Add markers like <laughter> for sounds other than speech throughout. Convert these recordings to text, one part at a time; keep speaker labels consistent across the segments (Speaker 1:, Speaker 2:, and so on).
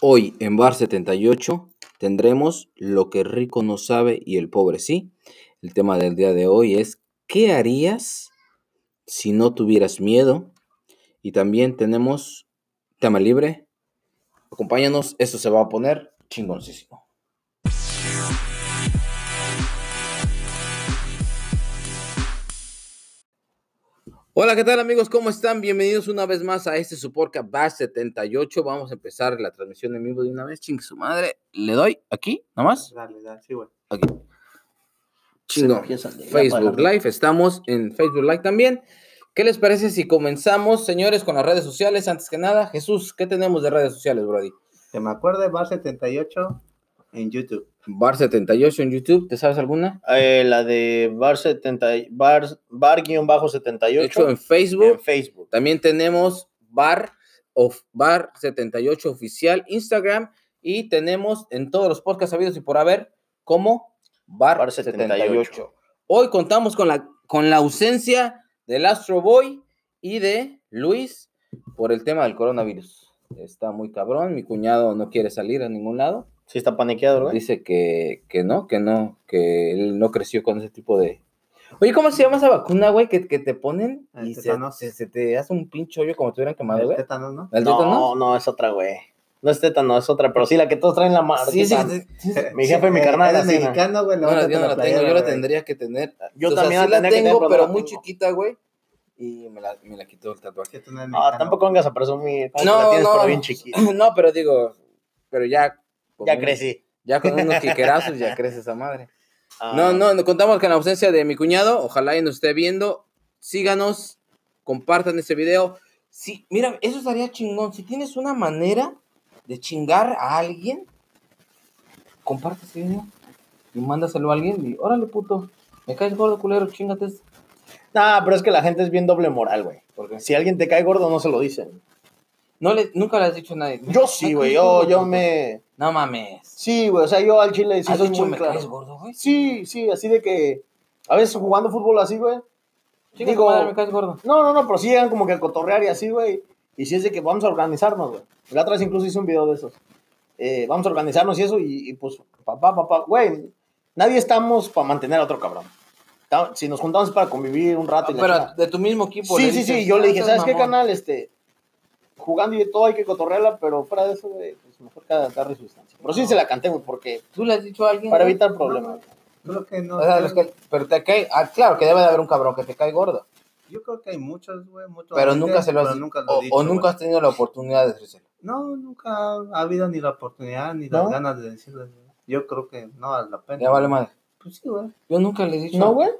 Speaker 1: Hoy en Bar 78 tendremos lo que rico no sabe y el pobre sí. El tema del día de hoy es ¿qué harías si no tuvieras miedo? Y también tenemos tema libre. Acompáñanos, esto se va a poner chingoncísimo. Hola, ¿qué tal amigos? ¿Cómo están? Bienvenidos una vez más a este su podcast Bash 78. Vamos a empezar la transmisión en vivo de una vez. Ching su madre. ¿Le doy aquí? ¿Nada más?
Speaker 2: Dale, dale, sí, güey.
Speaker 1: Aquí. Chingo. Facebook Live. Estamos en Facebook Live también. ¿Qué les parece si comenzamos, señores, con las redes sociales? Antes que nada, Jesús, ¿qué tenemos de redes sociales, Brody?
Speaker 2: Que me acuerde, Bar 78 en YouTube.
Speaker 1: Bar 78 en YouTube, ¿te sabes alguna?
Speaker 3: Eh, la de bar 70, bar, bar guion bajo 78
Speaker 1: De hecho, en Facebook.
Speaker 3: en Facebook.
Speaker 1: También tenemos Bar, of, Bar 78 oficial, Instagram. Y tenemos en todos los podcasts habidos y por haber como Bar,
Speaker 3: Bar
Speaker 1: 78.
Speaker 3: 78.
Speaker 1: Hoy contamos con la, con la ausencia del Astro Boy y de Luis por el tema del coronavirus. Está muy cabrón, mi cuñado no quiere salir a ningún lado.
Speaker 3: Sí está paniqueado, güey.
Speaker 1: Dice que, que no, que no, que él no creció con ese tipo de... Oye, ¿cómo se llama esa vacuna, güey, que, que te ponen
Speaker 2: El
Speaker 1: y se,
Speaker 2: tétanos.
Speaker 1: se- se te hace un pinche hoyo como si tuvieran quemado,
Speaker 2: El
Speaker 1: güey?
Speaker 2: tétano, ¿no?
Speaker 1: ¿El
Speaker 3: No,
Speaker 1: tétano?
Speaker 3: no, es otra, güey. No es tétano, es otra, pero sí la que todos traen la marca.
Speaker 1: Sí, sí, sí, sí. <laughs>
Speaker 3: Mi jefe y mi carnal
Speaker 2: Eres
Speaker 3: así, ¿no?
Speaker 2: mexicano, güey.
Speaker 1: No, yo no la tengo,
Speaker 2: playera,
Speaker 1: yo la tendría que tener.
Speaker 3: Yo
Speaker 1: O sea,
Speaker 3: también
Speaker 1: sí
Speaker 3: la
Speaker 1: tengo,
Speaker 3: tener,
Speaker 1: pero
Speaker 3: no
Speaker 1: muy chiquita, güey. Y me la, me la quitó el tatuaje.
Speaker 2: No
Speaker 3: Ah, tampoco vengas a presumir. ¿Cómo que
Speaker 1: No,
Speaker 3: la tienes
Speaker 1: no.
Speaker 3: pero bien chiquita? <clears throat>
Speaker 1: No, pero digo, pero ya. Con
Speaker 3: Ya
Speaker 1: un-
Speaker 3: crecí.
Speaker 1: Ya con unos quiquerazos ya crece esa madre.
Speaker 3: Ah,
Speaker 1: No, no, no contamos con la ausencia de mi cuñado. Ojalá y nos esté viendo. Síganos, compartan este video. Sí, mira, eso estaría chingón. Si tienes una manera de chingar a alguien, comparte este video y mándaselo a alguien. Y órale, puto, me caes gordo, culero, chingate. esto".
Speaker 3: Nah, pero es que la gente es bien doble moral, güey.
Speaker 1: Porque
Speaker 3: Si alguien te cae gordo, no se lo dicen.
Speaker 1: No le, nunca le has dicho a nadie.
Speaker 3: Yo sí, güey. Yo, yo
Speaker 1: puto".
Speaker 3: me.
Speaker 1: No mames.
Speaker 3: Sí, güey. O sea, yo al chile sí
Speaker 1: ¿Has
Speaker 3: soy
Speaker 1: dicho
Speaker 3: muy
Speaker 1: me
Speaker 3: claro.
Speaker 1: caes gordo, güey?
Speaker 3: Sí, sí, así de que. A veces jugando fútbol así, güey.
Speaker 1: Tu
Speaker 3: Digo-
Speaker 1: madre, me caes gordo.
Speaker 3: No, no, no, pero sí llegan como que a cotorrear y así, güey. Y si es de que vamos a organizarnos, güey. La otra vez incluso hice un video de esos. Eh, vamos a organizarnos y eso, y, y pues, papá, papá, güey. Nadie estamos para mantener a otro cabrón. Si nos juntamos para convivir un rato. y la
Speaker 1: Pero de tu mismo equipo.
Speaker 3: sí, sí,
Speaker 1: dices,
Speaker 3: sí. Yo le
Speaker 1: "Ah,
Speaker 3: dije, ¿sabes qué,
Speaker 1: mamón".
Speaker 3: canal? Este, jugando y de todo hay que cotorrearla, pero fuera de eso, güey, pues mejor cada darle su distancia. Pero sí se la canté, güey, porque
Speaker 1: ¿Tú le has dicho a alguien?
Speaker 3: para
Speaker 1: güey?
Speaker 3: evitar problemas.
Speaker 2: Creo que no.
Speaker 1: O sea, los que- pero te cae. Ah, claro que debe de haber un cabrón que te cae gordo.
Speaker 2: Yo creo que hay muchos, güey. muchos
Speaker 1: Pero nunca se lo has
Speaker 2: nunca lo
Speaker 1: o,
Speaker 2: dicho,
Speaker 1: o nunca
Speaker 2: güey.
Speaker 1: has tenido la oportunidad de decírselo.
Speaker 2: No, nunca ha habido ni la oportunidad ni
Speaker 3: ¿No?
Speaker 2: las ganas de decirlo. Yo creo que no vale la pena.
Speaker 1: Ya vale madre.
Speaker 2: Pues sí, güey.
Speaker 1: Yo nunca le he dicho.
Speaker 3: ¿No, güey?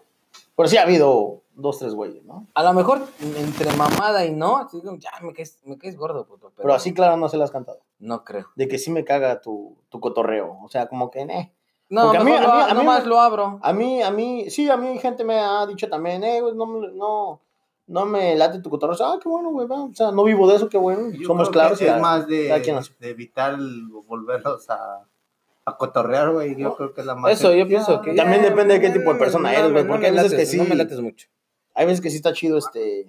Speaker 3: Pero sí ha habido dos, tres güeyes, ¿no?
Speaker 1: A lo mejor entre mamada y no, ya me caes, me caes gordo, puto. Pero,
Speaker 3: Pero así, claro, no se las has cantado.
Speaker 1: No creo.
Speaker 3: de que sí me caga tu, tu cotorreo. O sea, como que, eh.
Speaker 1: No,
Speaker 3: Porque a mí- a
Speaker 1: lo,
Speaker 3: mí-
Speaker 1: a-
Speaker 3: a mí
Speaker 1: nomás
Speaker 3: me-
Speaker 1: lo abro.
Speaker 3: A mí, a mí, sí, a mí gente me ha dicho también, eh, güey, no, me- no, no me late tu cotorreo. Ah, qué bueno, güey, va. O sea, no vivo de eso, qué bueno.
Speaker 2: Yo
Speaker 3: Somos claros. y
Speaker 2: es más de, evitar volverlos a, a cotorrear, güey. Yo creo que es la más.
Speaker 1: Eso, yo pienso que.
Speaker 3: También depende de qué
Speaker 1: no,
Speaker 3: tipo de
Speaker 1: no,
Speaker 3: persona
Speaker 1: no,
Speaker 3: eres,
Speaker 1: no,
Speaker 3: güey,
Speaker 1: no
Speaker 3: porque hay veces que
Speaker 1: No
Speaker 3: sí-
Speaker 1: me lates mucho.
Speaker 3: Hay veces que sí está chido, este,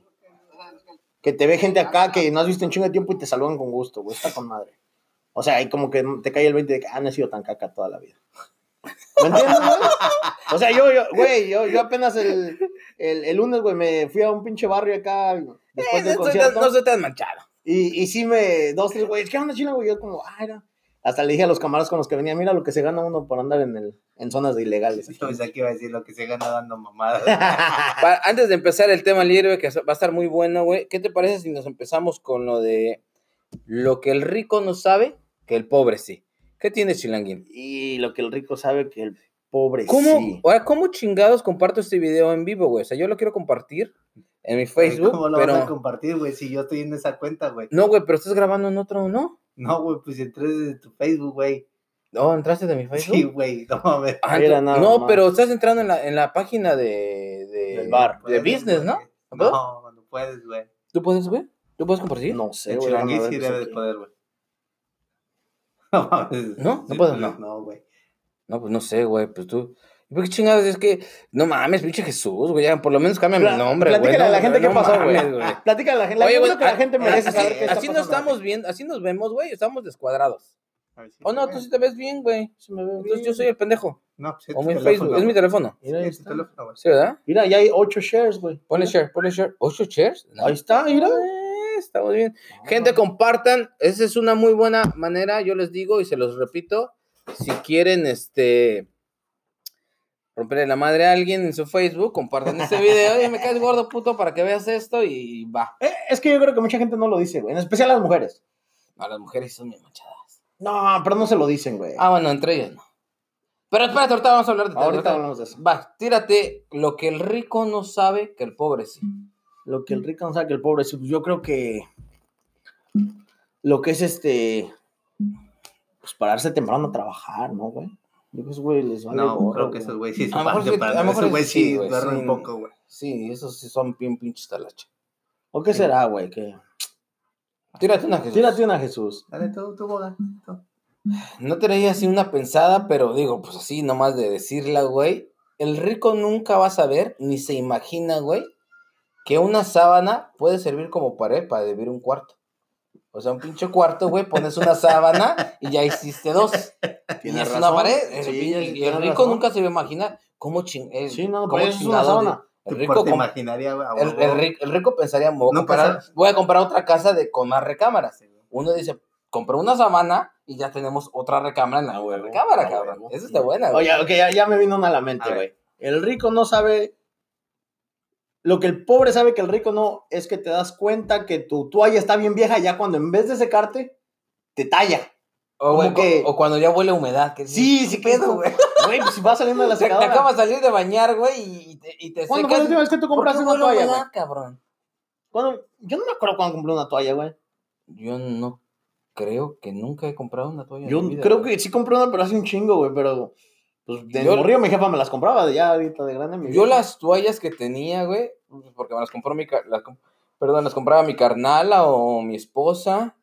Speaker 3: que te ve gente acá que no has visto en chingo de tiempo y te saludan con gusto, güey, está con madre. O sea, ahí como que te cae el 20 de que, ah, no he sido tan caca toda la vida. ¿Me entiendes, güey? O sea, yo, yo, güey, yo, yo apenas el, el, el lunes, güey, me fui a un pinche barrio acá después
Speaker 1: Eh,
Speaker 3: del
Speaker 1: no, no soy tan manchado.
Speaker 3: Y, y sí me, dos, tres güeyes, ¿qué onda, chino, güey? Yo como, ah, era. Hasta le dije a los camaradas con los que venía, mira lo que se gana uno por andar en, el, en zonas de ilegales.
Speaker 2: Yo pensé que iba a decir lo que se gana dando mamadas. <laughs>
Speaker 1: Antes de empezar el tema libre, que va a estar muy bueno, güey, ¿qué te parece si nos empezamos con lo de lo que el rico no sabe, que el pobre sí? ¿Qué tienes, Chilanguín?
Speaker 3: y lo que el rico sabe que el pobre
Speaker 1: ¿Cómo,
Speaker 3: sí.
Speaker 1: ahora, ¿Cómo chingados comparto este video en vivo, güey? O sea, yo lo quiero compartir en mi Facebook,
Speaker 2: ¿Cómo lo
Speaker 1: pero...
Speaker 2: vas a compartir, güey? Si yo estoy en esa cuenta, güey.
Speaker 1: No, güey, pero estás grabando en otro, ¿no?
Speaker 2: No, güey, pues entré desde tu Facebook, güey.
Speaker 1: No, ¿entraste de mi <laughs> Facebook?
Speaker 2: Sí, güey, no mames.
Speaker 1: Ah,
Speaker 3: Era
Speaker 1: ent-
Speaker 3: nada
Speaker 1: no,
Speaker 3: más.
Speaker 1: pero estás entrando en la, en la página de, de,
Speaker 3: Del bar.
Speaker 1: de business, ¿no?
Speaker 2: No, no puedes, güey.
Speaker 1: ¿Tú puedes, güey? ¿Tú puedes compartir?
Speaker 3: No sé, güey.
Speaker 2: sí debe de poder, güey. <laughs> No mames.
Speaker 1: ¿No? ¿No puedo?
Speaker 2: pues,
Speaker 1: No.
Speaker 2: No, güey.
Speaker 1: No, pues no sé, güey, pues tú... ¿Por qué chingados? Es que, no mames, pinche Jesús, güey. Ya, por lo menos cámbiame el
Speaker 3: Pla-
Speaker 1: nombre, güey.
Speaker 3: platícale a la
Speaker 1: no,
Speaker 3: gente qué
Speaker 1: no
Speaker 3: pasó, güey. <laughs> Platícale a la gente.
Speaker 1: Oye,
Speaker 3: yo
Speaker 1: güey,
Speaker 3: creo que la gente merece
Speaker 1: así,
Speaker 3: saber qué está
Speaker 1: así nos estamos viendo, así nos vemos, güey. Estamos descuadrados.
Speaker 2: Si
Speaker 1: Oh, no, tú sí te ves bien, güey. Entonces yo soy el pendejo.
Speaker 2: No, pues es
Speaker 1: O mi
Speaker 2: teléfono,
Speaker 1: Facebook, es mi teléfono.
Speaker 3: Mira, ahí
Speaker 2: Sí, es tu
Speaker 3: está.
Speaker 2: teléfono, güey.
Speaker 1: ¿Sí, verdad?
Speaker 3: Mira, ya hay ocho shares, güey.
Speaker 1: Ponle share, ponle share. ¿Ocho shares?
Speaker 3: Ahí está, mira.
Speaker 1: Eh, Estamos bien. Gente, compartan. Esa es una muy buena manera, yo les digo y se los repito. Si quieren, este. Romperle la madre a alguien en su Facebook, compartan este video. Oye, me caes gordo, puto, para que veas esto y va.
Speaker 3: Eh, es que yo creo que mucha gente no lo dice, güey. En especial las mujeres.
Speaker 1: A las mujeres son bien manchadas.
Speaker 3: No, pero no se lo dicen, güey.
Speaker 1: Ah, bueno, entre ellas no. Pero espérate, ahorita vamos a hablar de
Speaker 3: Ahorita
Speaker 1: ahorita-
Speaker 3: hablamos de eso.
Speaker 1: Va, tírate lo que el rico no sabe que el pobre sí.
Speaker 3: Lo que el rico no sabe que el pobre sí, pues yo creo que lo que es este pues pararse temprano a trabajar, ¿no, güey? Yo esos güey les vale
Speaker 2: No, creo que esos güey sí se pasan para
Speaker 1: a lo mejor
Speaker 2: Esos güey
Speaker 1: sí,
Speaker 2: sí
Speaker 1: güey, sí.
Speaker 2: un poco, güey.
Speaker 1: Sí, esos sí son bien pinches talacha.
Speaker 3: ¿O qué será, güey? Que...
Speaker 1: Tírate una Jesús.
Speaker 3: Tírate una Jesús.
Speaker 2: Dale, tú, bola. tú.
Speaker 1: No traía así una pensada, pero digo, pues así nomás de decirla, güey. El rico nunca va a saber, ni se imagina, güey, que una sábana puede servir como pared para vivir un cuarto. O sea, un pinche cuarto, güey, pones una sábana y ya hiciste dos. Y es una pared. El,
Speaker 3: Sí,
Speaker 1: y- y el rico
Speaker 3: razón.
Speaker 1: nunca se va a imaginar cómo ching...
Speaker 3: Sí, no,
Speaker 1: cómo
Speaker 3: eso es una sábana.
Speaker 1: El rico,
Speaker 2: imaginaria, a
Speaker 1: el, rico, el rico pensaría, voy a,
Speaker 2: No
Speaker 1: comprar,
Speaker 2: pasa-
Speaker 1: voy a comprar otra casa de, con más recámaras. Uno dice, compré una sábana y ya tenemos otra recámara en la recámara, cabrón. Esa está buena, güey.
Speaker 3: Oye, ok, ya, ya me vino una a la mente,
Speaker 2: A
Speaker 3: güey. El rico no sabe. Lo que el pobre sabe que el rico no es que te das cuenta que tu toalla está bien vieja ya cuando en vez de secarte, te talla.
Speaker 1: O, güey,
Speaker 3: como que-
Speaker 1: o cuando ya huele a humedad. Que
Speaker 3: Sí, sí,
Speaker 1: ¿qué
Speaker 3: que es
Speaker 1: pedo, güey? <laughs>
Speaker 3: Güey, pues si vas saliendo de la
Speaker 1: Te, te
Speaker 3: secadora.
Speaker 1: acabas de salir de bañar, güey, y, te, y te
Speaker 3: ¿Cuándo fue
Speaker 1: secas.
Speaker 3: la última vez que tú
Speaker 1: ¿Por qué
Speaker 3: compraste una toalla,
Speaker 1: humedad, cabrón?
Speaker 3: ¿Cuándo? Yo no me acuerdo cuando compré una toalla, güey.
Speaker 1: Yo no creo que nunca he comprado una toalla. en
Speaker 3: Yo
Speaker 1: mi vida,
Speaker 3: creo
Speaker 1: güey.
Speaker 3: que sí compré una, pero hace un chingo, güey. Pero pues de
Speaker 1: Yo-
Speaker 3: morrillo mi jefa me las compraba, de ya ahorita de grande. mi
Speaker 1: Yo las toallas que tenía, güey, porque me las compró mi... las perdón, las compraba mi carnala o mi esposa.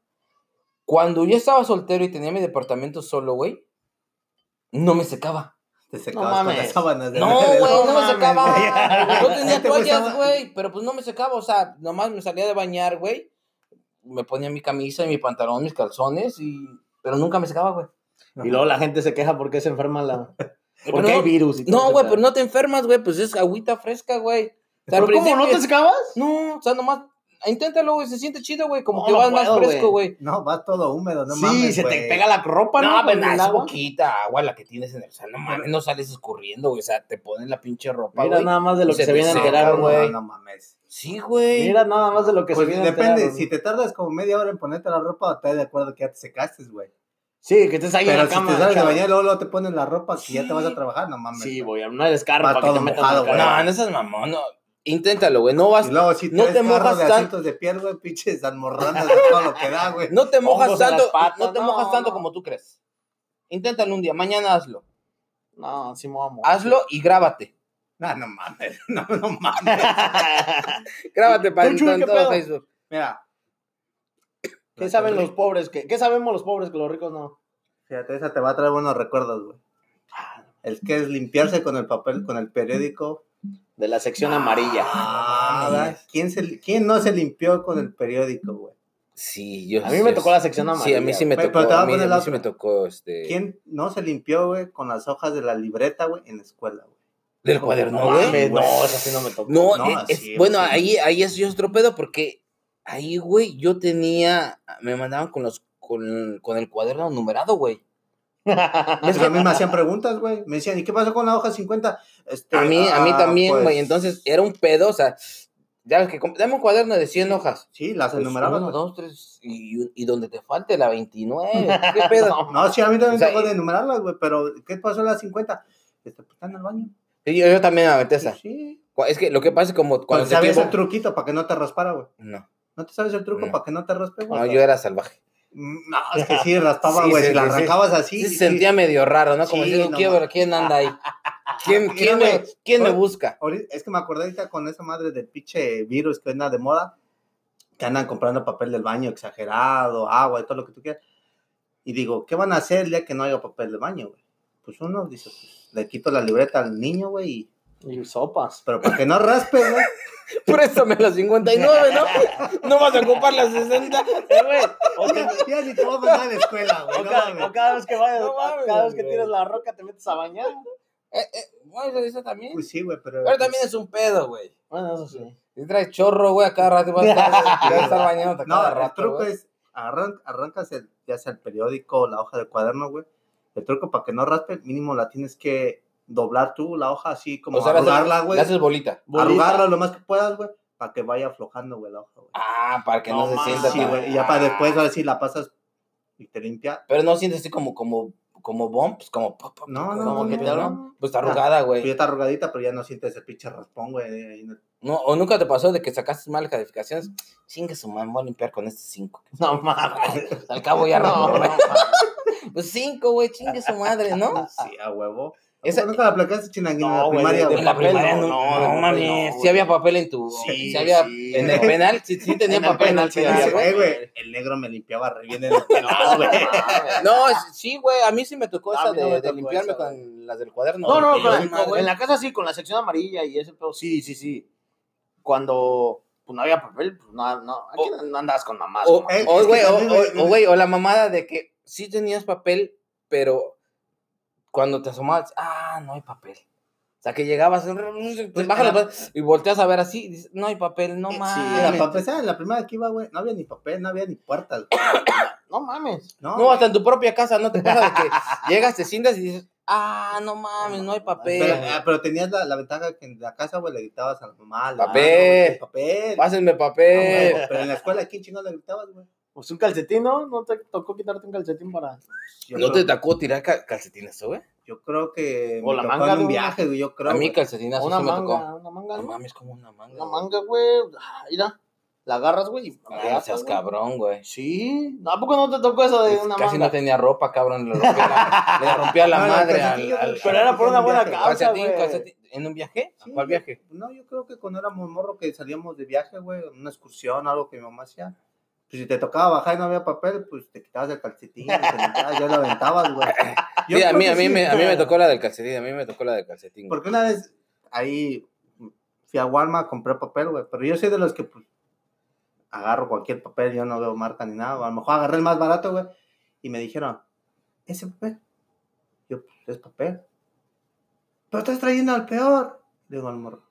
Speaker 1: Cuando yo estaba soltero y tenía mi departamento solo, güey, no me secaba.
Speaker 2: Te secabas con
Speaker 3: mames.
Speaker 2: las sábanas de
Speaker 1: No, güey, no, me secaba. <laughs>
Speaker 3: güey.
Speaker 1: Yo tenía toallas, güey, pero pues no me secaba. O sea, nomás me salía de bañar, güey. Me ponía mi camisa y mi pantalón, mis calzones, y... pero nunca me secaba, güey.
Speaker 3: Y luego la gente se queja porque se enferma la. <laughs> Porque
Speaker 1: no-
Speaker 3: hay virus y todo
Speaker 1: No, güey,
Speaker 3: pedo.
Speaker 1: pero no te enfermas, güey, pues es agüita fresca, güey. O sea,
Speaker 3: ¿Pero cómo? ¿No te secabas?
Speaker 1: No, o sea, nomás, inténtalo, güey, se siente chido, güey, como
Speaker 3: No,
Speaker 1: que
Speaker 3: no
Speaker 1: vas
Speaker 3: puedo,
Speaker 1: más fresco,
Speaker 3: güey.
Speaker 2: No, va todo húmedo, no
Speaker 3: sí,
Speaker 2: mames,
Speaker 3: se
Speaker 2: güey.
Speaker 3: te pega la ropa, ¿no?
Speaker 1: No, nada,
Speaker 3: el
Speaker 1: es poquita agua la que tienes en el, o sea, no mames, no sales escurriendo, güey, o sea, te ponen la pinche ropa,
Speaker 3: Mira nada más de lo
Speaker 1: Y
Speaker 3: que
Speaker 1: se
Speaker 3: se viene a enterar, güey.
Speaker 2: No, mames.
Speaker 1: Sí, güey.
Speaker 3: Mira nada más de lo que
Speaker 2: Pues
Speaker 3: se viene a
Speaker 2: depende,
Speaker 3: enterar.
Speaker 2: si te tardas como media hora en ponerte la ropa, te de acuerdo que ya te secaste, güey.
Speaker 3: Sí, que estés ahí en
Speaker 2: Pero
Speaker 3: la
Speaker 2: si
Speaker 3: cama.
Speaker 2: te sales de bañar, luego, luego te pones la ropa que ya te vas a
Speaker 1: Sí.
Speaker 2: trabajar, no mames.
Speaker 3: Sí,
Speaker 2: güey.
Speaker 3: carro
Speaker 2: Va
Speaker 3: para que te metas
Speaker 2: mojado.
Speaker 1: No, no seas mamón, no. Inténtalo, güey, no vas,
Speaker 2: Y luego si
Speaker 1: no te mojas
Speaker 2: de
Speaker 1: tan-
Speaker 2: asientos de piel, güey, pinches almorranas de todo lo que da, güey.
Speaker 1: no te mojas tanto,
Speaker 3: patas,
Speaker 1: no te
Speaker 3: no,
Speaker 1: mojas tanto
Speaker 3: no.
Speaker 1: como tú crees. Inténtalo un día, mañana hazlo.
Speaker 3: No, sí me voy a morir.
Speaker 1: Hazlo y grábate.
Speaker 2: No, no mames, <laughs> no, no mames. <laughs>
Speaker 1: Grábate para en
Speaker 3: ¿qué
Speaker 1: todo? Facebook.
Speaker 2: Mira.
Speaker 3: ¿Qué saben los pobres? ¿Qué, ¿Qué sabemos los pobres que los ricos no?
Speaker 2: Fíjate, esa te va a traer buenos recuerdos, güey. El que es limpiarse con el papel, con el periódico.
Speaker 3: De la sección amarilla.
Speaker 2: Ah. ¿Quién, se, ¿Quién no se limpió con el periódico, güey?
Speaker 1: Sí, yo
Speaker 3: A mí me tocó la sección
Speaker 1: Sí,
Speaker 3: amarilla.
Speaker 1: a mí sí me tocó,
Speaker 2: pero te voy a
Speaker 1: a mí, a sí me tocó, este...
Speaker 2: ¿Quién no se limpió, güey, con las hojas de la libreta, güey, en la escuela, güey?
Speaker 1: ¿Del cuaderno,
Speaker 3: No,
Speaker 1: güey?
Speaker 3: no, eso sí no me tocó.
Speaker 1: No,
Speaker 2: No,
Speaker 1: eh, es-
Speaker 2: sí,
Speaker 1: bueno,
Speaker 2: sí.
Speaker 1: ahí, ahí es yo otro pedo porque ahí, güey, yo tenía, me mandaban con los, con, con el cuaderno numerado, güey. <laughs>
Speaker 2: Es que a mí me hacían preguntas, güey. Me decían, ¿y qué pasó con la hoja 50? Este,
Speaker 1: A mí, a mí
Speaker 2: ah,
Speaker 1: también,
Speaker 2: pues,
Speaker 1: güey, entonces era un pedo, o sea, ya ves que, dame un cuaderno de 100 hojas.
Speaker 2: Sí, las
Speaker 1: Pues,
Speaker 2: enumeraban.
Speaker 1: uno, dos, tres, y, y donde te falte la 29, <laughs> ¿qué pedo?
Speaker 2: No, sí, a mí también
Speaker 1: O sea,
Speaker 2: tocó de enumerarlas, güey, pero ¿qué pasó en las 50? Este, pues, están en el baño.
Speaker 1: Y yo, yo también me aventé esa.
Speaker 2: Sí.
Speaker 1: Es que lo que pasa es como cuando te tiempo-
Speaker 2: el truquito para que no te raspara, güey.
Speaker 1: No,
Speaker 2: ¿No te sabes el truco
Speaker 1: No.
Speaker 2: para que no te raspe, güey?
Speaker 1: no, yo era salvaje.
Speaker 2: Mm, No, es que <laughs> sí, raspaba, güey.
Speaker 1: sí,
Speaker 2: si la arrancabas así.
Speaker 1: Sí, se
Speaker 2: sí.
Speaker 1: sentía medio raro, ¿no? Como diciendo,
Speaker 2: no
Speaker 1: ¿quién,
Speaker 2: mames.
Speaker 1: ¿quién anda ahí? <laughs> ¿Quién, quién, me, quién me busca?
Speaker 2: Es que me acordé ahorita con esa madre del pinche virus que anda de moda, que andan comprando papel del baño exagerado, agua y todo lo que tú quieras. Y digo, ¿qué van a hacer el día que no haya papel de baño, güey? pues uno dice, pues, le quito la libreta al niño, güey, y-
Speaker 3: Y sopas.
Speaker 2: pero para que no raspe, güey. <laughs>
Speaker 1: Préstame las 59, ¿no? <laughs> No vas a ocupar las 60. <laughs>
Speaker 3: Eh, güey, o te-
Speaker 2: Ya, ni te voy a mandar a la escuela, güey.
Speaker 3: o
Speaker 2: no
Speaker 3: cada, o cada vez que vayas,
Speaker 1: No mames,
Speaker 3: cada vez que tiras la roca te metes a bañar.
Speaker 1: Eh, eh, bueno, eso también.
Speaker 2: Pues sí, güey, pero.
Speaker 1: Pero también es un pedo, güey.
Speaker 3: Bueno, eso sí.
Speaker 1: Si traes chorro, güey, a cada rato vas a estar, vas a estar bañándote a
Speaker 2: No,
Speaker 1: cada
Speaker 2: el truco es, arran- arrancas el, ya sea el periódico o la hoja de cuaderno, güey. El truco para que no raspe, mínimo la tienes que doblar tú, la hoja así como
Speaker 1: O sea,
Speaker 2: arrugarla, güey.
Speaker 1: Haces bolita.
Speaker 2: Arrugarla lo más que puedas, güey, para que vaya aflojando, güey, la hoja, güey.
Speaker 1: Ah, para que no,
Speaker 3: No
Speaker 1: se sienta
Speaker 2: Sí,
Speaker 1: tan-
Speaker 2: güey, y ya para después, ahora sí la pasas y te limpia.
Speaker 1: Pero no sientes así como, como, como bumps, como... pop, pop,
Speaker 2: No, no,
Speaker 1: como
Speaker 3: no,
Speaker 1: que
Speaker 3: no,
Speaker 1: te
Speaker 3: no.
Speaker 1: Pues está arrugada,
Speaker 2: Pues ya
Speaker 1: güey.
Speaker 2: está arrugadita, pero ya no sientes ese pinche raspón, güey. el-
Speaker 1: No, ¿O nunca te pasó de que sacaste malas calificaciones? Chingue su madre, voy a limpiar con este 5.
Speaker 3: No mames.
Speaker 1: Al cabo ya
Speaker 3: No,
Speaker 1: no.
Speaker 3: no,
Speaker 1: Pues 5, güey, chingue su madre, ¿no?
Speaker 2: Sí, a huevo.
Speaker 1: Esa-
Speaker 2: Esa... ¿Nunca la aplicaste chinanguín en
Speaker 3: No,
Speaker 2: la
Speaker 3: güey,
Speaker 2: primaria,
Speaker 3: de-?
Speaker 1: En la
Speaker 3: papel, no,
Speaker 1: no,
Speaker 3: no,
Speaker 1: no, mames.
Speaker 3: no,
Speaker 1: sí había papel en tu.
Speaker 3: Sí,
Speaker 1: Sí, había.
Speaker 3: sí,
Speaker 1: en el penal, sí, sí tenía <laughs>
Speaker 3: En el
Speaker 1: papel en
Speaker 3: penal
Speaker 1: el
Speaker 3: sí
Speaker 1: penal, güey.
Speaker 2: El negro me limpiaba re bien en el <laughs> penal, güey.
Speaker 1: No, sí, güey, a mí sí me tocó esa
Speaker 3: no
Speaker 1: de,
Speaker 3: me
Speaker 1: de
Speaker 3: tocó
Speaker 1: limpiarme
Speaker 3: esa,
Speaker 1: con las del cuaderno.
Speaker 3: No, no, la-
Speaker 1: madre.
Speaker 3: en la casa sí, con la sección amarilla y ese pedo, sí, sí, sí. Cuando pues, no había papel, pues no, no, aquí
Speaker 1: O-
Speaker 3: no andabas con mamás.
Speaker 1: O,
Speaker 2: Eh,
Speaker 1: güey, o,
Speaker 2: güey,
Speaker 1: o la mamada de que sí tenías papel, pero cuando te asomabas, ah, no hay papel. O sea, que llegabas, <laughs>
Speaker 2: Pues, la-
Speaker 1: pues, y volteas a ver así, y dices, no hay papel, no
Speaker 3: Sí,
Speaker 2: Sí,
Speaker 1: mames.
Speaker 2: la, para empezar, en la primera que iba, güey, no había ni papel, no había ni puertas. <coughs>
Speaker 3: No mames.
Speaker 2: No,
Speaker 1: No, hasta en tu propia casa, ¿no te pasa de que <laughs> llegas, te sientas y dices, ah, no mames, no hay papel.
Speaker 2: Pero, ah, pero tenías la, la ventaja que en la casa, güey, le gritabas a la mamá, al
Speaker 1: Papel.
Speaker 2: papel.
Speaker 1: Pásenme
Speaker 2: No,
Speaker 1: papel.
Speaker 2: güey, pero en la escuela, ¿quién chingón le gritabas, güey?
Speaker 3: Pues un calcetín, ¿no? ¿No te tocó quitarte un calcetín para...?
Speaker 2: Yo
Speaker 1: ¿No
Speaker 2: creo-
Speaker 1: te tocó tirar ca- calcetines, güey?
Speaker 2: Yo creo que
Speaker 3: O
Speaker 2: me
Speaker 3: la
Speaker 2: tocó
Speaker 3: manga
Speaker 2: en
Speaker 3: de
Speaker 2: un viaje, güey, yo creo.
Speaker 1: A mí calcetinazo
Speaker 3: Una
Speaker 1: sí me
Speaker 3: manga,
Speaker 1: tocó.
Speaker 3: una manga,
Speaker 1: No mames, como una manga.
Speaker 3: Una
Speaker 1: güey.
Speaker 3: manga, güey. Ah, Mira, la agarras, güey.
Speaker 1: Ah,
Speaker 3: agarras,
Speaker 1: seas
Speaker 3: güey.
Speaker 1: cabrón, güey.
Speaker 3: Sí. ¿A poco no te tocó eso de
Speaker 1: Pues
Speaker 3: una
Speaker 1: Casi
Speaker 3: manga?
Speaker 1: no tenía ropa, cabrón. Le rompía la, le rompía la
Speaker 2: No,
Speaker 1: madre al,
Speaker 3: Pero era por una
Speaker 2: en un
Speaker 3: buena causa,
Speaker 1: calcetín,
Speaker 3: güey.
Speaker 1: calcetín. ¿En un viaje? ¿A
Speaker 2: Sí,
Speaker 1: ¿Cuál viaje?
Speaker 2: No, yo creo que cuando éramos morro que salíamos de viaje, güey, una excursión, algo que mi mamá hacía. Pues si te tocaba bajar y no había papel, pues te quitabas el calcetín, te ya lo aventabas, güey. <laughs> Yo
Speaker 1: Sí, a mí, a mí,
Speaker 2: sí.
Speaker 1: me, a mí me tocó la del calcetín, a mí me tocó la del calcetín.
Speaker 2: Porque una vez ahí fui a Walmart, compré papel, güey. Pero yo soy de los que, pues, agarro cualquier papel, yo no veo marca ni nada. A lo mejor agarré el más barato, güey. Y me dijeron, ¿ese papel? Yo, pues, es papel. Pero estás trayendo al peor. Digo al morro.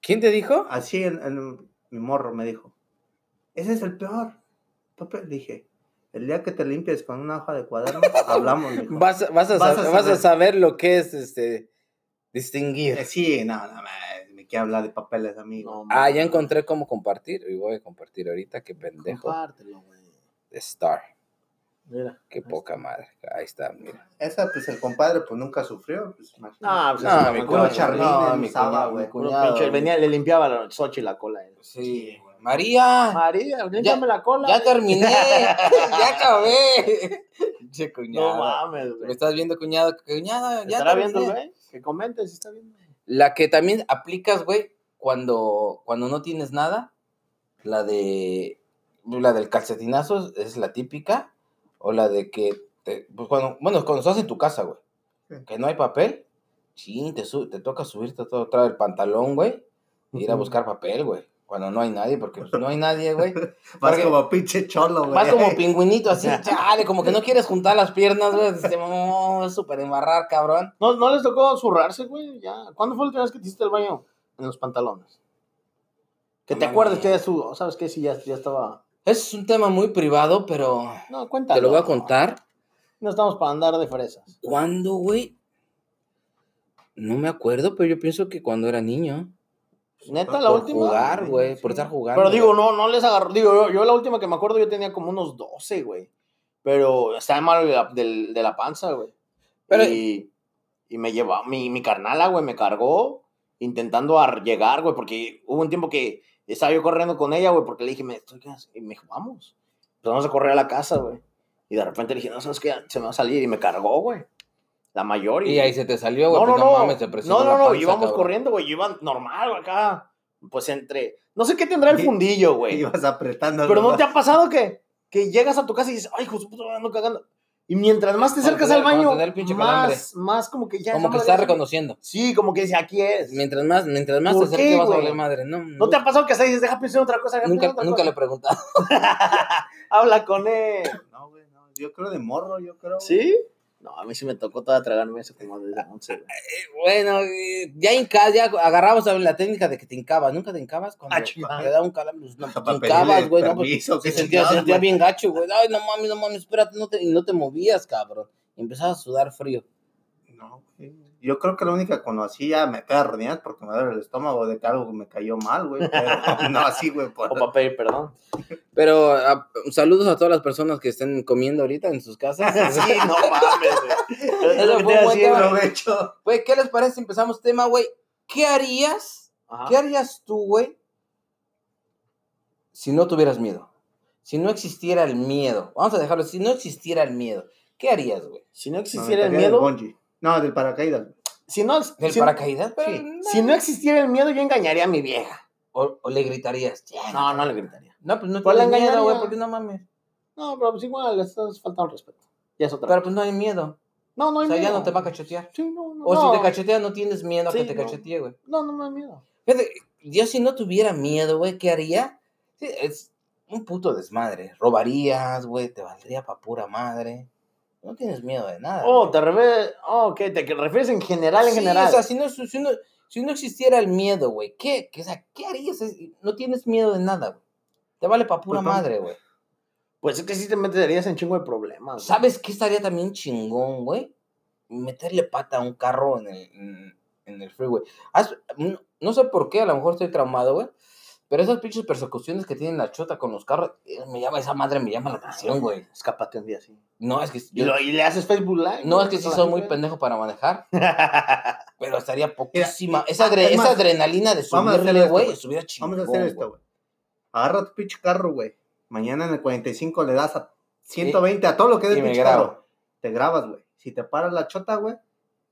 Speaker 1: ¿Quién te dijo?
Speaker 2: Así en, en- mi morro me dijo, ese es el peor papel. Dije, el día que te limpies con una hoja de cuaderno, <laughs> hablamos. mijo".
Speaker 1: Vas, vas, a,
Speaker 2: Vas a
Speaker 1: sab- vas a
Speaker 2: saber.
Speaker 1: lo que es este distinguir.
Speaker 2: Eh, Sí, no, no, me, me quiere hablar de papeles, amigo.
Speaker 3: No,
Speaker 1: Ah, ya encontré cómo compartir. Y voy a compartir ahorita. Qué pendejo.
Speaker 3: Compártelo, güey.
Speaker 1: Star.
Speaker 3: Mira.
Speaker 1: Qué poca madre. Ahí está, mira.
Speaker 2: Esa, pues el compadre, pues nunca sufrió. Pues.
Speaker 3: No, pues
Speaker 1: No, mi cuñado,
Speaker 3: güey.
Speaker 1: no, mi cuñado,
Speaker 2: güey.
Speaker 3: venía, le limpiaba la Xochitl la cola. eh.
Speaker 1: Sí. María,
Speaker 3: María, límpiame la cola.
Speaker 1: ya terminé. <laughs> ya acabé. Che,
Speaker 3: No mames,
Speaker 1: ¿Me
Speaker 3: güey.
Speaker 1: estás viendo, cuñado? Cuñado, ya
Speaker 3: ¿Estará
Speaker 1: terminé.
Speaker 3: viendo, güey? Que comente si está viendo.
Speaker 1: La que también aplicas, güey, cuando, cuando no tienes nada, la de la del calcetinazo es la típica, o la de que, te- pues cuando, bueno, cuando estás en tu casa, güey,
Speaker 2: Sí.
Speaker 1: que no hay papel, sí, te, te toca subirte todo, traer el pantalón, güey, e ir a buscar papel, güey, cuando no hay nadie, porque pues, no hay nadie, <laughs> güey,
Speaker 2: Vas
Speaker 1: porque-
Speaker 2: como pinche cholo, güey.
Speaker 1: vas como pingüinito así, <laughs> chale, como que no quieres juntar las piernas, güey, te vamos súper embarrar, cabrón.
Speaker 3: ¿No, ¿No les tocó zurrarse, güey? Ya. ¿Cuándo fue la última vez que te hiciste el baño? En los pantalones. Que
Speaker 1: No
Speaker 3: te acuerdes que ya su, ¿sabes qué? Si ya, ya estaba.
Speaker 1: Es un tema muy privado, pero
Speaker 3: No, cuéntalo.
Speaker 1: te lo voy a contar.
Speaker 3: No estamos para andar de fresas.
Speaker 1: ¿Cuándo, güey? No me acuerdo, pero yo pienso que cuando era niño.
Speaker 3: Neta,
Speaker 2: Por
Speaker 3: la
Speaker 1: por
Speaker 3: última.
Speaker 1: jugar, güey, por estar jugando.
Speaker 3: Pero digo, no, no les agarró. Digo, yo, yo la última que me acuerdo yo tenía como unos 12, güey. Pero estaba mal de la, de la panza, güey.
Speaker 1: Pero-
Speaker 3: y, y me llevó, mi, mi carnala, güey, me cargó intentando ar- llegar, güey, porque hubo un tiempo que estaba yo corriendo con ella, güey, porque le dije, me estoy y me dijo, vamos. Pues vamos a correr a la casa, güey. Y de repente le dije, no, ¿sabes qué? Se me va a salir. Y me cargó, güey. La mayor.
Speaker 1: Y ahí se te salió, güey.
Speaker 3: No, no,
Speaker 1: pues,
Speaker 3: no.
Speaker 1: mames, te
Speaker 3: no, no,
Speaker 1: la
Speaker 3: no.
Speaker 1: panza,
Speaker 3: Íbamos
Speaker 1: cabrón.
Speaker 3: corriendo, güey. Yo iba normal, güey, acá. Pues entre. No sé qué tendrá el <laughs> fundillo, güey.
Speaker 2: Ibas apretando.
Speaker 3: Pero no te ha pasado que, que llegas a tu casa y dices, ay, hijo puta, madre, ando cagando. Y mientras más te acercas al baño, más, más como que ya.
Speaker 1: Como que
Speaker 3: madre
Speaker 1: está
Speaker 3: ya-
Speaker 1: reconociendo.
Speaker 3: Sí, como que dice, aquí es.
Speaker 1: Mientras más, mientras más te
Speaker 3: ¿Por
Speaker 1: acerques
Speaker 3: qué,
Speaker 1: vas a madre. No,
Speaker 3: ¿No te ha pasado que hasta dices, deja pensar en otra cosa?
Speaker 1: nunca,
Speaker 3: otra
Speaker 1: nunca le he
Speaker 3: cosa"?
Speaker 1: preguntado. <laughs>
Speaker 3: Habla con él.
Speaker 2: No, güey, no. Yo creo de morro, yo creo. güey.
Speaker 3: No, a mí sí me tocó toda tragarme eso como desde 11, güey.
Speaker 1: Bueno, eh, ya hincas, ya agarramos a ver, la técnica de que te hincabas. ¿Nunca te hincabas? Cuando
Speaker 3: Ah,
Speaker 1: te da un calambre, pues, no, te hincabas, güey. No, pues, se
Speaker 2: qué
Speaker 1: sentía, se sentía bien gacho, güey. Ay, no mames, no mames, espérate, no te, y no te movías, cabrón. Y empezabas a sudar frío.
Speaker 2: No, güey. Yo creo que la única que conocí ya me pega rodillas porque me duele el estómago de que algo me cayó mal, güey. Pero <laughs> no así, güey. Por...
Speaker 3: O para pedir perdón.
Speaker 1: Pero ah, saludos a todas las personas que estén comiendo ahorita en sus casas. <laughs>
Speaker 3: Sí, no mames, güey. Es
Speaker 1: Eso
Speaker 3: lo que
Speaker 1: fue un buen tema.
Speaker 3: güey.
Speaker 2: Aprovecho.
Speaker 1: Güey, ¿qué les parece empezamos tema, güey? ¿Qué harías?
Speaker 3: Ajá.
Speaker 1: ¿Qué harías tú, güey? Si no tuvieras miedo. Si no existiera el miedo. Vamos a dejarlo. Si no existiera el miedo. ¿Qué harías, güey?
Speaker 3: Si no
Speaker 2: No,
Speaker 3: existiera el miedo.
Speaker 2: No, del paracaídas.
Speaker 3: si no,
Speaker 1: ¿Del
Speaker 3: si,
Speaker 1: paracaídas? Pero
Speaker 2: sí.
Speaker 1: no.
Speaker 3: si no existiera el miedo, yo engañaría a mi vieja.
Speaker 1: O, o le gritarías.
Speaker 3: No, no le gritaría.
Speaker 1: No, pues no
Speaker 3: Pues la
Speaker 1: miedo, güey, porque no mames.
Speaker 3: No, pero pues igual le estás faltando respeto. Ya es otra.
Speaker 1: Pero pues no hay miedo.
Speaker 3: no, no
Speaker 1: O
Speaker 3: hay
Speaker 1: sea, ya
Speaker 3: miedo.
Speaker 1: no te va a cachetear.
Speaker 3: Sí, no, no.
Speaker 1: O
Speaker 3: no.
Speaker 1: si te cachetea, no tienes miedo a que te
Speaker 3: no.
Speaker 1: cachetee, güey.
Speaker 3: No, no me da miedo.
Speaker 1: Fíjate, yo si no tuviera miedo, güey, ¿qué haría? Sí, es un puto desmadre. Robarías, güey, te valdría pa' pura madre. No tienes miedo de nada.
Speaker 3: Oh, te refieres. Oh, ok, te refieres en general, en
Speaker 1: Sí,
Speaker 3: general.
Speaker 1: O sea, si no, si no, si no existiera el miedo, güey, ¿qué, qué, o sea, ¿qué harías? No tienes miedo de nada, güey. Te vale pa' pura
Speaker 2: Pues,
Speaker 1: madre, güey.
Speaker 3: Pues es que sí te meterías en chingo de problemas. güey.
Speaker 1: ¿Sabes qué estaría también chingón, güey? Meterle pata a un carro en el, en, en el freeway. No sé por qué, a lo mejor estoy traumado, güey. Pero esas pinches persecuciones que tienen la chota con los carros, eh, me llama, esa madre me llama la atención, güey.
Speaker 3: Escápate un día así.
Speaker 1: No, es que
Speaker 3: Y,
Speaker 1: yo-
Speaker 3: lo- y le haces Facebook Live.
Speaker 1: no, es que sí soy muy pendejo para manejar, <laughs> pero estaría poquísima. esa, adre-
Speaker 2: es
Speaker 1: esa
Speaker 2: más,
Speaker 1: adrenalina de subirle, güey, estuviera chingón.
Speaker 2: Vamos a hacer esto,
Speaker 1: güey.
Speaker 2: Agarra tu pinche carro, güey. Mañana en el 45 le das a 120 a todo lo que es pinche carro. Te grabas, güey. Si te paras la chota, güey,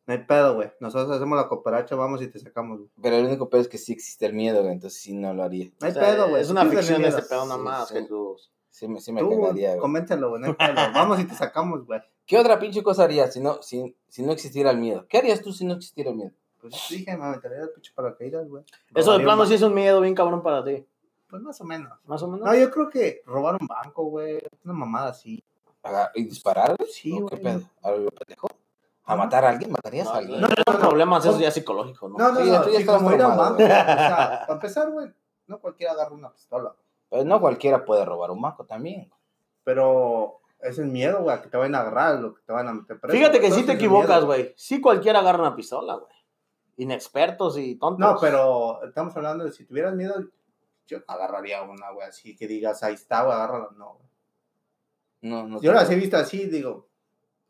Speaker 2: no hay pedo, güey. Nosotros hacemos la cooperacha, vamos y te sacamos, güey.
Speaker 1: Pero el único pedo es que sí existe el miedo, güey, entonces sí no lo haría.
Speaker 2: No hay
Speaker 3: O sea,
Speaker 2: pedo, güey.
Speaker 3: Es una ficción de este pedo nada más,
Speaker 1: sí.
Speaker 3: Jesús.
Speaker 1: Sí me, sí me
Speaker 2: Tú,
Speaker 1: cagaría, güey.
Speaker 2: convéncelo, güey. No hay pedo. <laughs> Vamos y te sacamos, güey.
Speaker 1: ¿Qué otra pinche cosa harías si no, si, si no existiera el miedo? ¿Qué harías tú si no existiera el miedo?
Speaker 2: Pues dije, me aventaría el pinche paracaídas, güey.
Speaker 3: Eso de plano sí es un miedo bien cabrón para ti.
Speaker 2: Pues más o menos.
Speaker 3: Más o menos.
Speaker 2: No, yo creo que robar un banco, güey. Una mamada así.
Speaker 1: ¿Y disparar? güey?
Speaker 2: Sí,
Speaker 1: ¿O ¿Qué
Speaker 2: güey.
Speaker 1: pedo? ¿A lo pendejo? ¿A matar a alguien? ¿Matarías
Speaker 3: No,
Speaker 1: a alguien?
Speaker 3: no, no, no, problemas, eso ya es psicológico, ¿no?
Speaker 2: No, no,
Speaker 1: Sí,
Speaker 2: no.
Speaker 1: tú ya
Speaker 2: sí,
Speaker 1: estás
Speaker 2: como ir a un. O
Speaker 1: güey.
Speaker 2: sea, <laughs> para empezar, güey, no cualquiera agarra una pistola.
Speaker 1: Pero no cualquiera puede robar un banco también.
Speaker 2: Pero es el miedo, güey, a que te vayan a agarrar, lo que te van a meter preso.
Speaker 3: Fíjate que sí te equivocas, güey. Sí cualquiera agarra una pistola, güey. Inexpertos y tontos.
Speaker 2: No, pero estamos hablando de si tuvieras miedo, yo agarraría una, güey, así que digas, ahí está, güey, agárrala. No, güey.
Speaker 1: No, no
Speaker 2: Yo las he visto así, digo,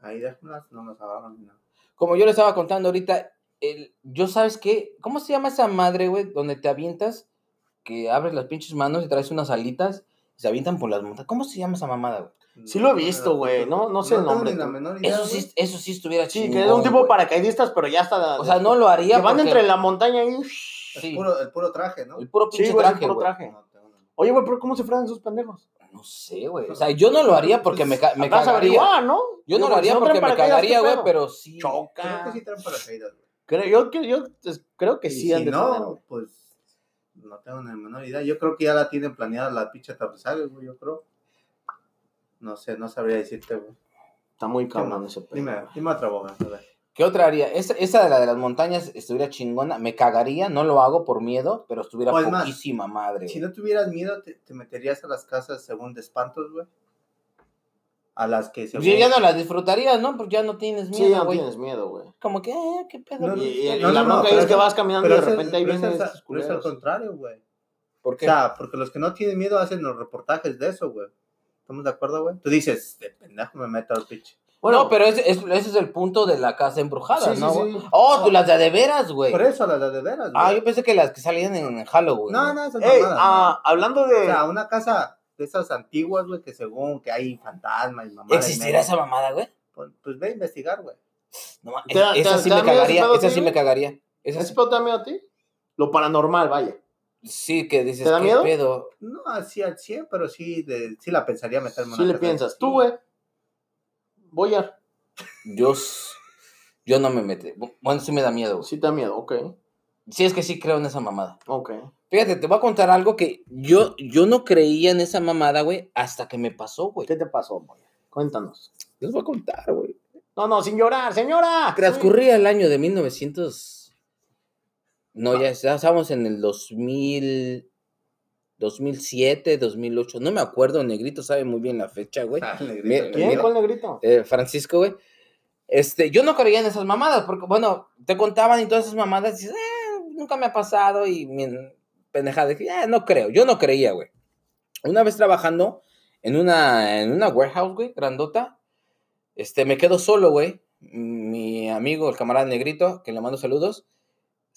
Speaker 2: ahí no las agarran.
Speaker 1: Como yo le estaba contando ahorita, el, yo sabes qué, ¿cómo se llama esa madre, güey? Donde te avientas, que abres las pinches manos y traes unas alitas y se avientan por las montañas. ¿Cómo se llama esa mamada, güey?
Speaker 3: Sí lo he visto, güey, no- no sé el nombre,
Speaker 2: ni la
Speaker 3: tú.
Speaker 2: menor idea,
Speaker 1: Eso sí, eso sí estuviera
Speaker 3: Sí,
Speaker 1: chingón.
Speaker 3: que es un tipo
Speaker 1: güey.
Speaker 3: paracaidistas, pero ya está.
Speaker 1: O sea, no lo haría
Speaker 3: Que van
Speaker 1: porque
Speaker 3: entre la montaña y.
Speaker 1: Sí.
Speaker 2: puro, el puro traje, ¿no?
Speaker 1: el puro pinche
Speaker 3: Sí, güey,
Speaker 1: traje,
Speaker 3: puro
Speaker 1: güey.
Speaker 3: traje. Oye, güey, pero ¿cómo se frenan esos pendejos?
Speaker 1: No sé, güey. O sea, yo no lo haría porque me, ca- me
Speaker 3: Habrás
Speaker 1: cagaría.
Speaker 3: averiguar, ¿no?
Speaker 1: Yo no lo haría
Speaker 3: si
Speaker 1: porque me cagaría,
Speaker 3: ¿qué
Speaker 1: güey, pero sí.
Speaker 2: Creo
Speaker 3: Choca.
Speaker 2: que sí traen paracaídas, güey.
Speaker 3: Creo, yo, pues, creo que
Speaker 2: Y
Speaker 3: sí han
Speaker 2: si
Speaker 3: de
Speaker 2: no, pues no tengo ni la menor idea. Yo creo que ya la tienen planeada la pinche aterrizaje, güey, yo creo. No sé, no sabría decirte, güey.
Speaker 3: Está muy
Speaker 2: ¿Qué
Speaker 3: cabrón ese pedo.
Speaker 2: Dime, dime otra boga, a ver.
Speaker 1: ¿Qué otra haría? Esa, esa de la de las montañas estuviera chingona. Me cagaría, no lo hago por miedo, pero estuviera
Speaker 2: Pues más,
Speaker 1: poquísima madre.
Speaker 2: Si no tuvieras miedo, te, te meterías a las casas según de espantos, güey. A las que según...
Speaker 1: Pues ya no las disfrutarías, ¿no? Porque ya no tienes
Speaker 3: Sí,
Speaker 1: miedo,
Speaker 3: ya no tienes miedo, güey.
Speaker 1: Como que, eh, qué pedo.
Speaker 2: No,
Speaker 3: Y,
Speaker 2: no,
Speaker 3: la
Speaker 2: no, no,
Speaker 3: bronca es que vas caminando y de repente ahí
Speaker 2: pero es
Speaker 3: vienen
Speaker 2: el-
Speaker 3: estos
Speaker 2: pero es al contrario, güey.
Speaker 1: ¿Por
Speaker 2: O
Speaker 1: qué?
Speaker 2: sea, porque los que no tienen miedo hacen los reportajes de eso, güey. ¿Estamos de acuerdo, güey? Tú dices, de pendejo me meto al pinche.
Speaker 1: no, pero ese, es- ese es el punto de la casa embrujada,
Speaker 3: Sí,
Speaker 1: ¿no?
Speaker 3: sí.
Speaker 1: Oh, tú las de de veras, güey.
Speaker 2: Por eso, las de veras, güey.
Speaker 1: Ah, yo pensé que las que salían en Halloween.
Speaker 2: No, no, esas
Speaker 3: Ey,
Speaker 2: mamadas,
Speaker 3: ah, hablando
Speaker 2: no. O
Speaker 3: de.
Speaker 2: sea, una casa de esas antiguas, güey, que según que hay fantasmas y mamadas.
Speaker 1: ¿Existirá esa mamada, güey?
Speaker 2: Pues, pues ve a investigar, güey.
Speaker 1: No, ma-
Speaker 3: ¿Te
Speaker 1: esa
Speaker 3: te-
Speaker 1: sí
Speaker 3: te
Speaker 1: me cagaría, esa sí me cagaría. Esa
Speaker 3: ¿Ese
Speaker 1: sí,
Speaker 3: te da miedo a ti? Lo paranormal, vaya.
Speaker 1: sí que dices,
Speaker 3: ¿Te da
Speaker 1: ¿qué
Speaker 3: miedo?
Speaker 1: pedo?
Speaker 2: No así al 100, pero sí, de, sí la pensaría meterme en
Speaker 3: Sí
Speaker 2: una
Speaker 3: le piensas. Tú, güey. Boyar.
Speaker 1: Yo, s- yo no me metí. Bueno, sí me da miedo, güey.
Speaker 3: Sí te da miedo, ok.
Speaker 1: Sí, es que sí creo en esa mamada.
Speaker 3: Ok.
Speaker 1: Fíjate, te voy a contar algo que yo, yo no creía en esa mamada, güey, hasta que me pasó, güey.
Speaker 3: ¿Qué te pasó, Boyar? Cuéntanos.
Speaker 1: Les voy a contar, güey.
Speaker 3: No, no, sin llorar, señora.
Speaker 1: Transcurría el año de 1900. No, ya, ya estábamos en el 2000. 2007, 2008. No me acuerdo, Negrito sabe muy bien la fecha, güey.
Speaker 2: Ah.
Speaker 3: ¿Cuál negrito?
Speaker 1: Eh, Francisco, güey. Este, yo no creía en esas mamadas, porque, bueno, te contaban y todas esas mamadas, y dices, "Eh, nunca me ha pasado, y mi pendejada, dije, "Eh, no creo, yo no creía, güey. Una vez trabajando en una, en una warehouse, güey, grandota, este, me quedo solo, güey. Mi amigo, el camarada negrito, que le mando saludos,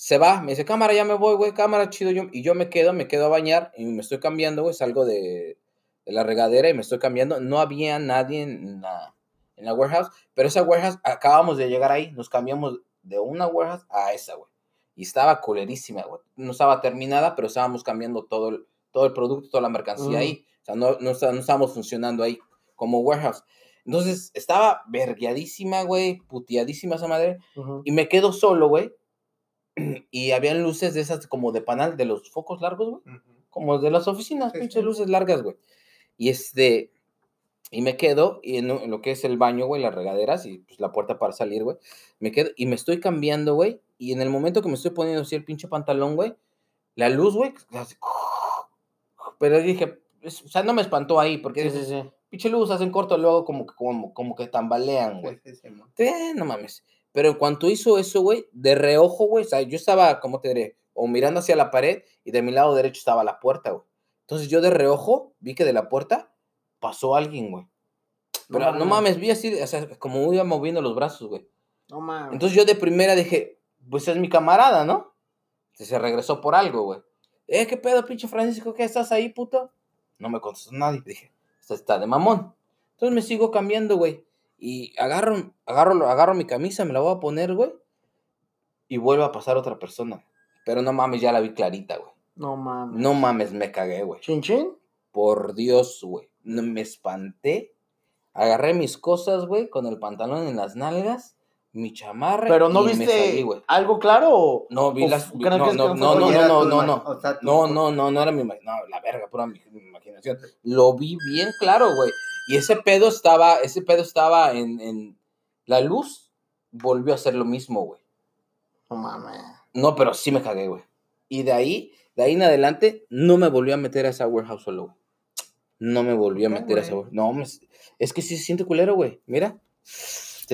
Speaker 1: se va, me dice, cámara, ya me voy, güey, cámara, chido, yo, y yo me quedo, me quedo a bañar, y me estoy cambiando, güey, salgo de, de la regadera y me estoy cambiando. No había nadie en la, en la warehouse, pero esa warehouse, acabamos de llegar ahí, nos cambiamos de una warehouse a esa, güey. Y estaba culerísima, güey. No estaba terminada, pero estábamos cambiando todo el, todo el producto, toda la mercancía ahí. O sea, no, no, está- no estábamos funcionando ahí como warehouse. Entonces, estaba vergueadísima, güey, puteadísima esa madre.
Speaker 3: Ujú.
Speaker 1: Y me quedo solo, güey. Y habían luces de esas como de panal, de los focos largos, güey
Speaker 2: Ujú.
Speaker 1: como de las oficinas,
Speaker 2: Sí,
Speaker 1: pinches
Speaker 2: sí.
Speaker 1: luces largas, güey. Y este, y me quedo y en, lo que es el baño, güey, las regaderas y pues la puerta para salir, güey. Me quedo y me estoy cambiando, güey. Y en el momento que me estoy poniendo así el pinche pantalón, güey, la luz, güey, hace <laughs> pero dije, es- o sea, no me espantó ahí porque
Speaker 3: Sí,
Speaker 1: dices,
Speaker 3: sí, sí.
Speaker 1: pinche luz hacen corto luego como que como, como que tambalean, güey. No mames. Pero en cuanto hizo eso, güey, de reojo, güey, o sea, yo estaba, ¿cómo te diré? O mirando hacia la pared y de mi lado derecho estaba la puerta, güey. Entonces yo de reojo vi que de la puerta pasó alguien, güey. Pero no mames, vi así, o sea, como iba moviendo los brazos, güey.
Speaker 3: No mames.
Speaker 1: Entonces yo de primera dije, pues es mi camarada, ¿no? Se, se regresó por algo, güey. Eh, ¿qué pedo, pinche Francisco? ¿Qué estás ahí, puto? No me contestó nadie. Dije, está de mamón. Entonces me sigo cambiando, güey. Y agarro, agarro, agarro mi camisa, me la voy a poner, güey. Y vuelve a pasar otra persona. Pero no mames, ya la vi clarita, güey.
Speaker 3: No mames.
Speaker 1: No mames, me cagué, güey.
Speaker 3: ¿Chin chin?
Speaker 1: Por Dios, güey. Me espanté. Agarré mis cosas, güey, con el pantalón en las nalgas, mi chamarra.
Speaker 3: Pero no
Speaker 1: y me
Speaker 3: viste
Speaker 1: salí,
Speaker 3: algo claro o.
Speaker 1: No, vi las.
Speaker 3: f-
Speaker 1: vi-
Speaker 3: ¿crees
Speaker 1: no, no, no, no, no, no, no, no.
Speaker 2: o sea, tu-
Speaker 1: No, no, no, no era mi. No, la verga, pura mi mi imaginación. Lo vi bien claro, güey. Y ese pedo estaba, ese pedo estaba en, en. La luz volvió a ser lo mismo, güey.
Speaker 3: No mames.
Speaker 1: No, pero sí me cagué, güey. Y de ahí, de ahí en adelante, no me volvió a meter a esa warehouse solo, güey. No me volvió a
Speaker 2: ¿Por qué,
Speaker 1: meter a esa warehouse. No, es que sí se siente culero, güey. Mira.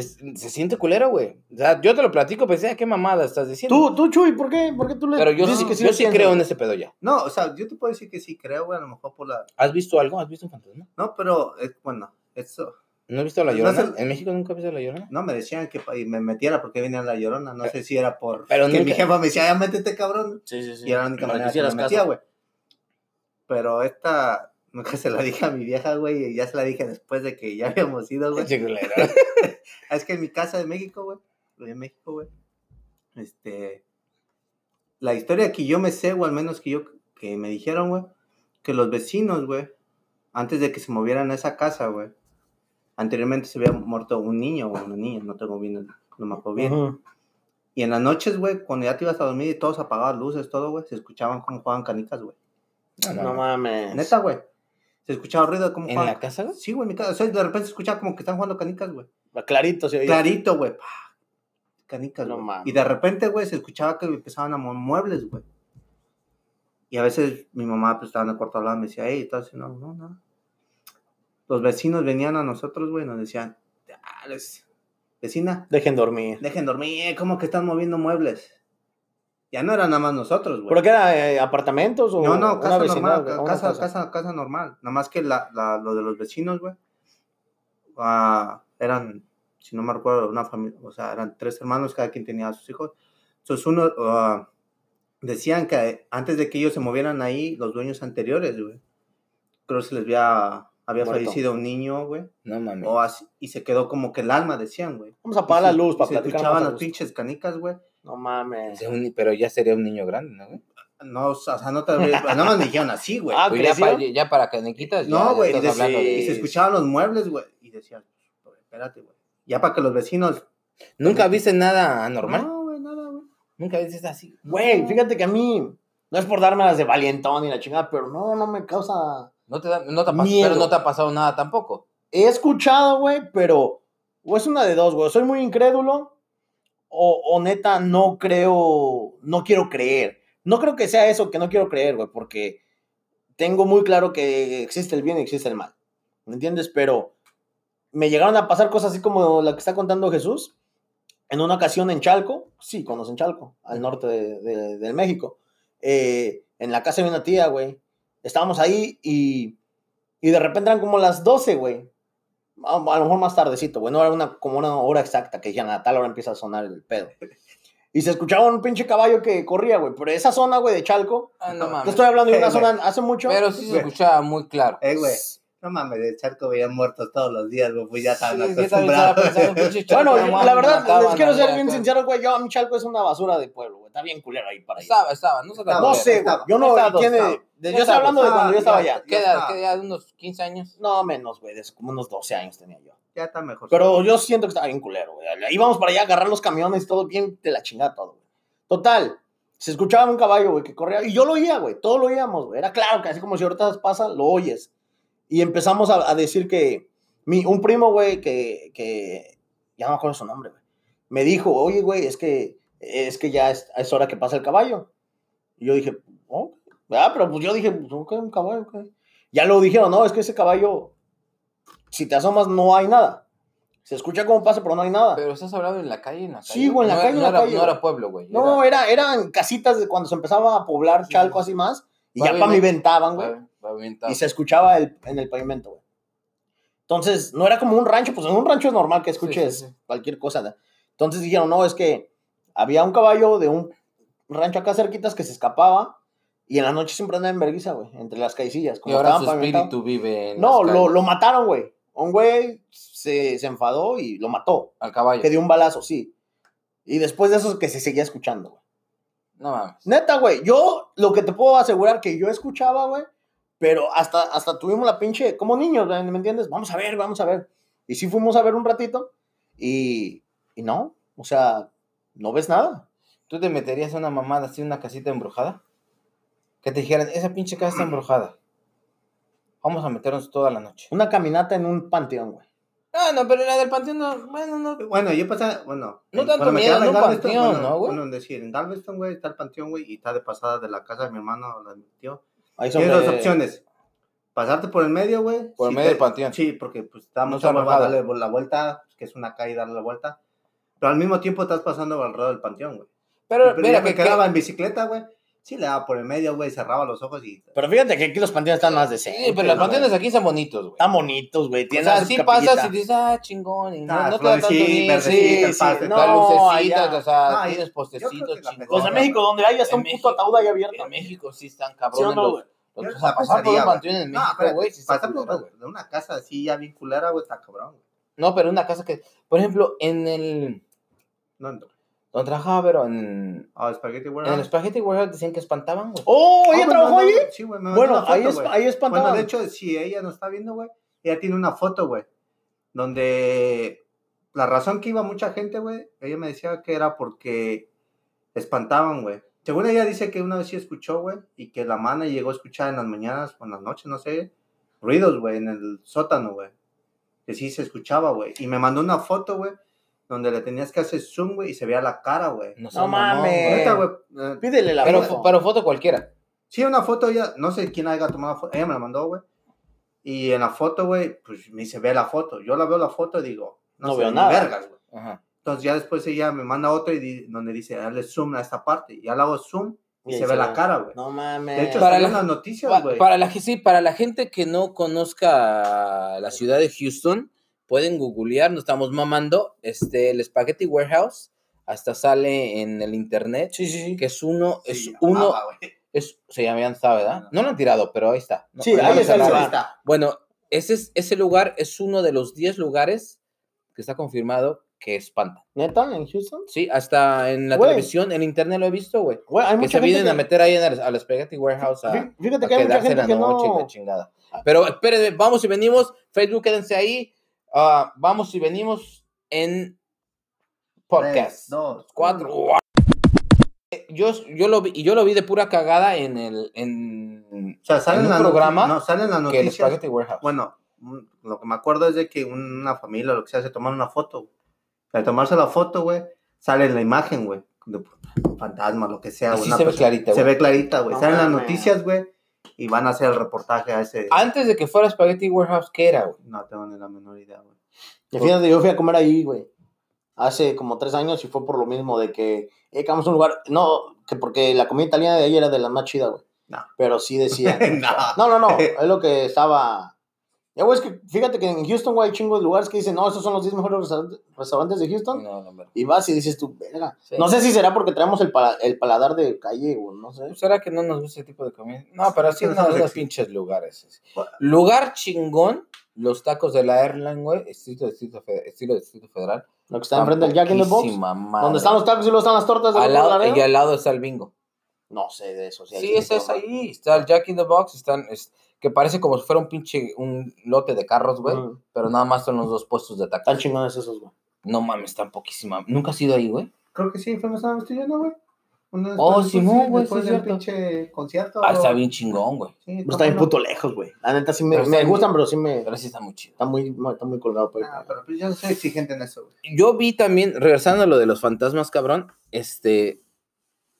Speaker 1: Se, se siente culero, güey. O sea, yo te lo platico, pensé, "Ah, ¿qué mamada estás diciendo?
Speaker 3: Tú, tú, Chuy, ¿por qué? ¿Por qué tú le
Speaker 1: Pero yo
Speaker 3: dices
Speaker 1: sí,
Speaker 3: que
Speaker 1: yo sí creo en ese pedo ya.
Speaker 2: No, o sea, yo te puedo decir que sí creo, güey, a lo mejor por la...
Speaker 1: ¿Has visto algo? ¿Has visto un fantasma?
Speaker 2: No, pero, bueno, eso...
Speaker 1: ¿No has visto la
Speaker 2: No
Speaker 1: llorona?
Speaker 2: sé.
Speaker 1: ¿En México nunca has visto la llorona?
Speaker 2: No, me decían que me metiera porque venía la llorona. No sé si era por...
Speaker 1: Pero
Speaker 2: que mi jefa me decía, ya métete, cabrón.
Speaker 3: Sí, sí, sí.
Speaker 2: Y era la única manera que me metía, güey. Pero esta... Nunca se la dije a mi vieja, güey, y ya se la dije después de que ya habíamos ido, güey. <laughs> <laughs> Es que en mi casa de México, güey, de México, güey, este, la historia que yo me sé, o al menos que yo, que me dijeron, güey, que los vecinos, güey, antes de que se movieran a esa casa, güey, anteriormente se había muerto un niño o una niña, no tengo bien, el- no me acuerdo bien. Y en las noches, güey, cuando ya te ibas a dormir y todos apagaban luces, todo, güey, se escuchaban cómo jugaban canicas, güey.
Speaker 3: No mames.
Speaker 2: Neta, güey. Se escuchaba ruido de cómo
Speaker 1: ¿En
Speaker 2: jugaban.
Speaker 1: la casa, güey?
Speaker 2: Sí, güey, en mi casa. O sea, de repente se escuchaba como que están jugando canicas, güey.
Speaker 3: Clarito se oía.
Speaker 2: Clarito, güey. Canicas,
Speaker 3: No
Speaker 2: güey. Y de repente, güey, se escuchaba que empezaban a mover muebles, güey. Y a veces mi mamá, pues, estaba en el cuarto hablando, me decía, hey, entonces, no, no, no. Los vecinos venían a nosotros, güey, y nos decían, "Ah, les- vecina,
Speaker 3: Dejen dormir.
Speaker 2: dejen dormir, ¿cómo que están moviendo muebles? Ya no eran nada más nosotros, güey.
Speaker 3: ¿Pero qué era? eh, ¿Apartamentos o
Speaker 2: No, no,
Speaker 3: una
Speaker 2: casa
Speaker 3: vecindad,
Speaker 2: normal, ca- casa, casa, casa normal. Nada más que la, la- lo de los vecinos, güey. ah, eran, si no me recuerdo, una familia, o sea, eran tres hermanos, cada quien tenía a sus hijos. Entonces uno, ah, decían que antes de que ellos se movieran ahí, los dueños anteriores, güey, creo que se les había, había
Speaker 3: Muerto.
Speaker 2: fallecido un niño, güey,
Speaker 1: No mames.
Speaker 2: o así, y se quedó como que el alma, decían, güey.
Speaker 3: Vamos a apagar la luz
Speaker 2: y
Speaker 3: para
Speaker 2: se
Speaker 3: platicar
Speaker 2: escuchaban las pinches canicas, güey.
Speaker 3: No mames.
Speaker 1: Pero ya sería un niño grande, ¿no?
Speaker 2: No, o sea, no te, nada más me dijeron así, güey.
Speaker 3: Ah,
Speaker 1: Pues ya, para, ya para canequitas,
Speaker 2: No, güey, y, de- y se escuchaban los muebles, güey. Y decían, espérate, güey. Ya para que los vecinos.
Speaker 1: ¿Nunca viste nada anormal?
Speaker 2: No, güey, nada, güey.
Speaker 1: ¿Nunca viste así?
Speaker 3: Güey, fíjate que a mí, no es por darme las de valientón ni la chingada, pero no, no me causa...
Speaker 1: No te, da- no te ha pero no te ha pasado nada tampoco.
Speaker 3: He escuchado, güey, pero o es una de dos, güey. Soy muy incrédulo o, neta no creo, no quiero creer. No creo que sea eso que no quiero creer, güey, porque tengo muy claro que existe el bien y existe el mal. ¿Me entiendes? Pero me llegaron a pasar cosas así como la que está contando Jesús. En una ocasión en Chalco, sí, conocen Chalco, al norte de, México, eh, en la casa de una tía, güey. Estábamos ahí y, y de repente eran como las 12, güey. A, a lo mejor más tardecito, güey. No era una, como una hora exacta que dijeron a tal hora empieza a sonar el pedo. <laughs> Y se escuchaba un pinche caballo que corría, güey. Pero esa zona, güey, de Chalco,
Speaker 1: Ah, no
Speaker 2: Te
Speaker 1: mames.
Speaker 3: te estoy hablando de una
Speaker 2: Eh,
Speaker 3: zona hace mucho.
Speaker 1: Pero sí se escuchaba muy claro.
Speaker 2: Eh, güey. No mames, el charco veían muertos todos los días, güey. Pues ya estaban
Speaker 1: Sí, <laughs> Chalco,
Speaker 3: Bueno,
Speaker 1: no
Speaker 3: la verdad, les quiero
Speaker 1: ahí
Speaker 3: ser bien sincero, güey. Yo, mi Chalco es una basura de pueblo, güey. Está bien culero ahí para allá.
Speaker 1: Estaba, estaba, no
Speaker 2: Estaba.
Speaker 3: Sé, güey. Yo no,
Speaker 1: Estaba,
Speaker 3: tiene,
Speaker 2: estaba.
Speaker 3: de- yo
Speaker 1: Estaba,
Speaker 3: estoy hablando de cuando yo estaba
Speaker 2: ya.
Speaker 3: allá.
Speaker 1: ¿Qué edad? ¿Qué edad? ¿Unos 15 años?
Speaker 3: No, menos, güey. de Como unos 12 años tenía yo.
Speaker 2: Ya está mejor.
Speaker 3: Pero yo siento que estaba bien culero, güey. Íbamos para allá a agarrar los camiones y todo bien de la chingada todo, güey. Total, se escuchaba un caballo, güey, que corría. Y yo lo oía, güey. Todo lo oíamos, güey. Era claro que así como si ahorita pasa, lo oyes. Y empezamos a, a decir que mi, un primo, güey, que, que ya no me acuerdo su nombre, güey. Me dijo, oye, güey, es que, es que ya es, es hora que pasa el caballo. Y yo dije, oh, ah, pero pues yo dije, pues, ok, un caballo, ok. Ya lo dijeron, no, es que ese caballo, si te asomas, no hay nada. Se escucha cómo pasa, pero no hay nada.
Speaker 1: Pero estás hablando en la calle, en la calle.
Speaker 3: Sí, güey, en la
Speaker 1: No
Speaker 3: calle,
Speaker 1: era-
Speaker 3: en
Speaker 1: no
Speaker 3: la
Speaker 1: era-
Speaker 3: calle,
Speaker 1: No era pueblo, güey.
Speaker 3: No,
Speaker 1: era-
Speaker 3: era, eran casitas de cuando se empezaba a poblar
Speaker 1: Sí,
Speaker 3: Chalco
Speaker 1: sí.
Speaker 3: así más. Y ya
Speaker 1: Pavimento.
Speaker 3: pavimentaban, güey. Y se escuchaba el, en el pavimento, güey. Entonces, no era como un rancho, pues en un rancho es normal que escuches
Speaker 1: sí, sí.
Speaker 3: cualquier cosa. ¿no? Entonces dijeron, no, es que había un caballo de un rancho acá cerquitas que se escapaba y en la noche siempre andaba en vergüenza, güey, entre las callecillas.
Speaker 1: Y ahora su espíritu vive en
Speaker 3: No,
Speaker 1: las
Speaker 3: lo, lo mataron, güey. Un güey se, se enfadó y lo mató.
Speaker 1: Al caballo.
Speaker 3: Que dio un balazo, sí. Y después de eso que se seguía escuchando, güey.
Speaker 1: No mames.
Speaker 3: Neta, güey, yo lo que te puedo asegurar que yo escuchaba, güey, pero hasta, hasta tuvimos la pinche, como niños, ¿me entiendes? Vamos a ver, vamos a ver. Y sí fuimos a ver un ratito y, y no, o sea, no ves nada.
Speaker 1: ¿Tú te meterías a una mamada así, una casita embrujada? Que te dijeran, esa pinche casa está embrujada. Vamos a meternos toda la noche.
Speaker 3: Una caminata en un panteón, güey.
Speaker 1: Ah, no, pero la del panteón no, bueno, no.
Speaker 2: Bueno, yo pasaba, bueno.
Speaker 1: No tanto miedo,
Speaker 2: en
Speaker 1: no
Speaker 2: Galveston,
Speaker 1: panteón,
Speaker 2: bueno,
Speaker 1: ¿no, güey?
Speaker 2: Bueno, decir, en Galveston, güey, está el panteón, güey, y está de pasada de la casa de mi hermano, la de mi tío.
Speaker 3: Ahí son
Speaker 2: Tienes
Speaker 3: de-
Speaker 2: dos opciones. Pasarte por el medio, güey.
Speaker 1: Por el
Speaker 2: si
Speaker 1: medio del panteón.
Speaker 2: Sí, porque pues está mucha
Speaker 1: alojado.
Speaker 2: darle la vuelta, que es una calle darle la vuelta. Pero al mismo tiempo estás pasando alrededor del panteón, güey.
Speaker 1: Pero,
Speaker 2: Pero
Speaker 1: mira,
Speaker 2: yo me
Speaker 1: que,
Speaker 2: quedaba
Speaker 1: que-
Speaker 2: en bicicleta, güey. Sí, le daba por el medio, güey, cerraba los ojos y...
Speaker 3: Pero fíjate que aquí los panteones están más decentes.
Speaker 1: Sí, pero los panteones aquí son bonitos, güey.
Speaker 3: Están bonitos, güey.
Speaker 1: O sea, sí pasas y dices, ah, chingón, y no,
Speaker 2: Ah,
Speaker 1: no te da tanto Sí, sí,
Speaker 2: pasto.
Speaker 3: no,
Speaker 1: las lucecitas,
Speaker 3: allá.
Speaker 1: o sea,
Speaker 2: No,
Speaker 1: tienes postecitos
Speaker 2: la
Speaker 1: chingones.
Speaker 3: Los de México, donde hay hasta
Speaker 1: En
Speaker 3: un
Speaker 1: México-
Speaker 3: puto ataúd ahí abierto.
Speaker 1: En México sí están
Speaker 3: ¿Sí o
Speaker 1: cabrones
Speaker 3: no,
Speaker 1: los-
Speaker 3: güey?
Speaker 1: los- o sea, pasar por un panteón en México, güey, sí está
Speaker 2: pasar por
Speaker 1: culero, güey.
Speaker 2: de una casa así ya bien culera, güey, está cabrón, güey.
Speaker 1: No, pero una casa que, por ejemplo, en el,
Speaker 2: No, no.
Speaker 1: Donde trabajaba, pero en,
Speaker 2: Ah, Spaghetti
Speaker 1: en
Speaker 2: Warehouse.
Speaker 1: el Spaghetti Warehouse decían que espantaban, güey.
Speaker 3: ¡Oh!
Speaker 2: Ah,
Speaker 3: ¿Ella
Speaker 2: me
Speaker 3: trabajó
Speaker 2: mandó-
Speaker 3: ahí?
Speaker 2: Sí, güey, me
Speaker 3: Bueno,
Speaker 2: foto,
Speaker 3: ahí, es, ahí espantaban.
Speaker 2: Bueno, de hecho, si ella no está viendo, güey, ella tiene una foto, güey, donde la razón que iba mucha gente, güey, ella me decía que era porque espantaban, güey. Según ella dice que una vez sí escuchó, güey, y que la mana llegó a escuchar en las mañanas o en las noches, no sé, ruidos, güey, en el sótano, güey. Que sí se escuchaba, güey. Y me mandó una foto, güey, donde le tenías que hacer zoom, güey, y se veía la cara, güey.
Speaker 1: No,
Speaker 3: mames.
Speaker 1: güey.
Speaker 2: Eh,
Speaker 3: Pídele la
Speaker 1: Pero,
Speaker 3: foto.
Speaker 1: pero foto cualquiera.
Speaker 2: Sí, una foto ella, no sé quién haya tomado la foto, ella me la mandó, güey. Y en la foto, güey, pues me dice, ve la foto. Yo la veo la foto y digo, no,
Speaker 3: No veo nada.
Speaker 2: vergas, güey.
Speaker 1: Ajá.
Speaker 2: Entonces ya después ella me manda otra y di- donde dice, dale zoom a esta parte. Y ya le hago zoom y, se ve la cara, güey.
Speaker 3: No mames.
Speaker 2: De hecho,
Speaker 1: Para
Speaker 2: las noticias,
Speaker 1: Pa-
Speaker 2: güey.
Speaker 1: para la sí, para la gente que no conozca la ciudad de Houston, pueden googlear, nos estamos mamando, este, el Spaghetti Warehouse, hasta sale en el internet,
Speaker 3: Sí, sí, sí.
Speaker 1: que es uno, es uno, es, se llama, ¿verdad? No lo han tirado, pero ahí está. No,
Speaker 3: Sí, ahí está.
Speaker 2: Ahí está.
Speaker 1: Bueno, ese, es, ese lugar es uno de los 10 lugares que está confirmado que espantan.
Speaker 3: ¿Neta? ¿En Houston?
Speaker 1: Sí, hasta en la
Speaker 3: Güey.
Speaker 1: televisión, en internet lo he visto, güey. Que
Speaker 3: mucha
Speaker 1: se
Speaker 3: gente
Speaker 1: vienen
Speaker 3: que-
Speaker 1: a meter ahí en el, al Spaghetti Warehouse a,
Speaker 3: Fí- Fíjate
Speaker 1: a
Speaker 3: que hay mucha gente
Speaker 1: la
Speaker 3: que
Speaker 1: noche y la
Speaker 3: no...
Speaker 1: chingada. Pero espérenme, vamos y venimos. Facebook, quédense ahí. Ah, vamos y venimos en podcast.
Speaker 2: Tres, dos,
Speaker 1: Cuatro.
Speaker 2: uno.
Speaker 1: Yo, yo, lo vi, y yo lo vi de pura cagada en el en,
Speaker 2: O sea,
Speaker 1: en un
Speaker 2: noti-
Speaker 1: programa
Speaker 2: No, salen las
Speaker 1: que el
Speaker 2: noticias.
Speaker 1: Spaghetti Warehouse.
Speaker 2: Bueno, lo que me acuerdo es de que una familia o lo que sea se tomaron una foto. Al tomarse la foto, güey, sale la imagen, güey. Fantasma, lo que sea, una
Speaker 1: se ve clarita,
Speaker 2: Se
Speaker 1: güey.
Speaker 2: ve clarita, güey.
Speaker 3: No
Speaker 2: Salen las noticias, güey, y van a hacer el reportaje a ese.
Speaker 1: Antes de que fuera Spaghetti Warehouse, ¿qué era, güey?
Speaker 2: No tengo ni la menor idea, güey.
Speaker 3: Y fíjate, yo fui a comer ahí, güey. Hace como tres años y fue por lo mismo de que, eh, que vamos a un lugar. No, que porque la comida italiana de ahí era de la más chida, güey.
Speaker 2: No.
Speaker 3: Pero sí decía. <laughs>
Speaker 2: no.
Speaker 3: No, no, no. Es lo que estaba. Ya, güey, es que fíjate que en Houston, güey, hay chingos de lugares que dicen, no, estos son los 10 mejores restaurantes, de Houston.
Speaker 1: No, no, no.
Speaker 3: Y vas y dices tú, verga.
Speaker 1: Sí.
Speaker 3: No sé si será porque traemos el, pala- el paladar de calle, o no sé.
Speaker 1: ¿Será que no nos gusta ese tipo de comida? No, pero sí
Speaker 2: no
Speaker 1: es uno de
Speaker 2: somos
Speaker 1: los
Speaker 2: exi-
Speaker 1: pinches lugares. Lugar chingón, los tacos de la Airline, güey, estilo Fe- estilo Distrito Federal.
Speaker 3: Lo que está enfrente del Jack in the Box.
Speaker 1: Madre.
Speaker 3: Donde están los tacos y luego están las tortas de
Speaker 1: al lado. Y al lado está el bingo.
Speaker 3: No sé de eso.
Speaker 1: Sí,
Speaker 3: hay
Speaker 1: ese es ahí. Está el Jack in the Box, están, es, que parece como si fuera un pinche, un lote de carros, güey. Pero nada más son los dos puestos de
Speaker 3: Están
Speaker 1: tacos.
Speaker 3: chingones esos, güey.
Speaker 1: No mames, están poquísima. ¿Nunca has ido ahí, güey?
Speaker 2: Creo que sí, fuimos a estudiando, güey. Uno
Speaker 1: Oh, Simón, güey,
Speaker 2: Después
Speaker 1: sí,
Speaker 2: del pinche concierto.
Speaker 1: Ah, está bien chingón, güey.
Speaker 2: Sí,
Speaker 3: Pero
Speaker 2: está
Speaker 3: bien puto lejos, güey. La neta sí me, me gustan, pero sí me.
Speaker 1: Pero sí está muy chido.
Speaker 3: Está muy, está muy colgado por ahí.
Speaker 2: Ah, pero pues yo no soy exigente en eso, güey.
Speaker 1: Yo vi también, regresando a lo de los fantasmas, cabrón, este,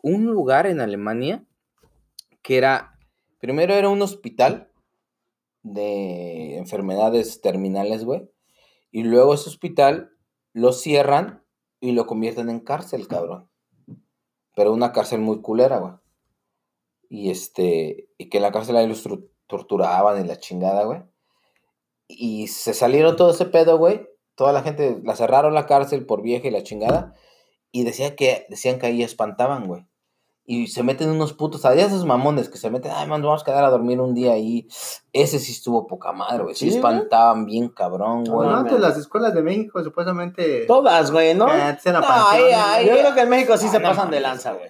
Speaker 1: un lugar en Alemania que era, primero era un hospital de enfermedades terminales, güey, y luego ese hospital lo cierran y lo convierten en cárcel, cabrón. Pero una cárcel muy culera, güey. Y este, y que en la cárcel ahí los torturaban y la chingada, güey. Y se salieron todo ese pedo, güey. Toda la gente, la cerraron la cárcel por vieja y la chingada. Y decía que, decían que ahí espantaban, güey. Y se meten unos putos, había esos mamones que se meten, ay, man, vamos a quedar a dormir un día ahí. Ese sí estuvo poca madre, güey. Sí, espantaban bien cabrón,
Speaker 3: No
Speaker 1: güey.
Speaker 2: Bueno,
Speaker 3: mames.
Speaker 2: antes las escuelas de México supuestamente.
Speaker 3: Todas, güey, ¿no?
Speaker 2: eh,
Speaker 1: No, ahí- ahí-
Speaker 2: güey.
Speaker 3: Yo creo que en México sí se
Speaker 1: Ah, no
Speaker 3: pasan de lanza, güey.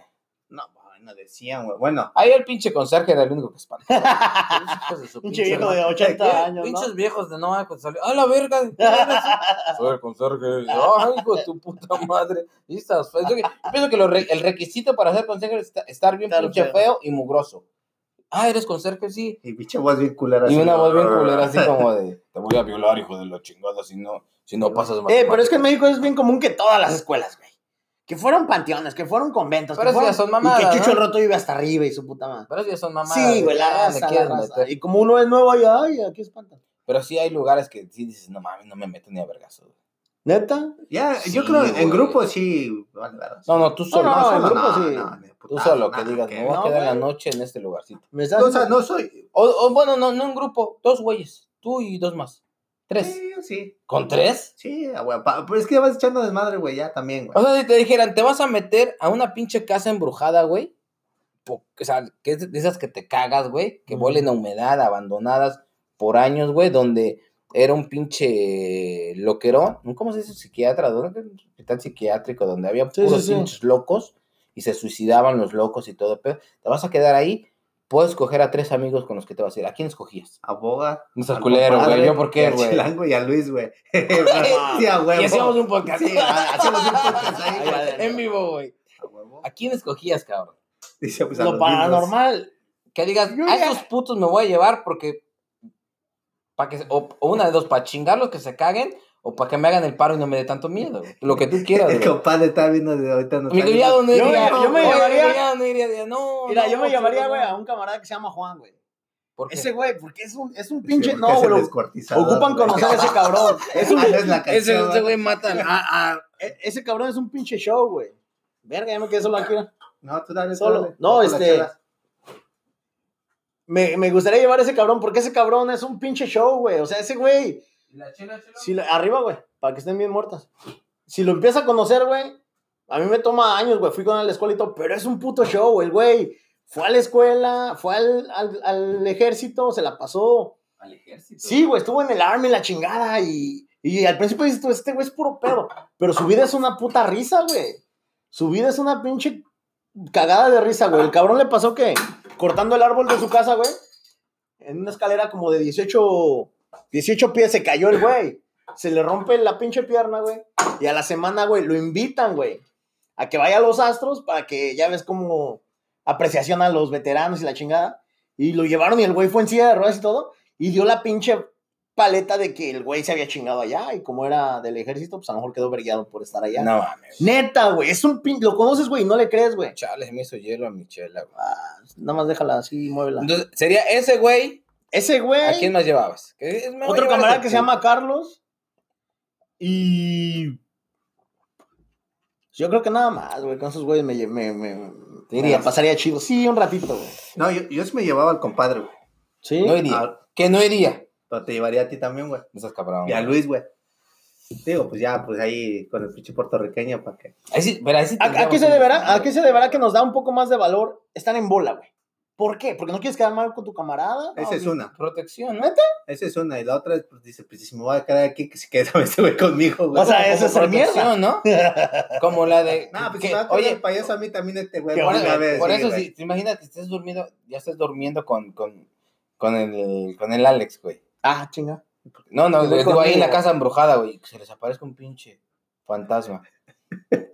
Speaker 2: No, decían, güey. Bueno,
Speaker 1: Ahí el pinche conserje era el único que espantaba. <laughs>
Speaker 3: Pinche viejo de
Speaker 1: madre.
Speaker 3: 80 años, ¿no?
Speaker 1: Pinches viejos de no, pues salió. ¡Ah, la verga! <laughs> Soy el conserje. ¡Ay, hijo de tu puta madre! Y estás feo. Yo pienso que lo re- el requisito para ser conserje es esta- estar bien
Speaker 3: Estar
Speaker 1: pinche
Speaker 3: feo.
Speaker 1: feo. y mugroso. Ah, ¿eres conserje? Sí.
Speaker 2: y pinche voz bien culera.
Speaker 1: Y una voz bien <laughs> culera así como de... Te voy a violar, hijo de la chingada, si no, si no pasas
Speaker 3: Eh, pero es que en
Speaker 1: matemáticas".
Speaker 3: México es bien común que todas las escuelas, güey. Que fueron panteones, que fueron conventos.
Speaker 1: Pero
Speaker 3: que
Speaker 1: eso ya
Speaker 3: fueron-
Speaker 1: son mamadas,
Speaker 3: Y que Chucho
Speaker 1: ¿no?
Speaker 3: el Roto vive hasta arriba y su puta madre.
Speaker 1: Pero eso ya son mamadas.
Speaker 3: Sí, güey, la raza,
Speaker 1: le
Speaker 3: la
Speaker 1: quieren
Speaker 3: raza.
Speaker 1: meter.
Speaker 3: Y como uno es nuevo, ay, ay, aquí espantan.
Speaker 1: Pero sí hay lugares que sí dices, no mames, no me meto ni a vergaso. güey".
Speaker 3: ¿Neta?
Speaker 2: Ya,
Speaker 1: Sí,
Speaker 2: yo creo en grupo sí. Vale.
Speaker 1: No, no, tú solo.
Speaker 3: no,
Speaker 1: tú
Speaker 3: en
Speaker 1: solo.
Speaker 3: grupo sí.
Speaker 1: Tú solo que digas,
Speaker 2: que-
Speaker 1: me voy a
Speaker 3: no,
Speaker 1: quedar la noche en este lugarcito.
Speaker 3: ¿Me estás
Speaker 2: No, o sea, no soy.
Speaker 1: O, o bueno, no, no un grupo, dos güeyes, tú y dos más. Tres.
Speaker 2: Sí, sí.
Speaker 1: ¿Con tres?
Speaker 2: Sí, ah, güey. Pero es que vas echando desmadre, güey, ya también,
Speaker 1: O
Speaker 2: güey.
Speaker 1: sea, si te dijeran, te vas a meter a una pinche casa embrujada, güey. O sea, que es de esas que te cagas, güey, que
Speaker 3: Ujú.
Speaker 1: huelen a humedad, abandonadas por años, güey, donde era un pinche loquerón, ¿cómo se dice? Psiquiatra, ¿dónde? Un hospital psiquiátrico donde había
Speaker 3: Sí,
Speaker 1: puros
Speaker 3: sí, sí.
Speaker 1: pinches locos y se suicidaban los locos y todo, pero te vas a quedar ahí, puedes escoger a tres amigos con los que te vas a ir. ¿A quién escogías?
Speaker 2: A Boga.
Speaker 1: No seas culero, güey, ¿yo por qué, güey?
Speaker 2: Chilango y a Luis, güey. <laughs> <laughs> sí, a huevo.
Speaker 1: Y hacíamos un podcast.
Speaker 2: Sí, ha- hacíamos un podcast ahí,
Speaker 1: en vivo, güey.
Speaker 2: A huevo.
Speaker 1: ¿A quién escogías, cabrón?
Speaker 2: Dice, pues, a
Speaker 3: Lo
Speaker 2: mismos.
Speaker 3: paranormal.
Speaker 1: Que digas,
Speaker 3: Yo
Speaker 1: a
Speaker 3: ya-
Speaker 1: esos putos me voy a llevar porque. Pa que, o, o una de dos, para chingarlos que se caguen o para que me hagan el paro y no me dé tanto miedo. güey. Lo que tú quieras. <laughs>
Speaker 2: El compadre está viendo de ahorita.
Speaker 1: no
Speaker 3: Yo-
Speaker 1: iría.
Speaker 3: yo me llamaría-
Speaker 1: no iría. No,
Speaker 3: Mira,
Speaker 1: no,
Speaker 3: yo me llamaría, güey,
Speaker 1: no.
Speaker 3: a un camarada que se llama Juan, güey. Ese güey, porque es un, es un
Speaker 2: Sí,
Speaker 3: pinche.
Speaker 2: porque
Speaker 3: No, güey. Ocupan conocer a ese cabrón. <laughs> Es un,
Speaker 2: no es la
Speaker 1: Ese,
Speaker 2: canción,
Speaker 1: ese güey mata a- a-
Speaker 3: e- ese cabrón es un pinche show, güey. Verga, ya me quedé solo aquí.
Speaker 2: No, tú dale,
Speaker 3: Solo.
Speaker 2: dale.
Speaker 3: No, este-. Me, me gustaría llevar a ese cabrón porque ese cabrón es un pinche show, güey. O sea, ese güey. Si arriba, güey, para que estén bien muertas. Si lo empieza a conocer, güey, a mí me toma años, güey. Fui con él a la escuela y todo, pero es un puto show, el güey. Fue a la escuela, fue al, al, al ejército, se la pasó.
Speaker 1: al ejército.
Speaker 3: Sí, güey, estuvo en el army, la chingada. Y, y al principio dices tú, este güey es puro pedo. Pero su vida es una puta risa, güey. Su vida es una pinche cagada de risa, güey. El cabrón le pasó que cortando el árbol de su casa, güey, en una escalera como de 18, 18 pies se cayó el güey. se le rompe la pinche pierna, güey. Y a la semana, güey, lo invitan, güey, a que vaya a los Astros para que ya ves como apreciación a los veteranos y la chingada. Y lo llevaron y el güey fue en silla de ruedas y todo. Y dio la pinche paleta de que el güey se había chingado allá. Y como era del ejército, pues a lo mejor quedó vergueado por estar allá.
Speaker 1: No mames.
Speaker 3: Neta, güey. Es un pin... Lo conoces, güey, y no le crees, güey.
Speaker 1: Chale, me hizo hielo a mi chela, güey.
Speaker 3: Ah, nada más déjala así, muévela.
Speaker 1: Entonces, sería ese güey.
Speaker 3: Ese güey.
Speaker 1: ¿A quién más llevabas?
Speaker 3: Otro camarada que se llama Carlos. Y. Yo creo que nada más, güey. Con esos güeyes me, me, me, pasaría chido. Sí, un ratito, güey.
Speaker 2: No, yo, yo sí me llevaba al compadre, güey.
Speaker 3: Sí.
Speaker 1: No iría.
Speaker 2: Ah,
Speaker 1: Que no iría.
Speaker 2: pero te llevaría a ti también, güey.
Speaker 1: No seas cabrón.
Speaker 2: Y a. Luis, güey. Digo, pues ya, pues ahí con el pinche puertorriqueño, ¿para qué?
Speaker 1: Ahí sí, pero ahí sí
Speaker 3: ¿A, a qué se deberá? ¿A qué se deberá que nos da un poco más de valor estar en bola, güey? ¿Por qué? ¿Porque no quieres quedar mal con tu camarada?
Speaker 2: Esa es una.
Speaker 1: Protección, ¿no?
Speaker 2: Esa es una. Y la otra es, pues dice, pues si me voy a quedar aquí, que se quede este güey conmigo, güey.
Speaker 3: O sea, eso es ser
Speaker 1: protección, ¿no? <laughs> Como la de.
Speaker 2: No, pues
Speaker 1: que-
Speaker 2: me va a
Speaker 1: oye,
Speaker 2: el payaso a mí también este güey.
Speaker 1: Por,
Speaker 2: una vez,
Speaker 1: por eso, si te imaginas que estés durmiendo, ya estés durmiendo con, con, con, el, con el Alex, güey.
Speaker 3: Ah, chinga.
Speaker 1: No, no, digo ahí en la casa embrujada, güey, que se les aparezca un pinche fantasma.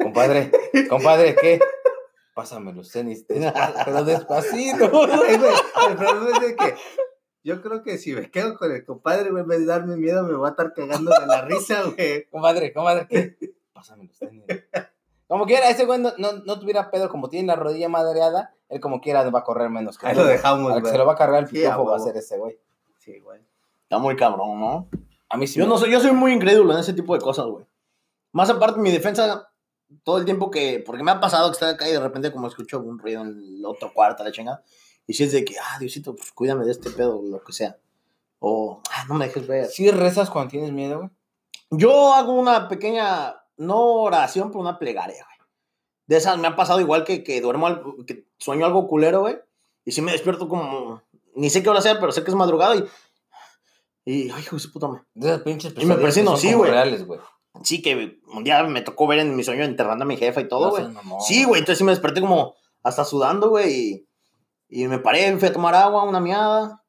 Speaker 1: Compadre, compadre, ¿qué? Pásame los tenis, pero despacito. <laughs>
Speaker 2: El problema es de que yo creo que si me quedo con el compadre, güey, en vez de darme miedo, me va a estar cagando de la risa, güey. <laughs>
Speaker 1: Comadre, comadre, ¿qué? Pásame los tenis. Como quiera, ese güey no, no, no tuviera pedo, como tiene la rodilla madreada, él como quiera va a correr menos que
Speaker 2: Ahí
Speaker 1: tú,
Speaker 2: lo
Speaker 1: güey.
Speaker 2: dejamos, güey.
Speaker 1: se lo va a cargar el
Speaker 2: Sí,
Speaker 1: pitufo va a ser ese güey.
Speaker 2: Sí, güey.
Speaker 3: Está muy cabrón, ¿no?
Speaker 1: A mí sí
Speaker 3: Yo
Speaker 1: me-
Speaker 3: no soy, yo soy muy incrédulo en ese tipo de cosas, güey. Más aparte, mi defensa, todo el tiempo que. Porque me ha pasado que estoy acá y de repente, como escucho un ruido en el otro cuarto, la chingada. Y si es de que, ah, Diosito, pues cuídame de este pedo, lo que sea. O, ah, no me dejes ver.
Speaker 1: ¿Sí rezas cuando tienes miedo, güey?
Speaker 3: Yo hago una pequeña, no oración, pero una plegaria, güey. De esas me ha pasado igual que, que duermo, algo- que sueño algo culero, güey. Y si me despierto como, ni sé qué hora sea, pero sé que es madrugada y. Y, ay, hijo de su puta madre.
Speaker 1: De esas pinches
Speaker 3: Y me persino, sí, güey. Sí, que un día me tocó ver en mi sueño enterrando a mi jefa y todo, güey. Sí, güey, entonces sí me desperté como hasta sudando, güey, y, y me paré, fui a tomar agua, una miada,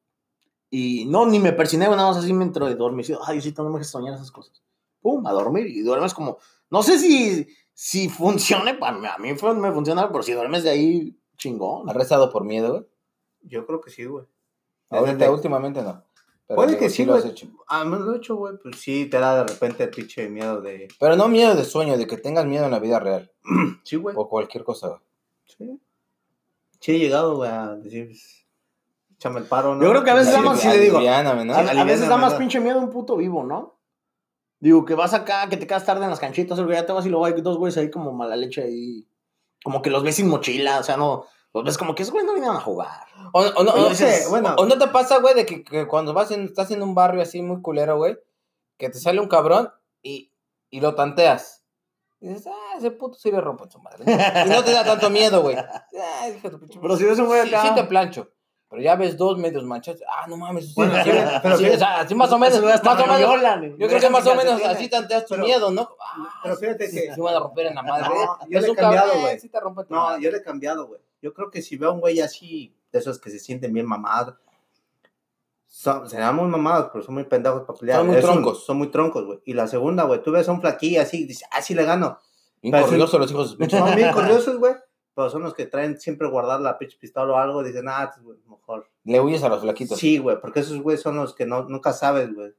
Speaker 3: y no, ni me persiné, güey, nada más así me entró de dormir. Sí, Ay, Diosito, no me dejes soñar esas cosas. Pum, a dormir, y duermes como, no sé si, si <laughs> funcione, para mí, a mí fue, me funciona, pero si duermes de ahí, chingón.
Speaker 1: ¿Has rezado por miedo, güey?
Speaker 2: Yo creo que sí, güey.
Speaker 1: Ahorita,
Speaker 2: Desde-
Speaker 1: últimamente no. Pero
Speaker 2: Puede
Speaker 1: digo,
Speaker 2: que sí,
Speaker 1: lo has hecho.
Speaker 2: Ah, me lo he hecho, güey. Pues sí, te da de repente el pinche miedo de.
Speaker 1: Pero no miedo de sueño, de que tengas miedo en la vida real. <clears throat>
Speaker 2: Sí, güey.
Speaker 1: O cualquier cosa, güey.
Speaker 2: Sí. Sí he llegado, güey, a decir. pues, Échame el paro, ¿no?
Speaker 3: Yo creo que a veces da más-
Speaker 2: sí le digo.
Speaker 1: aliviáname, ¿no?
Speaker 3: A, a veces da más pinche miedo un puto vivo, ¿no? Digo, que vas acá, que te quedas tarde en las canchitas, o ya te vas y luego hay dos güeyes ahí como mala leche ahí. Como que los ves sin mochila, o sea, no. Los ves como que esos güeyes no vinieron a jugar.
Speaker 1: O, o no, o-
Speaker 2: dices, bueno.
Speaker 1: o no te pasa, güey, de que, que cuando vas en, estás en un barrio así muy culero, güey, que te sale un cabrón y, y lo tanteas. Y dices, ah, ese puto sí le rompo su madre. Y no te da tanto miedo, güey. <laughs> Ah,
Speaker 3: Pero si ves un güey acá.
Speaker 1: sí te plancho. Pero ya ves dos medios manchados. Ah, no mames. sí,
Speaker 2: Bueno,
Speaker 1: sí,
Speaker 2: pero-
Speaker 1: sí,
Speaker 2: fíjate-
Speaker 1: o sea, así más o menos. Más o menos. Yo creo que más o menos así tanteas tu
Speaker 2: Pero-
Speaker 1: miedo, ¿no? Ah,
Speaker 2: Pero fíjate
Speaker 1: sí,
Speaker 2: que-
Speaker 1: sí van a romper en la madre.
Speaker 2: No, yo
Speaker 1: Es
Speaker 2: le he
Speaker 1: un
Speaker 2: cambiado, güey.
Speaker 1: sí
Speaker 2: No,
Speaker 1: madre.
Speaker 2: yo le he cambiado, güey. Yo creo que si veo a un güey así, de esos que se sienten bien mamados, son, serán muy mamados, pero son muy pendejos para pelear.
Speaker 1: Son muy
Speaker 2: Es un-
Speaker 1: troncos.
Speaker 2: son muy troncos, güey. Y la segunda, güey, tú ves a un flaquillo así, dices, ah, sí le gano.
Speaker 1: Bien corriosos los hijos
Speaker 2: Son bien
Speaker 1: madres.
Speaker 2: curiosos, güey. Pero son los que traen siempre guardar la pinche pistola o algo. Dicen, ah, pues, güey, mejor.
Speaker 1: Le huyes a los flaquitos.
Speaker 2: Sí, güey, porque esos güey son los que no, nunca sabes, güey.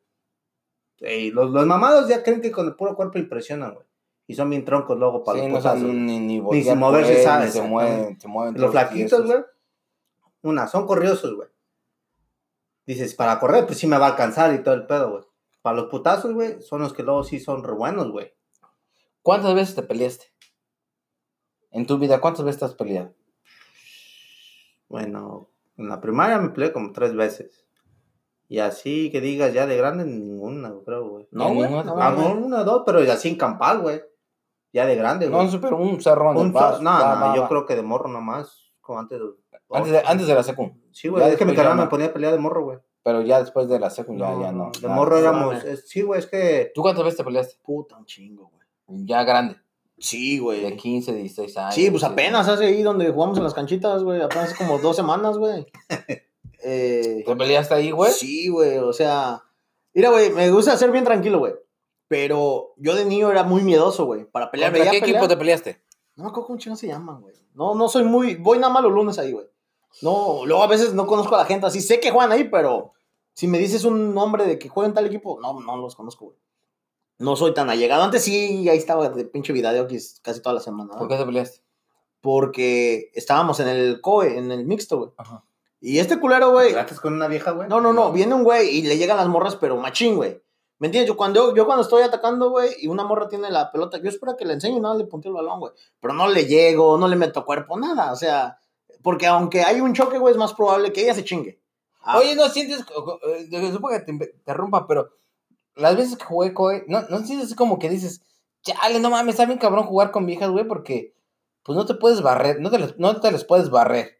Speaker 2: Los, los mamados ya creen que con el puro cuerpo impresionan, güey. Y son bien troncos luego para
Speaker 1: Sí,
Speaker 2: los
Speaker 1: no
Speaker 2: putazos.
Speaker 1: saben ni,
Speaker 2: moverse,
Speaker 1: por él,
Speaker 2: sabe,
Speaker 1: ni se
Speaker 2: exactamente.
Speaker 1: mueven, se mueven
Speaker 2: Los flaquitos, güey. Una, son corriosos, güey. Dices, para correr, pues sí me va a alcanzar y todo el pedo, güey. Para los putazos, güey, son los que luego sí son re buenos, güey.
Speaker 1: ¿Cuántas veces te peleaste? En tu vida, ¿cuántas veces te has peleado?
Speaker 2: Bueno, en la primaria me peleé como tres veces. Y así que digas ya de grande, ninguna, creo, güey.
Speaker 3: No, güey. no,
Speaker 1: no,
Speaker 2: no, una, dos, pero así en campal, güey. Ya de grande,
Speaker 1: No,
Speaker 2: güey.
Speaker 1: no sé, pero un cerrón de
Speaker 2: Un so- no, no, yo creo que de morro nomás, como antes de...
Speaker 1: Antes de, antes de la secu.
Speaker 2: Sí, güey, es que mi canal
Speaker 1: no.
Speaker 2: me ponía a pelear de morro, güey.
Speaker 1: Pero ya después de la secu ya, ya no.
Speaker 2: De morro
Speaker 3: no
Speaker 2: éramos... es- sí, güey, es que...
Speaker 1: ¿Tú cuántas veces te peleaste?
Speaker 3: Puta, un chingo, güey.
Speaker 1: Ya grande.
Speaker 3: Sí,
Speaker 1: De
Speaker 3: güey.
Speaker 1: 15, 16 años.
Speaker 3: Sí, pues apenas hace ahí donde jugamos en las canchitas, güey. Apenas hace como dos semanas, güey. <laughs> Eh,
Speaker 1: ¿Te peleaste ahí, güey?
Speaker 3: Sí, güey, o sea. Mira, güey, me gusta ser bien tranquilo, güey. Pero yo de niño era muy miedoso, güey. Para pelear,
Speaker 1: ¿Contra qué
Speaker 3: pelear.
Speaker 1: equipo te peleaste?
Speaker 3: No me acuerdo cómo chingados se llaman, güey. No, no soy muy. Voy nada más los lunes ahí, güey. No, luego a veces no conozco a la gente así. Sé que juegan ahí, pero si me dices un nombre de que juegan en tal equipo, no, no los conozco, güey. No soy tan allegado. Antes sí, ahí estaba de pinche video casi toda la semana.
Speaker 1: ¿Por qué te peleaste?
Speaker 3: Porque estábamos en el COE, en el mixto, güey.
Speaker 1: Ajá.
Speaker 3: Y este culero, güey.
Speaker 2: ¿Tratas con una vieja, güey?
Speaker 3: No, no, no. Viene un güey y le llegan las morras, pero machín, güey. ¿Me entiendes? Yo cuando, yo cuando estoy atacando, güey, y una morra tiene la pelota, yo espero que le enseñe y nada, le punteo el balón, güey. Pero no le llego, no le meto cuerpo, nada. O sea, porque aunque hay un choque, güey, es más probable que ella se chingue. Ah,
Speaker 1: Oye, no sientes, eh, supongo que te interrumpa, pero las veces que jugué COE, no, no sientes como que dices, chale, no mames, está bien cabrón jugar con viejas, güey, porque pues no te puedes barrer, no te, no te les puedes barrer.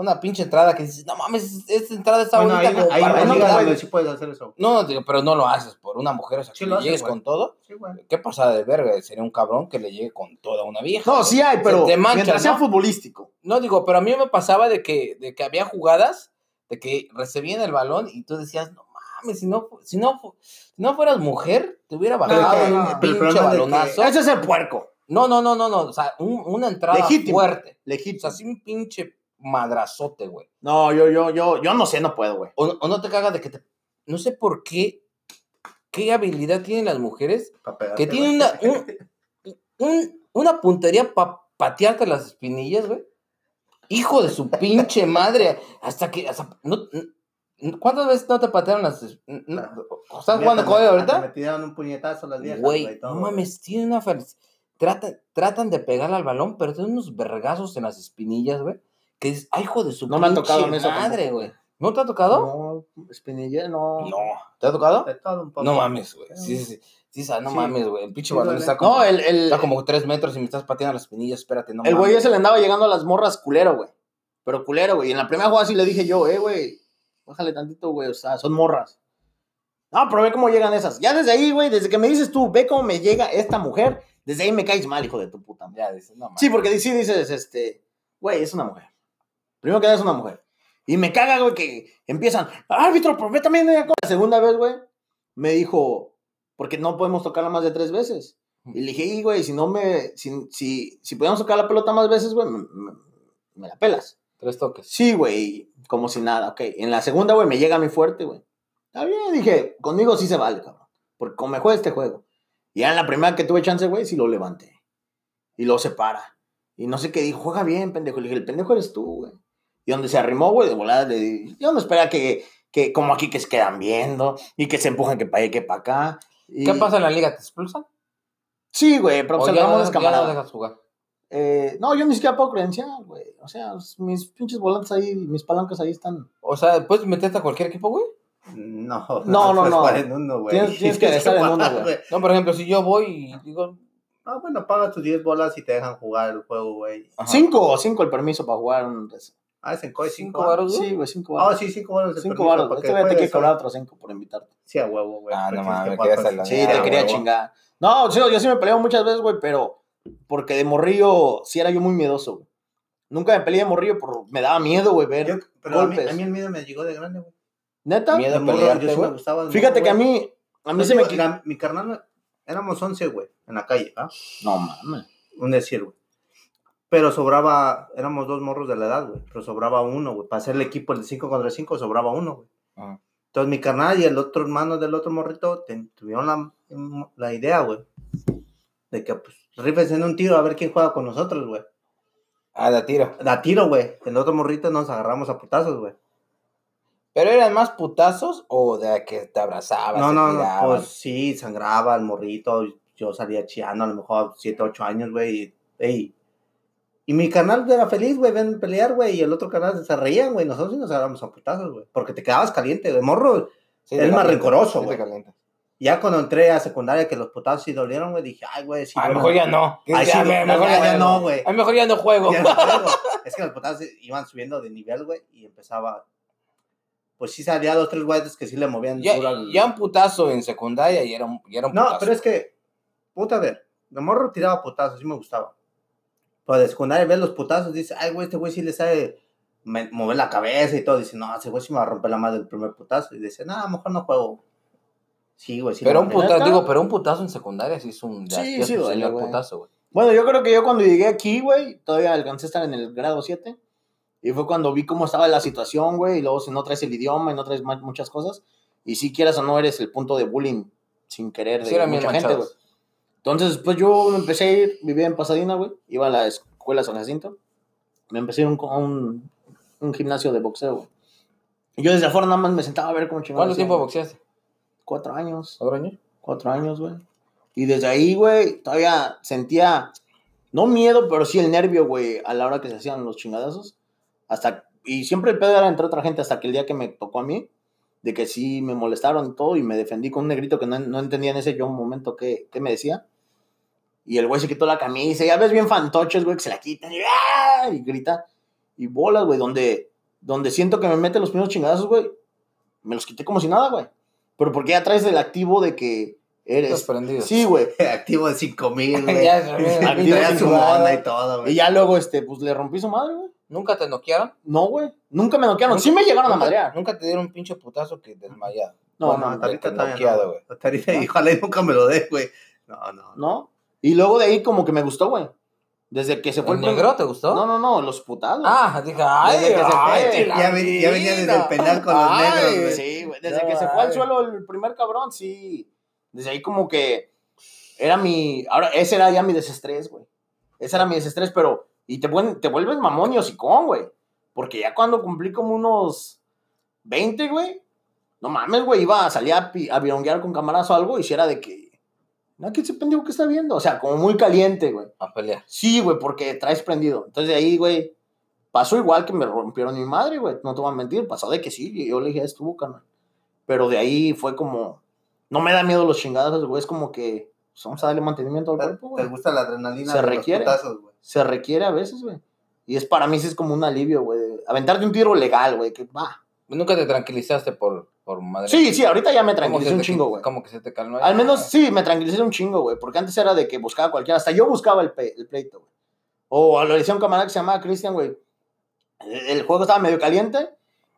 Speaker 1: Una pinche entrada que dices, no mames, esta entrada está
Speaker 2: Bueno,
Speaker 1: bonita.
Speaker 2: ahí,
Speaker 1: como
Speaker 2: ahí,
Speaker 1: para no
Speaker 2: no,
Speaker 1: dar".
Speaker 2: güey, sí puedes hacer eso.
Speaker 1: No, digo, pero no lo haces por una mujer, o sea,
Speaker 2: Sí
Speaker 1: que le llegues
Speaker 2: güey.
Speaker 1: con todo.
Speaker 2: Sí, güey.
Speaker 1: ¿Qué pasada de verga? Sería un cabrón que le llegue con toda una vieja.
Speaker 3: No,
Speaker 1: güey.
Speaker 3: sí hay, pero
Speaker 1: Se te mancha,
Speaker 3: mientras sea
Speaker 1: ¿no?
Speaker 3: futbolístico.
Speaker 1: No, digo, pero a mí me pasaba de que, de que había jugadas, de que recibían el balón y tú decías, no mames, si no, si no, si no fueras mujer, te hubiera bajado un
Speaker 2: el
Speaker 1: pinche
Speaker 2: de que-
Speaker 1: balonazo.
Speaker 3: Ese es el puerco.
Speaker 1: No, no, no, no, no, o sea, un- una entrada
Speaker 3: Legítimo.
Speaker 1: fuerte. O
Speaker 3: Legítimo.
Speaker 1: sea, así un pinche madrazote, güey.
Speaker 3: No, yo, yo, yo, yo no sé, no puedo, güey.
Speaker 1: O, o no te cagas de que te... No sé por qué, qué habilidad tienen las mujeres que tienen una, un- un- una puntería para patearte las espinillas, güey. Hijo de su pinche madre. Hasta que. hasta- no- ¿Cuántas veces no te patearon las. es- n- n- ¿Estás jugando
Speaker 2: me- hasta
Speaker 1: ahorita?
Speaker 2: Me tiraron un puñetazo las viejas,
Speaker 1: Güey, no mames, tienen una. Tratan, tratan de pegarle al balón, pero tienen unos vergazos en las espinillas, güey. Que dices, ay, hijo de su
Speaker 3: No me ha tocado
Speaker 1: madre, güey. ¿No te ha tocado?
Speaker 3: No, espinilla, no.
Speaker 1: No. ¿Te ha tocado?
Speaker 2: De todo un poco.
Speaker 1: No mames, güey. Sí, sí, sí. Sí, no
Speaker 2: Sí.
Speaker 1: mames, güey. El pinche balón está como,
Speaker 3: No, el, el,
Speaker 1: está como tres metros y me estás pateando las espinillas. Espérate, no
Speaker 3: el güey ese le andaba llegando a las morras culero, güey. Pero culero, güey. Y en la primera jugada sí le dije yo, eh, güey, bájale tantito, güey. O sea, son morras. No, pero ve cómo llegan esas. Ya desde ahí, güey, desde que me dices tú, ve cómo me llega esta mujer, desde ahí me caes mal, hijo de tu puta.
Speaker 1: Ya dices, no mames.
Speaker 3: Sí, porque sí dices, este, güey, es una mujer. Primero que nada es una mujer. Y me caga, güey, que empiezan, árbitro, ve también. eh, La segunda vez, güey, me dijo, porque no podemos tocarla más de tres veces. Y le dije, y, güey, si no me, si, si, si podíamos tocar la pelota más veces, güey, me, me- me la pelas.
Speaker 1: Tres toques.
Speaker 3: Sí, güey, como si nada, ok. En la segunda, güey, me llega a mi fuerte, güey. Está bien, dije, conmigo sí se vale, cabrón. Porque como me juega este juego. Y ya en la primera que tuve chance, güey, sí lo levanté. Y lo separa. Y no sé qué dijo, juega bien, pendejo. Le dije, el pendejo eres tú, güey. Y donde se arrimó, güey, de volada, le dije, yo no espera que, que, como aquí que se quedan viendo y que se empujan que para allá que para acá. Y-
Speaker 1: ¿Qué pasa en la liga? ¿Te expulsan?
Speaker 3: Sí, güey, pero
Speaker 1: ¿O
Speaker 3: pues
Speaker 1: no,
Speaker 3: es
Speaker 1: ya no
Speaker 3: camarada.
Speaker 1: dejas jugar?
Speaker 3: Eh, no, yo ni siquiera puedo credenciar, güey. O sea, mis pinches volantes ahí, mis palancas ahí están.
Speaker 1: O sea, ¿puedes meterte a cualquier equipo, güey?
Speaker 2: No, <laughs>
Speaker 3: No, no, no.
Speaker 2: uno, güey.
Speaker 3: Tienes- tienes que <laughs> estar en uno, güey. <laughs>
Speaker 1: No, por ejemplo, si yo voy y digo...
Speaker 2: Ah, bueno, pagas tus 10 bolas y te dejan jugar el juego, güey.
Speaker 1: ajá,
Speaker 3: Cinco, cinco el permiso para jugar un
Speaker 2: Ah, es en
Speaker 1: ¿Cinco
Speaker 2: 5
Speaker 1: varos, güey?
Speaker 3: Sí, güey, cinco
Speaker 2: Ah,
Speaker 3: baros.
Speaker 2: sí, 5 bolas. el
Speaker 3: cinco
Speaker 2: permiso,
Speaker 3: baros.
Speaker 2: porque
Speaker 3: Este güey te quiere cobrar otros cinco por invitarte.
Speaker 2: Sí, a huevo, güey.
Speaker 1: Ah, no mames,
Speaker 3: Sí,
Speaker 1: Ah,
Speaker 3: te quería chingar. No, sí, yo sí me peleé muchas veces, güey, pero porque de morrillo sí era yo muy miedoso, güey. Nunca me peleé de morrillo, pero me daba miedo, güey, ver.
Speaker 2: Yo- pero a mí,
Speaker 3: golpes.
Speaker 2: a mí el miedo me llegó de grande, güey.
Speaker 3: ¿Neta?
Speaker 1: Miedo a
Speaker 2: De
Speaker 1: pelearte,
Speaker 2: yo sí me
Speaker 1: güey.
Speaker 2: gustaba. de
Speaker 3: Fíjate que a mí, a mí
Speaker 2: Pues
Speaker 3: se me
Speaker 2: digo,
Speaker 3: quitó.
Speaker 2: la- mi carnal, éramos 11, güey, en la calle, ¿ah?
Speaker 3: No mames.
Speaker 2: Un decir, güey. Pero sobraba, éramos dos morros de la edad, güey. Pero sobraba uno, güey. Para hacer el equipo el de 5 contra 5, sobraba uno, güey.
Speaker 1: Ajá.
Speaker 2: Entonces mi carnal y el otro hermano del otro morrito ten- tuvieron la, la idea, güey. De que, pues, rifes en un tiro a ver quién juega con nosotros, güey.
Speaker 1: Ah, de tiro.
Speaker 2: Da tiro, güey. El otro morrito nos agarramos a putazos, güey.
Speaker 1: ¿Pero eran más putazos o de que te abrazabas?
Speaker 2: No, no, no. Pues sí, sangraba el morrito. Yo salía chillando a lo mejor 7, 8 años, güey. Ey. Y mi canal era feliz, güey, ven pelear, güey. Y el otro canal se reían, güey. Nosotros sí nos agarramos a putazos, güey. Porque te quedabas caliente, güey. Morro.
Speaker 1: Sí,
Speaker 2: es más rencoroso, güey. Ya cuando entré a secundaria que los putazos sí dolieron, güey, dije, ay, güey, sí.
Speaker 1: a lo mejor ya no.
Speaker 2: Ay, sí,
Speaker 1: me- mejor
Speaker 2: ya, no, güey.
Speaker 1: A lo mejor ya no juego.
Speaker 2: Ya no <laughs> juego. es que los putazos iban subiendo de nivel, güey, y empezaba. Pues sí salía dos, tres güeyes que sí le movían
Speaker 1: Ya,
Speaker 2: duro al-
Speaker 1: ya un putazo en secundaria y era un, y era un
Speaker 2: No,
Speaker 1: putazo.
Speaker 2: pero es que, puta, a ver, de morro tiraba putazos, sí me gustaba. Pero de secundaria ves los putazos, dice, ay, güey, este güey sí le sabe mover la cabeza y todo. Dice, no, ese güey sí me va a romper la madre del primer putazo. Y dice, no, a lo mejor no juego. Sí, güey. Sí,
Speaker 1: Pero un putazo, digo, pero un putazo en secundaria sí es un... ya-
Speaker 3: Sí,
Speaker 1: ya
Speaker 3: sí güey.
Speaker 1: putazo, güey.
Speaker 3: Bueno, yo creo que yo cuando llegué aquí, güey, todavía alcancé a estar en el grado 7. Y fue cuando vi cómo estaba la situación, güey. Y luego si no traes el idioma y no traes muchas cosas. Y si quieras o no, eres el punto de bullying sin querer de
Speaker 1: Sí,
Speaker 3: mucha gente, güey. Entonces, pues yo me empecé a ir, vivía en Pasadena, güey. Iba a la escuela San Jacinto. Me empecé a ir a un, a un, un gimnasio de boxeo, güey. Y yo desde afuera nada más me sentaba a ver cómo chingados.
Speaker 1: ¿Cuánto tiempo boxeaste?
Speaker 3: Cuatro años.
Speaker 1: ¿Cuatro años?
Speaker 3: Cuatro años, güey. Y desde ahí, güey, todavía sentía, no miedo, pero sí el nervio, güey, a la hora que se hacían los chingadazos. Hasta, y siempre el pedo era entre otra gente, hasta que el día que me tocó a mí, de que sí me molestaron y todo, y me defendí con un negrito que no, no entendía en ese yo un momento qué, qué me decía. Y el güey se quitó la camisa, y ya ves bien fantoches, güey, que se la quitan y, ¡ah! y grita. Y bolas, güey, donde, donde siento que me mete los primeros chingadazos, güey, me los quité como si nada, güey. Pero porque ya traes el activo de que eres...
Speaker 1: prendido.
Speaker 3: Sí, güey. <laughs>
Speaker 2: Activo de 5 mil, <laughs> güey.
Speaker 1: Ya, ya,
Speaker 2: su mona y todo,
Speaker 3: Y
Speaker 2: güey.
Speaker 3: ya luego, este, pues le rompí su madre, güey.
Speaker 1: ¿Nunca te noquearon?
Speaker 3: No, güey. Nunca me noquearon. Sí me llegaron a
Speaker 1: ¿Nunca-
Speaker 3: madrear.
Speaker 1: Nunca te dieron un pinche putazo que desmayado.
Speaker 3: No,
Speaker 2: No,
Speaker 3: no,
Speaker 2: hasta ahorita
Speaker 1: noqueado,
Speaker 2: no.
Speaker 1: güey.
Speaker 2: Hasta ahorita, y <laughs> ojalá y nunca me lo dé, güey. No, no.
Speaker 3: no. Y luego de ahí como que me gustó, güey. Desde que se fue
Speaker 1: ¿El negro te gustó?
Speaker 3: No, no, no, los putados.
Speaker 1: Ah, dije, ay,
Speaker 3: Desde que se
Speaker 1: ay,
Speaker 3: fue.
Speaker 2: Ya ven- ya venía desde el penal con los
Speaker 1: Ay,
Speaker 2: negros, güey.
Speaker 3: Sí, güey. Desde
Speaker 1: No,
Speaker 3: que se fue al suelo el primer cabrón, sí. Desde ahí como que era mi... Ahora, ese era ya mi desestrés, güey. Ese era mi desestrés, pero... Y te, te vuelves mamón y hocicón, güey. Porque ya cuando cumplí como unos 20, güey. No mames, güey. Iba a salir a, a vironguear con camarazo o algo y si era de que... No, ¿qué ese pendejo que está viendo? O sea, como muy caliente, güey.
Speaker 1: A pelear.
Speaker 3: Sí, güey, porque traes prendido. Entonces de ahí, güey, pasó igual que me rompieron mi madre, güey. No te voy a mentir, pasó de que sí. Yo le dije, estuvo, carnal. Pero de ahí fue como, no me da miedo los chingados, güey. Es como que pues, vamos a darle mantenimiento al
Speaker 2: ¿Te,
Speaker 3: cuerpo,
Speaker 2: te
Speaker 3: güey.
Speaker 2: gusta la adrenalina
Speaker 3: Se
Speaker 2: de
Speaker 3: requiere.
Speaker 2: los putazos, güey?
Speaker 3: Se requiere a veces, güey. Y es para mí sí es como un alivio, güey. Aventarte un tiro legal, güey, que va.
Speaker 1: Nunca te tranquilizaste por, por madre.
Speaker 3: Sí, sí, ahorita ya me
Speaker 1: ¿Cómo
Speaker 3: tranquilicé un
Speaker 1: te-
Speaker 3: chingo, güey.
Speaker 1: Como que se te calmó.
Speaker 3: Al menos sí, me tranquilicé un chingo, güey. Porque antes era de que buscaba cualquiera. Hasta yo buscaba el, pe- el pleito, güey. O lo decía un camarada que se llamaba Cristian, güey. El, el juego estaba medio caliente.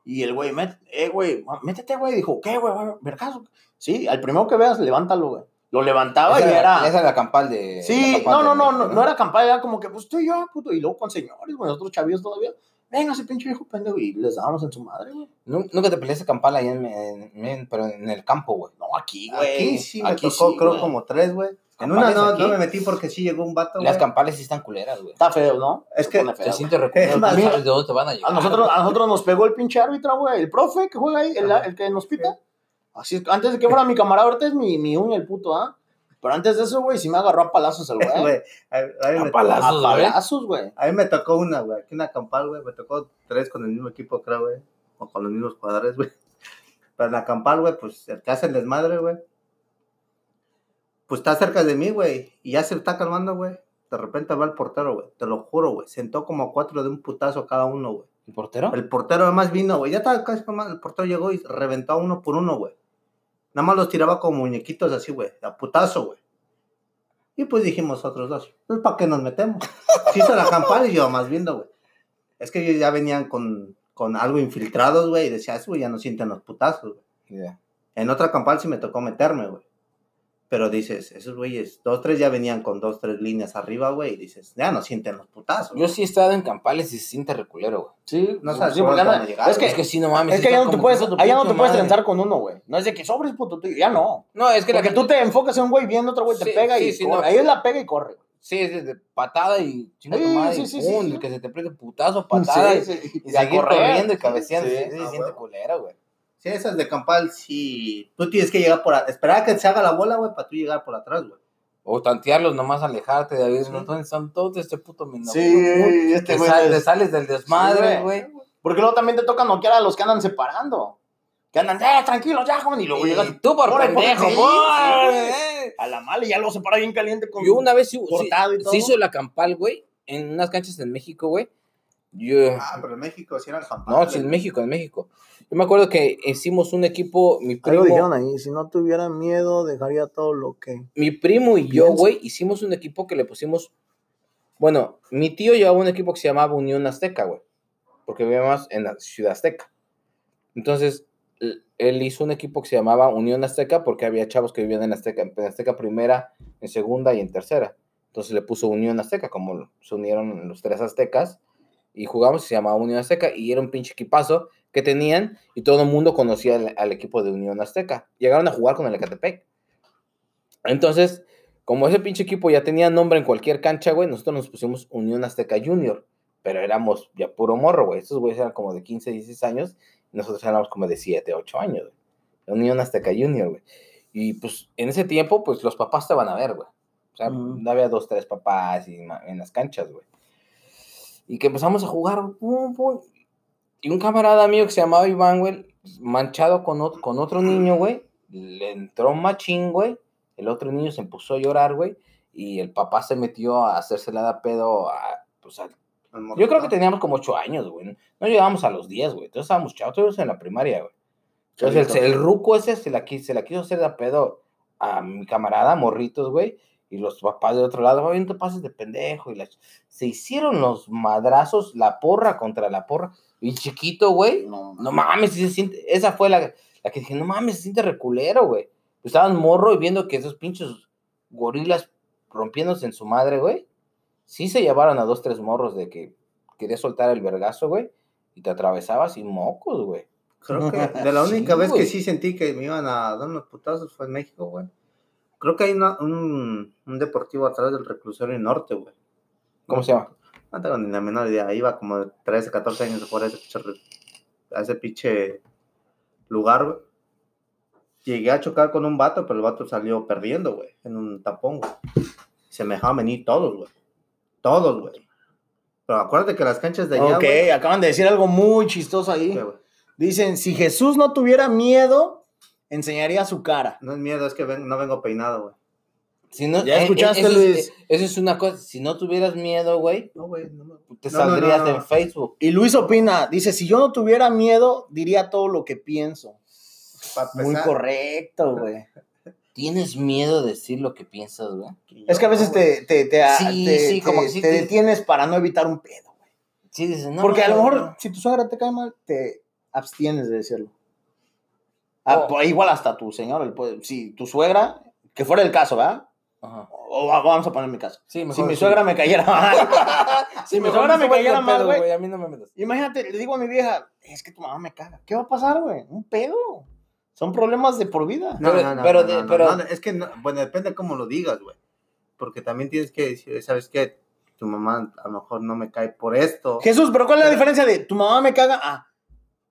Speaker 3: Y el güey, eh, güey, métete, güey. Dijo, ¿qué, güey? ¿Vergazo? Sí, al primero que veas, levántalo, güey. Lo levantaba
Speaker 1: Esa
Speaker 3: y
Speaker 1: era,
Speaker 3: era.
Speaker 1: esa era la campal de.
Speaker 3: Sí,
Speaker 1: campal
Speaker 3: no,
Speaker 1: de
Speaker 3: no, no, no, no era campaña, era como que, pues tú y yo, puto. Y luego con señores, güey, nosotros chavillos todavía. Venga, ese pinche viejo pendejo. Y les dábamos en su madre, güey.
Speaker 1: Nu- Nunca te peleaste campal ahí en, en- en- pero en el campo, güey.
Speaker 3: No, aquí, güey.
Speaker 2: Aquí sí me
Speaker 3: Aquí
Speaker 2: tocó,
Speaker 3: sí,
Speaker 2: creo, como tres, güey. En
Speaker 1: ¿Campales
Speaker 2: una no,
Speaker 1: aquí?
Speaker 2: no me metí porque sí llegó un vato,
Speaker 1: Las
Speaker 2: güey.
Speaker 1: campales sí están culeras, güey.
Speaker 3: Está feo, ¿no?
Speaker 2: Es que
Speaker 3: feo,
Speaker 1: Te sientes recuperado. Sabes de dónde te van a llegar.
Speaker 3: A nosotros, a nosotros nos pegó el pinche árbitro, güey. El profe que juega ahí, el que nos pita. Así es, antes de que fuera mi camarada, ahorita es mi, mi uña el puto, ¿ah? Pero antes de eso, güey, sí me agarró a palazos el güey.
Speaker 2: Güey, a, a
Speaker 1: A
Speaker 2: me,
Speaker 1: palazos.
Speaker 3: A
Speaker 1: güey.
Speaker 3: palazos, güey.
Speaker 2: a mí me tocó una, güey. Aquí una campal, güey. Me tocó tres con el mismo equipo, creo, güey. O con los mismos jugadores, güey. Pero en la campal, güey, pues el que hace el desmadre, güey. Pues está cerca de mí, güey. Y ya se está calmando, güey. De repente va el portero, güey. Te lo juro, güey. Sentó como cuatro de un putazo cada uno, güey.
Speaker 1: ¿El portero?
Speaker 2: El portero además vino, güey. Ya estaba casi calmado. El portero llegó y reventó a uno por uno, güey. Nada más los tiraba como muñequitos así, güey. A putazo, güey. Y pues dijimos otros dos, pues ¿para qué nos metemos? Se hizo la campana y yo más viendo, güey. Es que ellos ya venían con, con algo infiltrados, güey, y decía, eso, güey, ya no sienten los putazos, güey.
Speaker 1: Ya.
Speaker 2: En otra campal sí me tocó meterme, güey. Pero dices, esos güeyes, dos, tres ya venían con dos, tres líneas arriba, güey, y dices, ya no sienten los putazos.
Speaker 1: Yo sí he estado en campales y se siente reculero, güey.
Speaker 3: Sí,
Speaker 2: No sabes
Speaker 3: sí, anda-
Speaker 2: van a llegar,
Speaker 3: es que,
Speaker 1: Es que sí, no mames.
Speaker 3: es que allá no te puedes, allá no te puedes trenzar con uno, güey. No es de que sobres, puto, tuyo. Ya no.
Speaker 1: No, es que la
Speaker 3: tú te enfocas en un güey viendo otro güey te pega
Speaker 1: sí,
Speaker 3: y
Speaker 1: sí,
Speaker 3: corre.
Speaker 1: no.
Speaker 3: Ahí es la pega y corre. güey.
Speaker 1: Sí, es de- patada y chinga tu madre.
Speaker 3: sí,
Speaker 1: y
Speaker 3: sí,
Speaker 1: que se te prende putazo, patada y, seguir corriendo y cabeceando.
Speaker 3: Sí,
Speaker 1: Sí, sí, se siente culero, güey.
Speaker 2: Sí, esas de campal, sí. Tú tienes que llegar por... a- esperar a que se haga la bola, güey, para tú llegar por atrás, güey.
Speaker 1: O tantearlos, nomás alejarte de ahí.
Speaker 2: Sí.
Speaker 1: ¿no? ¿Dónde están todos este puto minado?
Speaker 3: Sí, este
Speaker 1: Te,
Speaker 3: güey.
Speaker 1: sal-
Speaker 3: es-
Speaker 1: te sales del desmadre,
Speaker 3: Sí,
Speaker 1: güey.
Speaker 3: Porque luego también te toca noquear a los que andan separando. Que andan, eh, tranquilos, ya, joven. Y luego llegas
Speaker 1: Y tú por pendejo, por-
Speaker 3: sí.
Speaker 1: eh.
Speaker 3: a la mala y ya lo separa bien caliente con.
Speaker 1: Yo una vez sí-
Speaker 3: cortado y todo.
Speaker 1: se hizo la campal, güey, en unas canchas en México, güey. Yo,
Speaker 2: Ah, pero en México sí eran campal.
Speaker 1: no, sí, en México, en México. Yo me acuerdo que hicimos un equipo, mi primo,
Speaker 3: ahí, si no tuviera miedo, dejaría todo lo que.
Speaker 1: mi primo y yo, güey, hicimos un equipo que le pusimos, bueno, mi tío llevaba un equipo que se llamaba Unión Azteca, güey, porque vivíamos en la Ciudad Azteca. Entonces, él hizo un equipo que se llamaba Unión Azteca porque había chavos que vivían en Azteca, en Azteca primera, en segunda y en tercera. Entonces le puso Unión Azteca, como se unieron los tres aztecas y jugamos, se llamaba Unión Azteca y era un pinche equipazo que tenían y todo el mundo conocía al, al equipo de Unión Azteca. Llegaron a jugar con el Ecatepec. Entonces, como ese pinche equipo ya tenía nombre en cualquier cancha, güey, nosotros nos pusimos Unión Azteca Junior, pero éramos ya puro morro, güey. Estos güeyes eran como de 15, 16 años y nosotros éramos como de 7, 8 años, güey. Unión Azteca Junior, güey. Y pues en ese tiempo, pues los papás te van a ver, güey. O sea, no había dos, tres papás y en las canchas, güey. Y que empezamos a jugar, pum, pum, y un camarada mío que se llamaba Iván, güey, manchado con, ot- con otro niño, güey, le entró machín, güey. El otro niño se puso a llorar, güey. Y el papá se metió a hacerse la da pedo a, pues, a- Yo creo que teníamos como 8 años, güey. No llegábamos a los 10, güey. Entonces estábamos chavos, todos en la primaria, güey. Entonces el, ruco ese se la, se la quiso hacer de pedo a mi camarada, morritos, güey. Y los papás de otro lado, no te pases de pendejo. Y la- se hicieron los madrazos, la porra contra la porra. Y chiquito, güey.
Speaker 3: No,
Speaker 1: No mames, sí se siente. Esa fue la, la que dije, no mames, se siente reculero, güey. Estaban morro y viendo que esos pinches gorilas rompiéndose en su madre, güey. Sí se llevaron a dos, tres morros de que quería soltar el vergazo, güey. Y te atravesabas y mocos, güey.
Speaker 2: Creo que <laughs> de la única
Speaker 1: Sí,
Speaker 2: vez
Speaker 1: güey.
Speaker 2: que sí sentí que me iban a dar unos putazos fue en México, güey. Creo que hay una- un, un deportivo atrás del reclusorio norte, güey.
Speaker 1: ¿Cómo se llama?
Speaker 2: No tengo ni la menor idea. Iba como de 13, 14 años jugar a ese pinche, a ese pinche lugar, güey. Llegué a chocar con un vato, pero el vato salió perdiendo, güey, en un tapón, güey. Se me dejaban venir todos, güey. Todos, güey. Pero acuérdate que las canchas de allá,
Speaker 3: Ok,
Speaker 2: güey.
Speaker 3: acaban de decir algo muy chistoso ahí. Dicen, si Jesús no tuviera miedo, enseñaría su cara.
Speaker 2: No es miedo, es que ven- no vengo peinado, güey.
Speaker 1: Si no,
Speaker 3: Ya
Speaker 1: eh, eh,
Speaker 3: escuchaste,
Speaker 1: eso es-
Speaker 3: Luis.
Speaker 1: eh, Eso es una cosa. Si no tuvieras miedo, güey,
Speaker 2: No, güey, no me-
Speaker 1: te
Speaker 2: No, no, no,
Speaker 1: saldrías
Speaker 2: no.
Speaker 1: en Facebook.
Speaker 3: Y Luis opina, dice, si yo no tuviera miedo, diría todo lo que pienso. Muy correcto, güey. <laughs>
Speaker 1: ¿Tienes miedo de decir lo que piensas, güey?
Speaker 3: Es que a veces te, te, te,
Speaker 1: Sí,
Speaker 3: te-
Speaker 1: sí,
Speaker 3: te-
Speaker 1: como que sí
Speaker 3: te
Speaker 1: te-
Speaker 3: detienes para no evitar un pedo, güey.
Speaker 1: Sí, dices, no.
Speaker 3: Porque a lo mejor,
Speaker 1: no.
Speaker 3: si tu suegra te cae mal, te abstienes de decirlo. Ah,
Speaker 1: Oh.
Speaker 3: pues, igual hasta tu señor, el si tu suegra, que fuera el caso, ¿verdad?
Speaker 1: Ajá.
Speaker 3: O va- vamos a poner mi caso.
Speaker 1: Sí,
Speaker 3: Si mi
Speaker 1: sí.
Speaker 3: suegra me cayera mal. <laughs>
Speaker 1: Sí,
Speaker 3: mi suegra me cayera mal, güey.
Speaker 1: A mí no me metas.
Speaker 3: Imagínate, le digo a mi vieja, es que tu mamá me caga. ¿Qué va a pasar, güey? Un pedo. Son problemas de por vida.
Speaker 2: No,
Speaker 1: Pero-
Speaker 2: no, no,
Speaker 1: pero
Speaker 2: no,
Speaker 1: de- pero-
Speaker 2: no, es que, no- bueno, depende cómo lo digas, güey. Porque también tienes que decir, ¿sabes qué? Tu mamá a lo mejor no me cae por esto.
Speaker 3: Jesús, pero ¿cuál es la diferencia de tu mamá me caga? Ah,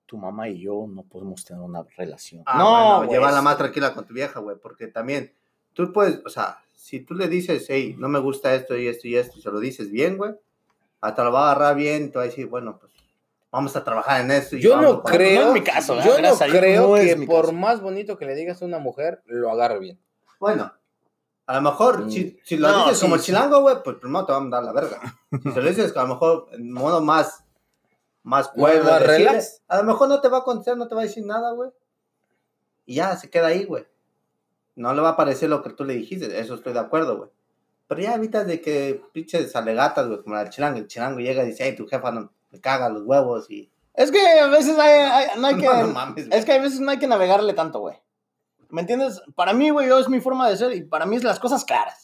Speaker 3: tu mamá y yo no podemos tener una relación.
Speaker 2: Ah,
Speaker 3: no,
Speaker 2: bueno, llévala más tranquila con tu vieja, güey. Porque también, tú puedes, o sea, si tú le dices, hey, no me gusta esto y esto y esto, y se lo dices bien, güey, hasta lo va a agarrar bien, y te va a decir, bueno, pues, vamos a trabajar en esto. y
Speaker 1: Yo
Speaker 2: vamos
Speaker 1: no creo.
Speaker 3: no es mi caso, ¿verdad?
Speaker 1: yo no
Speaker 3: Gracias
Speaker 1: creo
Speaker 3: no
Speaker 1: que por
Speaker 3: caso.
Speaker 1: más bonito que le digas a una mujer, lo agarre bien.
Speaker 2: Bueno, a lo mejor,
Speaker 1: Mm.
Speaker 2: si, si lo
Speaker 3: No,
Speaker 2: dices
Speaker 3: sí,
Speaker 2: como
Speaker 3: sí.
Speaker 2: chilango, güey, pues primero te va a mandar la verga. Si se lo dices a lo mejor en modo más, más cuerdo,
Speaker 1: relax.
Speaker 2: a lo mejor no te va a contestar, no te va a decir nada, güey. Y ya, se queda ahí, güey. No le va a parecer lo que tú le dijiste, eso estoy de acuerdo, güey. Pero ya evitas de que pinches alegatas, güey, como la del chilango. El chilango llega y dice, hey, tu jefa no, me caga los huevos y...
Speaker 3: Es que a veces hay, hay- no hay <laughs> que.
Speaker 2: No, no mames,
Speaker 3: es que a veces no hay que navegarle tanto, güey. ¿Me entiendes? Para mí, güey, yo es mi forma de ser y para mí es las cosas claras.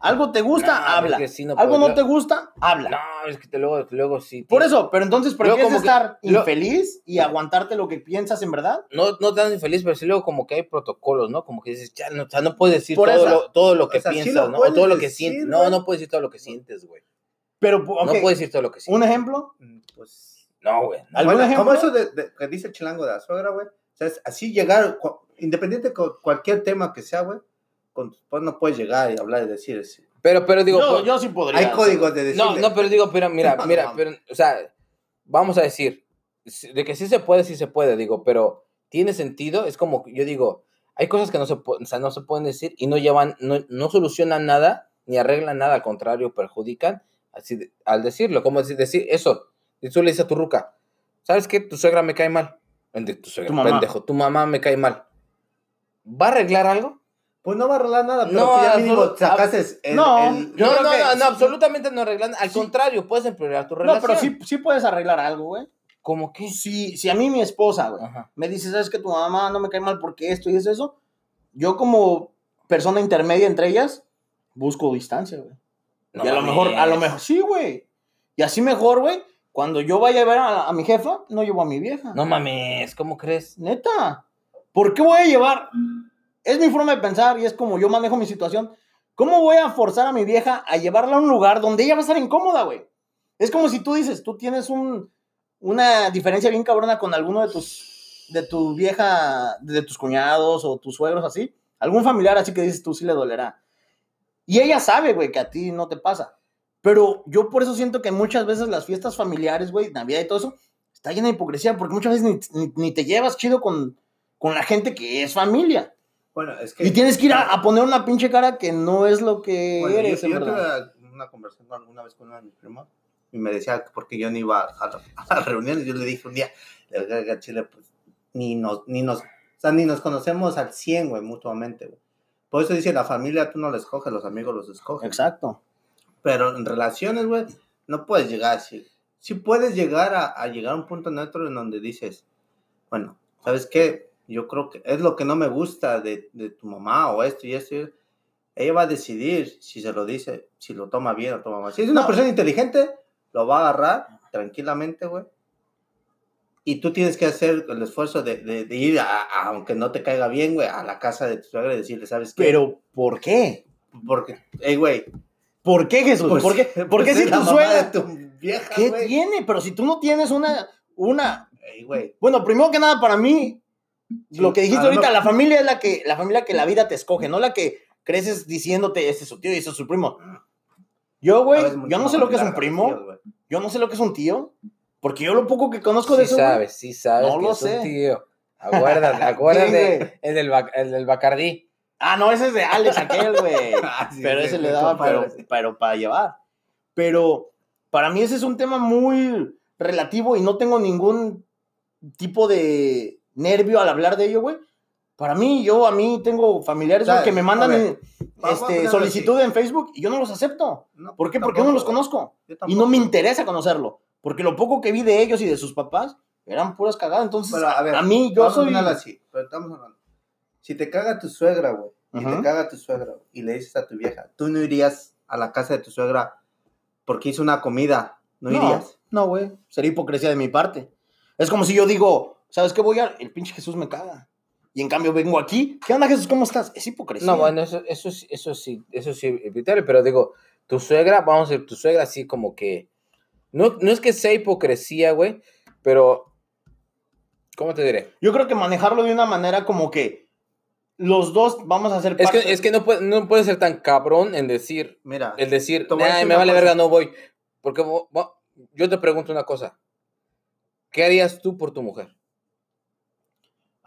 Speaker 3: Algo te gusta,
Speaker 1: No,
Speaker 3: habla.
Speaker 1: porque sí no
Speaker 3: Algo
Speaker 1: puedo-
Speaker 3: no te gusta, habla.
Speaker 1: No, es que te luego, luego sí.
Speaker 3: Por eso, pero entonces prefieres
Speaker 1: como que-
Speaker 3: estar
Speaker 1: lo-
Speaker 3: infeliz y aguantarte lo que piensas en verdad.
Speaker 1: No, no tan infeliz, pero sí luego como que hay protocolos, ¿no? Como que dices, ya, no, o sea, no puedes decir todo lo, todo lo que
Speaker 2: O sea, sí
Speaker 1: piensas,
Speaker 2: lo
Speaker 1: ¿no? O todo lo que
Speaker 2: decir,
Speaker 1: sientes. No, no puedes decir todo lo que sientes, güey.
Speaker 3: Pero, ok,
Speaker 1: No puedes decir todo lo que
Speaker 3: un
Speaker 1: sientes.
Speaker 3: ejemplo.
Speaker 2: Mm, Pues...
Speaker 1: No, güey. no.
Speaker 3: ¿Algún
Speaker 2: Bueno, como
Speaker 3: ejemplo?
Speaker 2: eso de, de- que dice el chilango de la suegra, güey. O sea, es así llegar, cu- independiente de cualquier tema que sea, güey, con tu esposa no puedes llegar y hablar y decir así.
Speaker 1: Pero, pero digo,
Speaker 3: yo,
Speaker 1: pues-
Speaker 3: yo sí podría.
Speaker 2: Hay códigos de decir.
Speaker 1: no, no, pero digo, pero mira, <laughs>
Speaker 2: No,
Speaker 1: mira,
Speaker 2: no.
Speaker 1: pero, o sea, vamos a decir, de que sí se puede, sí se puede, digo, pero tiene sentido, es como, yo digo, hay cosas que no se, o sea, no se pueden decir y no llevan, no, no solucionan nada, ni arreglan nada, al contrario, perjudican, así, de- al decirlo, como decir, decir eso, y tú le dices a tu ruca, ¿sabes qué? Tu suegra me cae mal, tu suegra,
Speaker 3: Tu mamá.
Speaker 1: pendejo, tu mamá me cae mal, ¿va a arreglar algo?
Speaker 2: Pues no va a arreglar nada, pero
Speaker 1: No,
Speaker 2: ya mínimo sacases el,
Speaker 3: no,
Speaker 2: el-
Speaker 3: Yo
Speaker 1: no,
Speaker 3: creo
Speaker 1: no,
Speaker 3: que
Speaker 1: no, no, absolutamente no arreglan, al
Speaker 3: Sí.
Speaker 1: contrario, puedes empeorar tu
Speaker 3: No,
Speaker 1: relación.
Speaker 3: pero sí, sí puedes arreglar algo, güey.
Speaker 1: ¿Cómo qué?
Speaker 3: Si, si a mí mi esposa, güey,
Speaker 1: Ajá.
Speaker 3: me dice, ¿sabes que tu mamá no me cae mal porque esto y es eso? Yo como persona intermedia entre ellas, busco distancia, güey.
Speaker 1: No
Speaker 3: y a lo mejor, a lo mejor, sí, güey. Y así mejor, güey, cuando yo vaya a ver a, a mi jefa, no llevo a mi vieja.
Speaker 1: No mames, ¿cómo crees?
Speaker 3: Neta. ¿Por qué voy a llevar? Es mi forma de pensar y es como yo manejo mi situación. ¿Cómo voy a forzar a mi vieja a llevarla a un lugar donde ella va a estar incómoda, güey? Es como si tú dices, tú tienes un, una diferencia bien cabrona con alguno de tus, de tu vieja, de tus cuñados o tus suegros así. Algún familiar así que dices tú sí le dolerá. Y ella sabe, güey, que a ti no te pasa. Pero yo por eso siento que muchas veces las fiestas familiares, güey, Navidad y todo eso, está llena de hipocresía, porque muchas veces ni, ni- te llevas chido con, con la gente que es familia.
Speaker 2: Bueno, es que.
Speaker 3: Y tienes que ir a, a poner una pinche cara que no es lo que
Speaker 2: Bueno,
Speaker 3: eres,
Speaker 2: yo, tuve una conversación alguna vez con uno de mis primos y me decía que porque yo no iba a, <laughs> a reuniones. Yo le dije un día, le Chile, pues ni nos, ni nos, o sea, ni nos conocemos al 100, güey, mutuamente, güey. Por eso dice, la familia tú no la escoges, los amigos los escogen.
Speaker 3: Exacto.
Speaker 2: Pero en relaciones, güey, no puedes llegar así. Sí puedes llegar a, a llegar a un punto neutro en donde dices, bueno, ¿sabes qué? Yo creo que es lo que no me gusta de, de tu mamá o esto y esto. y- Ella va a decidir si se lo dice, si lo toma bien o toma mal. Si es una
Speaker 3: No.
Speaker 2: persona inteligente, lo va a agarrar tranquilamente, güey. Y tú tienes que hacer el esfuerzo de, de- de ir, a, a- aunque no te caiga bien, güey, a la casa de tu suegra y decirle, ¿sabes qué?
Speaker 3: Pero, ¿por qué?
Speaker 2: porque, hey, güey,
Speaker 3: ¿Por qué, Jesús?
Speaker 2: pues,
Speaker 3: ¿Por qué, por qué
Speaker 2: pues
Speaker 3: si tu suegra...
Speaker 2: tu vieja,
Speaker 3: ¿Qué
Speaker 2: güey.
Speaker 3: tiene? Pero si tú no tienes una... una...
Speaker 2: Ey, güey.
Speaker 3: Bueno, primero que nada, para mí,
Speaker 2: Sí,
Speaker 3: lo que dijiste ahorita, la familia es la que, la familia que la vida te escoge, no la que creces diciéndote, este es su tío y este es su primo. Yo, güey, yo no sé lo que es un primo,
Speaker 2: tíos,
Speaker 3: yo no sé lo que es un tío, porque yo lo poco que conozco de
Speaker 1: Sí
Speaker 3: eso, güey,
Speaker 1: sabes, sí sabes.
Speaker 3: No
Speaker 1: que
Speaker 3: lo
Speaker 1: es un
Speaker 3: sé.
Speaker 1: tío. Acuérdate, acuérdate. <laughs> el, del, el del Bacardí.
Speaker 3: Ah, no, ese es de Alex, aquel, güey. <laughs>
Speaker 2: Ah, sí,
Speaker 3: pero
Speaker 2: sí,
Speaker 3: ese
Speaker 2: sí,
Speaker 3: le daba, pero,
Speaker 2: sí.
Speaker 3: pero para llevar. Pero para mí ese es un tema muy relativo y no tengo ningún tipo de nervio al hablar de ello, güey. Para mí, yo a mí tengo familiares güey, que me mandan
Speaker 2: ver,
Speaker 3: este, solicitud en Facebook y yo no los acepto.
Speaker 2: No,
Speaker 3: ¿Por qué? Porque yo no los conozco. Y no me interesa conocerlo. Porque lo poco que vi de ellos y de sus papás eran puras cagadas. Entonces,
Speaker 2: Pero, a ver,
Speaker 3: a mí, yo soy.
Speaker 2: así, pero estamos hablando. Si te caga tu suegra, güey, y
Speaker 3: Ujú.
Speaker 2: te caga tu suegra güey, y le dices a tu vieja, tú no irías a la casa de tu suegra porque hizo una comida, no, irías.
Speaker 3: No, güey. Sería hipocresía de mi parte. Es como si yo digo, ¿sabes qué voy a...? El pinche Jesús me caga. Y en cambio vengo aquí. ¿Qué onda, Jesús? ¿Cómo estás? Es hipocresía.
Speaker 1: No, bueno, eso, eso, sí- eso sí, eso sí, evitable, pero digo, tu suegra, vamos a decir, tu suegra así como que, no, no es que sea hipocresía, güey, pero, ¿cómo te diré?
Speaker 3: Yo creo que manejarlo de una manera como que los dos vamos a hacer
Speaker 1: Es
Speaker 3: parte-
Speaker 1: que, es que no, puede, no puede ser tan cabrón en decir,
Speaker 2: Mira,
Speaker 1: el decir,
Speaker 2: Te voy a
Speaker 1: "Ay,
Speaker 2: decir
Speaker 1: me vale
Speaker 2: cosa.
Speaker 1: verga, no voy. Porque yo te pregunto una cosa. ¿Qué harías tú por tu mujer?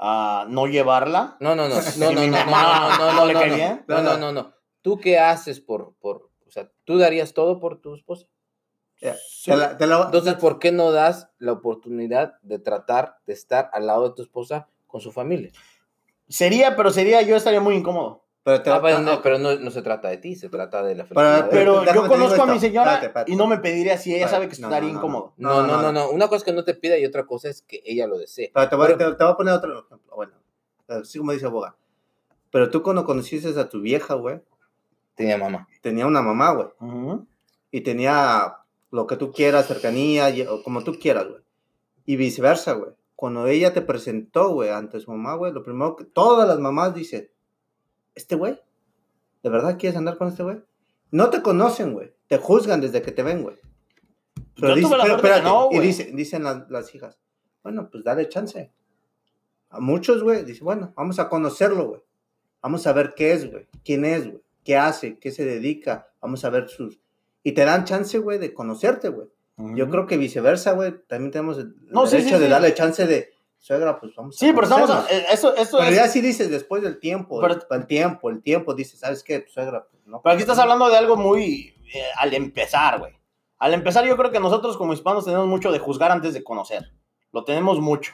Speaker 3: A no llevarla.
Speaker 1: No, no, no, <laughs> no, no, no, no, no, no,
Speaker 3: no
Speaker 1: no, no, no. ¿Tú qué haces por, por, o sea, tú darías todo por tu esposa?
Speaker 2: ya, te la- te la-
Speaker 1: Entonces, ¿por qué no das la oportunidad de tratar de estar al lado de tu esposa con su familia?
Speaker 3: Sería, pero sería, yo estaría muy incómodo.
Speaker 2: Pero te-
Speaker 1: Ah, pero
Speaker 2: ah,
Speaker 1: no,
Speaker 2: ok.
Speaker 1: pero no, no se trata de ti, se trata de la
Speaker 2: Pero-
Speaker 1: felicidad.
Speaker 3: Pero
Speaker 2: déjame
Speaker 3: yo conozco a mi señora
Speaker 2: Espérate, espérate.
Speaker 3: y no me pediría si ella
Speaker 2: Espérate.
Speaker 3: sabe que
Speaker 2: No,
Speaker 3: estaría
Speaker 2: no, no,
Speaker 3: incómodo.
Speaker 1: No, no, no, no. Una cosa es que no te pida y otra cosa es que ella lo desee.
Speaker 2: Pero te, voy,
Speaker 1: Pero-
Speaker 2: te- te voy a poner otro ejemplo. Bueno, así como dice Boga. Pero tú cuando conociste a tu vieja, güey,
Speaker 1: Tenía mamá.
Speaker 2: tenía una mamá, güey.
Speaker 3: Ujú.
Speaker 2: Y tenía lo que tú quieras, cercanía, como tú quieras, güey. Y viceversa, güey. Cuando ella te presentó, güey, ante su mamá, güey, lo primero que todas las mamás dicen, ¿este güey? ¿De verdad quieres andar con este güey? No te conocen, güey. Te juzgan desde que te ven, güey. Pero,
Speaker 3: Yo
Speaker 2: dice-
Speaker 3: tuve la
Speaker 2: pero
Speaker 3: suerte que
Speaker 2: espérate,
Speaker 3: no,
Speaker 2: y dice- dicen las, las hijas, bueno, pues dale chance. A muchos, güey, dice, bueno, vamos a conocerlo, güey. Vamos a ver qué es, güey. ¿Quién es, güey? ¿Qué hace? ¿Qué se dedica? Vamos a ver sus... Y te dan chance, güey, de conocerte, güey. Yo creo que viceversa, güey. También tenemos el
Speaker 3: No, sí,
Speaker 2: derecho
Speaker 3: sí,
Speaker 2: de
Speaker 3: sí.
Speaker 2: darle chance de, suegra, pues vamos a
Speaker 3: Sí, pero estamos.
Speaker 2: conocernos".
Speaker 3: eh, Eso, esto
Speaker 2: Pero
Speaker 3: es.
Speaker 2: ya sí dices después del tiempo,
Speaker 3: Pero-
Speaker 2: el, el tiempo, el tiempo, dices, ¿sabes qué? Pues, suegra, pues, no.
Speaker 3: Pero aquí estás hablando de algo muy. eh, al empezar, güey. Al empezar, yo creo que nosotros como hispanos tenemos mucho de juzgar antes de conocer. Lo tenemos mucho.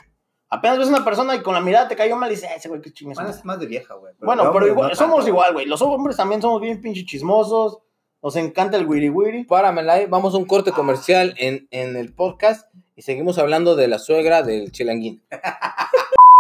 Speaker 3: Apenas ves una persona y con la mirada te cayó mal y dices, "Ah, ese güey, qué chingas.
Speaker 2: Bueno, es más de vieja, güey.
Speaker 3: Bueno, pero
Speaker 2: hombre,
Speaker 3: igual-
Speaker 2: no
Speaker 3: somos
Speaker 2: tanto.
Speaker 3: igual, güey. Los hombres también somos bien pinche chismosos. Nos encanta el wiri wiri.
Speaker 1: Páramela ahí, vamos a un corte comercial en, en el podcast y seguimos hablando de la suegra del chilanguín. <laughs>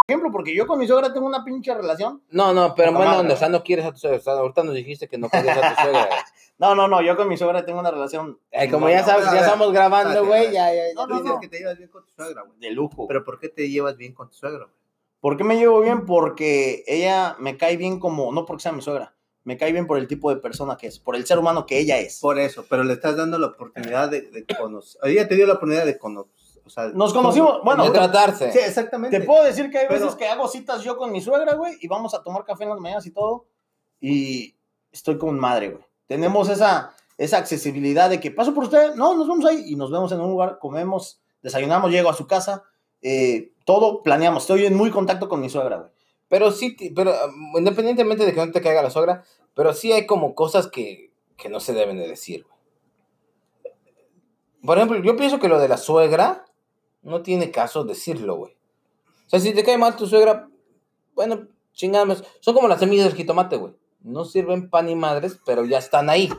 Speaker 3: ejemplo, porque yo con mi suegra tengo una pinche relación.
Speaker 1: No, no, pero bueno,
Speaker 3: madre,
Speaker 1: o sea, no quieres a tu suegra. o sea, ahorita nos dijiste que no querías a tu suegra. <laughs>
Speaker 3: No, no, no, yo con mi suegra tengo una relación
Speaker 1: Ay, como
Speaker 3: No,
Speaker 1: ya
Speaker 3: no,
Speaker 1: sabes, ya estamos grabando, güey, ya, ya, ya.
Speaker 3: No, no,
Speaker 2: dices
Speaker 3: no.
Speaker 2: que te llevas bien con tu suegra, güey.
Speaker 3: de lujo.
Speaker 2: Pero ¿por qué te llevas bien con tu suegra, güey?
Speaker 3: ¿Por qué me llevo bien? Porque ella me cae bien como, no porque sea mi suegra, me cae bien por el tipo de persona que es, por el ser humano que ella es.
Speaker 2: Por eso, pero le estás dando la oportunidad de, de conocer. Ella te dio la oportunidad de conocer. O sea,
Speaker 3: Nos conocimos, bueno,
Speaker 1: de tratarse.
Speaker 2: Sí, exactamente.
Speaker 3: te puedo decir que hay
Speaker 2: Pero-
Speaker 3: veces que hago citas yo con mi suegra, güey, y vamos a tomar café en las mañanas y todo, y estoy con madre, güey. Tenemos esa, esa accesibilidad de que paso por usted, no, nos vamos ahí, y nos vemos en un lugar, comemos, desayunamos, llego a su casa, eh, todo planeamos, estoy en muy contacto con mi suegra, güey.
Speaker 1: Pero sí, pero um, independientemente de que no te caiga la suegra, pero sí hay como cosas que, que no se deben de decir, güey. Por ejemplo, yo pienso que lo de la suegra no tiene caso decirlo, güey. O sea, si te cae mal tu suegra, bueno, chingados. Son como las semillas del jitomate, güey. No sirven pan ni madres, pero ya están ahí.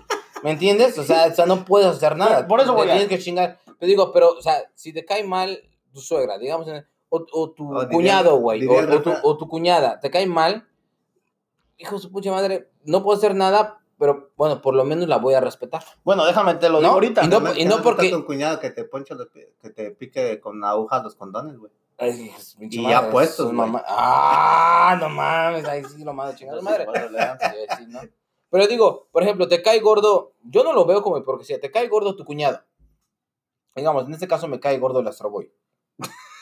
Speaker 1: ¿Me entiendes? O sea, o sea, no puedes hacer nada.
Speaker 3: Por- eso a-
Speaker 1: Tienes que chingar. Te digo, pero, o sea, si te cae mal tu suegra, digamos, o, o tu cuñado, güey, o, o tu, o tu cuñada, te cae mal, hijo de su pucha madre, no puedo hacer nada, pero bueno, por lo menos la voy a respetar.
Speaker 3: Bueno, déjame te lo
Speaker 1: ¿No?
Speaker 3: digo ahorita.
Speaker 1: Y no- y no porque-
Speaker 2: un cuñado que te ponche que te pique con agujas los condones, güey.
Speaker 1: Ay,
Speaker 2: Y
Speaker 1: madre,
Speaker 2: ya
Speaker 1: es
Speaker 2: puestos,
Speaker 1: mamá. Ah, no mames, ahí sí lo mando a chingar a su madre. <laughs> Sí, sí, ¿no? Pero digo, por ejemplo, te cae gordo, yo no lo veo como porque si te cae gordo tu cuñado. Digamos, en este caso me cae gordo el Astro Boy.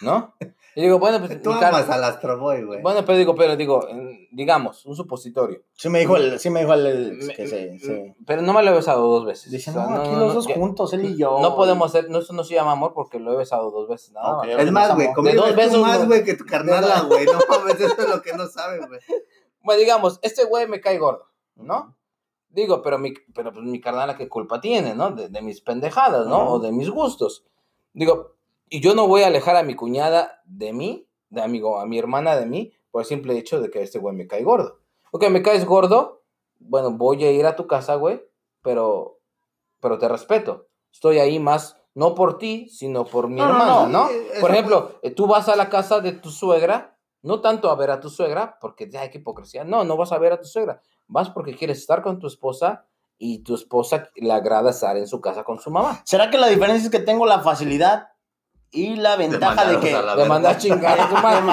Speaker 1: ¿No? Y digo, bueno, pues. <laughs>
Speaker 2: Tú
Speaker 1: car-
Speaker 2: amas al Astro Boy, güey.
Speaker 1: Bueno, pero digo, pero digo, digamos, un supositorio.
Speaker 3: Sí me dijo el, sí me dijo el, el-
Speaker 1: Me-
Speaker 3: que se, se-
Speaker 1: Pero no me lo he besado dos veces.
Speaker 3: Dice,
Speaker 1: O sea,
Speaker 3: no, aquí los dos juntos, él y yo.
Speaker 1: No podemos hacer, no, eso no se llama amor porque lo he besado dos veces, nada
Speaker 3: Ok.
Speaker 1: más.
Speaker 2: es más, güey, conmigo
Speaker 1: dos
Speaker 2: es
Speaker 1: besos,
Speaker 2: más,
Speaker 1: no.
Speaker 2: güey, que tu carnala, güey. No mames, eso es lo que no sabes, güey.
Speaker 1: Bueno, digamos, este güey me cae gordo, ¿no? Digo, pero mi, pero pues mi carnala, ¿qué culpa tiene, no? De, de mis pendejadas, ¿no?
Speaker 3: Ujú.
Speaker 1: O de mis gustos. Digo, y yo no voy a alejar a mi cuñada de mí, de amigo, a mi hermana de mí, por el simple hecho de que este güey me cae gordo. Ok, me caes gordo, bueno, voy a ir a tu casa, güey, pero, pero te respeto. Estoy ahí más, no por ti, sino por mi
Speaker 3: No, no,
Speaker 1: hermana,
Speaker 3: no,
Speaker 1: ¿no?
Speaker 2: eso
Speaker 1: Por ejemplo, eh, tú vas a la casa de tu suegra, no tanto a ver a tu suegra, porque ay, qué hipocresía. No, no vas a ver a tu suegra. Vas porque quieres estar con tu esposa y tu esposa le agrada estar en su casa con su mamá.
Speaker 3: ¿Será que la diferencia es que tengo la facilidad y la ventaja de que...
Speaker 2: verga.
Speaker 1: mandar a chingar a su <laughs> madre,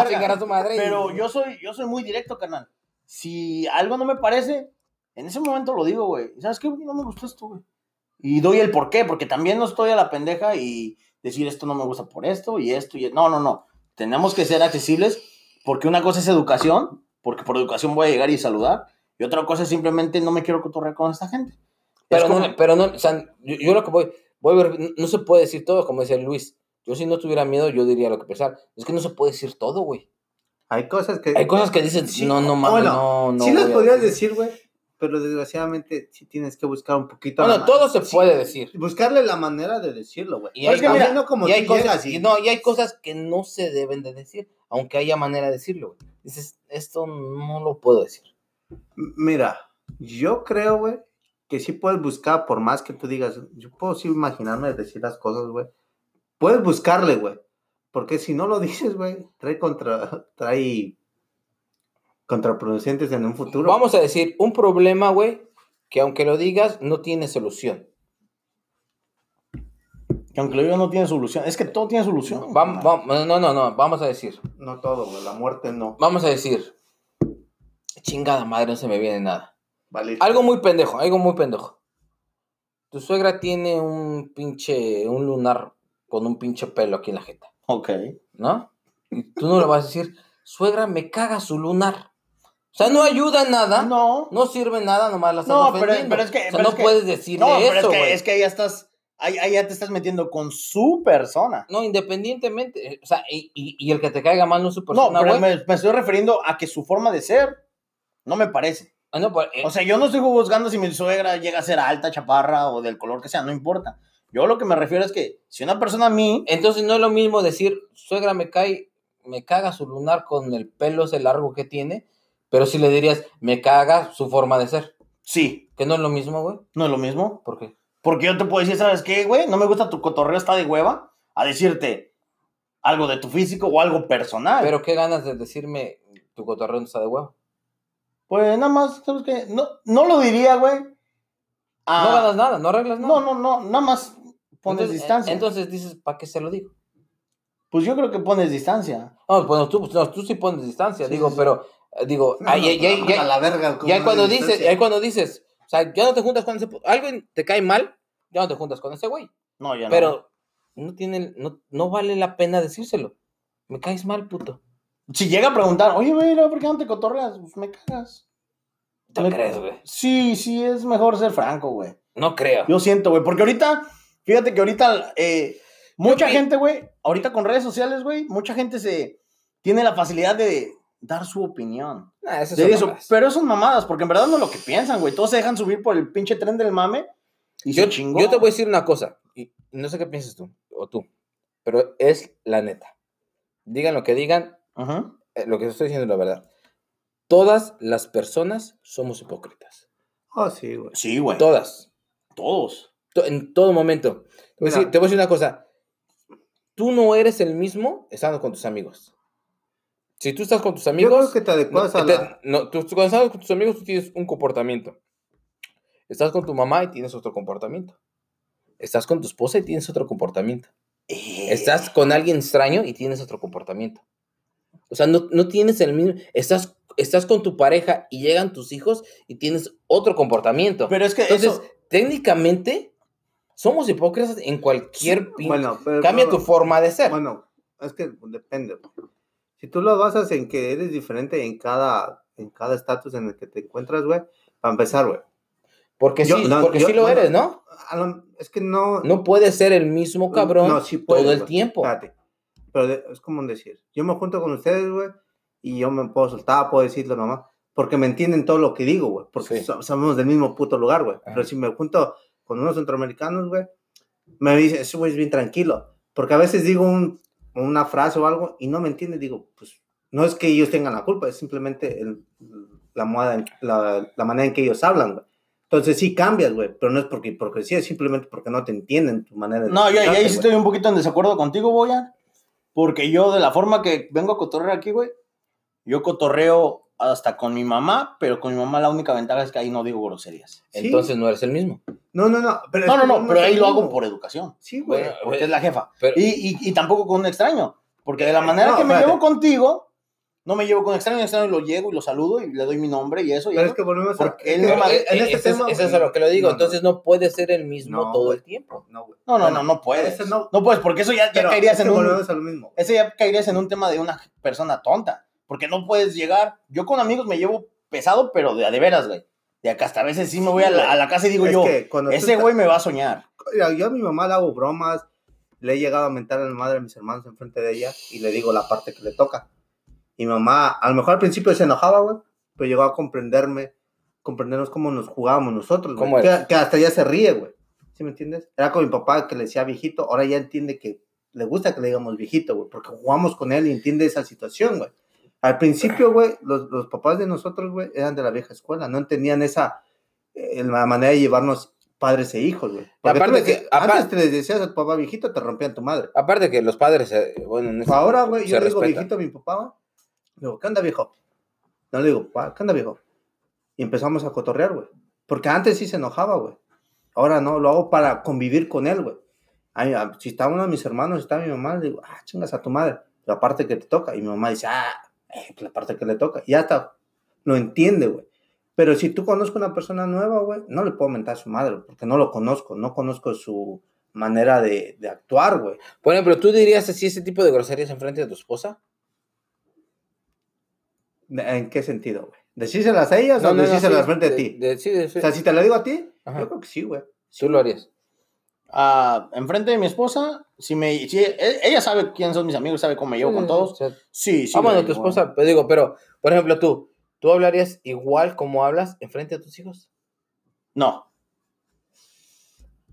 Speaker 3: a
Speaker 1: chingar a su madre. y-
Speaker 3: Pero yo soy, yo soy muy directo, carnal. Si algo no me parece, en ese momento lo digo, güey. ¿Sabes qué? No me gustó esto, güey. Y doy el por qué, porque también no estoy a la pendeja y decir esto no me gusta por esto y esto y... No, no, no. Tenemos que ser accesibles porque una cosa es educación, porque por educación voy a llegar y saludar, y otra cosa es simplemente no me quiero cotorrear con esta gente.
Speaker 1: Pero
Speaker 3: Es como-
Speaker 1: no, pero no, o sea, yo, yo lo que voy, voy no, se puede decir todo, como decía Luis. Yo si no tuviera miedo, yo diría lo que pensar. Es que no se puede decir todo, güey.
Speaker 2: Hay cosas que.
Speaker 1: Hay cosas que dicen,
Speaker 2: Sí,
Speaker 1: no, no mames,
Speaker 2: bueno,
Speaker 1: no, no.
Speaker 2: sí las podrías decir, güey. Pero desgraciadamente sí tienes que buscar un poquito.
Speaker 1: Bueno, todo se
Speaker 2: sí,
Speaker 1: puede decir.
Speaker 2: Buscarle la manera de decirlo, güey.
Speaker 1: Y hay,
Speaker 3: que
Speaker 1: cosas-
Speaker 3: mira,
Speaker 2: no como
Speaker 1: y hay cosas,
Speaker 2: llegas y-
Speaker 1: y no, y hay cosas que no se deben de decir, aunque haya manera de decirlo. güey. Dices, esto no lo puedo decir.
Speaker 2: Mira, yo creo, güey, que sí puedes buscar, por más que tú digas, yo puedo sí imaginarme decir las cosas, güey. Puedes buscarle, güey. Porque si no lo <laughs> dices, güey, trae contra, trae contraproducentes en un futuro.
Speaker 1: Vamos a decir, un problema, güey, que aunque lo digas, no tiene solución.
Speaker 3: Que aunque lo diga no tiene solución. Es que todo tiene solución.
Speaker 1: Vam- vam- no, no, no, vamos a decir,
Speaker 2: No todo, güey. La muerte no.
Speaker 1: vamos a decir, chingada madre, no se me viene nada.
Speaker 2: Vale.
Speaker 1: Algo muy pendejo, algo muy pendejo. Tu suegra tiene un pinche, un lunar con un pinche pelo aquí en la jeta,
Speaker 3: Ok.
Speaker 1: ¿no? Y tú no le vas a decir, suegra, me caga su lunar. O sea, no ayuda en nada.
Speaker 3: No.
Speaker 1: No sirve nada, nomás la estás
Speaker 3: No, pero- pero es que-
Speaker 1: O sea,
Speaker 3: pero
Speaker 1: no
Speaker 3: es que-
Speaker 1: puedes decirle
Speaker 3: No, pero
Speaker 1: eso,
Speaker 3: es que, es que ahí ya estás, ahí, ahí ya te estás metiendo con su persona.
Speaker 1: No, independientemente, eh, o sea, y, y- y el que te caiga mal no es su
Speaker 3: No,
Speaker 1: persona,
Speaker 3: pero
Speaker 1: güey.
Speaker 3: me, me estoy refiriendo a que su forma de ser no me parece.
Speaker 1: Ah, no, pues, eh,
Speaker 3: O sea, yo no estoy buscando si mi suegra llega a ser alta, chaparra o del color que sea, no importa. Yo lo que me refiero es que si una persona a mí,
Speaker 1: entonces no es lo mismo decir, suegra, me cae, me caga su lunar con el pelo ese largo que tiene, pero si le dirías, me caga su forma de ser.
Speaker 3: sí,
Speaker 1: Que no es lo mismo, güey.
Speaker 3: no es lo mismo.
Speaker 1: ¿Por qué?
Speaker 3: Porque yo te puedo decir, ¿sabes qué, güey? No me gusta tu cotorreo, está de hueva. a decirte algo de tu físico o algo personal.
Speaker 1: Pero qué ganas de decirme tu cotorreo no está de huevo.
Speaker 3: Pues nada más, ¿sabes qué? No, no lo diría, güey. Ah,
Speaker 1: no ganas nada, no arreglas nada.
Speaker 3: No, no, no, nada más pones
Speaker 1: entonces,
Speaker 3: distancia.
Speaker 1: Entonces dices, ¿para qué se lo digo?
Speaker 3: pues yo creo que pones distancia.
Speaker 1: No, bueno, tú, no, tú sí pones distancia,
Speaker 3: Sí,
Speaker 1: digo,
Speaker 3: sí.
Speaker 1: pero eh, digo,
Speaker 2: No,
Speaker 1: ay,
Speaker 2: no,
Speaker 1: ay, ay,
Speaker 2: pero
Speaker 1: ay,
Speaker 2: a la verga.
Speaker 1: ya cuando dices, ya cuando dices, o sea, ya no te juntas con ese, alguien te cae mal, ya no te juntas con ese güey.
Speaker 3: No, ya no.
Speaker 1: Pero no tiene, no, no vale la pena decírselo. Me caes mal, puto.
Speaker 3: Si llega a preguntar, oye, güey, ¿por qué no te cotorreas? Pues me cagas.
Speaker 1: ¿Te
Speaker 3: Me-
Speaker 1: crees, güey?
Speaker 3: Sí, sí, es mejor ser franco, güey.
Speaker 1: No creo.
Speaker 3: Yo siento, güey, porque ahorita, fíjate que ahorita, eh, mucha gente, güey, ahorita con redes sociales, güey, mucha gente se tiene la facilidad de dar su opinión.
Speaker 1: Nah, esas
Speaker 3: De
Speaker 1: son
Speaker 3: eso,
Speaker 1: mamadas.
Speaker 3: pero son mamadas, porque en verdad no es lo que piensan, güey. Todos se dejan subir por el pinche tren del mame. Y
Speaker 1: yo,
Speaker 3: se chingó.
Speaker 1: yo te voy a decir una cosa, y y no sé qué piensas tú, o tú, pero es la neta. Digan lo que digan,
Speaker 3: Ajá.
Speaker 1: eh, lo que estoy diciendo es la verdad. Todas las personas somos hipócritas.
Speaker 2: Oh, sí, güey.
Speaker 3: Sí, güey.
Speaker 1: Todas.
Speaker 3: Todos.
Speaker 1: To- En todo momento. Te voy, a decir,
Speaker 2: Mira.
Speaker 1: te voy a decir una cosa. Tú no eres el mismo estando con tus amigos. Si tú estás con tus
Speaker 2: Yo
Speaker 1: amigos.
Speaker 2: creo que te adecuas
Speaker 1: no,
Speaker 2: a
Speaker 1: te-
Speaker 2: la...
Speaker 1: no, tú, tú cuando estás con tus amigos, tú tienes un comportamiento. Estás con tu mamá y tienes otro comportamiento. Estás con tu esposa y tienes otro comportamiento.
Speaker 3: Eh,
Speaker 1: Estás con alguien extraño y tienes otro comportamiento. O sea, no, no tienes el mismo. Estás, estás con tu pareja y llegan tus hijos y tienes otro comportamiento.
Speaker 3: Pero es que
Speaker 1: Entonces,
Speaker 3: eso...
Speaker 1: técnicamente, somos hipócritas en cualquier pin-
Speaker 2: Bueno, pero...
Speaker 1: Cambia tu forma de ser.
Speaker 2: Bueno, es que depende. Si tú lo basas en que eres diferente en cada en cada estatus en el que te encuentras, güey, para empezar, güey.
Speaker 1: porque
Speaker 2: yo-
Speaker 1: sí,
Speaker 2: no,
Speaker 1: porque
Speaker 2: yo-
Speaker 1: sí lo
Speaker 2: bueno,
Speaker 1: eres, ¿no?
Speaker 2: Es que no...
Speaker 1: No puedes ser el mismo cabrón
Speaker 2: No, sí puedes,
Speaker 1: todo el tiempo.
Speaker 2: Espérate. Pero es como un decir. Yo me junto con ustedes, güey, y yo me puedo soltar, puedo decirle a mamá, porque me entienden todo lo que digo, güey, porque
Speaker 1: Sí.
Speaker 2: so- somos del mismo puto lugar, güey. Pero si me junto con unos centroamericanos, güey, me dice, ese güey es bien tranquilo, porque a veces digo un- una frase o algo y no me entiende, digo, pues no es que ellos tengan la culpa, es simplemente el- la, moda la, la manera en que ellos hablan, güey. Entonces sí cambias, güey, pero no es porque hipocresía, es simplemente porque no te entienden tu manera de
Speaker 3: No, yo, ahí sí estoy un poquito en desacuerdo contigo, Boyan. Porque yo, de la forma que vengo a cotorrear aquí, güey, yo cotorreo hasta con mi mamá, pero con mi mamá la única ventaja es que ahí no digo groserías.
Speaker 2: Sí.
Speaker 1: Entonces no eres el mismo.
Speaker 2: No, no, no. Pero
Speaker 3: No, no, no, pero ahí lo hago por educación.
Speaker 2: Sí, güey.
Speaker 1: Bueno,
Speaker 3: Porque es la jefa.
Speaker 1: Pero-
Speaker 3: Y, y, y tampoco con un extraño. Porque de la manera
Speaker 2: No,
Speaker 3: que me
Speaker 2: espérate.
Speaker 3: llevo contigo, no me llevo con extraño, extraño lo llego y lo saludo y le doy mi nombre y eso. y
Speaker 2: Pero
Speaker 3: eso.
Speaker 2: es que volvemos a. Es
Speaker 3: él no
Speaker 2: en
Speaker 1: Eh,
Speaker 2: este
Speaker 1: eso es-
Speaker 2: tema,
Speaker 1: eso es a lo que lo digo.
Speaker 2: no,
Speaker 1: Entonces no puedes ser el mismo
Speaker 2: No,
Speaker 1: todo el tiempo.
Speaker 2: No, güey.
Speaker 3: No, no, no, no puedes.
Speaker 2: no.
Speaker 3: Puedes, porque eso ya, ya
Speaker 2: pero
Speaker 3: caerías
Speaker 2: es
Speaker 3: en un...
Speaker 2: a lo mismo.
Speaker 3: Ese ya caerías en un tema de una persona tonta. Porque no puedes llegar. Yo con amigos me llevo pesado, pero de a de veras, güey. De acá hasta a veces sí me voy a la, a la casa y digo
Speaker 2: Es
Speaker 3: yo, ese güey me va a soñar.
Speaker 2: Yo a mi mamá le hago bromas, le he llegado a mentar a la madre de mis hermanos enfrente de ella y le digo la parte que le toca. Mi mamá, a lo mejor al principio se enojaba, güey, pero llegó a comprenderme, comprendernos cómo nos jugábamos nosotros, güey.
Speaker 1: ¿Cómo
Speaker 2: Que,
Speaker 1: eres?
Speaker 2: que hasta ya se ríe, güey. ¿Sí me entiendes? Era con mi papá que le decía viejito, ahora ya entiende que le gusta que le digamos viejito, güey, porque jugamos con él y entiende esa situación, güey. Al principio, güey, los, los papás de nosotros, güey, eran de la vieja escuela, no entendían esa eh, la manera de llevarnos padres e hijos, güey.
Speaker 1: Aparte que- aparte-
Speaker 2: antes te les decías a tu papá viejito, te rompían tu madre.
Speaker 1: Aparte que los padres, eh, bueno, en ese-
Speaker 2: Ahora, güey, yo le digo viejito a mi papá, güey. Digo, ¿qué onda, viejo? No le digo, "Pa, ¿qué onda, viejo? Y empezamos a cotorrear, güey. Porque antes sí se enojaba, güey. Ahora no, lo hago para convivir con él, güey. Ah, Si está uno de mis hermanos, está mi mamá, le digo, ah, chingas a tu madre, la parte que te toca. Y mi mamá dice, ah, eh, pues la parte que le toca. Y ya está, lo entiende, güey. Pero si tú conozco una persona nueva, güey, no le puedo mentar a su madre, porque no lo conozco, no conozco su manera de, de actuar, güey.
Speaker 1: Por ejemplo, ¿tú dirías así ese tipo de groserías enfrente de tu esposa?
Speaker 2: ¿De- ¿En qué sentido, güey? ¿Decírselas a ellas o decírselas
Speaker 1: sí,
Speaker 2: frente a ti?
Speaker 1: de- sí, de- sí.
Speaker 2: O sea, si te lo digo a ti,
Speaker 1: Ajá.
Speaker 2: yo creo que sí, güey.
Speaker 1: Tú lo harías.
Speaker 3: Ah, enfrente de mi esposa, si me, si e- ella sabe quién son mis amigos, sabe cómo me llevo con
Speaker 1: Sí,
Speaker 3: todos.
Speaker 1: sea,
Speaker 3: Sí, sí.
Speaker 1: ah, bueno, tu esposa, pero digo, pero, por ejemplo, tú, ¿tú hablarías igual como hablas enfrente de tus hijos?
Speaker 3: No.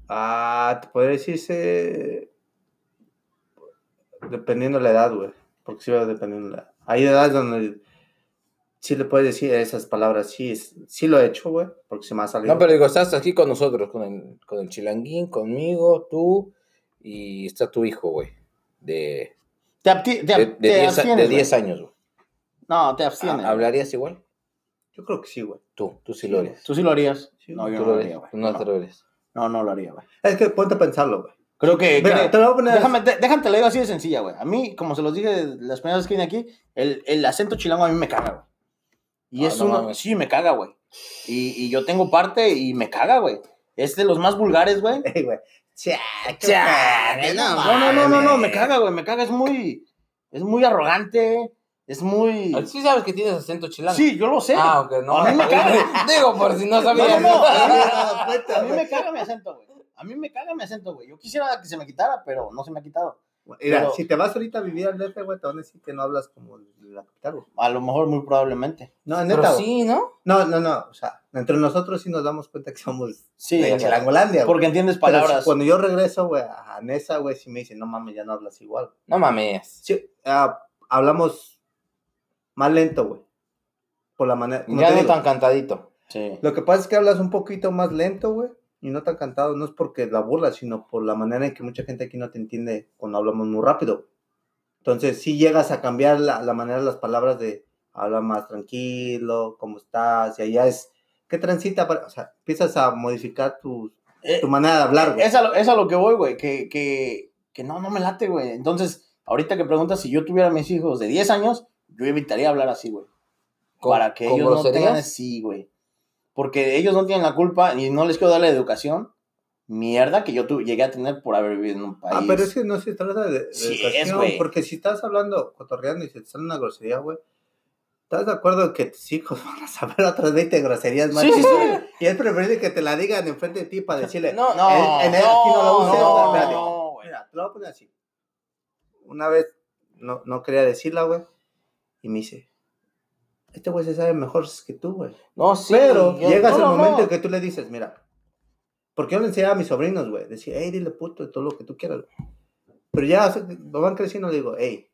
Speaker 2: Ah, te podría decirse. Dependiendo de la edad, güey. Porque sí va dependiendo de la edad. Hay edades donde sí le puedes decir esas palabras. Sí, sí lo he hecho, güey. Porque se me ha salido.
Speaker 1: No, pero digo, estás aquí con nosotros, con el, con el chilanguín, conmigo, tú, y está tu hijo, güey, de,
Speaker 3: Te,
Speaker 1: de, de
Speaker 3: te
Speaker 1: 10 a-
Speaker 3: abstienes,
Speaker 1: de
Speaker 3: güey.
Speaker 1: 10 años, güey.
Speaker 3: No, te abstienes.
Speaker 1: ¿Hablarías igual?
Speaker 2: Yo creo que sí, güey.
Speaker 1: Tú, tú sí lo harías.
Speaker 3: ¿Tú sí lo harías?
Speaker 2: Sí,
Speaker 3: no, yo no
Speaker 1: lo
Speaker 3: haría, güey.
Speaker 1: No
Speaker 3: No,
Speaker 1: te lo harías.
Speaker 3: no, no lo haría, güey.
Speaker 2: Es que ponte a pensarlo, güey.
Speaker 3: Creo que...
Speaker 2: Mira,
Speaker 3: que-
Speaker 2: te lo voy a poner.
Speaker 3: Déjame, déjame te lo digo así de sencilla, güey. A mí, como se los dije las primeras veces que vine aquí, el, el acento chilango a mí me caga, güey. Y
Speaker 1: Ah,
Speaker 3: es
Speaker 1: no
Speaker 3: uno...
Speaker 1: mames.
Speaker 3: Sí, me caga, güey. Y, y yo tengo parte y me caga, güey. Es de los más vulgares, güey.
Speaker 1: No
Speaker 3: No, no, no, no, me caga, güey. Me caga, es muy... Es muy arrogante. Es muy...
Speaker 1: Sí sabes que tienes acento chilango.
Speaker 3: Sí, yo lo sé.
Speaker 1: Ah, ok, no.
Speaker 3: A mí me caga. <laughs>
Speaker 1: Digo, por si no sabías.
Speaker 3: no, A mí me caga mi acento, güey. A mí me caga mi acento, güey. Yo quisiera que se me quitara, pero no se me ha quitado.
Speaker 2: Mira,
Speaker 3: Pero-
Speaker 2: si te vas ahorita a vivir al DF, güey, te van a decir que no hablas como la capital, güey.
Speaker 3: A lo mejor muy probablemente.
Speaker 2: No,
Speaker 1: Pero
Speaker 2: neta, güey.
Speaker 1: sí, ¿no?
Speaker 2: No, no, no. O sea, entre nosotros sí nos damos cuenta que somos
Speaker 3: Sí,
Speaker 2: de. Chilangolandia,
Speaker 3: porque entiendes
Speaker 2: Pero
Speaker 3: palabras.
Speaker 2: si cuando yo regreso, güey, a Nesa, güey, sí me dicen, no mames, ya no hablas igual.
Speaker 1: No mames.
Speaker 2: Sí, ah, hablamos más lento, güey. Por la manera.
Speaker 1: Ya no tan cantadito.
Speaker 3: Sí.
Speaker 2: Lo que pasa es que hablas un poquito más lento, güey. Y no tan cantado. No es porque la burla, sino por la manera en que mucha gente aquí no te entiende cuando hablamos muy rápido. Entonces, sí llegas a cambiar la, la manera de las palabras de habla más tranquilo, cómo estás, y allá es. ¿Qué transita? para- O sea, empiezas a modificar tu,
Speaker 3: Eh,
Speaker 2: tu manera de hablar, güey.
Speaker 3: es, a lo, es a lo que voy, güey. Que, que, que no, no me late, güey. Entonces, ahorita que preguntas si yo tuviera mis hijos de 10 años, yo evitaría hablar así, güey.
Speaker 1: ¿Con-
Speaker 3: Para que ellos no tengan así, güey. Porque ellos no tienen la culpa y no les quiero dar la educación. Mierda que yo tu- llegué a tener por haber vivido en un país.
Speaker 2: Ah, pero es que no se trata de, de
Speaker 3: Sí
Speaker 2: educación,
Speaker 3: güey.
Speaker 2: porque si estás hablando, cotorreando y se te sale una grosería, güey, ¿estás de acuerdo que tus hijos <laughs> van a saber otras 20 groserías más?
Speaker 3: Sí, sí.
Speaker 2: Y es preferible que te la digan enfrente de ti para decirle,
Speaker 1: No,
Speaker 3: No,
Speaker 2: en, en él aquí no lo uses,
Speaker 3: no, no.
Speaker 2: Mira, te lo voy a poner así. Una vez, no, no quería decirla, güey, y me dice, este güey se sabe mejor que tú, güey.
Speaker 1: No, sí.
Speaker 2: Pero
Speaker 1: yo-
Speaker 2: llegas
Speaker 3: no,
Speaker 2: el
Speaker 3: no,
Speaker 2: momento
Speaker 3: no.
Speaker 2: en que tú le dices, mira, porque yo le enseñaba a mis sobrinos, güey, decía, hey, dile puto de todo lo que tú quieras. güey". Pero ya o sea, van creciendo, le digo, hey,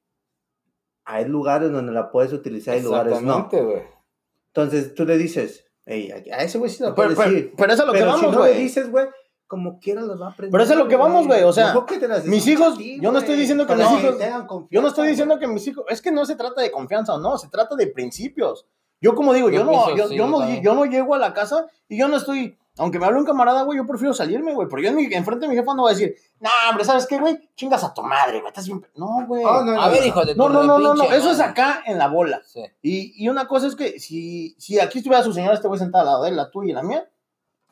Speaker 2: hay lugares donde la puedes utilizar y lugares no.
Speaker 1: Güey.
Speaker 2: Entonces tú le dices, hey, a ese güey sí
Speaker 3: Pero,
Speaker 2: puedes
Speaker 3: pero,
Speaker 2: decir.
Speaker 3: pero eso es lo
Speaker 2: Pero
Speaker 3: que
Speaker 2: si
Speaker 3: vamos,
Speaker 2: no le
Speaker 3: güey.
Speaker 2: dices, güey, como quiera los va a aprender.
Speaker 3: Pero eso es lo que vamos, güey, o sea,
Speaker 2: las
Speaker 3: mis hijos,
Speaker 2: ti,
Speaker 3: yo no estoy diciendo que mis hijos-
Speaker 2: tengan
Speaker 3: Yo no estoy diciendo que mis hijos, es que no se trata de confianza o no, se trata de principios. Yo como digo, yo,
Speaker 1: Yo
Speaker 3: no, yo,
Speaker 1: sí,
Speaker 3: yo
Speaker 1: yo
Speaker 3: no, yo no llego a la casa y yo no estoy, aunque me hable un camarada, güey, yo prefiero salirme, güey, pero yo en mi, enfrente de mi jefa no voy a decir, nah, hombre, ¿sabes qué, güey? Chingas a tu madre, güey, estás bien... pe-". No, güey.
Speaker 2: Oh, no,
Speaker 1: A ver, hijo de tu
Speaker 3: No, no, no, no, no, eso es acá en la bola.
Speaker 1: Sí.
Speaker 3: Y, y una cosa es que si, si aquí estuviera su señora, este güey sentada al lado de él, la tuya y la mía,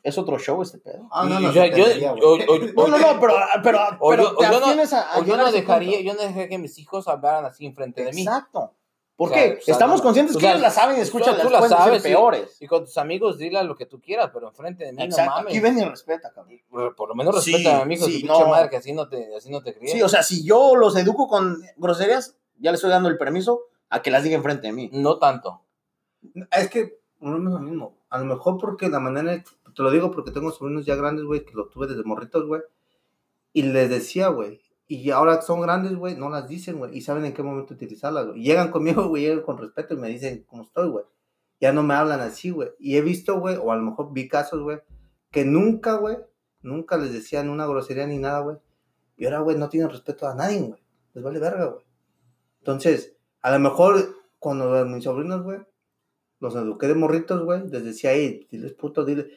Speaker 3: es otro show este pedo.
Speaker 2: Ah, no, no,
Speaker 1: yo-
Speaker 2: se
Speaker 1: yo-
Speaker 2: entendería, güey.
Speaker 1: yo- yo- <laughs>
Speaker 3: No, no, no, pero, pero,
Speaker 1: O
Speaker 3: pero
Speaker 1: yo- o
Speaker 3: te
Speaker 1: yo no-
Speaker 3: abstienes a, a
Speaker 1: O yo
Speaker 3: llegar
Speaker 1: no
Speaker 3: a ese
Speaker 1: dejaría, yo no dejaría que mis hijos hablaran así enfrente de mí.
Speaker 3: Exacto. ¿Por
Speaker 1: O sea,
Speaker 3: qué?
Speaker 1: o sea,
Speaker 3: Estamos conscientes que
Speaker 1: sea,
Speaker 3: ellos la saben y
Speaker 1: tú-
Speaker 3: escuchan
Speaker 1: tú
Speaker 3: las
Speaker 1: la
Speaker 3: pueden decir
Speaker 1: sabes, sí.
Speaker 3: peores.
Speaker 1: Y con tus amigos, dile lo que tú quieras, pero enfrente de mí
Speaker 3: Exacto.
Speaker 1: no mames.
Speaker 3: Aquí ven y respeta, cabrón.
Speaker 1: Por, por lo menos
Speaker 3: Sí,
Speaker 1: respeta a mi hijo,
Speaker 3: sí,
Speaker 1: tu pinche
Speaker 3: no.
Speaker 1: madre, que así no te, así no te.
Speaker 3: Sí, o sea, si yo los educo con groserías, ya les estoy dando el permiso a que las diga enfrente de mí.
Speaker 1: No tanto.
Speaker 2: Es que no es lo mismo. A lo mejor porque la manera, te lo digo porque tengo sobrinos ya grandes, güey, que lo tuve desde morritos, güey. Y les decía, güey. Y ahora son grandes, güey, no las dicen, güey. Y saben en qué momento utilizarlas, güey. Llegan conmigo, güey, llegan con respeto y me dicen cómo estoy, güey. Ya no me hablan así, güey. Y he visto, güey, o a lo mejor vi casos, güey, que nunca, güey, nunca les decían una grosería ni nada, güey. Y ahora, güey, no tienen respeto a nadie, güey. Les vale verga, güey. Entonces, a lo mejor cuando mis sobrinos, güey, los eduqué de morritos, güey, les decía, hey, diles puto, dile.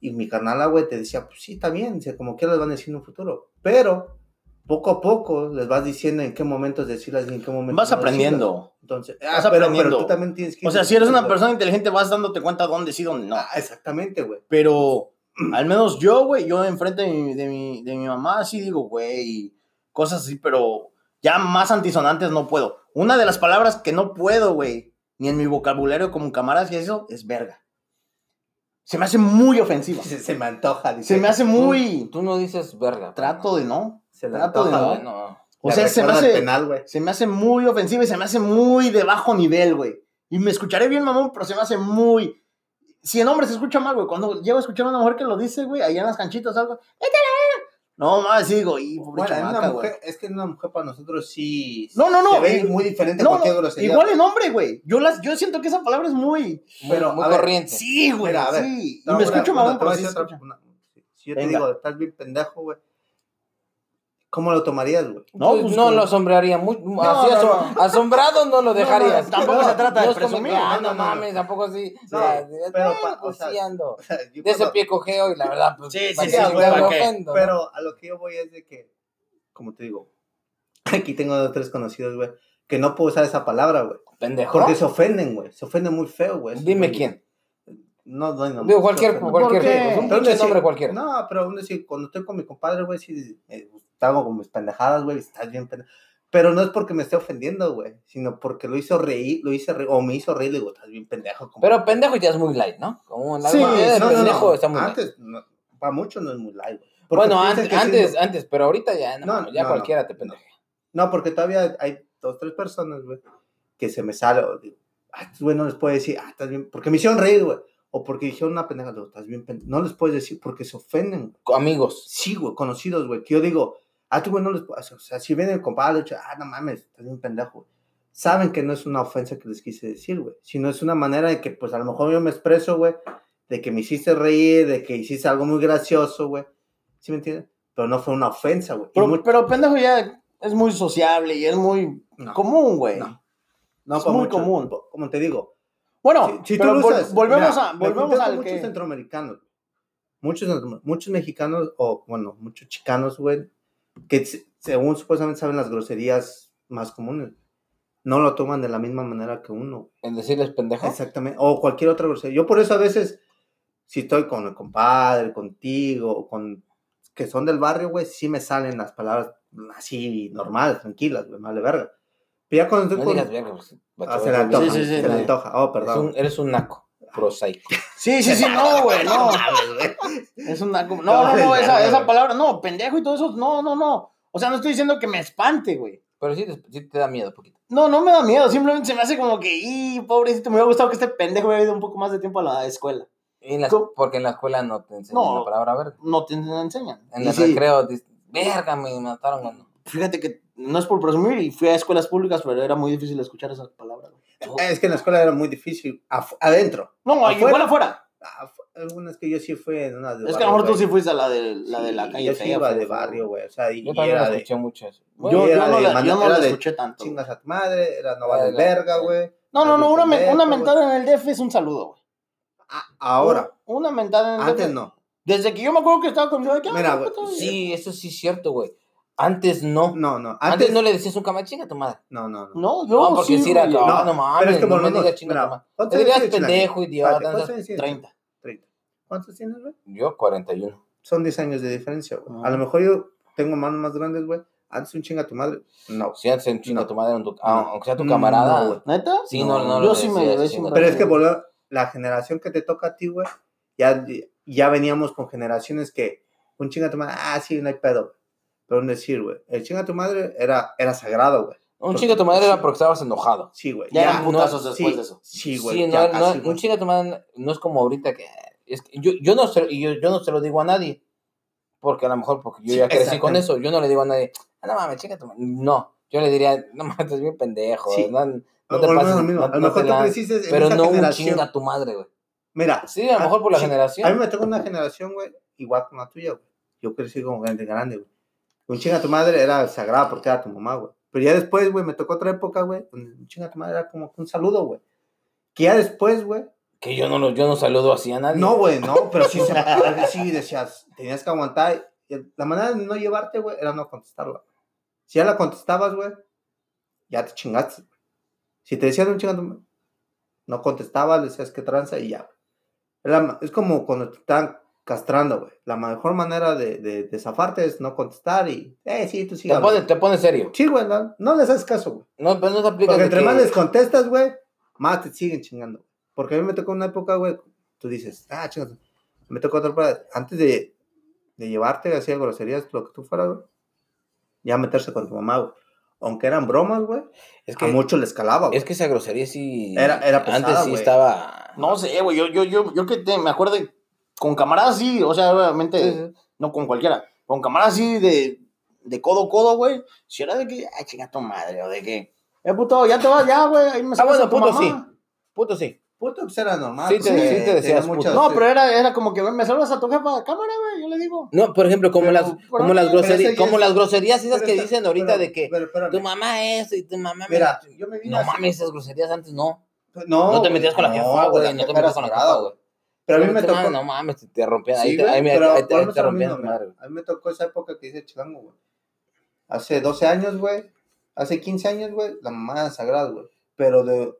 Speaker 2: Y mi carnala, güey, te decía, pues sí, está bien, como que les van a decir en un futuro. Pero, poco a poco, les vas diciendo en qué momentos decirlas y en qué momentos
Speaker 3: Vas
Speaker 2: no
Speaker 3: aprendiendo.
Speaker 2: decirlas. Entonces,
Speaker 3: Vas
Speaker 2: ah, pero,
Speaker 3: aprendiendo.
Speaker 2: pero tú también tienes que...
Speaker 3: O sea, si eres una persona inteligente, vas dándote cuenta dónde sí, dónde no.
Speaker 2: Ah, exactamente, güey.
Speaker 3: Pero al menos yo, güey, yo enfrente de mi, de mi, de mi mamá sí digo, güey, cosas así, pero ya más antisonantes no puedo. Una de las palabras que no puedo, güey, ni en mi vocabulario como camaradas y eso, es verga. Se me hace muy ofensiva. <laughs>
Speaker 2: Se, se me antoja, dice.
Speaker 3: Se me hace muy...
Speaker 1: Tú no dices verga.
Speaker 3: Trato de no.
Speaker 2: Se le
Speaker 3: trato de
Speaker 2: antoja,
Speaker 3: no.
Speaker 2: güey.
Speaker 1: No.
Speaker 3: O sea, se me hace...
Speaker 2: penal, güey.
Speaker 3: Se me hace muy ofensiva y se me hace muy de bajo nivel, güey. Y me escucharé bien, mamón, pero se me hace muy... Si en hombre se escucha mal, güey. Cuando llego a escuchar a una mujer que lo dice, güey, allá en las canchitas algo... "Vete a la verga". No, más digo, y pobre
Speaker 2: Bueno, en una
Speaker 3: chamaca, güey.
Speaker 2: mujer, es que en una mujer para nosotros sí...
Speaker 3: No, no, no,
Speaker 2: Se ve
Speaker 3: eh,
Speaker 2: muy diferente
Speaker 3: No,
Speaker 2: cualquier
Speaker 3: no,
Speaker 2: grosería.
Speaker 3: igual en hombre, güey. Yo, las, yo siento que esa palabra es muy...
Speaker 2: Pero,
Speaker 1: muy
Speaker 2: a ver,
Speaker 1: corriente.
Speaker 3: Sí, güey,
Speaker 2: Mira, a ver,
Speaker 3: sí. Y
Speaker 2: No,
Speaker 3: me
Speaker 2: una-
Speaker 3: escucho
Speaker 2: una-
Speaker 3: mamón, pero
Speaker 2: a
Speaker 3: sí
Speaker 2: una- Si yo te
Speaker 3: Venga.
Speaker 2: digo, estás bien pendejo, güey. ¿Cómo lo tomarías, güey?
Speaker 3: No,
Speaker 1: Pues no lo asombraría así
Speaker 3: no,
Speaker 1: aso-
Speaker 3: no.
Speaker 1: asombrado no lo dejarías.
Speaker 3: no, tampoco se trata de presumir,
Speaker 1: ah,
Speaker 2: no,
Speaker 1: no,
Speaker 2: no, no.
Speaker 1: mames, tampoco así.
Speaker 2: pero pa- o sea,
Speaker 1: sí ando.
Speaker 2: O sea, yo
Speaker 1: De ese pie cogeo y la verdad, pues.
Speaker 3: Sí, sí,
Speaker 1: ¿para
Speaker 3: sí.
Speaker 2: Pero a lo que yo voy es de que, como te digo, <laughs> aquí tengo dos tres conocidos, güey, que no puedo usar esa palabra, güey.
Speaker 1: Pendejo.
Speaker 2: Porque se ofenden, güey. Se ofenden muy feo, güey.
Speaker 1: Dime
Speaker 2: Güey,
Speaker 1: quién.
Speaker 2: No, no, no.
Speaker 1: Digo, cualquier,
Speaker 2: no,
Speaker 1: cualquier, pues, un
Speaker 2: Pero
Speaker 1: pinche
Speaker 2: decir-
Speaker 1: nombre cualquiera.
Speaker 2: No, pero aún así, cuando estoy con mi compadre, güey, sí, eh, hago con mis pendejadas, güey, estás bien pendejo. Pero no es porque me esté ofendiendo, güey, sino porque lo hizo reír, lo hice reír, o me hizo reír, le digo, estás bien pendejo. compadre".
Speaker 1: Pero pendejo ya es muy light, ¿no? Como la
Speaker 3: Sí,
Speaker 1: de
Speaker 2: no,
Speaker 1: pendejo
Speaker 2: no,
Speaker 1: está muy light.
Speaker 2: Antes, no, para muchos no es muy light, güey.
Speaker 1: Bueno, antes,
Speaker 2: sí,
Speaker 1: antes,
Speaker 2: no-
Speaker 1: antes, pero ahorita ya, no, ya cualquiera te pendeja.
Speaker 2: No, porque todavía hay dos, tres personas, güey, que se me sale, digo, ah, güey no les puedo decir, ah, estás bien, porque me hicieron reír, güey, o porque dijeron una pendeja, digo, estás bien pendejo. No les puedes decir porque se ofenden.
Speaker 1: Amigos.
Speaker 2: Sí, güey, conocidos, güey, que yo digo, ah, tú, güey, no les puedes, o sea, si viene el compadre, le ah, no mames, estás bien pendejo, güey. Saben que no es una ofensa que les quise decir, güey, sino es una manera de que, pues, a lo mejor yo me expreso, güey, de que me hiciste reír, de que hiciste algo muy gracioso, güey, ¿sí me entiendes? Pero no fue una ofensa, güey.
Speaker 3: Pero,
Speaker 2: muy-
Speaker 3: pero pendejo ya es muy sociable y es muy
Speaker 2: No.
Speaker 3: común, güey.
Speaker 2: No. No,
Speaker 3: Es
Speaker 2: para
Speaker 3: muy común.
Speaker 2: Como te digo.
Speaker 3: Bueno,
Speaker 2: si, si
Speaker 3: pero
Speaker 2: tú lo
Speaker 3: vol-
Speaker 2: usas,
Speaker 3: volvemos
Speaker 2: mira,
Speaker 3: a volvemos al
Speaker 2: muchos
Speaker 3: que
Speaker 2: centroamericanos. Muchos, muchos mexicanos, o bueno, muchos chicanos, güey, que se- según supuestamente saben las groserías más comunes. No lo toman de la misma manera que uno.
Speaker 1: En decirles pendejo.
Speaker 2: Exactamente. O cualquier otra grosería. Yo por eso a veces, si estoy con el compadre, contigo, con que son del barrio, güey, sí me salen las palabras así normales, tranquilas, güey, vale verga. Pero ya cuando estoy
Speaker 1: No
Speaker 2: con...
Speaker 1: digas verga, pues,
Speaker 2: Ah, se le antoja,
Speaker 1: olvidar.
Speaker 3: Sí, sí, sí,
Speaker 2: se le antoja. Oh, perdón.
Speaker 1: un, eres un naco, prosaico.
Speaker 3: Sí, sí, sí, no, <laughs> güey, no. Es una no, no, no, <laughs> esa, esa palabra, no, pendejo y todo eso, no, no, no. O sea, no estoy diciendo que me espante, güey.
Speaker 1: Pero sí, te- sí te da miedo un poquito.
Speaker 3: No, no me da miedo, simplemente se me hace como que, y pobrecito, me hubiera gustado que este pendejo hubiera ido un poco más de tiempo a la escuela.
Speaker 1: Y en la- porque en la escuela no te enseñan
Speaker 3: No.
Speaker 1: la palabra verga.
Speaker 3: No te enseñan.
Speaker 1: En
Speaker 3: Y
Speaker 1: el
Speaker 3: sí,
Speaker 1: recreo verga, me mataron. Bueno.
Speaker 3: Fíjate que no es por presumir y fui a escuelas públicas, pero era muy difícil escuchar esas palabras. güey.
Speaker 2: Es que en la escuela era muy difícil. Af- adentro.
Speaker 3: No,
Speaker 2: ¿Afuera?
Speaker 3: igual afuera.
Speaker 2: Afu- Algunas que yo sí fui en una de
Speaker 3: Es que a lo mejor tú sí fuiste a la de la, de la calle
Speaker 2: Yo sí iba de barrio, güey. O sea, y,
Speaker 1: Yo también
Speaker 2: era de
Speaker 1: escuché mucho eso.
Speaker 3: Yo,
Speaker 2: Yo
Speaker 3: yo
Speaker 2: era
Speaker 3: no
Speaker 2: de
Speaker 3: la, yo no
Speaker 2: era
Speaker 3: la
Speaker 2: de
Speaker 3: escuché tanto.
Speaker 2: chingas a tu madre, era no vale
Speaker 1: la-
Speaker 2: verga, güey.
Speaker 3: No, no, no, una, una mentada en el DF es un saludo, güey.
Speaker 2: A- Ahora,
Speaker 3: Una mentada en el
Speaker 2: antes
Speaker 3: DF.
Speaker 2: no.
Speaker 3: Desde que yo me acuerdo que estaba con mi ¿qué
Speaker 2: Mira, güey?
Speaker 1: Sí, eso sí es cierto, güey. Antes no.
Speaker 2: No, no.
Speaker 1: Antes,
Speaker 2: Antes
Speaker 1: no le decías un cama chinga a tu madre.
Speaker 2: No, no, no.
Speaker 3: No, yo
Speaker 1: No, porque
Speaker 3: sí,
Speaker 1: si era como,
Speaker 2: No,
Speaker 1: ah, no mames,
Speaker 2: pero es que
Speaker 1: no me digas chinga a tu madre.
Speaker 2: ¿cuántos
Speaker 1: Te dirías pendejo, idiota. No
Speaker 2: ¿cuántos años tienes?
Speaker 3: 30.
Speaker 2: 30. ¿Cuántos tienes, güey?
Speaker 1: Yo 41.
Speaker 2: Son 10 años de diferencia, güey.
Speaker 3: Ah.
Speaker 2: A lo mejor yo tengo manos más grandes, güey. Antes un chinga a tu madre. No.
Speaker 1: Si antes un chinga
Speaker 2: No.
Speaker 1: a tu madre, tu-
Speaker 2: No.
Speaker 1: ah, aunque sea tu
Speaker 2: No,
Speaker 1: camarada.
Speaker 2: güey.
Speaker 3: ¿Neta?
Speaker 1: Sí, no, no,
Speaker 3: Yo sí me sí
Speaker 2: Pero es que volvió, la generación que te toca a ti, güey, ya, ya veníamos con generaciones que un chinga a tu madre, ah, sí, no hay pedo. Pero un decir, güey, el chinga tu madre era, era sagrado, güey.
Speaker 1: Un chinga a tu madre era porque estabas enojado.
Speaker 2: Sí, güey.
Speaker 3: Ya eran
Speaker 1: no,
Speaker 3: putazos
Speaker 2: sí,
Speaker 3: después de eso.
Speaker 2: Sí, güey.
Speaker 1: Sí, no,
Speaker 2: ya
Speaker 1: no, un chinga a tu madre no es como ahorita que. Es que yo, yo, no se, y yo, yo no se lo digo a nadie. Porque a lo mejor porque yo
Speaker 2: Sí,
Speaker 1: ya crecí con eso. Yo no le digo a nadie, ah, no mames, chinga tu madre. No. Yo le diría, no mames, estás bien pendejo.
Speaker 2: Sí.
Speaker 1: No, no te pases.
Speaker 2: a lo mismo.
Speaker 1: no-
Speaker 2: a lo mejor
Speaker 1: te
Speaker 2: creciste en
Speaker 1: Pero no un chinga a tu madre, güey.
Speaker 2: Mira.
Speaker 1: Sí, a lo mejor por la generación.
Speaker 2: A mí me tocó una generación, güey, igual como la tuya, güey. Yo crecí con gente grande, güey. Un chinga a tu madre era sagrado porque era tu mamá, güey. Pero ya después, güey, me tocó otra época, güey, donde un chinga tu madre era como un saludo, güey. Que ya después, güey.
Speaker 1: Que yo no, lo, yo no saludo así a nadie.
Speaker 2: No, güey, no, pero sí, se, sí decías, tenías que aguantar. La manera de no llevarte, güey, era no contestarla. Si ya la contestabas, güey, ya te chingaste. Si te decían un chinga a tu madre, no contestabas, decías que tranza y ya. Era es como cuando te están castrando, güey. La mejor manera de, de, de zafarte es no contestar y, eh, sí, tú
Speaker 1: Te
Speaker 2: sigas.
Speaker 1: pone, te pone serio.
Speaker 2: Sí, güey, no, no les haces caso, güey.
Speaker 1: No, pero no te aplica
Speaker 2: Porque entre
Speaker 1: que-
Speaker 2: más les contestas, güey, más te siguen chingando. Porque a mí me tocó una época, güey, tú dices, ah, chingas. Me tocó otra época, antes de, de llevarte, hacía groserías, lo que tú fueras, güey, ya meterse con tu mamá, güey. Aunque eran bromas, güey,
Speaker 1: Es
Speaker 2: a
Speaker 1: que,
Speaker 2: muchos les calaba, güey.
Speaker 1: es que esa grosería sí.
Speaker 2: Era- era pesada,
Speaker 1: Antes sí
Speaker 2: güey.
Speaker 1: estaba.
Speaker 3: No sé, güey, yo, yo, yo, yo que te- me acuerdo de- con camaradas sí, o sea, obviamente,
Speaker 1: Sí, sí.
Speaker 3: no con cualquiera, con camaradas sí de, de codo a codo, güey, si era de que, ay, chinga tu madre, o de que, eh, puto, ya te vas, ya, güey, ahí me
Speaker 1: Ah, bueno,
Speaker 3: a tu
Speaker 1: puto
Speaker 3: mamá.
Speaker 1: sí. Puto sí.
Speaker 2: Puto, pues era normal.
Speaker 1: Sí, te-
Speaker 2: porque
Speaker 1: sí te decías
Speaker 2: muchas-
Speaker 3: No, pero era, era como que me saludas a tu jefa, cámara, güey, yo le digo.
Speaker 1: No, por ejemplo, como
Speaker 3: Pero,
Speaker 1: las,
Speaker 3: pero-
Speaker 1: como las groserías, como
Speaker 2: es-
Speaker 1: las groserías esas que
Speaker 2: está-
Speaker 1: dicen ahorita
Speaker 2: pero-
Speaker 1: de que
Speaker 2: pero
Speaker 1: tu mamá es y tu mamá
Speaker 2: Mira, yo me vine
Speaker 1: No mames, esas groserías antes no.
Speaker 2: No,
Speaker 1: No te metías con la jefa, güey. No te metías con la jefa, güey.
Speaker 2: Pero a mí me tocó.
Speaker 1: mamá, No mames, te- rompían.
Speaker 2: Sí,
Speaker 1: Ahí
Speaker 2: güey,
Speaker 1: ahí me-
Speaker 2: pero
Speaker 1: ahí te- ahí
Speaker 2: volvemos
Speaker 1: te
Speaker 2: a lo
Speaker 1: rompían
Speaker 2: mismo,
Speaker 1: tu
Speaker 2: güey.
Speaker 1: madre, güey.
Speaker 2: A mí me tocó esa época que dice Chilango, güey. Hace 12 años, güey. Hace 15 años, güey. La mamá era sagrada, güey. Pero de,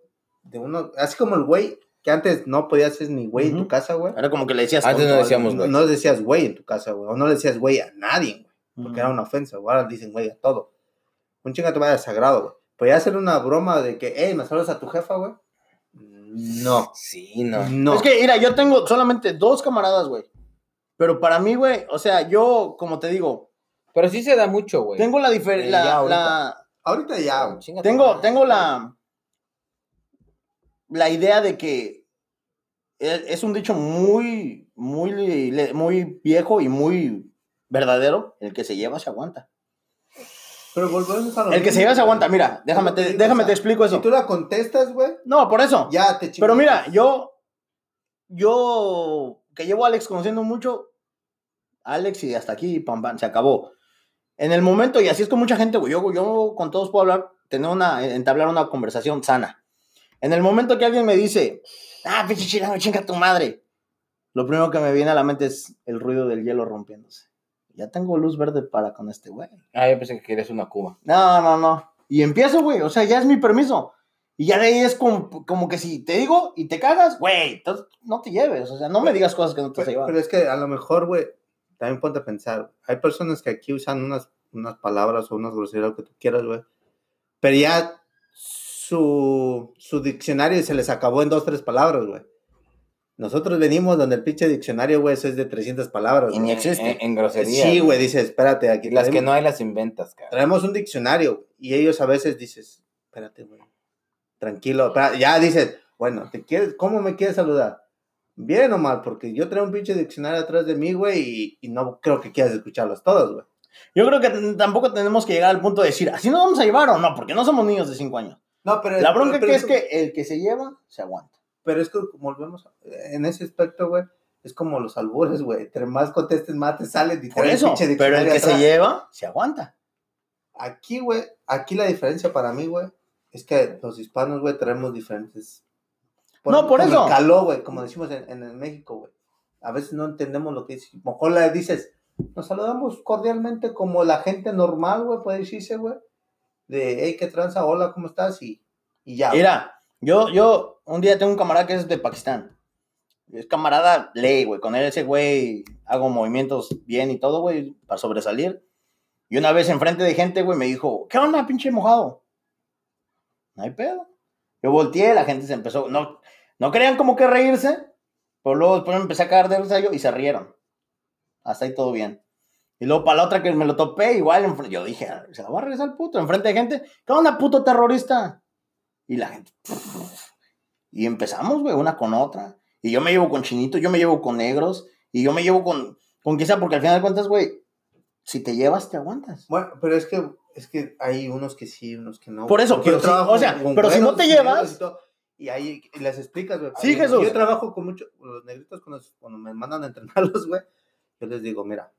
Speaker 2: de uno. Así como el güey, que antes no podías ser ni güey en tu casa, güey.
Speaker 3: Era como que le decías.
Speaker 1: Antes no decíamos,
Speaker 3: alguien.
Speaker 2: No, no le decías güey en tu casa, güey. O no le decías güey a nadie, güey. Porque era una ofensa, güey. Ahora dicen güey a todo. Un chinga te vaya sagrado, güey. Ya hacer una broma de que, hey, ¿me saludas a tu jefa, güey? No.
Speaker 1: Sí, no.
Speaker 2: No.
Speaker 3: Es que, mira, yo tengo solamente dos camaradas, güey. Pero para mí, güey, o sea, yo, como te digo,
Speaker 1: Pero sí se da mucho, güey.
Speaker 3: tengo la
Speaker 1: Eh,
Speaker 3: diferencia. La,
Speaker 1: ahorita.
Speaker 3: la-
Speaker 2: Ahorita ya, güey.
Speaker 3: Tengo, tengo la. La idea de que es es un dicho muy, muy, muy viejo y muy verdadero. El que se lleva se aguanta.
Speaker 2: Pero volvemos a lo
Speaker 3: El que se lleva se aguanta. Mira, déjame,
Speaker 2: te
Speaker 3: déjame te explico eso.
Speaker 2: Si tú la contestas, güey,
Speaker 3: No, por eso.
Speaker 2: ya te.
Speaker 3: Pero mira, yo, yo que llevo a Alex conociendo mucho, Alex y hasta aquí, pam, pam, se acabó. En el momento, y así es con mucha gente, güey, yo, yo con todos puedo hablar, tener una, entablar una conversación sana. En el momento que alguien me dice, ah, pinche chilango, chinga tu madre, lo primero que me viene a la mente es el ruido del hielo rompiéndose. Ya tengo luz verde para con este güey.
Speaker 1: Ah, yo pensé que querías una cuba.
Speaker 3: No, no, no. Y empiezo, güey. O sea, ya es mi permiso. Y ya de ahí es como, como que si te digo y te cagas, güey, entonces no te lleves. O sea, no me digas cosas que no te
Speaker 2: Pero,
Speaker 3: llevar.
Speaker 2: pero es que a lo mejor, güey, también ponte a pensar. Hay personas que aquí usan unas, unas palabras o unas groserías, lo que tú quieras, güey. Pero ya su, su diccionario se les acabó en dos, tres palabras, güey. Nosotros venimos donde el pinche diccionario, güey, eso es de 300 palabras.
Speaker 3: Y ni existe.
Speaker 1: En, en groserías.
Speaker 2: Sí, güey, dice, espérate, aquí
Speaker 1: Las que no hay las inventas, cara.
Speaker 2: traemos un diccionario y ellos a veces dices, espérate, güey, tranquilo, ya dices, bueno, ¿te quieres, ¿cómo me quieres saludar? Bien o mal, porque yo traigo un pinche diccionario atrás de mí, güey, y, y no creo que quieras escucharlos todos, güey.
Speaker 3: Yo creo que tampoco tenemos que llegar al punto de decir, ¿así nos vamos a llevar o no? Porque no somos niños de 5 años.
Speaker 2: No, pero
Speaker 3: La bronca
Speaker 2: pero
Speaker 3: que es que el que se lleva, se aguanta.
Speaker 2: Pero es que volvemos, a- en ese aspecto, güey, es como los albures, güey, entre más contestes, más te salen y
Speaker 3: Por eso. Pero el que se lleva, se aguanta.
Speaker 2: Aquí, güey, aquí la diferencia para mí, güey, es que los hispanos, güey, traemos diferentes.
Speaker 3: No, por
Speaker 2: como
Speaker 3: eso.
Speaker 2: El caló, güey, como decimos en, en México, güey. A veces no entendemos lo que dice. A lo mejor le dices, nos saludamos cordialmente como la gente normal, güey, puede decirse, güey. De, hey, qué tranza, hola, ¿cómo estás? Y, y ya.
Speaker 3: Mira, yo, yo un día tengo un camarada que es de Pakistán. Es camarada ley, güey. Con él ese güey hago movimientos bien y todo, güey, para sobresalir. Y una vez enfrente de gente, güey, me dijo, ¿qué onda, pinche mojado? No hay pedo. Yo volteé, la gente se empezó, no, no querían como que reírse, pero luego después me empecé a cagar de risa yo y se rieron. Hasta ahí todo bien. Y luego para la otra que me lo topé, igual, yo dije, "Ah, se la va a regresar el puto, enfrente de gente, ¿qué onda, puto terrorista? Y la gente, y empezamos, güey, una con otra. Y yo me llevo con chinitos, yo me llevo con negros, y yo me llevo con, con sea, porque al final de cuentas, güey, si te llevas, te aguantas.
Speaker 2: Bueno, pero es que, es que hay unos que sí, unos que no.
Speaker 3: Por eso, pero
Speaker 2: yo
Speaker 3: o sea,
Speaker 2: con
Speaker 3: pero si no te llevas-
Speaker 2: Y, ahí les explicas, güey.
Speaker 3: Sí, Jesús.
Speaker 2: Yo trabajo con muchos, los negritos, cuando, cuando me mandan a <laughs> entrenarlos, güey. Yo les digo, mira,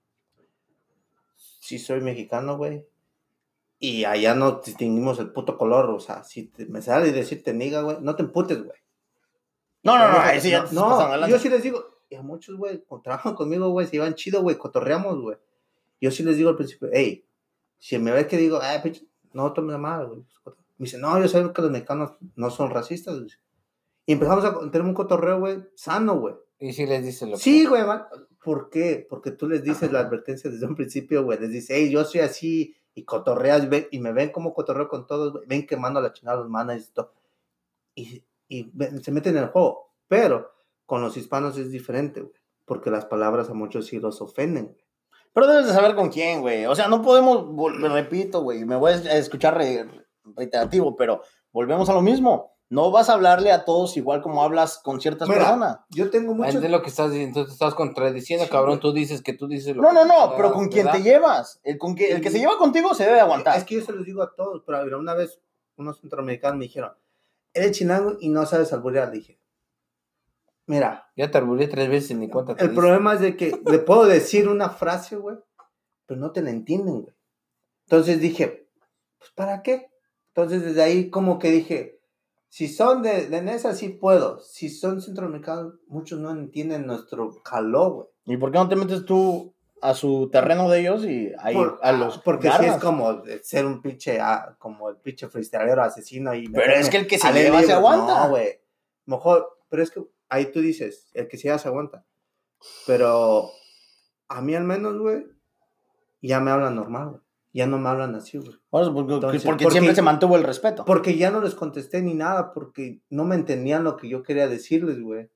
Speaker 2: sí soy mexicano, güey. Y allá no distinguimos el puto color, o sea, si te- me sale decirte niga, güey, no te emputes, güey.
Speaker 3: No, no, no, sí
Speaker 2: no,
Speaker 3: lanza.
Speaker 2: yo sí les digo, y a muchos, güey, cuando trabajan conmigo, güey, se llevan chido, güey, cotorreamos, güey. Yo sí les digo al principio, hey, si me ves que digo, ah, pinche, no tomes madre, güey. pues, Me dice, no, yo sé que los mexicanos no son racistas, güey. Y empezamos a tener un cotorreo, güey, sano, güey.
Speaker 1: Y sí les dice lo que.
Speaker 2: Sí, güey, man. ¿Por qué? Porque tú les dices la advertencia desde un principio, güey. Les dices, hey, yo soy así, y cotorreas, y, me ven como cotorreo con todos. Ven quemando a la chingada los manas y todo. Y, y se meten en el juego. Pero con los hispanos es diferente, güey. Porque las palabras a muchos sí los ofenden, güey.
Speaker 3: Pero debes de saber con quién, güey. O sea, no podemos, repito, güey, me voy a escuchar re- reiterativo, pero volvemos a lo mismo. No vas a hablarle a todos igual como hablas con ciertas
Speaker 2: Mira,
Speaker 3: personas.
Speaker 2: Yo tengo muchos...
Speaker 1: Es de lo que estás diciendo, estás contradiciendo,
Speaker 2: Sí,
Speaker 1: cabrón.
Speaker 2: güey.
Speaker 1: Tú dices que tú dices lo
Speaker 3: No,
Speaker 1: que
Speaker 3: no, no,
Speaker 1: quieras,
Speaker 3: pero con quien te llevas. El, con que, el que se lleva contigo se debe aguantar.
Speaker 2: Es que yo se los digo a todos, pero mira, una vez unos centroamericanos me dijeron, eres chilango y no sabes alburear. Le dije, Mira,
Speaker 1: Ya te arbullé tres veces y ni cuenta te
Speaker 2: el problema es de que <laughs> le puedo decir una frase, güey, pero no te la entienden, güey. Entonces dije, pues ¿para qué? Entonces desde ahí como que dije, si son de, de Nesa sí puedo, si son centroamericanos, muchos no entienden nuestro calor, güey.
Speaker 3: ¿Y por qué no te metes tú a su terreno de ellos y ahí
Speaker 2: Por-
Speaker 3: a los
Speaker 2: porque si es
Speaker 3: garras?
Speaker 2: como ser un pinche, ah, como el pinche freestylero asesino y
Speaker 3: Pero es que el que se lleva se aguanta.
Speaker 2: No, güey. Mejor, pero es que ahí tú dices, el que se lleva se aguanta. Pero a mí al menos, güey, ya me hablan normal, güey. Ya no me hablan así, güey.
Speaker 3: Bueno, porque,
Speaker 2: Entonces,
Speaker 3: porque
Speaker 2: porque-
Speaker 3: siempre se mantuvo el respeto.
Speaker 2: Porque ya no les contesté ni nada, porque no me entendían lo que yo quería decirles, güey.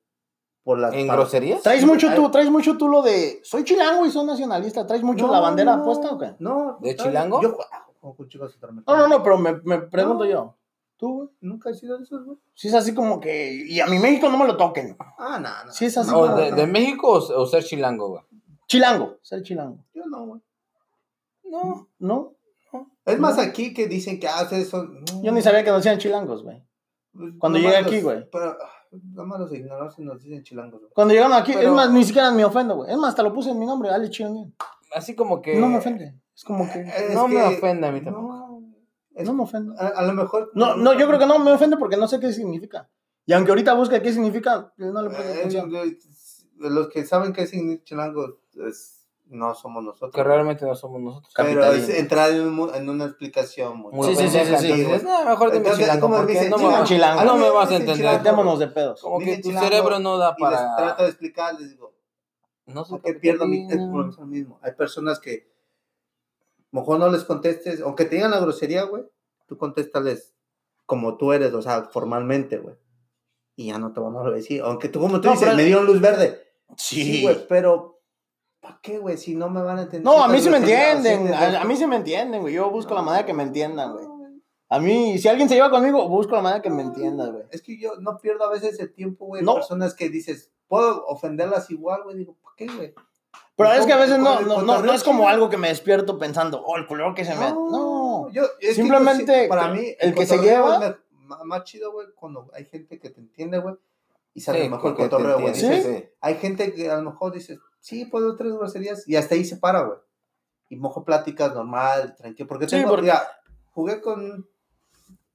Speaker 2: Por las
Speaker 1: ¿En groserías?
Speaker 3: ¿Traes
Speaker 2: Sí,
Speaker 3: mucho tú, traes mucho tú lo de soy chilango y soy nacionalista? ¿Traes mucho la bandera
Speaker 2: no,
Speaker 3: puesta o qué?
Speaker 2: No.
Speaker 1: ¿De
Speaker 2: ¿sabes?
Speaker 1: chilango?
Speaker 2: Yo chicos
Speaker 3: No, no, no, pero me, me pregunto
Speaker 2: No.
Speaker 3: yo. ¿Tú, güey?
Speaker 2: Nunca he sido de esos, güey.
Speaker 3: Si es así como que. Y a mi México no me lo toquen.
Speaker 2: Ah, no, no.
Speaker 3: Sí, es así
Speaker 1: ¿O
Speaker 3: no,
Speaker 1: de,
Speaker 3: no.
Speaker 1: de México o, o ser chilango, güey?
Speaker 3: Chilango, ser chilango.
Speaker 2: Yo no, güey.
Speaker 1: No.
Speaker 3: ¿No?
Speaker 2: Es más aquí que dicen que ah, ustedes son.
Speaker 3: Yo ni sabía que nos decían chilangos, güey.
Speaker 2: Pues,
Speaker 3: Cuando
Speaker 2: nomás
Speaker 3: llegué aquí, güey.
Speaker 2: Pero, ah, nada más los ignorados y nos dicen chilangos, güey.
Speaker 3: Cuando llegaron aquí, es más, ni siquiera me ofendo, güey. Es más, hasta lo puse en mi nombre, Ale Chilanguín.
Speaker 1: Así como que.
Speaker 3: No me ofende. Es como que.
Speaker 2: Es
Speaker 1: No me ofende a mí tampoco.
Speaker 2: No, es-
Speaker 3: No me ofende.
Speaker 2: a, a lo mejor.
Speaker 3: No, no, yo creo que no me ofende porque no sé qué significa. Y aunque ahorita busque qué significa, no le pongo
Speaker 2: Eh, los que saben qué significa chilango es- no somos nosotros.
Speaker 1: Que realmente no somos nosotros.
Speaker 2: Pero es entrar en, un mu- en una explicación muy
Speaker 3: Sí, sí, sí, sí, sí.
Speaker 1: no, mejor dime
Speaker 2: Entonces,
Speaker 1: chilango,
Speaker 2: ¿cómo
Speaker 1: porque
Speaker 2: dicen?
Speaker 1: no, me
Speaker 3: Chilango,
Speaker 1: vas-
Speaker 3: chilango.
Speaker 1: no me
Speaker 2: No,
Speaker 1: vas a entender.
Speaker 2: chilango.
Speaker 3: Démonos de pedos.
Speaker 1: Como que tu cerebro no da
Speaker 2: Y les
Speaker 1: para.
Speaker 2: trato de explicar, les digo,
Speaker 1: No sé
Speaker 2: ¿por
Speaker 1: por
Speaker 2: qué pierdo mi eso mismo? Hay personas que mejor no les contestes, aunque te digan la grosería, güey, tú contéstales como tú eres, o sea, formalmente, güey. Y ya no te van a decir. Aunque tú, como tú
Speaker 3: No,
Speaker 2: dices,
Speaker 3: pero-
Speaker 2: me dieron luz verde.
Speaker 3: Sí.
Speaker 2: Sí, güey, pero ¿para qué, güey? Si no me van a entender.
Speaker 3: No, a mí sí me entienden. A, a mí sí me entienden, güey. Yo busco la manera que me entiendan, güey. A mí, si alguien se lleva conmigo, busco la manera que me entienda, güey.
Speaker 2: Es que yo no pierdo a veces el tiempo, güey.
Speaker 3: No.
Speaker 2: Personas que dices, puedo ofenderlas igual, güey. Digo, ¿para qué, güey?
Speaker 3: Pero es que a veces no,
Speaker 2: el
Speaker 3: no, no, es como algo que me despierto pensando, oh, el color que se me. No.
Speaker 2: yo,
Speaker 3: Simplemente
Speaker 2: para mí,
Speaker 3: el que se lleva-
Speaker 2: más chido, güey, cuando hay gente que te entiende, güey, y sale
Speaker 1: Sí,
Speaker 2: mejor
Speaker 1: te
Speaker 2: cotorreo, güey.
Speaker 1: entiende,
Speaker 3: ¿Sí?
Speaker 2: Hay gente que a lo mejor dice, sí, puedo tres groserías, y hasta ahí se para, güey. Y mejor pláticas normal, tranquilo. Porque
Speaker 3: Sí,
Speaker 2: tengo,
Speaker 3: porque-
Speaker 2: mira, jugué con,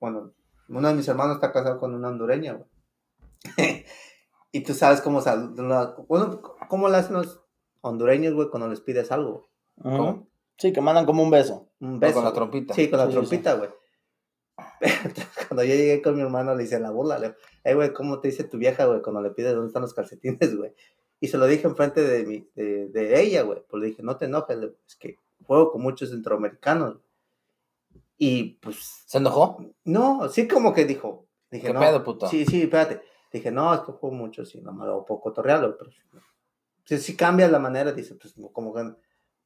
Speaker 2: bueno, uno de mis hermanos está casado con una hondureña, güey. <laughs> y tú sabes cómo, bueno, cómo le hacen los hondureños, güey, cuando les pides algo.
Speaker 3: Ujú.
Speaker 1: ¿Cómo?
Speaker 3: Sí, que mandan como un beso.
Speaker 2: Un
Speaker 1: No,
Speaker 2: beso.
Speaker 1: con la trompita.
Speaker 2: Sí, con la
Speaker 3: Sí, sí,
Speaker 2: trompita, güey. <laughs> cuando yo llegué con mi hermano, le hice la burla. Le digo, hey, güey, ¿cómo te dice tu vieja, güey, cuando le pides dónde están los calcetines, güey? Y se lo dije enfrente de, mi, de, de ella, güey. Pues le dije, no te enojes, es que juego con muchos centroamericanos. Y pues,
Speaker 1: ¿Se enojó?
Speaker 2: no, sí como que dijo. Dije,
Speaker 1: ¿Qué
Speaker 2: no.
Speaker 1: pedo, puto?
Speaker 2: Sí, sí, espérate. Dije, no, es que juego mucho, sí, no me lo puedo cotorrearlo, pero si, si cambias la manera, dice, pues como que,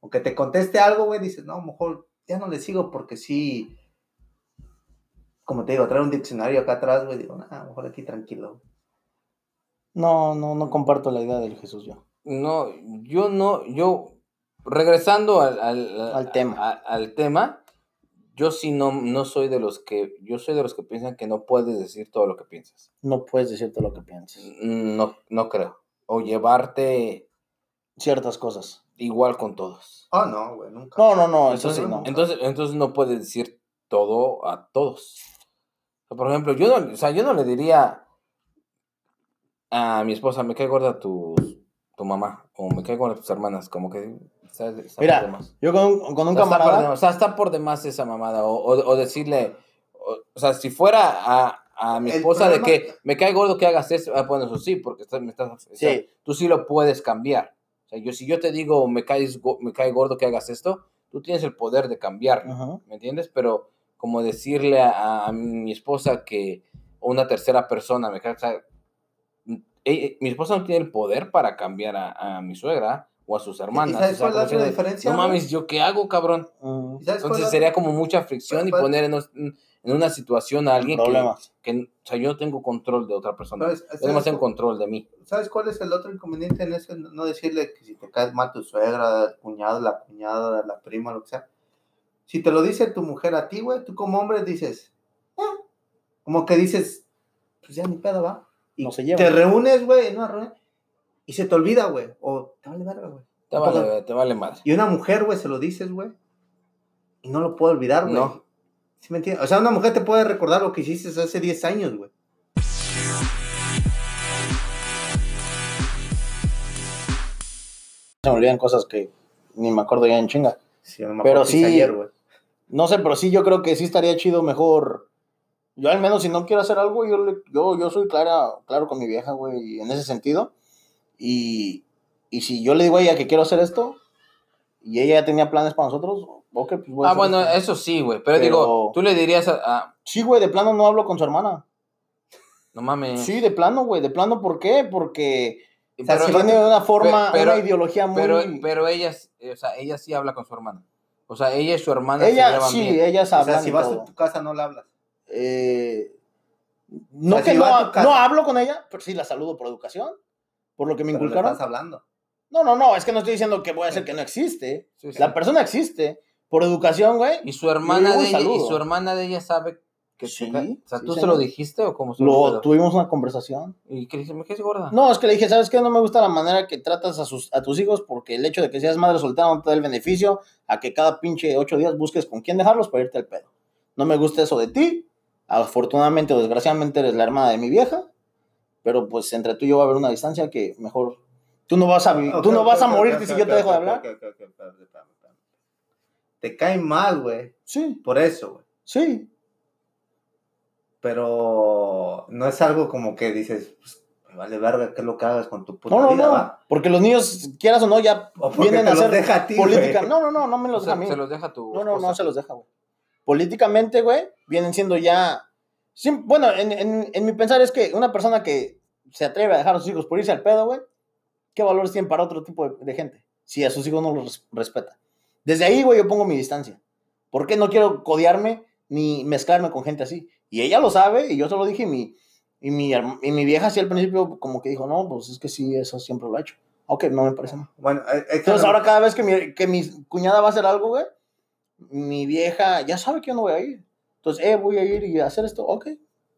Speaker 2: aunque te conteste algo, güey, dices, no, mejor ya no le sigo porque sí, como te digo, trae un diccionario acá atrás, güey, digo, ah, mejor aquí tranquilo.
Speaker 3: No, no, no comparto la idea del Jesús yo.
Speaker 1: No, yo no, yo, regresando al, al,
Speaker 3: Al tema.
Speaker 1: a- al tema, yo sí no, no soy de los que, yo soy de los que piensan que no puedes decir todo lo que piensas.
Speaker 3: No puedes decir todo lo que piensas.
Speaker 1: No, no creo. O llevarte
Speaker 3: Ciertas cosas.
Speaker 1: igual con todos.
Speaker 2: Ah, no, güey, nunca.
Speaker 3: No, no, no, eso
Speaker 1: Entonces,
Speaker 3: sí, no.
Speaker 1: entonces, entonces no puedes decir todo a todos. Por ejemplo, yo no, o sea, yo no le diría a mi esposa, me cae gorda tu, tu mamá, o me cae gorda tus hermanas, como que está, está
Speaker 3: Mira,
Speaker 1: por demás.
Speaker 3: Yo con con un
Speaker 1: O sea, está por
Speaker 3: camarada.
Speaker 1: demás, o sea, está por demás esa mamada. O, o- o decirle, o, o sea, si fuera a, a mi esposa de
Speaker 2: problema-
Speaker 1: que me cae gordo que hagas eso, ah, bueno, eso sí, porque estás- me estás, o sea,
Speaker 3: Sí.
Speaker 1: tú sí lo puedes cambiar. O sea, yo, si yo te digo, me, caes, me cae gordo que hagas esto, tú tienes el poder de cambiarlo.
Speaker 3: Ajá.
Speaker 1: ¿me entiendes? Pero como decirle a, a mi esposa que una tercera persona me cae, o sea, eh, mi esposa no tiene el poder para cambiar a, a mi suegra o a sus hermanas.
Speaker 2: sabes
Speaker 1: o sea,
Speaker 2: cuál es la diferencia,
Speaker 1: No mames, ¿yo qué hago, cabrón?
Speaker 3: Ujú.
Speaker 2: ¿Y sabes cuál
Speaker 1: Entonces sería como mucha fricción y
Speaker 2: ¿Cuál-
Speaker 1: poner en, un- en una situación a alguien que, que, o sea, yo no tengo control de otra persona.
Speaker 2: ¿Sabes-
Speaker 1: Yo nomás tengo control de mí.
Speaker 2: ¿Sabes cuál es el otro inconveniente en eso? No decirle que si te caes mal tu suegra, el cuñado, la cuñada, la prima, lo que sea. Si te lo dice tu mujer a ti, güey, tú como hombre dices, "Ah", como que dices, pues ya ni pedo, va. Y
Speaker 3: No se llevan.
Speaker 2: te reúnes, güey, en una reunión y se te olvida, güey. O te vale verga, güey.
Speaker 1: Te vale, te vale madre.
Speaker 2: Y una mujer, güey, se lo dices, güey. Y no lo puede olvidar, güey.
Speaker 1: No.
Speaker 2: ¿Sí me entiendes? O sea, una mujer te puede recordar lo que hiciste hace 10 años, güey.
Speaker 3: Se me olvidan cosas que ni me acuerdo ya en chinga.
Speaker 2: Sí, no me
Speaker 3: Pero sí-
Speaker 2: ayer, güey.
Speaker 3: No sé, pero sí yo creo que sí estaría chido mejor. Yo al menos si no quiero hacer algo, yo, le- yo, yo soy clara, claro con mi vieja, güey, en ese sentido. Y, y si yo le digo a ella que quiero hacer esto, y ella ya tenía planes para nosotros, ok, pues voy a
Speaker 1: Ah,
Speaker 3: hacer
Speaker 1: bueno,
Speaker 3: esto.
Speaker 1: eso sí, güey. Pero,
Speaker 3: Pero-
Speaker 1: digo, tú le dirías a. a-
Speaker 3: Sí, güey, de plano no hablo con su hermana.
Speaker 1: no mames.
Speaker 3: Sí, de plano, güey, de plano, ¿por qué? Porque
Speaker 2: O sea,
Speaker 1: pero,
Speaker 2: va-
Speaker 3: tiene una forma,
Speaker 1: pero-
Speaker 3: una ideología muy...
Speaker 1: pero, pero ella, o sea, ella sí habla con su hermana. O sea, ella y su hermana se
Speaker 3: ella,
Speaker 1: llevan
Speaker 3: sí,
Speaker 1: bien.
Speaker 3: ellas
Speaker 2: O
Speaker 3: hablan
Speaker 2: sea, si vas
Speaker 3: todo.
Speaker 2: a tu casa no la hablas.
Speaker 3: Eh, no que
Speaker 2: si
Speaker 3: no, no hablo con ella, pero sí la saludo por educación, por lo que me
Speaker 2: Pero le
Speaker 3: inculcaron.
Speaker 2: estás hablando.
Speaker 3: No, no, no, es que no estoy diciendo que voy a hacer que no existe.
Speaker 1: Sí, sí.
Speaker 3: La persona existe. Por educación, güey.
Speaker 1: Y su hermana de ella, y su hermana de ella sabe que
Speaker 3: Sí,
Speaker 1: O sea,
Speaker 3: sí,
Speaker 1: ¿tú se
Speaker 3: señor.
Speaker 1: lo dijiste o cómo se lo
Speaker 3: Lo, tuvimos una conversación.
Speaker 1: ¿Y qué le dije? ¿Me quedas gorda?
Speaker 3: No, es que le dije, ¿sabes qué? No me gusta la manera que tratas a, sus, a tus hijos porque el hecho de que seas madre soltera no te da el beneficio a que cada pinche ocho días busques con quién dejarlos para irte al pedo. No me gusta eso de ti. Afortunadamente o desgraciadamente eres la hermana de mi vieja. Pero pues entre tú y yo va a haber una distancia que mejor... Tú no vas a, vi- tú no vas a
Speaker 2: ok, ok,
Speaker 3: morirte si yo te dejo de hablar.
Speaker 2: Te cae mal, güey.
Speaker 3: Sí,
Speaker 2: Por eso, güey.
Speaker 3: sí.
Speaker 2: Pero no es algo como que dices, pues, me vale verga qué es lo que hagas con tu puta
Speaker 3: No, no,
Speaker 2: vida,
Speaker 3: no.
Speaker 2: ¿va?
Speaker 3: Porque los niños, quieras o no, ya
Speaker 2: O
Speaker 3: vienen a hacer
Speaker 2: deja a ti,
Speaker 3: política. No, no, no, no me
Speaker 1: O
Speaker 3: los
Speaker 1: sea,
Speaker 3: deja a mí.
Speaker 1: se los deja tu
Speaker 3: No, no, no se los deja, güey. Políticamente, güey, vienen siendo ya. bueno, en, en- en mi pensar es que una persona que se atreve a dejar a sus hijos por irse al pedo, güey, ¿qué valores tienen para otro tipo de, de gente? Si a sus hijos no los res- respeta. Desde ahí, güey, yo pongo mi distancia. Porque no quiero codearme ni mezclarme con gente así. Y ella lo sabe, y yo se lo dije, y mi, y mi, y mi vieja, sí, al principio, como que dijo, no, pues es que sí, eso siempre lo ha hecho. Ok, no me parece mal.
Speaker 2: Bueno, eh,
Speaker 3: Entonces ahora cada vez que mi, que mi cuñada va a hacer algo, güey, mi vieja ya sabe que yo no voy a ir. Entonces, eh, voy a ir y hacer esto, ok.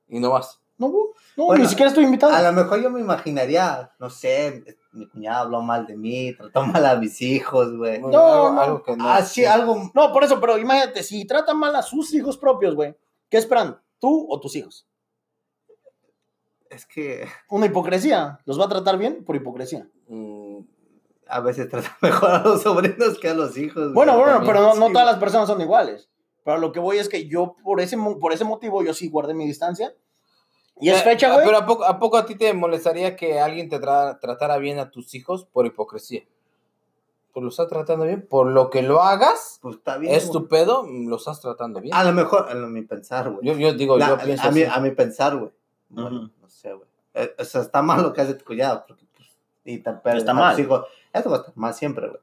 Speaker 1: Y no vas.
Speaker 3: No, no,
Speaker 2: Bueno,
Speaker 3: ni siquiera estoy invitado.
Speaker 2: A lo mejor yo me imaginaría, no sé, mi cuñada habló mal de mí, trató mal a mis hijos, güey.
Speaker 3: No,
Speaker 1: algo,
Speaker 3: no.
Speaker 1: algo que no.
Speaker 2: Ah, sí, algo.
Speaker 3: No, por eso, pero imagínate, si tratan mal a sus hijos propios, güey, ¿qué esperan? ¿Tú o tus hijos?
Speaker 2: Es que
Speaker 3: Una hipocresía. ¿Los va a tratar bien? Por hipocresía.
Speaker 1: Mm,
Speaker 2: a veces trata <laughs> mejor a los sobrinos que a los hijos.
Speaker 3: Bueno, bueno, pero no, no todas las personas son iguales. Pero lo que voy es que yo, por ese, por ese motivo, yo sí guardé mi distancia. Y es
Speaker 1: eh,
Speaker 3: fecha, güey.
Speaker 1: Pero ¿a poco, ¿a poco a ti te molestaría que alguien te tra- tratara bien a tus hijos por hipocresía? Pues lo estás tratando bien. Por lo que lo hagas,
Speaker 2: Pues está bien.
Speaker 1: es tu pedo, lo estás tratando bien.
Speaker 2: A lo mejor, a lo- mi pensar, güey.
Speaker 1: Yo, yo digo,
Speaker 2: La-
Speaker 1: yo pienso
Speaker 2: a, mi,
Speaker 1: así.
Speaker 2: a mi pensar, güey. Bueno,
Speaker 3: Ujú.
Speaker 2: no sé, güey. Eh, o sea, está mal lo que hace tu cuñado, porque y pero
Speaker 3: Está mal.
Speaker 2: hijos, eso va a estar mal siempre, güey.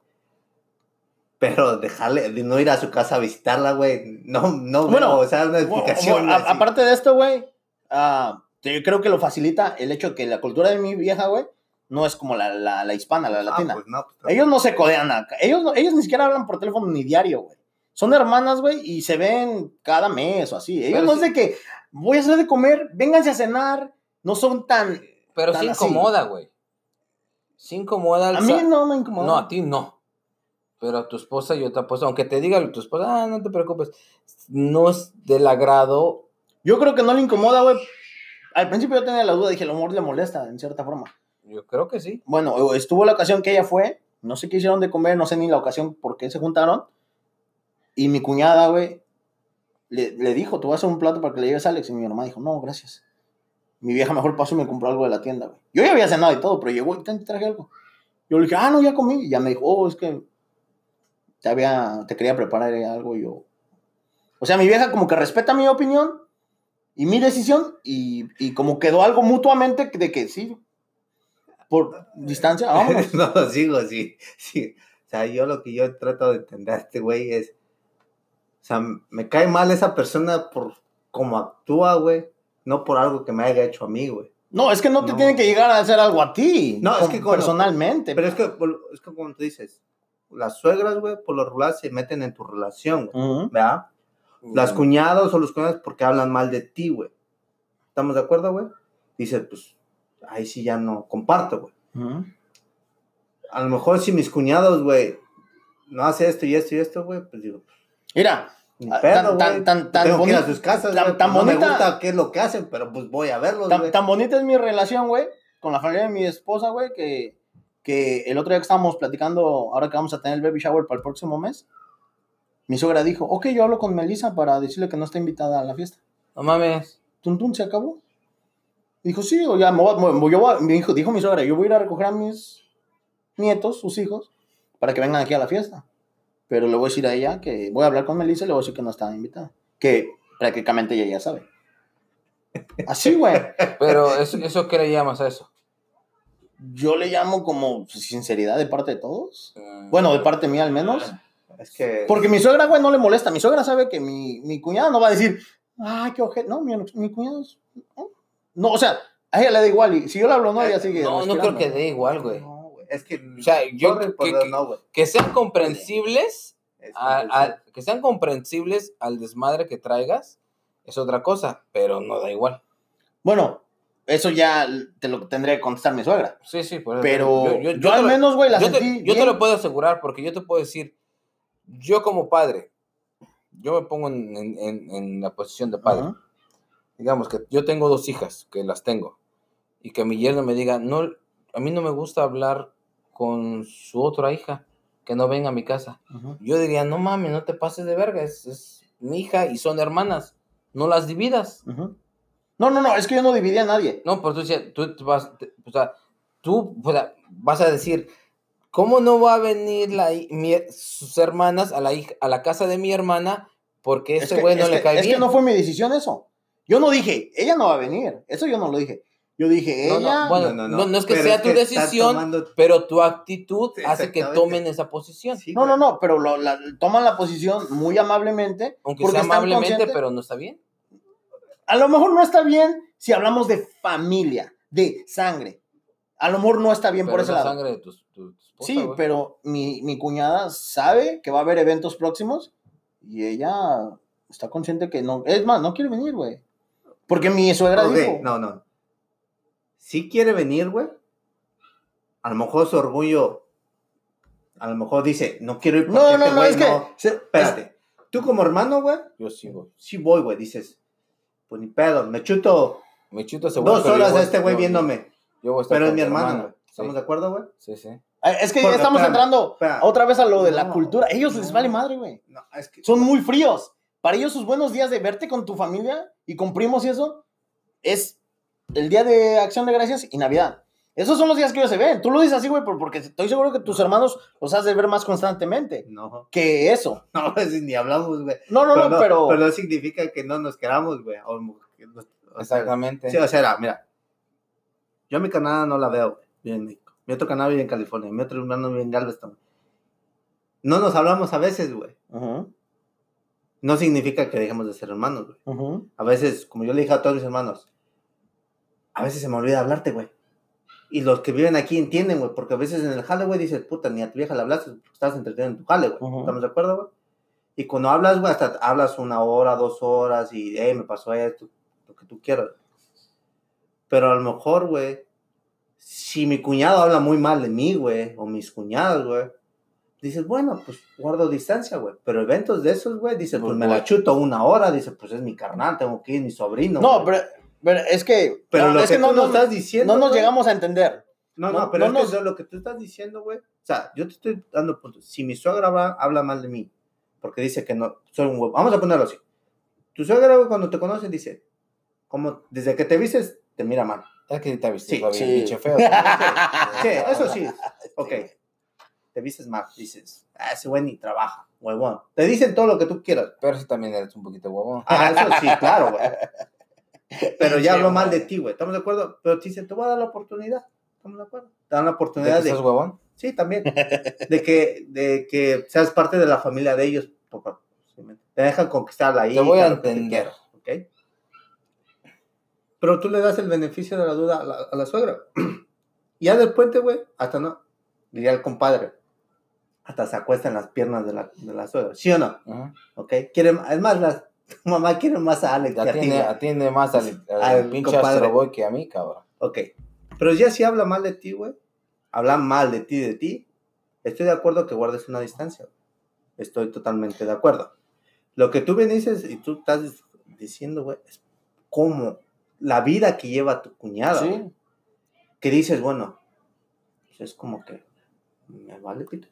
Speaker 2: Pero dejarle, de no ir a su casa a visitarla, güey, no, no,
Speaker 3: Bueno,
Speaker 2: veo, o sea, una explicación.
Speaker 3: bueno, a-
Speaker 2: así.
Speaker 3: aparte de esto, güey, ah, yo creo que lo facilita el hecho de que la cultura de mi vieja, güey, no es como la, la, la hispana, la
Speaker 2: Ah,
Speaker 3: latina.
Speaker 2: pues no, pues,
Speaker 3: ellos no se codean acá. Ellos, no- ellos ni siquiera hablan por teléfono ni diario, güey. Son hermanas, güey, y se ven cada mes o así. Ellos
Speaker 2: Pero
Speaker 3: no
Speaker 2: sí-
Speaker 3: es de que voy a hacer de comer, vénganse a cenar. No son tan.
Speaker 1: Pero
Speaker 3: tan
Speaker 1: sí
Speaker 3: así.
Speaker 1: incomoda, güey. Sí incomoda. al
Speaker 3: A mí no me incomoda.
Speaker 1: No, a ti no. Pero a tu esposa y otra esposa, aunque te diga tu esposa, ah, no te preocupes, no es del agrado.
Speaker 3: Yo creo que no le incomoda, güey. Al principio yo tenía la duda, dije, el humor le molesta, en cierta forma.
Speaker 1: Yo creo que sí.
Speaker 3: Bueno, estuvo la ocasión que ella fue, no sé qué hicieron de comer, no sé ni la ocasión por qué se juntaron. Y mi cuñada, güey, le, le dijo, te voy a hacer un plato para que le lleves a Alex. Y mi hermana dijo, no, gracias. Mi vieja mejor pasó y me compró algo de la tienda, güey. Yo ya había cenado y todo, pero llegó y te traje algo. Yo le dije, ah, no, ya comí. Y ya me dijo, oh, es que te, había, te quería preparar algo y yo. O sea, mi vieja como que respeta mi opinión y mi decisión y, y como quedó algo mutuamente de que sí, por distancia, <laughs> vámonos.
Speaker 2: no, sigo, sí, sí. O sea, yo lo que yo trato de entender a este güey es, o sea, me cae mal esa persona por cómo actúa, güey, no por algo que me haya hecho a mí, güey.
Speaker 3: No, es que no te
Speaker 2: No.
Speaker 3: tienen que llegar a hacer algo a ti.
Speaker 2: No, es
Speaker 3: como
Speaker 2: que, bueno,
Speaker 3: personalmente.
Speaker 2: Pero es que, es que como tú dices, las suegras, güey, por lo regular se meten en tu relación, güey,
Speaker 3: Ujú.
Speaker 2: ¿verdad? Las
Speaker 1: Mm,
Speaker 2: cuñados o los cuñados porque hablan mal de ti, güey. ¿Estamos de acuerdo, güey? Dices, pues, ahí sí ya no comparto, güey.
Speaker 3: Ujú.
Speaker 2: A lo mejor si mis cuñados, güey, no hace esto y esto y esto, güey, pues digo,
Speaker 3: Mira, Ah,
Speaker 2: pedo,
Speaker 3: tan- tan- tan- tan
Speaker 2: Tengo que ir a
Speaker 3: boni-
Speaker 2: sus casas,
Speaker 3: tan- tan
Speaker 2: pues no me
Speaker 3: bonita-
Speaker 2: gusta qué es lo que hacen, pero pues voy a verlos,
Speaker 3: tan, bonita es mi relación, güey, con la familia de mi esposa, güey, que, que el otro día que estábamos platicando, ahora que vamos a tener el baby shower para el próximo mes, mi suegra dijo, ok, yo hablo con Melissa para decirle que no está invitada a la fiesta.
Speaker 1: No mames.
Speaker 3: Tun, tun, se acabó. Dijo, sí, o ya, me voy, me- yo voy hijo, dijo mi suegra, yo voy a ir a recoger a mis nietos, sus hijos, para que vengan aquí a la fiesta. Pero le voy a decir a ella que voy a hablar con Melissa y le voy a decir que no está invitada. Que prácticamente ella ya sabe. Así, güey. <laughs>
Speaker 1: Pero eso, eso ¿qué le llamas a eso?
Speaker 3: Yo le llamo como sinceridad de parte de todos.
Speaker 1: Mm.
Speaker 3: Bueno, de parte mía al menos.
Speaker 2: Es que.
Speaker 3: Porque mi suegra, güey, no le molesta. Mi suegra sabe que mi, mi cuñada no va a decir, ay, qué ojete. No, mi, mi cuñado es- No, o sea, a ella le da igual. Y si yo le hablo, no, ella sigue.
Speaker 1: no, no creo que dé igual, güey.
Speaker 2: Es que.
Speaker 1: O sea, yo que- que-
Speaker 2: no.
Speaker 1: Que sean comprensibles, a- a- que sean comprensibles al desmadre que traigas, es otra cosa, pero no da igual.
Speaker 3: Bueno, eso ya te lo tendría que contestar mi suegra.
Speaker 1: Sí, sí, por eso.
Speaker 3: Pero yo,
Speaker 1: te
Speaker 3: al
Speaker 1: lo-
Speaker 3: menos, güey, la
Speaker 1: yo te,
Speaker 3: sentí
Speaker 1: yo te lo puedo asegurar porque yo te puedo decir, yo como padre, yo me pongo en, en- en- en la posición de padre. Digamos que yo tengo dos hijas, que las tengo, y que mi yerno me diga, no, a mí no me gusta hablar con su otra hija, que no venga a mi casa. Yo diría, no mames, no te pases de verga, es, es mi hija y son hermanas, no las dividas.
Speaker 3: No, no, no, es que yo no dividí a nadie.
Speaker 1: No, pero tú, tú vas, te- o sea, tú o sea, vas a decir, ¿cómo no va a venir la, mi- sus hermanas a la, hija- a la casa de mi hermana porque
Speaker 3: Es
Speaker 1: ese güey no
Speaker 3: es
Speaker 1: le cae
Speaker 3: es
Speaker 1: bien?
Speaker 3: que no fue mi decisión eso. Yo no dije, ella no va a venir. Eso yo no lo dije. Yo dije,
Speaker 1: No,
Speaker 3: ella.
Speaker 1: no, bueno, no, no es que
Speaker 2: Pero
Speaker 1: sea tu decisión,
Speaker 2: tomando-
Speaker 1: pero tu actitud hace que tomen esa posición.
Speaker 2: Sí,
Speaker 3: No, no, no, pero lo- la- toman la posición muy amablemente.
Speaker 1: Aunque
Speaker 3: porque
Speaker 1: sea amablemente, pero no está bien.
Speaker 3: A lo mejor no está bien si hablamos de familia, de sangre. A lo mejor no está bien
Speaker 1: Pero
Speaker 3: por
Speaker 1: es
Speaker 3: ese
Speaker 1: la
Speaker 3: lado.
Speaker 1: sangre de tu, tu- tu esposa,
Speaker 3: Sí, pero mi, mi cuñada sabe que va a haber eventos próximos y ella está consciente que no. Es más, no quiere venir, güey. Porque mi suegra
Speaker 2: Ok,
Speaker 3: dijo.
Speaker 2: no, no. Si quiere venir, güey. A lo mejor su orgullo. A lo mejor dice, no quiero ir porque
Speaker 3: No, no,
Speaker 2: este
Speaker 3: no,
Speaker 2: güey
Speaker 3: es que.
Speaker 2: no- Espérate. Tú como hermano, güey,
Speaker 1: Yo sí, güey.
Speaker 2: sí voy, güey. Dices, pues ni pedo, me chuto
Speaker 1: Me chuto ese güey,
Speaker 2: dos horas a este güey viéndome.
Speaker 1: yo voy a estar
Speaker 2: Pero es mi hermano,
Speaker 1: hermana.
Speaker 2: güey.
Speaker 1: Sí,
Speaker 2: ¿Estamos de acuerdo, güey?
Speaker 1: sí, sí.
Speaker 3: Ah, Es que
Speaker 2: Porque,
Speaker 3: ya estamos
Speaker 2: espérame,
Speaker 3: entrando otra vez a lo de la
Speaker 2: No,
Speaker 3: cultura. Ellos les vale madre, güey.
Speaker 2: No, es que.
Speaker 3: Son muy fríos. Para ellos sus buenos días de verte con tu familia y con primos y eso es el día de acción de gracias y Navidad. Esos son los días que ellos se ven. Tú lo dices así, güey, por- porque estoy seguro que tus hermanos los has de ver más constantemente
Speaker 2: No,
Speaker 3: que eso. <laughs>
Speaker 2: no, si ni hablamos, güey.
Speaker 3: No, no, no, pero...
Speaker 2: pero no significa que no nos queramos, güey. Sea,
Speaker 1: Exactamente.
Speaker 2: Sí, o sea, era, mira. Yo mi canal no la veo, güey. En México. Mi otro canal vive en California. Mi otro hermano vive en Galveston. No nos hablamos a veces, güey.
Speaker 3: Ujú,
Speaker 2: No significa que dejemos de ser hermanos, güey. A veces, como yo le dije a todos mis hermanos, a veces se me olvida hablarte, güey. Y los que viven aquí entienden, güey, porque a veces en el jale, güey, dices, puta, ni a tu vieja le hablaste porque estás entretenido en tu jale, güey.
Speaker 3: Ujú.
Speaker 2: ¿Estamos de acuerdo, güey? Y cuando hablas, güey, hasta hablas una hora, dos horas y, hey, me pasó esto, lo que tú quieras. Pero a lo mejor, güey, si mi cuñado habla muy mal de mí, güey, o mis cuñados, güey, dices, bueno, pues guardo distancia, güey. Pero eventos de esos, güey, dices, pues me la chuto una hora, dice, pues es mi carnal, tengo que ir, mi sobrino.
Speaker 3: No,
Speaker 2: güey.
Speaker 3: pero, pero es que...
Speaker 2: Pero
Speaker 3: no,
Speaker 2: lo
Speaker 3: es
Speaker 2: que, tú
Speaker 3: no,
Speaker 2: nos estás diciendo.
Speaker 3: no nos
Speaker 2: güey,
Speaker 3: llegamos a entender.
Speaker 2: No, no,
Speaker 3: no-
Speaker 2: pero
Speaker 3: no
Speaker 2: es que
Speaker 3: nos-
Speaker 2: lo que tú estás diciendo, güey. O sea, yo te estoy dando puntos. Si mi suegra habla, habla mal de mí, porque dice que no, soy un huevo. Vamos a ponerlo así. Tu suegra, güey, cuando te conoce, dice, como desde que te vistes, te mira mal.
Speaker 1: Es que te viste
Speaker 2: Sí,
Speaker 1: bien
Speaker 3: sí.
Speaker 1: pinche feo.
Speaker 2: Sí, eso sí. Ok. Te vistes mal. Dices, ah, ese güey ni trabaja, huevón. Te dicen todo lo que tú quieras.
Speaker 1: Pero sí también eres un poquito huevón.
Speaker 2: Ah, eso sí, claro, güey. Pero ya hablo mal de ti, güey. ¿Estamos de acuerdo? Pero te dicen, te voy a dar la oportunidad. ¿Estamos de acuerdo? Te dan la
Speaker 1: ¿De
Speaker 2: oportunidad
Speaker 1: que
Speaker 2: de.
Speaker 1: seas huevón?
Speaker 2: Sí, también. <laughs> De que, de que seas parte de la familia de ellos. Te dejan conquistar la
Speaker 1: Te
Speaker 2: hija.
Speaker 1: voy a
Speaker 2: te
Speaker 1: entender.
Speaker 2: quieras, ¿ok? Pero tú le das el beneficio de la duda a la, a la suegra. Y <clears throat> ya del puente, güey, hasta no. Diría el compadre. Hasta se acuesta en las piernas de la, de la suegra. ¿Sí o no? ¿Ok? Quiere, es más, la tu <laughs> mamá quiere más a Alex que a ti.
Speaker 1: Atiende, atiende más al, al
Speaker 2: Al
Speaker 1: pinche. Astroboy que a mí, cabrón.
Speaker 2: Ok. Pero ya si habla mal de ti, güey, habla mal de ti, de ti, estoy de acuerdo que guardes una distancia. Estoy totalmente de acuerdo. Lo que tú me dices y tú estás diciendo, güey, es cómo la vida que lleva tu cuñada,
Speaker 3: Sí.
Speaker 2: que dices, bueno, pues es como que me vale pito.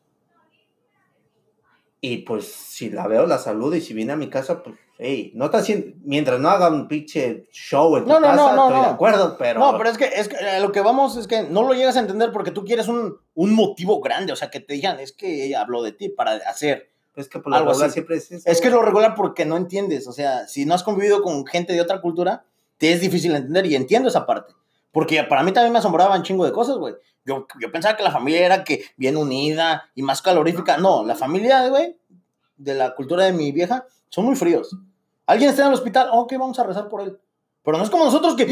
Speaker 2: Y pues si la veo, la saludo y si viene a mi casa, pues, hey, no está haciendo, mientras no haga un pinche show en tu
Speaker 3: No,
Speaker 2: casa,
Speaker 3: no,
Speaker 2: estoy de acuerdo, pero...
Speaker 3: No, pero es que, es que a lo que vamos es que no lo llegas a entender porque tú quieres un, un motivo grande, o sea, que te digan, es que ella habló de ti para hacer.
Speaker 2: es que por
Speaker 3: algo
Speaker 2: regular
Speaker 3: así.
Speaker 2: siempre es eso.
Speaker 3: Es que lo regular porque no entiendes, o sea, si no has convivido con gente de otra cultura, te es difícil entender y entiendo esa parte. Porque para mí también me asombraban chingo de cosas, güey. Yo, yo pensaba que la familia era que bien unida y más calorífica. No, la familia, güey, de la cultura de mi vieja, son muy fríos. Alguien está en el hospital, ok, vamos a rezar por él. Pero no es como nosotros que,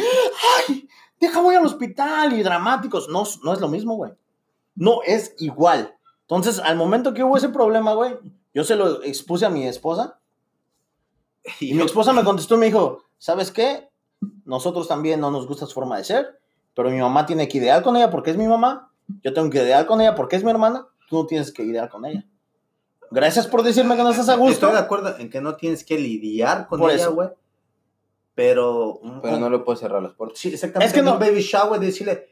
Speaker 3: ay, deja voy al hospital y dramáticos. No, no es lo mismo, güey. No es igual. Entonces, al momento que hubo ese problema, güey, yo se lo expuse a mi esposa <laughs> y mi esposa me contestó y me dijo, ¿sabes qué? Nosotros también no nos gusta su forma de ser, pero mi mamá tiene que idear con ella porque es mi mamá, yo tengo que idear con ella porque es mi hermana, tú no tienes que idear con ella. Gracias por decirme que no estás a gusto.
Speaker 2: Estoy de acuerdo en que no tienes que lidiar con
Speaker 3: Por
Speaker 2: ella,
Speaker 3: eso.
Speaker 2: güey. Pero.
Speaker 1: Pero no le puedes cerrar las puertas.
Speaker 2: Sí, exactamente.
Speaker 3: Es que no-
Speaker 2: un baby shower decirle.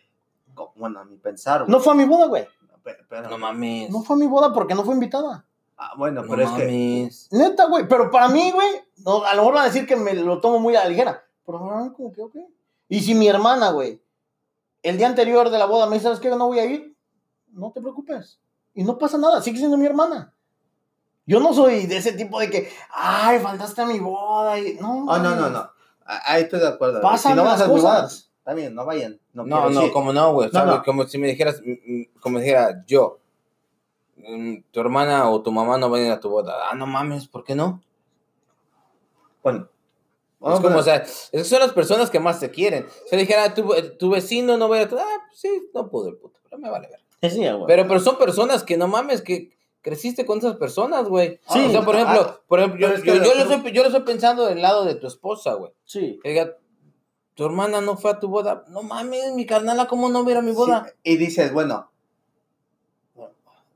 Speaker 2: Bueno, a mi pensar, güey.
Speaker 3: No fue a mi boda, güey.
Speaker 2: Pe- pero-
Speaker 1: No mames.
Speaker 3: No fue a mi boda porque no fue invitada.
Speaker 2: Ah, bueno,
Speaker 1: No
Speaker 2: pero es que.
Speaker 1: mames.
Speaker 3: Neta, güey. Pero para mí, güey, no, a lo mejor van a decir que me lo tomo muy a la ligera. Pero como que, ok. Y si mi hermana, güey, el día anterior de la boda me dice, ¿sabes qué? No voy a ir. No te preocupes. Y no pasa nada. Sigue siendo mi hermana. Yo no soy de ese tipo de que, ay, faltaste a mi boda. Y... No,
Speaker 2: Oh, no, no, no. Ah, Ahí estoy de acuerdo.
Speaker 3: Pasan
Speaker 2: si no vas
Speaker 3: las
Speaker 2: a mi boda,
Speaker 3: cosas.
Speaker 2: está bien, no vayan. No,
Speaker 1: No,
Speaker 2: sí.
Speaker 1: como no, güey.
Speaker 2: No,
Speaker 1: ¿sabes?
Speaker 2: no.
Speaker 1: Como si me dijeras, mm, mm, como dijera yo, mm, tu hermana o tu mamá no van a ir a tu boda. Ah, no mames, ¿por qué no?
Speaker 2: Bueno.
Speaker 1: es como, o sea, esas son las personas que más te quieren. Si dijera, tu, tu vecino no va a ir a tu ah, pues sí, no pudo el puto, pero me vale ver.
Speaker 3: Sí, güey.
Speaker 1: Pero, pero son personas que no mames, que creciste con esas personas, güey.
Speaker 3: Sí.
Speaker 1: o sea, por ejemplo,
Speaker 2: Ah,
Speaker 1: por ejemplo yo,
Speaker 2: es
Speaker 1: lo estoy, yo lo estoy pensando del lado de tu esposa, güey.
Speaker 3: sí.
Speaker 1: Que diga, tu hermana no fue a tu boda. No mames, mi carnala, ¿cómo no va a ir a mi boda?
Speaker 2: Sí, y dices, bueno,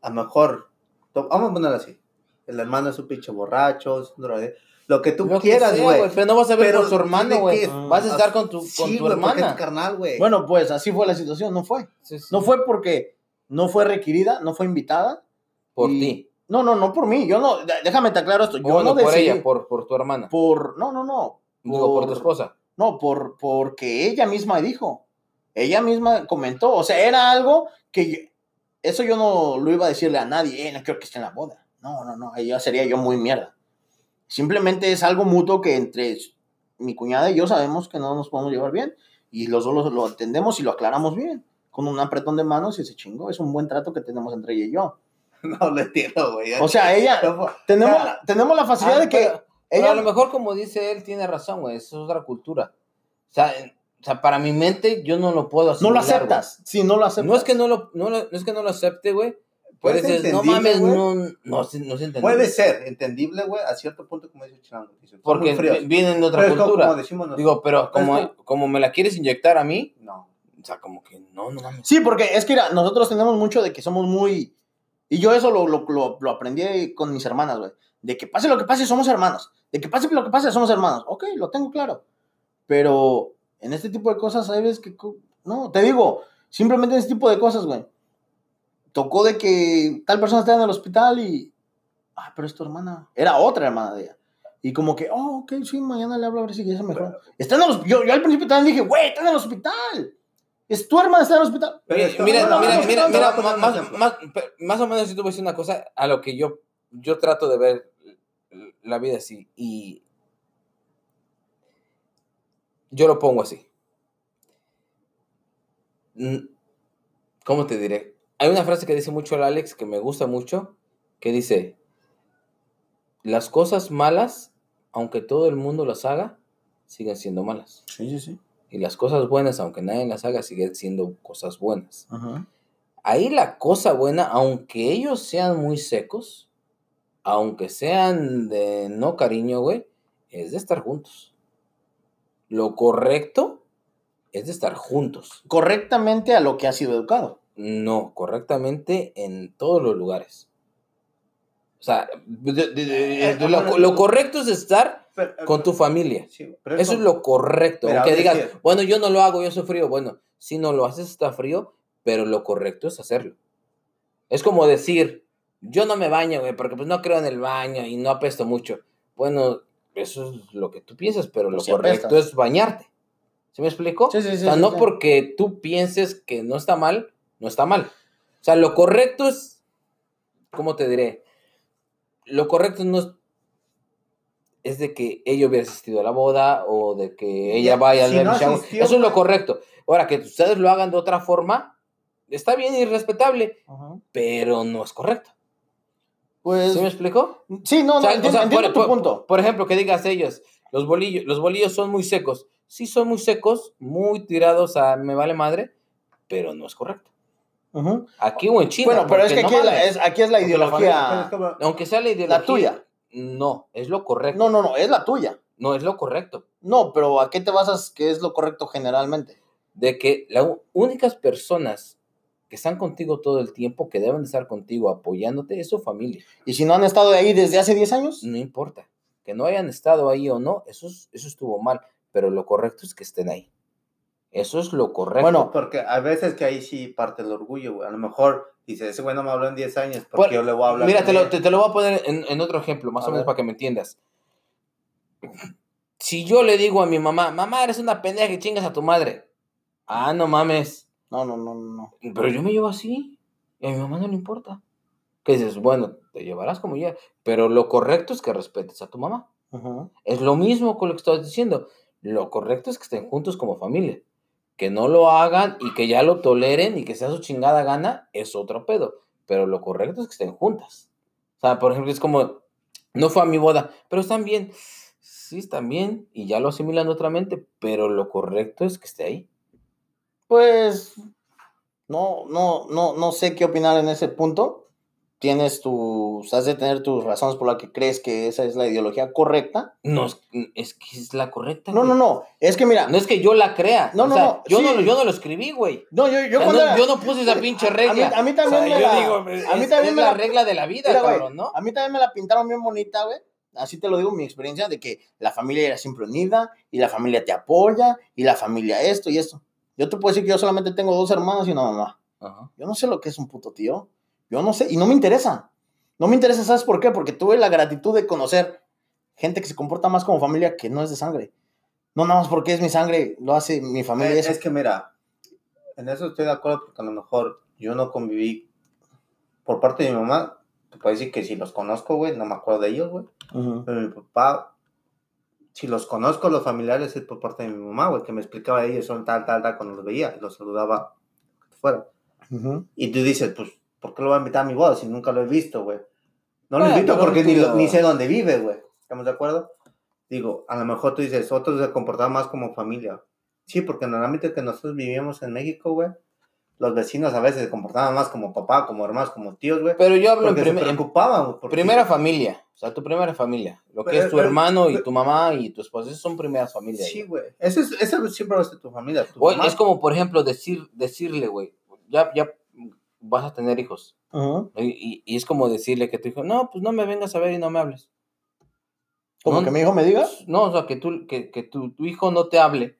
Speaker 2: a lo mejor, vamos a ponerlo así. El hermano es un pinche borracho, es un drogadicto, Lo que tú
Speaker 1: Lo
Speaker 2: quieras, güey.
Speaker 1: Pero no vas a ver
Speaker 2: Pero
Speaker 1: con su hermano, güey.
Speaker 2: que-
Speaker 1: Vas a estar con tu,
Speaker 2: Sí,
Speaker 1: con tu
Speaker 2: es
Speaker 1: hermana.
Speaker 2: tu carnal, güey.
Speaker 3: Bueno, pues así fue la situación. No fue.
Speaker 1: Sí, sí.
Speaker 3: No fue porque no fue requerida, no fue invitada.
Speaker 1: Por
Speaker 3: y-
Speaker 1: ti.
Speaker 3: No, no, no por mí. Yo no, déjame te aclaro esto. Yo
Speaker 1: Yo no
Speaker 3: no
Speaker 1: por
Speaker 3: decidí.
Speaker 1: ella, por, por tu hermana.
Speaker 3: por- no, no, no.
Speaker 1: Digo, por tu esposa.
Speaker 3: No, por, porque ella misma dijo. Ella misma comentó. O sea, era algo que yo- eso yo no lo iba a decirle a nadie. Eh, no quiero que esté en la boda. No, no, no. Ella sería yo muy mierda. Simplemente es algo mutuo que entre mi cuñada y yo sabemos que no nos podemos llevar bien. Y los dos lo, lo entendemos y lo aclaramos bien. Con un apretón de manos y se chingó. Es un buen trato que tenemos entre ella y yo. <laughs>
Speaker 2: No lo entiendo, güey.
Speaker 3: O sea, ella. <laughs>
Speaker 2: No,
Speaker 3: Tenemos,
Speaker 2: Ah,
Speaker 3: tenemos la facilidad
Speaker 1: Ah,
Speaker 3: de que.
Speaker 1: pero- a lo mejor, como dice él, tiene razón, güey. Eso es otra cultura. O sea, en- o sea, para mi mente, yo no lo puedo
Speaker 3: no
Speaker 1: asimilar.
Speaker 3: lo aceptas. Sí, no lo aceptas.
Speaker 1: No es que no lo, no, lo- no es que no lo acepte, güey. Pero
Speaker 2: Puede ser
Speaker 1: no mames, no, no, se- no se entiende.
Speaker 2: Puede ser entendible, güey, a cierto punto, como dice Chilango.
Speaker 1: Porque vienen de otra
Speaker 2: Pero
Speaker 1: cultura.
Speaker 2: como decimos nosotros.
Speaker 1: Digo, pero como, como me la quieres inyectar a mí,
Speaker 2: No.
Speaker 1: o sea, como que no, no mames.
Speaker 3: Sí, porque es que mira, nosotros tenemos mucho de que somos muy. Y yo eso lo, lo, lo, lo aprendí con mis hermanas, güey. De que pase lo que pase, somos hermanos. De que pase lo que pase, somos hermanos. Ok, lo tengo claro. Pero en este tipo de cosas, ¿sabes que No, te digo, simplemente en este tipo de cosas, güey. Tocó de que tal persona estaba en el hospital y. Ah, pero es tu hermana. Era otra hermana de ella. Y como que, oh, ok, sí, mañana le hablo a ver si ya se mejoró. Está en el yo, yo al principio también dije, güey, está en el hospital. Es tu hermana, está en el hospital.
Speaker 2: Pero
Speaker 1: Mira, mira,
Speaker 2: no,
Speaker 1: mira,
Speaker 2: no,
Speaker 1: mira, más, o menos si te voy a decir una cosa a lo que yo, yo trato de ver la vida así y yo lo pongo así. ¿Cómo te diré? Hay una frase que dice mucho el Alex que me gusta mucho, que dice, las cosas malas, aunque todo el mundo las haga, siguen siendo malas.
Speaker 3: Sí, sí, sí.
Speaker 1: Y las cosas buenas, aunque nadie las haga, siguen siendo cosas buenas.
Speaker 3: Ajá.
Speaker 1: Ahí la cosa buena, aunque ellos sean muy secos, aunque sean de no cariño, güey, es de estar juntos. Lo correcto es de estar juntos.
Speaker 3: Correctamente a lo que ha sido educado.
Speaker 1: No, correctamente en todos los lugares. O sea, de- de- de-
Speaker 2: Eh,
Speaker 1: lo,
Speaker 2: bueno,
Speaker 1: lo correcto es estar
Speaker 2: Pero-
Speaker 1: con tu familia.
Speaker 2: Sí, pero
Speaker 1: Eso es lo correcto.
Speaker 2: Pero
Speaker 1: Aunque digas, bueno, yo no lo hago, yo soy frío. Bueno, si no lo haces está frío, pero lo correcto es hacerlo. Es como decir, yo no me baño, güey, porque pues no creo en el baño y no apesto mucho. Bueno, eso es lo que tú piensas, pero
Speaker 3: Pero
Speaker 1: lo correcto
Speaker 3: apestas.
Speaker 1: es bañarte. ¿Sí me explico?
Speaker 3: Sí, sí, sí,
Speaker 1: o sea,
Speaker 3: sí,
Speaker 1: no
Speaker 3: sí.
Speaker 1: porque tú pienses que no está mal, no está mal. O sea, lo correcto es, ¿cómo te diré? Lo correcto no es, es de que ella hubiera asistido a la boda o de que ella
Speaker 2: Ya,
Speaker 1: vaya al
Speaker 2: si no
Speaker 1: shower.
Speaker 2: asistió,
Speaker 1: Eso es lo correcto. Ahora, que ustedes lo hagan de otra forma, está bien y respetable, pero no es correcto.
Speaker 3: Pues,
Speaker 1: ¿Sí me explico?
Speaker 3: sí, no,
Speaker 1: O sea,
Speaker 3: no, entiendo,
Speaker 1: o sea,
Speaker 3: entiendo
Speaker 1: por,
Speaker 3: tu
Speaker 1: por-
Speaker 3: punto.
Speaker 1: por ejemplo, que digas ellos, los bolillos, los bolillos son muy secos. Sí son muy secos, muy tirados a me vale madre, pero no es correcto. Aquí o en China.
Speaker 3: Bueno, pero es que
Speaker 1: no
Speaker 3: aquí, es la, es, aquí es la
Speaker 2: porque la familia- pero es
Speaker 3: ideología.
Speaker 2: como-
Speaker 1: Aunque sea la ideología.
Speaker 3: La tuya.
Speaker 1: No, es lo correcto.
Speaker 3: No, no, no, es la tuya.
Speaker 1: No, es lo correcto.
Speaker 3: No, pero ¿a qué te basas que es lo correcto generalmente?
Speaker 1: De que las únicas personas que están contigo todo el tiempo, que deben de estar contigo apoyándote, es su familia.
Speaker 3: Y si no han estado ahí desde hace 10 años,
Speaker 1: No importa. Que no hayan estado ahí o no, eso, es- eso estuvo mal. Pero lo correcto es que estén ahí. Eso es lo correcto.
Speaker 3: Bueno,
Speaker 2: Porque a veces que ahí sí parte el orgullo, güey. A lo mejor dice, ese güey no me habló en 10 años, porque
Speaker 1: Por-
Speaker 2: yo le voy a hablar.
Speaker 1: Mira, te lo,
Speaker 2: él".
Speaker 1: te, te lo voy a poner en, en otro ejemplo, más
Speaker 3: A
Speaker 1: o menos
Speaker 3: ver.
Speaker 1: para que me entiendas. Si yo le digo a mi mamá, mamá, eres una pendeja que chingas a tu madre. Ah, no mames.
Speaker 3: no, no, no, no.
Speaker 1: Pero yo me llevo así. Y a mi mamá no le importa. Que dices, bueno, te llevarás como ya. Pero lo correcto es que respetes a tu mamá. Es lo mismo con lo que estás diciendo. Lo correcto es que estén juntos como familia. Que no lo hagan y que ya lo toleren y que sea su chingada gana, es otro pedo. Pero lo correcto es que estén juntas. O sea, por ejemplo, es como, no fue a mi boda, pero están bien. Sí, están bien y ya lo asimilan otra mente, pero lo correcto es que esté ahí.
Speaker 3: Pues no, no, no, no sé qué opinar en ese punto. Tienes tus, has de tener tus razones por las que crees que esa es la ideología correcta.
Speaker 1: No, es, es que es la correcta.
Speaker 3: No,
Speaker 1: güey.
Speaker 3: no, no. Es que mira,
Speaker 1: No es que yo la crea.
Speaker 3: No,
Speaker 1: o
Speaker 3: no,
Speaker 1: sea,
Speaker 3: no,
Speaker 1: Yo,
Speaker 3: sí.
Speaker 1: no, lo- yo no lo escribí, güey.
Speaker 3: no, yo, yo
Speaker 1: O sea,
Speaker 3: cuando
Speaker 1: no-
Speaker 3: era-
Speaker 1: yo no puse esa pinche regla.
Speaker 3: A mí, a mí también
Speaker 1: O sea,
Speaker 3: me la,
Speaker 1: digo,
Speaker 3: a mí también
Speaker 1: es
Speaker 3: me
Speaker 1: la
Speaker 3: la,
Speaker 1: regla de la vida,
Speaker 3: mira, güey,
Speaker 1: cabrón, ¿no?
Speaker 3: a mí también me la pintaron bien bonita, güey. Así te lo digo, mi experiencia de que la familia era siempre unida y la familia te apoya y la familia esto y esto. Yo te puedo decir que yo solamente tengo dos hermanos y una mamá.
Speaker 1: Ajá.
Speaker 3: Yo no sé lo que es un puto tío. Yo no sé, y no me interesa. No me interesa, ¿sabes por qué? Porque tuve la gratitud de conocer gente que se comporta más como familia que no es de sangre. No nada más porque es mi sangre, lo hace mi familia.
Speaker 2: Eh,
Speaker 3: eso.
Speaker 2: es que mira, en eso estoy de acuerdo porque a lo mejor yo no conviví por parte de mi mamá. Te puedo decir que si los conozco, güey, no me acuerdo de ellos, güey. Pero mi papá, si los conozco, los familiares, es por parte de mi mamá, güey, que me explicaba de ellos, son tal, tal, tal, cuando los veía, los saludaba fuera. Y tú dices, pues, ¿por qué lo voy a invitar a mi boda si nunca lo he visto, güey? No lo
Speaker 1: Bueno,
Speaker 2: invito
Speaker 1: pero
Speaker 2: porque ni, lo- ni sé dónde vive, güey. ¿Estamos de acuerdo? Digo, a lo mejor tú dices, otros se comportaban más como familia. Sí, porque normalmente que nosotros vivíamos en México, güey, los vecinos a veces se comportaban más como papá, como hermanos, como tíos, güey.
Speaker 1: Pero yo hablo en,
Speaker 2: se preocupaban, porque-
Speaker 1: primera familia. O sea, tu primera familia. Lo que
Speaker 2: Pero-
Speaker 1: es tu
Speaker 2: pero-
Speaker 1: hermano y tu mamá y tu esposa. Esas son primeras familias.
Speaker 2: Sí,
Speaker 1: güey.
Speaker 2: Eso, es, siempre va a ser tu familia. Tu mamá.
Speaker 1: es como, por ejemplo, decir, decirle, güey, ya, ya vas a tener hijos. Y, y- y es como decirle que tu hijo, no, pues no me vengas a ver y no me hables.
Speaker 3: Como
Speaker 1: No,
Speaker 3: que mi hijo me diga.
Speaker 1: Pues, No, o sea, que, tú, que, que tu, tu hijo no te hable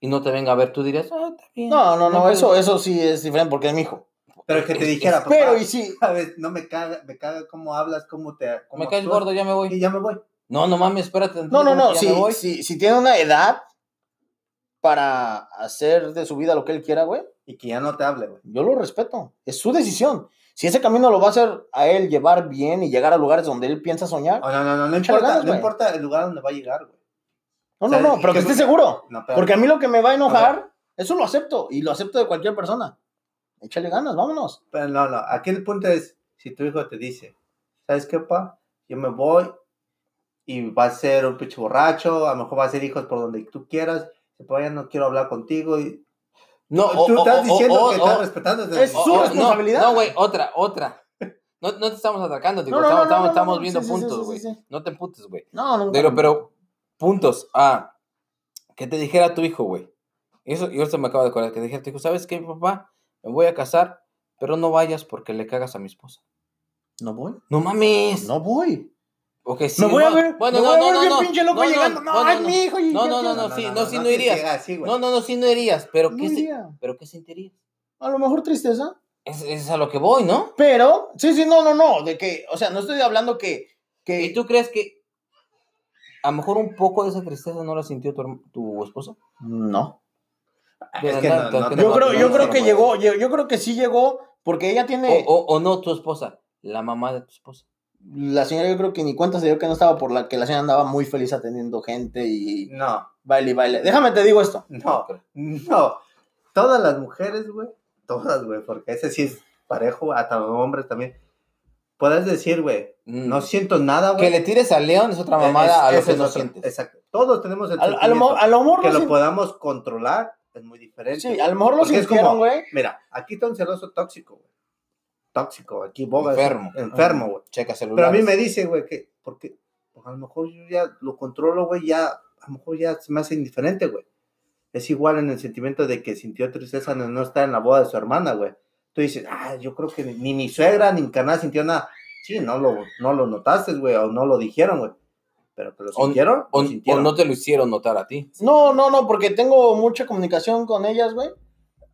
Speaker 1: y no te venga a ver, tú dirías, ah, está bien.
Speaker 3: No, no, no,
Speaker 1: puedo".
Speaker 3: eso, eso sí es diferente porque es mi hijo.
Speaker 2: Pero que te
Speaker 1: es-
Speaker 2: dijera,
Speaker 1: es-
Speaker 2: papá,
Speaker 3: Pero y sí,
Speaker 2: ¿sabes? No me caga, me caga cómo hablas, cómo te... Cómo
Speaker 1: Me caes
Speaker 2: actúas,
Speaker 1: gordo, ya me
Speaker 2: Y
Speaker 1: voy.
Speaker 2: ya me voy.
Speaker 1: No, no mames, espérate.
Speaker 3: no, no,
Speaker 1: ¿cómo
Speaker 3: no, si, si tiene una edad para hacer de su vida lo que él quiera, güey,
Speaker 2: Y que ya no te hable, güey.
Speaker 3: yo lo respeto. Es su decisión. Si ese camino lo va a hacer a él llevar bien y llegar a lugares donde él piensa soñar,
Speaker 2: Oh, no, no, no, no importa,
Speaker 3: ganas,
Speaker 2: no importa el lugar donde va a llegar, güey.
Speaker 3: no,
Speaker 2: o sea,
Speaker 3: no, no, pero que
Speaker 2: que-
Speaker 3: esté seguro.
Speaker 2: No, pero-
Speaker 3: Porque a mí lo que me va a enojar, eso lo acepto y lo acepto de cualquier persona. Échale ganas, vámonos.
Speaker 2: Pero no, no, aquí el punto es, si tu hijo te dice, ¿sabes qué, pa? Yo me voy y va a ser un pinche borracho, a lo mejor va a ser hijos por donde tú quieras, pues ya no quiero hablar contigo y
Speaker 1: No,
Speaker 2: tú
Speaker 1: o-
Speaker 2: estás
Speaker 1: o-
Speaker 2: diciendo
Speaker 1: o-
Speaker 2: que estás respetando
Speaker 3: Es su responsabilidad.
Speaker 1: No, no, güey, otra, otra. No, no te estamos atacando, digo,
Speaker 3: No, no,
Speaker 1: estamos, viendo
Speaker 3: sí, sí, sí,
Speaker 1: puntos,
Speaker 3: sí,
Speaker 1: güey.
Speaker 3: sí, sí.
Speaker 1: No te emputes, güey.
Speaker 3: No, no.
Speaker 1: Pero, pero, puntos. Ah, que te dijera tu hijo, güey. Y eso, y eso me acaba de acordar que te dijo, ¿sabes qué, papá? Me voy a casar, pero no vayas porque le cagas a mi esposa.
Speaker 3: No voy.
Speaker 1: No mames.
Speaker 3: No voy.
Speaker 1: Ok, sí,
Speaker 3: me voy a ver.
Speaker 1: Bueno,
Speaker 3: me
Speaker 1: no,
Speaker 3: voy a
Speaker 1: no,
Speaker 3: ver
Speaker 1: no, no.
Speaker 3: pinche loco
Speaker 1: No, no,
Speaker 3: llegando. No,
Speaker 1: no,
Speaker 3: ay,
Speaker 1: no.
Speaker 3: mi hijo. y
Speaker 1: No,
Speaker 3: ya
Speaker 1: no,
Speaker 3: te-
Speaker 1: no, sí, no, sí, no irías. No, no, no, sí no irías, pero
Speaker 3: No
Speaker 1: ¿qué, se- pero ¿qué sentirías?
Speaker 3: A lo mejor tristeza.
Speaker 1: Es, es a lo que voy, ¿no?
Speaker 3: Pero, sí, sí, no, no, no. De que, o sea, no estoy hablando que. que
Speaker 1: ¿Y tú crees que a lo mejor un poco de esa tristeza no la sintió tu, tu esposa?
Speaker 3: No.
Speaker 2: Es que no- no te
Speaker 3: Yo creo, yo creo que llegó, yo, yo creo que sí llegó, porque ella
Speaker 1: O,
Speaker 3: tiene.
Speaker 1: o, o no tu esposa, la mamá de tu esposa.
Speaker 3: La señora, yo creo que ni cuenta se dio que no estaba por la que la señora andaba muy feliz atendiendo gente y
Speaker 2: No,
Speaker 3: baile y baile. Déjame te digo esto.
Speaker 2: no, no. Todas las mujeres, güey. Todas, güey, porque ese sí es parejo, hasta los hombres también. Puedes decir, güey,
Speaker 1: Mm.
Speaker 2: no siento nada, güey.
Speaker 1: Que le tires al león es otra mamada
Speaker 2: Es-
Speaker 1: a lo que no
Speaker 2: otro.
Speaker 1: sientes.
Speaker 2: Exacto. Todos tenemos el
Speaker 3: A, a lo, mejor
Speaker 2: que
Speaker 3: lo
Speaker 2: lo podamos controlar es muy diferente.
Speaker 3: Sí, a lo mejor lo sintieron, güey.
Speaker 2: Mira, aquí está un celoso tóxico, güey. Tóxico, aquí boga.
Speaker 1: Enfermo.
Speaker 2: Enfermo, güey.
Speaker 1: Checa celular.
Speaker 2: Pero a mí me dice, güey, que, porque pues, a lo mejor yo ya lo controlo, güey, ya, a lo mejor ya se me hace indiferente, güey. Es igual en el sentimiento de que sintió tristeza de no estar en la boda de su hermana, güey. Tú dices, ah, yo creo que ni, ni mi suegra ni mi canal sintió nada. Sí, no lo, no lo notaste, güey, o no lo dijeron, güey. Pero que lo
Speaker 1: O-
Speaker 2: sintieron,
Speaker 1: O,
Speaker 2: lo
Speaker 1: o
Speaker 2: sintieron.
Speaker 1: no te lo hicieron notar a ti.
Speaker 3: No, no, no, porque tengo mucha comunicación con ellas, güey.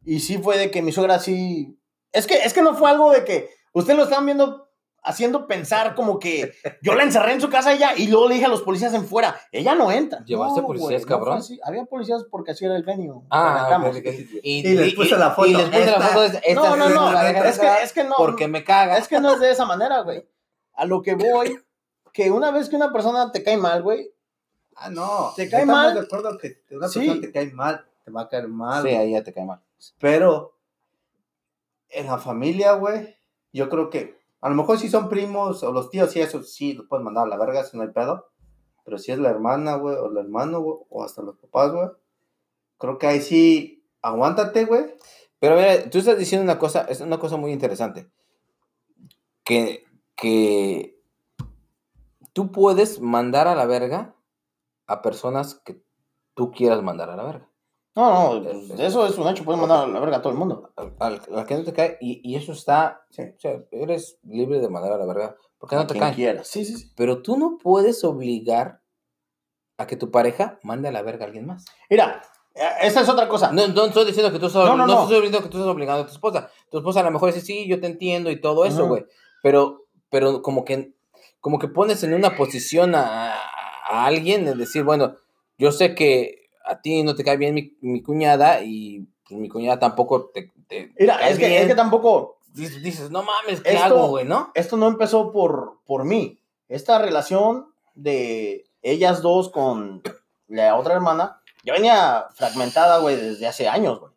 Speaker 3: Y sí fue de que mi suegra sí. Es que, es que no fue algo de que ustedes lo estaban viendo haciendo pensar como que <laughs> yo la encerré en su casa a ella y luego le dije a los policías en fuera, ella no entra.
Speaker 1: ¿Llevaste
Speaker 3: No,
Speaker 1: policías,
Speaker 3: no
Speaker 1: cabrón?
Speaker 3: así. Había policías porque así era el genio.
Speaker 1: Ah, ok, ok.
Speaker 2: Y les puse la foto.
Speaker 1: Y les puse la
Speaker 2: Esta-
Speaker 1: foto de esta
Speaker 3: No, no, no,
Speaker 1: la
Speaker 3: es que, es que no.
Speaker 1: porque me caga.
Speaker 3: Es que no es de esa manera, güey. A lo que voy, que una vez que una persona te cae mal, güey,
Speaker 2: Ah, no.
Speaker 3: ¿Te cae mal?
Speaker 2: de acuerdo que una
Speaker 3: Sí.
Speaker 2: persona te cae mal, te va a caer mal.
Speaker 1: Sí, ahí ya te cae mal.
Speaker 2: Pero en la familia, güey, yo creo que a lo mejor si son primos o los tíos, sí, eso sí, lo pueden mandar a la verga, si no hay pedo. Pero si es la hermana, güey, o el hermano, güey, o hasta los papás, güey, creo que ahí sí, aguántate, güey.
Speaker 1: Pero mira, tú estás diciendo una cosa, es una cosa muy interesante. Que, que tú puedes mandar a la verga a personas que tú quieras mandar a la verga.
Speaker 3: No, no, pues, eso es un hecho, puedes mandar a la verga a todo el mundo.
Speaker 1: Al, al- al que no te cae, y, y eso está,
Speaker 2: Sí.
Speaker 1: o sea, eres libre de mandar a la verga, porque
Speaker 3: A
Speaker 1: no te cae.
Speaker 3: quieras. Sí, sí, sí.
Speaker 1: Pero tú no puedes obligar a que tu pareja mande a la verga a alguien más.
Speaker 3: Mira, eh, esta es otra cosa.
Speaker 1: No, no estoy diciendo que tú estás,
Speaker 3: No,
Speaker 1: no,
Speaker 3: no,
Speaker 1: estoy diciendo que tú estás obligando a tu esposa. Tu esposa a lo mejor dice, sí, yo te entiendo y todo eso, güey. Pero, pero como que, como que pones en una posición a, a alguien de decir, bueno, yo sé que a ti no te cae bien mi, mi cuñada y pues, mi cuñada tampoco te, te
Speaker 3: Mira,
Speaker 1: cae
Speaker 3: es que,
Speaker 1: bien".
Speaker 3: es que tampoco,
Speaker 1: dices, no mames, ¿qué
Speaker 3: Esto-
Speaker 1: hago, güey, no?
Speaker 3: esto no empezó por, por mí. Esta relación de ellas dos con la otra hermana ya venía fragmentada, güey, desde hace años, güey.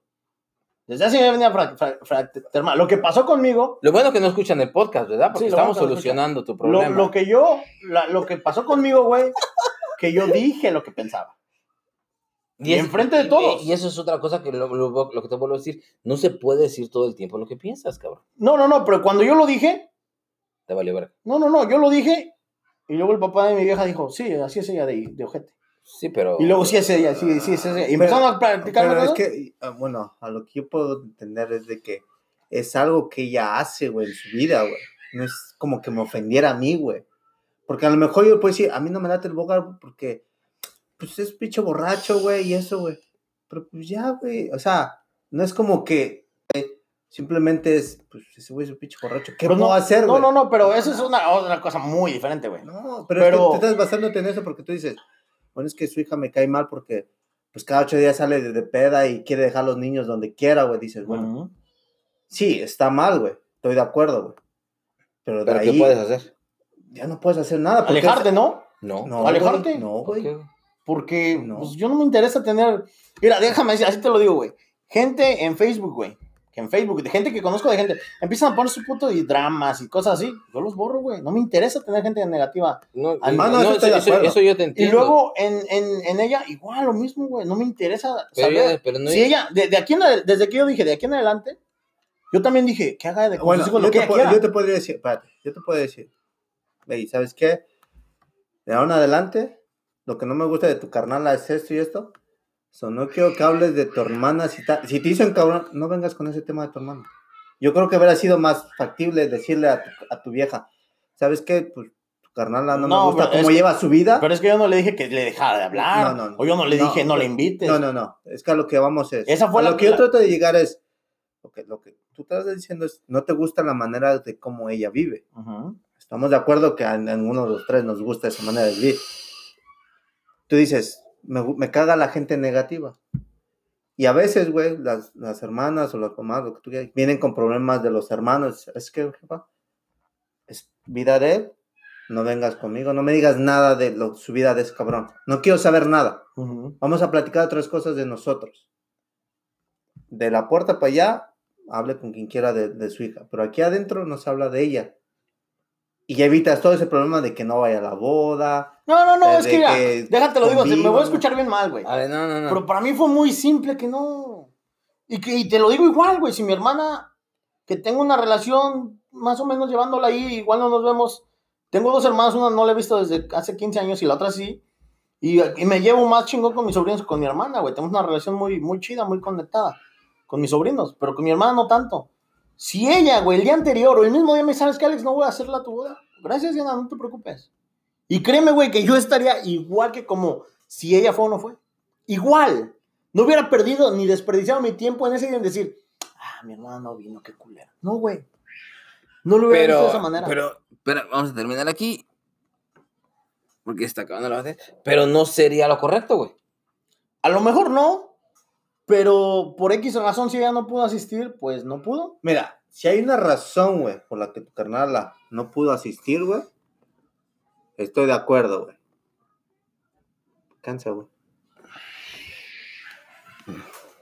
Speaker 3: Desde hace años venía fra- fra- fragmentada. Lo que pasó conmigo,
Speaker 1: Lo bueno que no escuchan el podcast, ¿verdad? Porque
Speaker 3: Sí, lo
Speaker 1: estamos
Speaker 3: bueno que no
Speaker 1: solucionando tu
Speaker 3: lo,
Speaker 1: problema.
Speaker 3: lo que yo, la- lo que pasó conmigo, güey, que yo dije lo que pensaba. Y
Speaker 1: es-
Speaker 3: enfrente de
Speaker 1: y-
Speaker 3: todos.
Speaker 1: Y eso es otra cosa que lo, lo- lo que te vuelvo a decir. No se puede decir todo el tiempo lo que piensas, cabrón.
Speaker 3: No, no, no, pero cuando yo lo dije,
Speaker 1: Te vale ver.
Speaker 3: no, no, no, yo lo dije y luego el papá de mi vieja dijo, sí, así es ella de, de ojete.
Speaker 1: Sí, pero.
Speaker 3: Y luego sí es ella, sí, sí es ella. Y empezaron a practicar
Speaker 2: Pero es que, ah, bueno, a lo que yo puedo entender es de que es algo que ella hace, güey, en su vida, güey. No es como que me ofendiera a mí, güey. Porque a lo mejor yo puedo decir, a mí no me late el bogar porque, pues es pinche borracho, güey, y eso, güey. Pero pues ya, güey, o sea, no es como que eh, simplemente es, pues ese güey es un pinche borracho. ¿Qué
Speaker 3: Pero
Speaker 2: puedo hacer,
Speaker 3: No,
Speaker 2: güey?
Speaker 3: no, no, pero eso es una otra cosa muy diferente, güey.
Speaker 2: No, pero,
Speaker 3: Pero-
Speaker 2: es que te estás basándote en eso porque tú dices, bueno, es que su hija me cae mal porque pues cada ocho días sale de, de peda y quiere dejar a los niños donde quiera, güey. Dices, bueno, sí, está mal, güey. Estoy de acuerdo, güey. Pero de
Speaker 1: ¿Pero
Speaker 2: ahí
Speaker 1: qué puedes hacer?
Speaker 2: ya no puedes hacer nada.
Speaker 3: Alejarte, ¿no?
Speaker 1: No.
Speaker 2: No,
Speaker 3: ¿Alejarte?
Speaker 2: No,
Speaker 1: ¿Por
Speaker 2: güey.
Speaker 3: Porque
Speaker 2: No.
Speaker 3: pues, yo no me interesa tener. Mira, déjame decir, así te lo digo, güey. Gente en Facebook, güey. Que en Facebook, de gente que conozco de gente, empiezan a poner su puto y dramas y cosas así. Yo los borro, güey. No me interesa tener gente negativa.
Speaker 1: No,
Speaker 3: Al-
Speaker 1: no,
Speaker 2: Ah, no, eso de
Speaker 1: eso, eso yo te
Speaker 3: Y
Speaker 1: entiendo.
Speaker 3: luego en, en, en ella, igual lo mismo, güey. No me interesa
Speaker 1: pero,
Speaker 3: saber.
Speaker 1: ya- pero no
Speaker 3: si ella, de, de aquí en desde que yo dije, de aquí en adelante, yo también dije, que haga de
Speaker 2: Bueno, yo
Speaker 3: lo que
Speaker 2: te,
Speaker 3: ella
Speaker 2: puedo-
Speaker 3: quiera.
Speaker 2: yo te podría decir, espérate, yo te puedo decir, hey, ¿sabes qué? De ahora en adelante, lo que no me gusta de tu carnal es esto y esto. So, no quiero que hables de tu hermana. Si, ta- si te dicen cabrón, no vengas con ese tema de tu hermana. Yo creo que hubiera sido más factible decirle a tu, a tu vieja, ¿sabes qué? Pues tu carnala no,
Speaker 3: No,
Speaker 2: me gusta cómo lleva su vida.
Speaker 3: Pero es que yo no le dije que le dejara de hablar.
Speaker 2: No, no.
Speaker 3: O yo no le dije, no le invites.
Speaker 2: No, no, no. Es que a lo que vamos es.
Speaker 3: Esa fue
Speaker 2: a
Speaker 3: la-
Speaker 2: lo que yo trato de llegar es. Lo que, lo que tú estás diciendo es. No te gusta la manera de cómo ella vive.
Speaker 3: Ujú.
Speaker 2: Estamos de acuerdo que a ninguno de los tres nos gusta esa manera de vivir. Tú dices, me, caga la gente negativa. Y a veces, güey, las, las hermanas o las mamás, lo que tú quieras, vienen con problemas de los hermanos. Es que, jefa, es vida de él. No vengas conmigo, no me digas nada de lo- su vida de ese cabrón. No quiero saber nada. Vamos a platicar otras cosas de nosotros. De la puerta para allá, hable con quien quiera de, de su hija. Pero aquí adentro no se habla de ella. Y ya evitas todo ese problema de que no vaya a la boda.
Speaker 3: No, no, no,
Speaker 2: De
Speaker 3: es que mira,
Speaker 2: que
Speaker 3: déjate lo digo, me voy a escuchar bien mal, güey.
Speaker 1: A ver, no, no, no.
Speaker 3: Pero para mí fue muy simple que no. Y, que, y te lo digo igual, güey. Si mi hermana, que tengo una relación más o menos llevándola ahí, igual no nos vemos. Tengo dos hermanas, una no la he visto desde hace 15 años y la otra sí. Y, y me llevo más chingón con mis sobrinos que con mi hermana, güey. Tenemos una relación muy, muy chida, muy conectada con mis sobrinos, pero con mi hermana no tanto. Si ella, güey, el día anterior o el mismo día me sabes que Alex no voy a hacerla tu boda, gracias, Diana, no te preocupes. Y créeme, güey, que yo estaría igual que como si ella fue o no fue. Igual. No hubiera perdido ni desperdiciado mi tiempo en ese día en decir, ah, mi hermana no vino, qué culera. No, güey. No lo hubiera visto de
Speaker 1: pero,
Speaker 3: esa manera.
Speaker 1: pero, pero vamos a terminar aquí. Porque está acabando la base. Pero no sería lo correcto, güey.
Speaker 3: A lo mejor no, pero por X razón, si ella no pudo asistir, pues no pudo.
Speaker 2: Mira, si hay una razón, güey, por la que tu carnala no pudo asistir, güey, estoy de acuerdo, güey. Cansa, güey.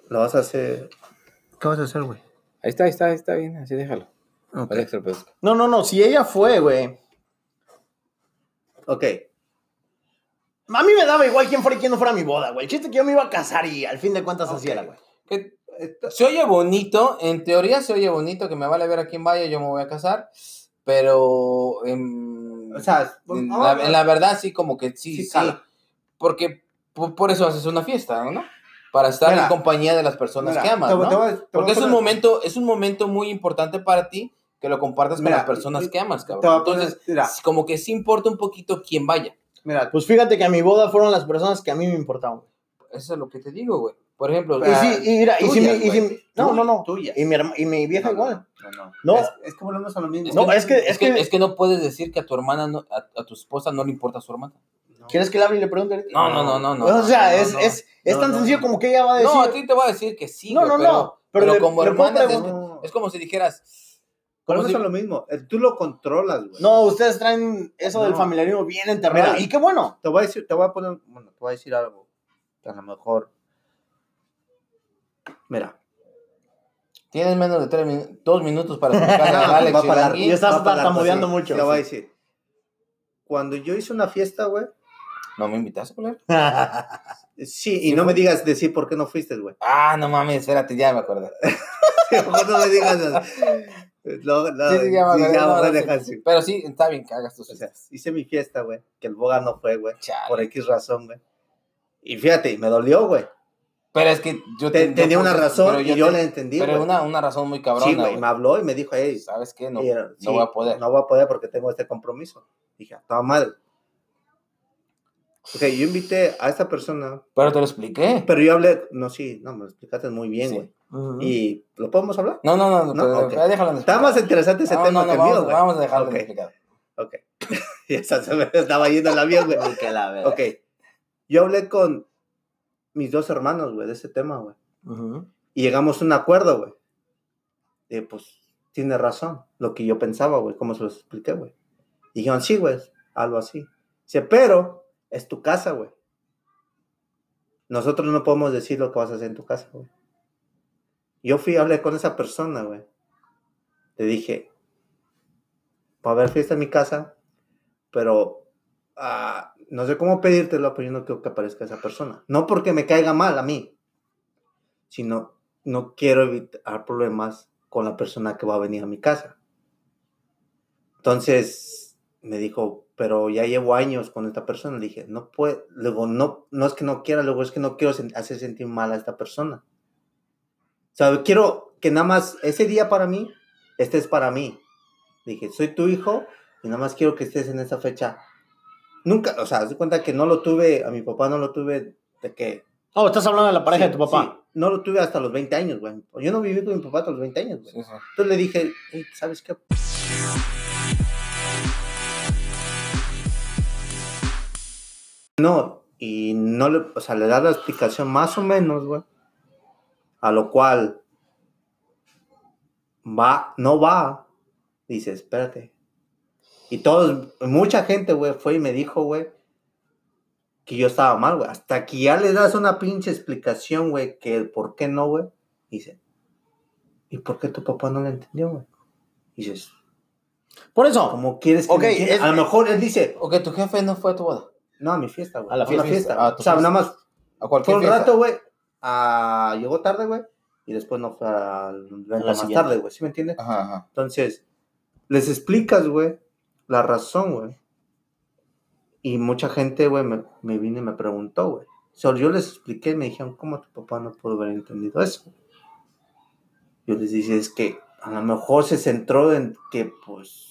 Speaker 2: Lo vas a hacer. ¿Qué vas a hacer, güey?
Speaker 1: Ahí está, ahí está, ahí está bien. Así déjalo. Pedazco.
Speaker 3: No, no, no, si ella fue, güey.
Speaker 2: Ok.
Speaker 3: A mí me daba igual quién fuera y quién no fuera mi boda, güey. El chiste que yo me iba a casar y al fin de cuentas así
Speaker 2: Ok.
Speaker 3: era, güey.
Speaker 2: Esto-
Speaker 1: Se oye bonito, en teoría se oye bonito, que me vale ver a quién vaya, yo me voy a casar, pero en,
Speaker 2: O sea,
Speaker 1: en,
Speaker 2: vamos
Speaker 1: la, en la verdad sí, como que sí,
Speaker 2: Sí
Speaker 1: sí,
Speaker 2: cala.
Speaker 1: porque por, por eso haces una fiesta, ¿no? Para estar
Speaker 2: Mira,
Speaker 1: en compañía de las personas
Speaker 2: mira,
Speaker 1: que amas,
Speaker 2: te te voy te voy
Speaker 1: Porque es un momento, es un momento muy importante para ti que lo compartas con
Speaker 2: Mira,
Speaker 1: las personas que amas, cabrón. Entonces, como que sí importa un poquito quién vaya.
Speaker 2: Mira,
Speaker 3: Pues fíjate que a mi boda fueron las personas que a mí me importaban. güey.
Speaker 1: Eso es lo que te digo, güey. Por ejemplo,
Speaker 2: Pero-
Speaker 3: Y mira, y si mi, y si mi- no, no, no.
Speaker 2: Tuyas.
Speaker 3: Y mi, herma- y mi vieja
Speaker 2: No,
Speaker 3: igual.
Speaker 2: No, no.
Speaker 3: No.
Speaker 2: Es, es que volvemos a lo mismo.
Speaker 3: No, es que-
Speaker 1: es, que, es que no puedes decir que a tu hermana, no- a, a tu esposa no le importa a su hermana.
Speaker 3: ¿Quieres que le hable y le pregunte? ahorita?
Speaker 1: No, no, no, no, no.
Speaker 3: o sea,
Speaker 1: no,
Speaker 3: es,
Speaker 1: no.
Speaker 3: es, es
Speaker 2: No,
Speaker 3: tan
Speaker 2: no,
Speaker 3: sencillo como que ella va a decir.
Speaker 1: No, a ti te voy a decir que sí,
Speaker 3: No, no,
Speaker 1: pero,
Speaker 3: no,
Speaker 1: pero,
Speaker 3: pero le-
Speaker 1: como
Speaker 3: preguntar.
Speaker 1: es como si dijeras,
Speaker 2: Volvemos
Speaker 1: si-
Speaker 2: a lo mismo. Eh, Tú lo controlas, güey.
Speaker 3: No, ustedes traen eso del
Speaker 2: No.
Speaker 3: familiarismo bien enterrado.
Speaker 2: Mira.
Speaker 3: y qué bueno.
Speaker 2: Te voy a decir, te voy a poner, bueno, te voy a decir algo. que A lo mejor. Mira.
Speaker 1: tienes menos de tres min- dos minutos para <laughs> explicarle
Speaker 2: No,
Speaker 1: a Alex
Speaker 2: va para
Speaker 1: Yolangui.
Speaker 3: Y estás tartamudeando
Speaker 2: sí.
Speaker 3: mucho.
Speaker 2: Te voy a decir. Cuando yo hice una fiesta, güey.
Speaker 1: ¿No me invitaste, culero? <laughs>
Speaker 2: Sí, y
Speaker 1: ¿Sí
Speaker 2: no me digas decir por qué no fuiste, güey.
Speaker 1: Ah, no mames, espérate, ya me acordé. <laughs>
Speaker 2: Mejor no me digas. No, no,
Speaker 1: Sí, sí, ya
Speaker 2: sí, ya
Speaker 1: no. Pero sí, está bien que hagas tus
Speaker 2: O sea, hice mi fiesta, güey. Que el boga no fue, güey. Por X razón, güey. Y fíjate, me dolió, güey.
Speaker 1: Pero es que yo
Speaker 2: Te-
Speaker 1: yo
Speaker 2: tenía una
Speaker 1: porque-
Speaker 2: razón y yo
Speaker 1: te-
Speaker 2: la entendí,
Speaker 1: Pero una, una razón muy cabrona,
Speaker 2: Sí, güey. Me habló y me dijo, hey,
Speaker 1: ¿Sabes qué? No, no voy a poder.
Speaker 2: No voy a poder porque tengo este compromiso. Dije, toda madre. Ok, yo invité a esta persona,
Speaker 1: Pero te lo expliqué.
Speaker 2: pero yo hablé, no, sí, no, me lo explicaste muy bien,
Speaker 1: Sí.
Speaker 2: güey.
Speaker 3: Ujú.
Speaker 2: ¿Y lo podemos hablar?
Speaker 1: No, no, no,
Speaker 2: No,
Speaker 1: pero,
Speaker 2: ok.
Speaker 1: pero déjalo en
Speaker 2: Está más interesante ese
Speaker 1: No,
Speaker 2: tema
Speaker 1: no, no,
Speaker 2: que el
Speaker 1: vamos,
Speaker 2: mío, güey.
Speaker 1: vamos a dejarlo
Speaker 2: Ok,
Speaker 1: en explicado.
Speaker 2: Ok. <laughs> y esa se me estaba yendo el avión, güey. Ok. Yo hablé con mis dos hermanos, güey, de ese tema, güey.
Speaker 3: Ujú.
Speaker 2: Y llegamos a un acuerdo, güey. Y pues, tiene razón. Lo que yo pensaba, güey, cómo se los expliqué, güey. Dijeron, sí, güey, algo así. Dice, pero es tu casa, güey. Nosotros no podemos decir lo que vas a hacer en tu casa, güey. Yo fui a hablar con esa persona, güey. Le dije, va a haber fiesta en mi casa, pero ah, no sé cómo pedírtelo, pero yo no quiero que aparezca esa persona. No porque me caiga mal a mí, sino no quiero evitar problemas con la persona que va a venir a mi casa. Entonces me dijo, pero ya llevo años con esta persona. Le dije, no puede, luego no, no es que no quiera, luego es que no quiero sen- hacer sentir mal a esta persona. O sea, quiero que nada más ese día para mí, este es para mí. Le dije, soy tu hijo y nada más quiero que estés en esa fecha. Nunca, o sea, de cuenta que no lo tuve, a mi papá no lo tuve de que...
Speaker 3: Oh, estás hablando de la pareja
Speaker 2: Sí,
Speaker 3: de tu papá.
Speaker 2: sí, no lo tuve hasta los 20 años, güey. Yo no viví con mi papá hasta los 20 años, güey.
Speaker 1: Sí, sí.
Speaker 2: Entonces le dije, "Ey, ¿sabes qué? No, y no le, o sea, le da la explicación más o menos, güey. A lo cual va, no va. Dice, espérate. Y todos, mucha gente, güey, fue y me dijo, güey, que yo estaba mal, güey. Hasta que ya le das una pinche explicación, güey, que el por qué no, güey. Dice, ¿y por qué tu papá no le entendió, güey? Dices,
Speaker 3: Por eso.
Speaker 2: ¿cómo quieres que
Speaker 3: es-
Speaker 2: A lo mejor él dice,
Speaker 1: Ok, tu jefe no fue a tu boda.
Speaker 2: No, a mi fiesta, güey.
Speaker 3: A la
Speaker 2: a
Speaker 3: fiesta.
Speaker 1: tu
Speaker 2: o sea,
Speaker 1: fiesta.
Speaker 2: nada más
Speaker 1: A
Speaker 2: fue
Speaker 1: cualquier
Speaker 2: un
Speaker 1: fiesta.
Speaker 2: rato, güey. ah, llegó tarde, güey. Y después no fue evento
Speaker 3: la
Speaker 2: más
Speaker 3: siguiente.
Speaker 2: tarde, güey. ¿Sí me entiendes?
Speaker 1: Ajá, ajá.
Speaker 2: Entonces, les explicas, güey, la razón, güey. Y mucha gente, güey, me, me vino y me preguntó, güey. O sea, yo les expliqué y me dijeron, ¿cómo tu papá no pudo haber entendido eso? Yo les dije, es que a lo mejor se centró en que, pues,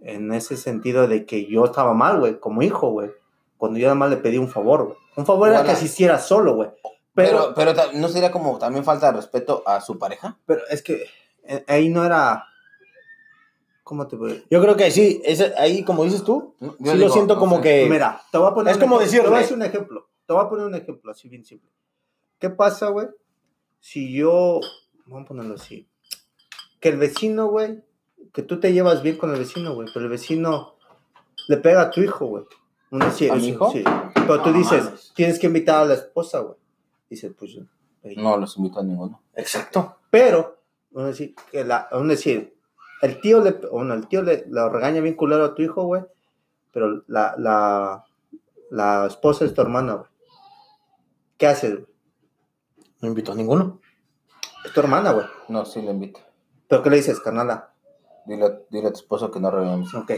Speaker 2: en ese sentido de que yo estaba mal, güey, como hijo, güey. Cuando yo nada más le pedí un favor, güey. Un favor era que asistiera solo, güey.
Speaker 1: Pero,
Speaker 2: Pero,
Speaker 1: ¿no sería como también falta de respeto a su pareja?
Speaker 2: pero es que eh, ahí no era... ¿Cómo te voy a
Speaker 3: Yo creo que sí, ese, ahí como dices tú,
Speaker 1: Yo
Speaker 3: sí lo siento
Speaker 1: no
Speaker 3: como
Speaker 1: sé.
Speaker 3: que...
Speaker 2: Mira, te voy a poner
Speaker 3: es
Speaker 2: un
Speaker 3: como
Speaker 2: ejemplo. Te voy a hacer un ejemplo. Te voy a poner un ejemplo así bien simple. ¿Qué pasa, güey? Si yo, vamos a ponerlo así, que el vecino, güey, que tú te llevas bien con el vecino, güey, pero el vecino le pega a tu hijo, güey. Uno sí,
Speaker 1: ¿A mi
Speaker 2: es-
Speaker 1: hijo?
Speaker 2: Sí. Pero tú
Speaker 3: No
Speaker 2: dices, tienes que invitar a la esposa, güey. Dices, pues, güey.
Speaker 1: No los invito a ninguno.
Speaker 3: Exacto.
Speaker 2: Pero, vamos a decir, que la, vamos a decir, el tío le, bueno, el tío le, lo regaña bien culero a tu hijo, güey, pero la, la, la esposa es tu hermana, güey. ¿Qué haces, güey?
Speaker 3: No invito a ninguno.
Speaker 2: Es tu hermana, güey.
Speaker 1: No, sí le invito.
Speaker 2: ¿Pero qué le dices, carnala?
Speaker 1: Dile, dile a tu esposo que no regañemos.
Speaker 2: Ok.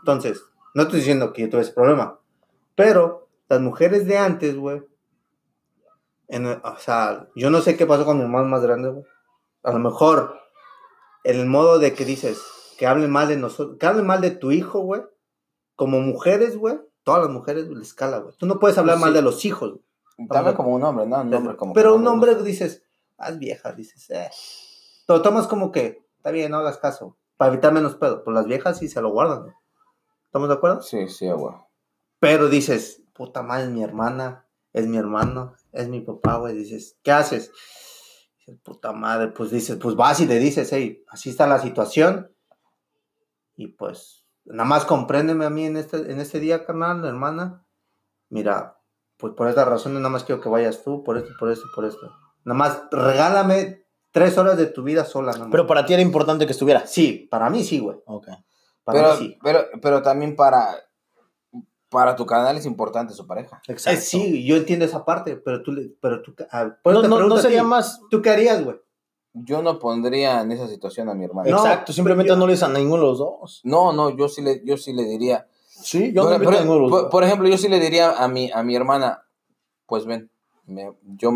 Speaker 2: Entonces, no estoy diciendo que yo tuve ese problema, pero las mujeres de antes, güey, o sea, yo no sé qué pasó con mi hermano más grande, güey. A lo mejor, en el modo de que dices, que hablen mal de nosotros, que hablen mal de tu hijo, güey, como mujeres, güey, todas las mujeres les cala, güey. Tú no puedes hablar
Speaker 1: Pues
Speaker 2: mal de los hijos, güey.
Speaker 1: También como un hombre, ¿no? Un hombre como
Speaker 2: pero un hombre dices, ah, es vieja, dices, eh. Lo tomas como que, está bien, no hagas caso, para evitar menos pedo. Pues las viejas sí se lo guardan, güey. ¿Estamos de acuerdo?
Speaker 1: Sí, sí, güey.
Speaker 2: Pero dices, puta madre, es mi hermana, es mi hermano, es mi papá, güey. Dices, ¿qué haces? Dices, puta madre, pues dices, pues vas y le dices, hey, así está la situación. Y pues, nada más compréndeme a mí en este, en este día, carnal, hermana. Mira, pues por esta razón nada más quiero que vayas tú, por esto, por esto, por esto. Nada más regálame tres horas de tu vida sola, nada más.
Speaker 3: Pero para ti era importante que estuviera.
Speaker 2: sí, para mí sí, güey.
Speaker 3: Ok.
Speaker 2: Para
Speaker 1: Pero,
Speaker 2: mí sí.
Speaker 1: pero, pero también para, para tu canal es importante su pareja.
Speaker 2: Eh, sí, yo entiendo esa parte, pero tú, le- pero tú, ah, por
Speaker 3: No, no, no
Speaker 2: a
Speaker 3: sería
Speaker 2: ti,
Speaker 3: más.
Speaker 2: ¿Tú qué harías, güey?
Speaker 1: Yo no pondría en esa situación a mi hermano.
Speaker 2: No,
Speaker 3: Exacto, simplemente
Speaker 2: yo-
Speaker 3: no le dices a ninguno de los dos.
Speaker 1: No, no, yo sí le, yo sí le diría.
Speaker 3: Sí, yo no
Speaker 1: Por-
Speaker 3: a
Speaker 1: por,
Speaker 3: ninguno de los
Speaker 1: por-
Speaker 3: dos.
Speaker 1: por ejemplo, yo sí le diría a mi, a mi hermana, pues ven, me- yo,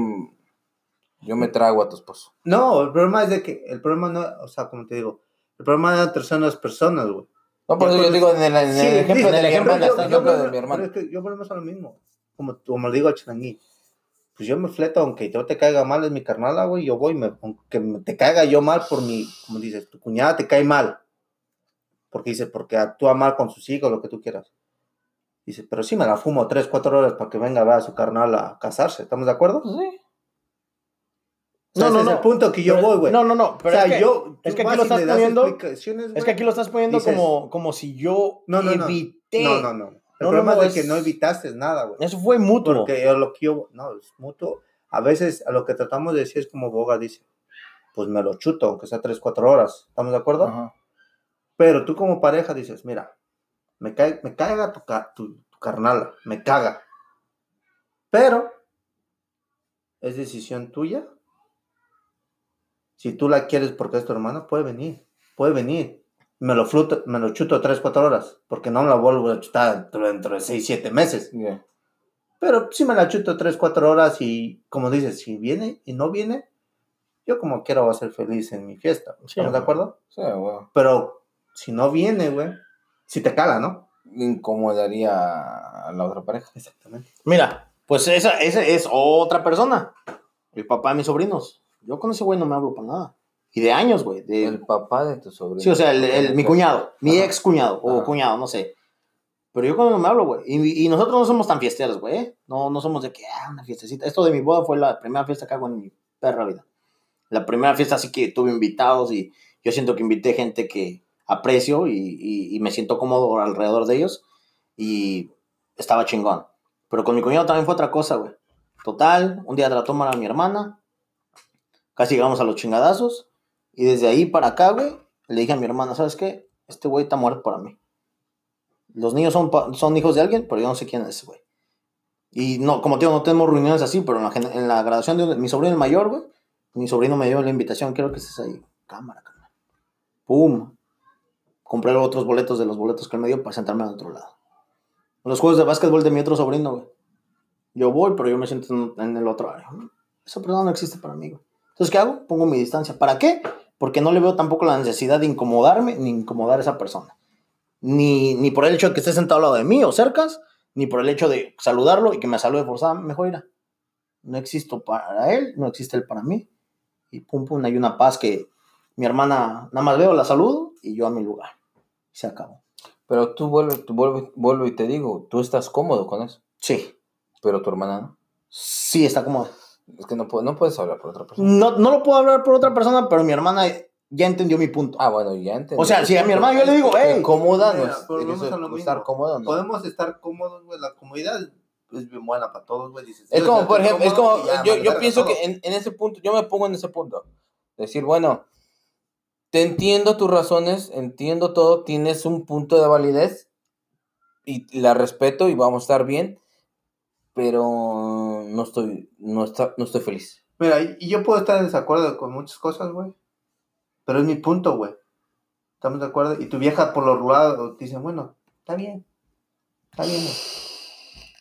Speaker 1: yo me trago a tu esposo.
Speaker 2: No, el problema es de que, el problema no, o sea, como te digo, el problema de otras son las personas, güey.
Speaker 1: No, por eso yo digo en el, en el ejemplo,
Speaker 2: digo,
Speaker 1: de, mi
Speaker 3: ejemplo,
Speaker 1: hermana,
Speaker 3: yo-
Speaker 1: está el
Speaker 2: yo
Speaker 1: ejemplo de mi hermana.
Speaker 2: Pero es que yo volvemos a lo mismo. Como, como le digo al chanangui, pues yo me fleto, aunque yo te caiga mal, es mi carnala, güey, yo voy, me, aunque me- te caiga yo mal por mi, como dices, tu cuñada te cae mal. Porque dice, porque actúa mal con sus hijos, lo que tú quieras. Dice, pero sí me la fumo tres, cuatro horas para que venga a ver a su carnal a casarse. ¿Estamos de acuerdo?
Speaker 1: Pues sí.
Speaker 3: No, no, no.
Speaker 2: el punto que yo
Speaker 3: Pero-
Speaker 2: voy, güey.
Speaker 3: No, no, no. Pero
Speaker 2: o sea,
Speaker 3: es que,
Speaker 2: yo.
Speaker 3: es que aquí lo estás poniendo- es que aquí lo estás poniendo
Speaker 2: Dices-
Speaker 3: como, como si yo
Speaker 2: No, no,
Speaker 3: evité.
Speaker 2: No, no, no. El
Speaker 3: No,
Speaker 2: problema
Speaker 3: no,
Speaker 2: es que no evitaste nada, güey.
Speaker 3: Eso fue mutuo.
Speaker 2: Porque yo lo que yo. No, es mutuo. A veces a lo que tratamos de decir es como Boga dice: Pues me lo chuto, aunque sea tres, cuatro horas. ¿Estamos de acuerdo?
Speaker 1: Ajá.
Speaker 2: Pero tú como pareja dices: Mira, me, cae, me caga tu, tu, tu carnala, me caga. Pero es decisión tuya. Si tú la quieres porque es tu hermana, puede venir. Puede venir. me lo, fluto, me lo chuto 3, 4 horas, porque no me la vuelvo a chutar dentro, de 6, 7 meses.
Speaker 1: Ya.
Speaker 2: Pero sí me la chuto 3, 4 horas y, como dices, si viene y no viene, yo como quiera voy a ser feliz en mi fiesta.
Speaker 3: Sí,
Speaker 2: ¿Estamos de acuerdo?
Speaker 1: Sí, güey.
Speaker 2: Pero si no viene, güey, si te cala, ¿no?
Speaker 1: Incomodaría a la otra pareja.
Speaker 2: Exactamente.
Speaker 3: Mira, pues esa, esa es otra persona. El papá de mis sobrinos. Yo con ese güey no me hablo para nada. Y de años, güey. de-
Speaker 1: El papá de tu sobrino.
Speaker 3: Sí, o sea, el, el- mi cuñado, mi
Speaker 1: Ajá.
Speaker 3: ex cuñado, o
Speaker 1: Ajá.
Speaker 3: cuñado, no sé. Pero yo cuando me hablo, güey. Y, y nosotros no somos tan fiesteros, güey. ¿eh? No, no somos de que, ah, una fiestecita. Esto de mi boda fue la primera fiesta que hago en mi perra vida. La primera fiesta así que tuve invitados y yo siento que invité gente que aprecio y, y- y me siento cómodo alrededor de ellos. Y estaba chingón. Pero con mi cuñado también fue otra cosa, güey. Total, un día trató mal a mi hermana. Casi llegamos a los chingadazos. Y desde ahí para acá, güey, le dije a mi hermana, ¿sabes qué? Este güey está muerto para mí. Los niños son, son hijos de alguien, pero yo no sé quién es ese güey. Y no, como te digo, no tenemos reuniones así, pero en la, en la graduación de mi sobrino el mayor, güey, mi sobrino me dio la invitación, quiero que estés ahí. Cámara, cámara. Pum. Compré otros boletos de los boletos que él me dio para sentarme al otro lado. Los juegos de básquetbol de mi otro sobrino, güey. Yo voy, pero yo me siento en, en el otro área. Esa persona no existe para mí, güey. Entonces, ¿qué hago? Pongo mi distancia. ¿Para qué? Porque no le veo tampoco la necesidad de incomodarme ni incomodar a esa persona. Ni, ni por el hecho de que esté sentado al lado de mí o cercas, ni por el hecho de saludarlo y que me salude forzada. Mejor irá. No existo para él, no existe él para mí. Y pum, pum, hay una paz que mi hermana nada más veo, la saludo y yo a mi lugar. Se acabó.
Speaker 1: Pero tú vuelve, tú vuelve, vuelvo y te digo, tú estás cómodo con eso.
Speaker 3: Sí,
Speaker 1: Pero tu hermana no.
Speaker 3: sí está cómodo.
Speaker 1: Es que no, puedo- no puedes hablar por otra persona.
Speaker 3: No, no lo puedo hablar por otra persona, pero mi hermana ya entendió mi punto.
Speaker 1: Ah, bueno, ya entendí.
Speaker 3: o sea, si a mi hermana yo le digo, hey,
Speaker 1: Cómoda, no es, estar cómodo, ¿no?
Speaker 2: Podemos estar cómodos, güey. La comodidad es bien buena para todos, güey. Dices,
Speaker 1: Es como, por ejemplo, es como, yo, yo pienso que en, en ese punto, yo me pongo en ese punto. Decir, bueno, te entiendo tus razones, entiendo todo, tienes un punto de validez y la respeto y vamos a estar bien, pero no estoy, no está, no estoy feliz.
Speaker 2: Mira, y yo puedo estar en desacuerdo con muchas cosas, güey. Pero es mi punto, güey. ¿Estamos de acuerdo? Y tu vieja por los lados dice, bueno, está bien. Está bien, güey.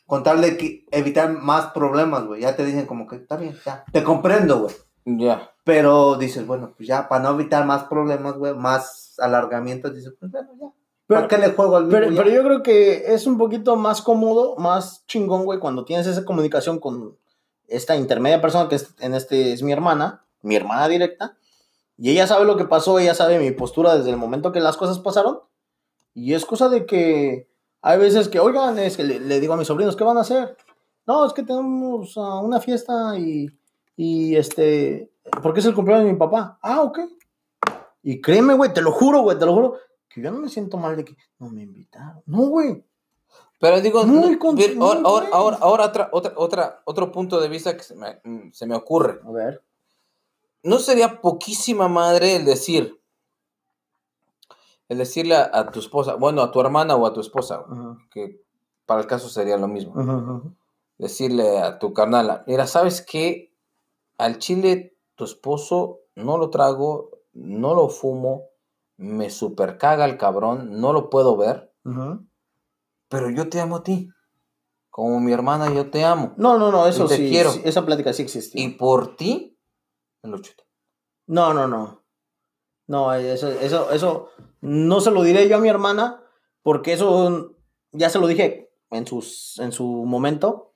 Speaker 2: Con tal de que evitar más problemas, güey. Ya te dicen como que está bien, ya. Te comprendo, güey.
Speaker 1: Ya.
Speaker 2: Pero dices, bueno, pues ya, para no evitar más problemas, güey, más alargamientos, dices, pues bueno, ya.
Speaker 3: Pero-
Speaker 2: ¿Para qué le juego al mismo?
Speaker 3: Pero, pero yo creo que es un poquito más cómodo, más chingón, güey, cuando tienes esa comunicación con esta intermedia persona que es- en este es mi hermana, mi hermana directa, y ella sabe lo que pasó, ella sabe mi postura desde el momento que las cosas pasaron, y es cosa de que hay veces que, oigan, es que le, le digo a mis sobrinos, ¿qué van a hacer? No, es que tenemos ah, una fiesta y, y este, porque es el cumpleaños de mi papá. Ah, ok. Y créeme, güey, te lo juro, güey, te lo juro, que yo no me siento mal de que no me invitaron. No, güey.
Speaker 1: Pero digo, no, pero ahora, ahora,
Speaker 3: bueno.
Speaker 1: ahora, ahora otra, otra, otra, otro punto de vista que se me, mm, se me ocurre.
Speaker 3: A ver.
Speaker 1: ¿No sería poquísima madre el decir, el decirle a, a tu esposa, bueno, a tu hermana o a tu esposa, que para el caso sería lo mismo, decirle a tu carnala, mira, ¿sabes qué? Al chile tu esposo no lo trago, no lo fumo, me super caga el cabrón, no lo puedo ver, pero yo te amo a ti. Como mi hermana, yo te amo.
Speaker 3: No, no, no, eso
Speaker 1: te
Speaker 3: sí,
Speaker 1: quiero.
Speaker 3: sí, Esa plática sí existía.
Speaker 1: Y por ti, me lo chuto.
Speaker 3: No, no, no. No, eso, eso, eso no se lo diré yo a mi hermana, porque eso ya se lo dije en, sus, en su momento.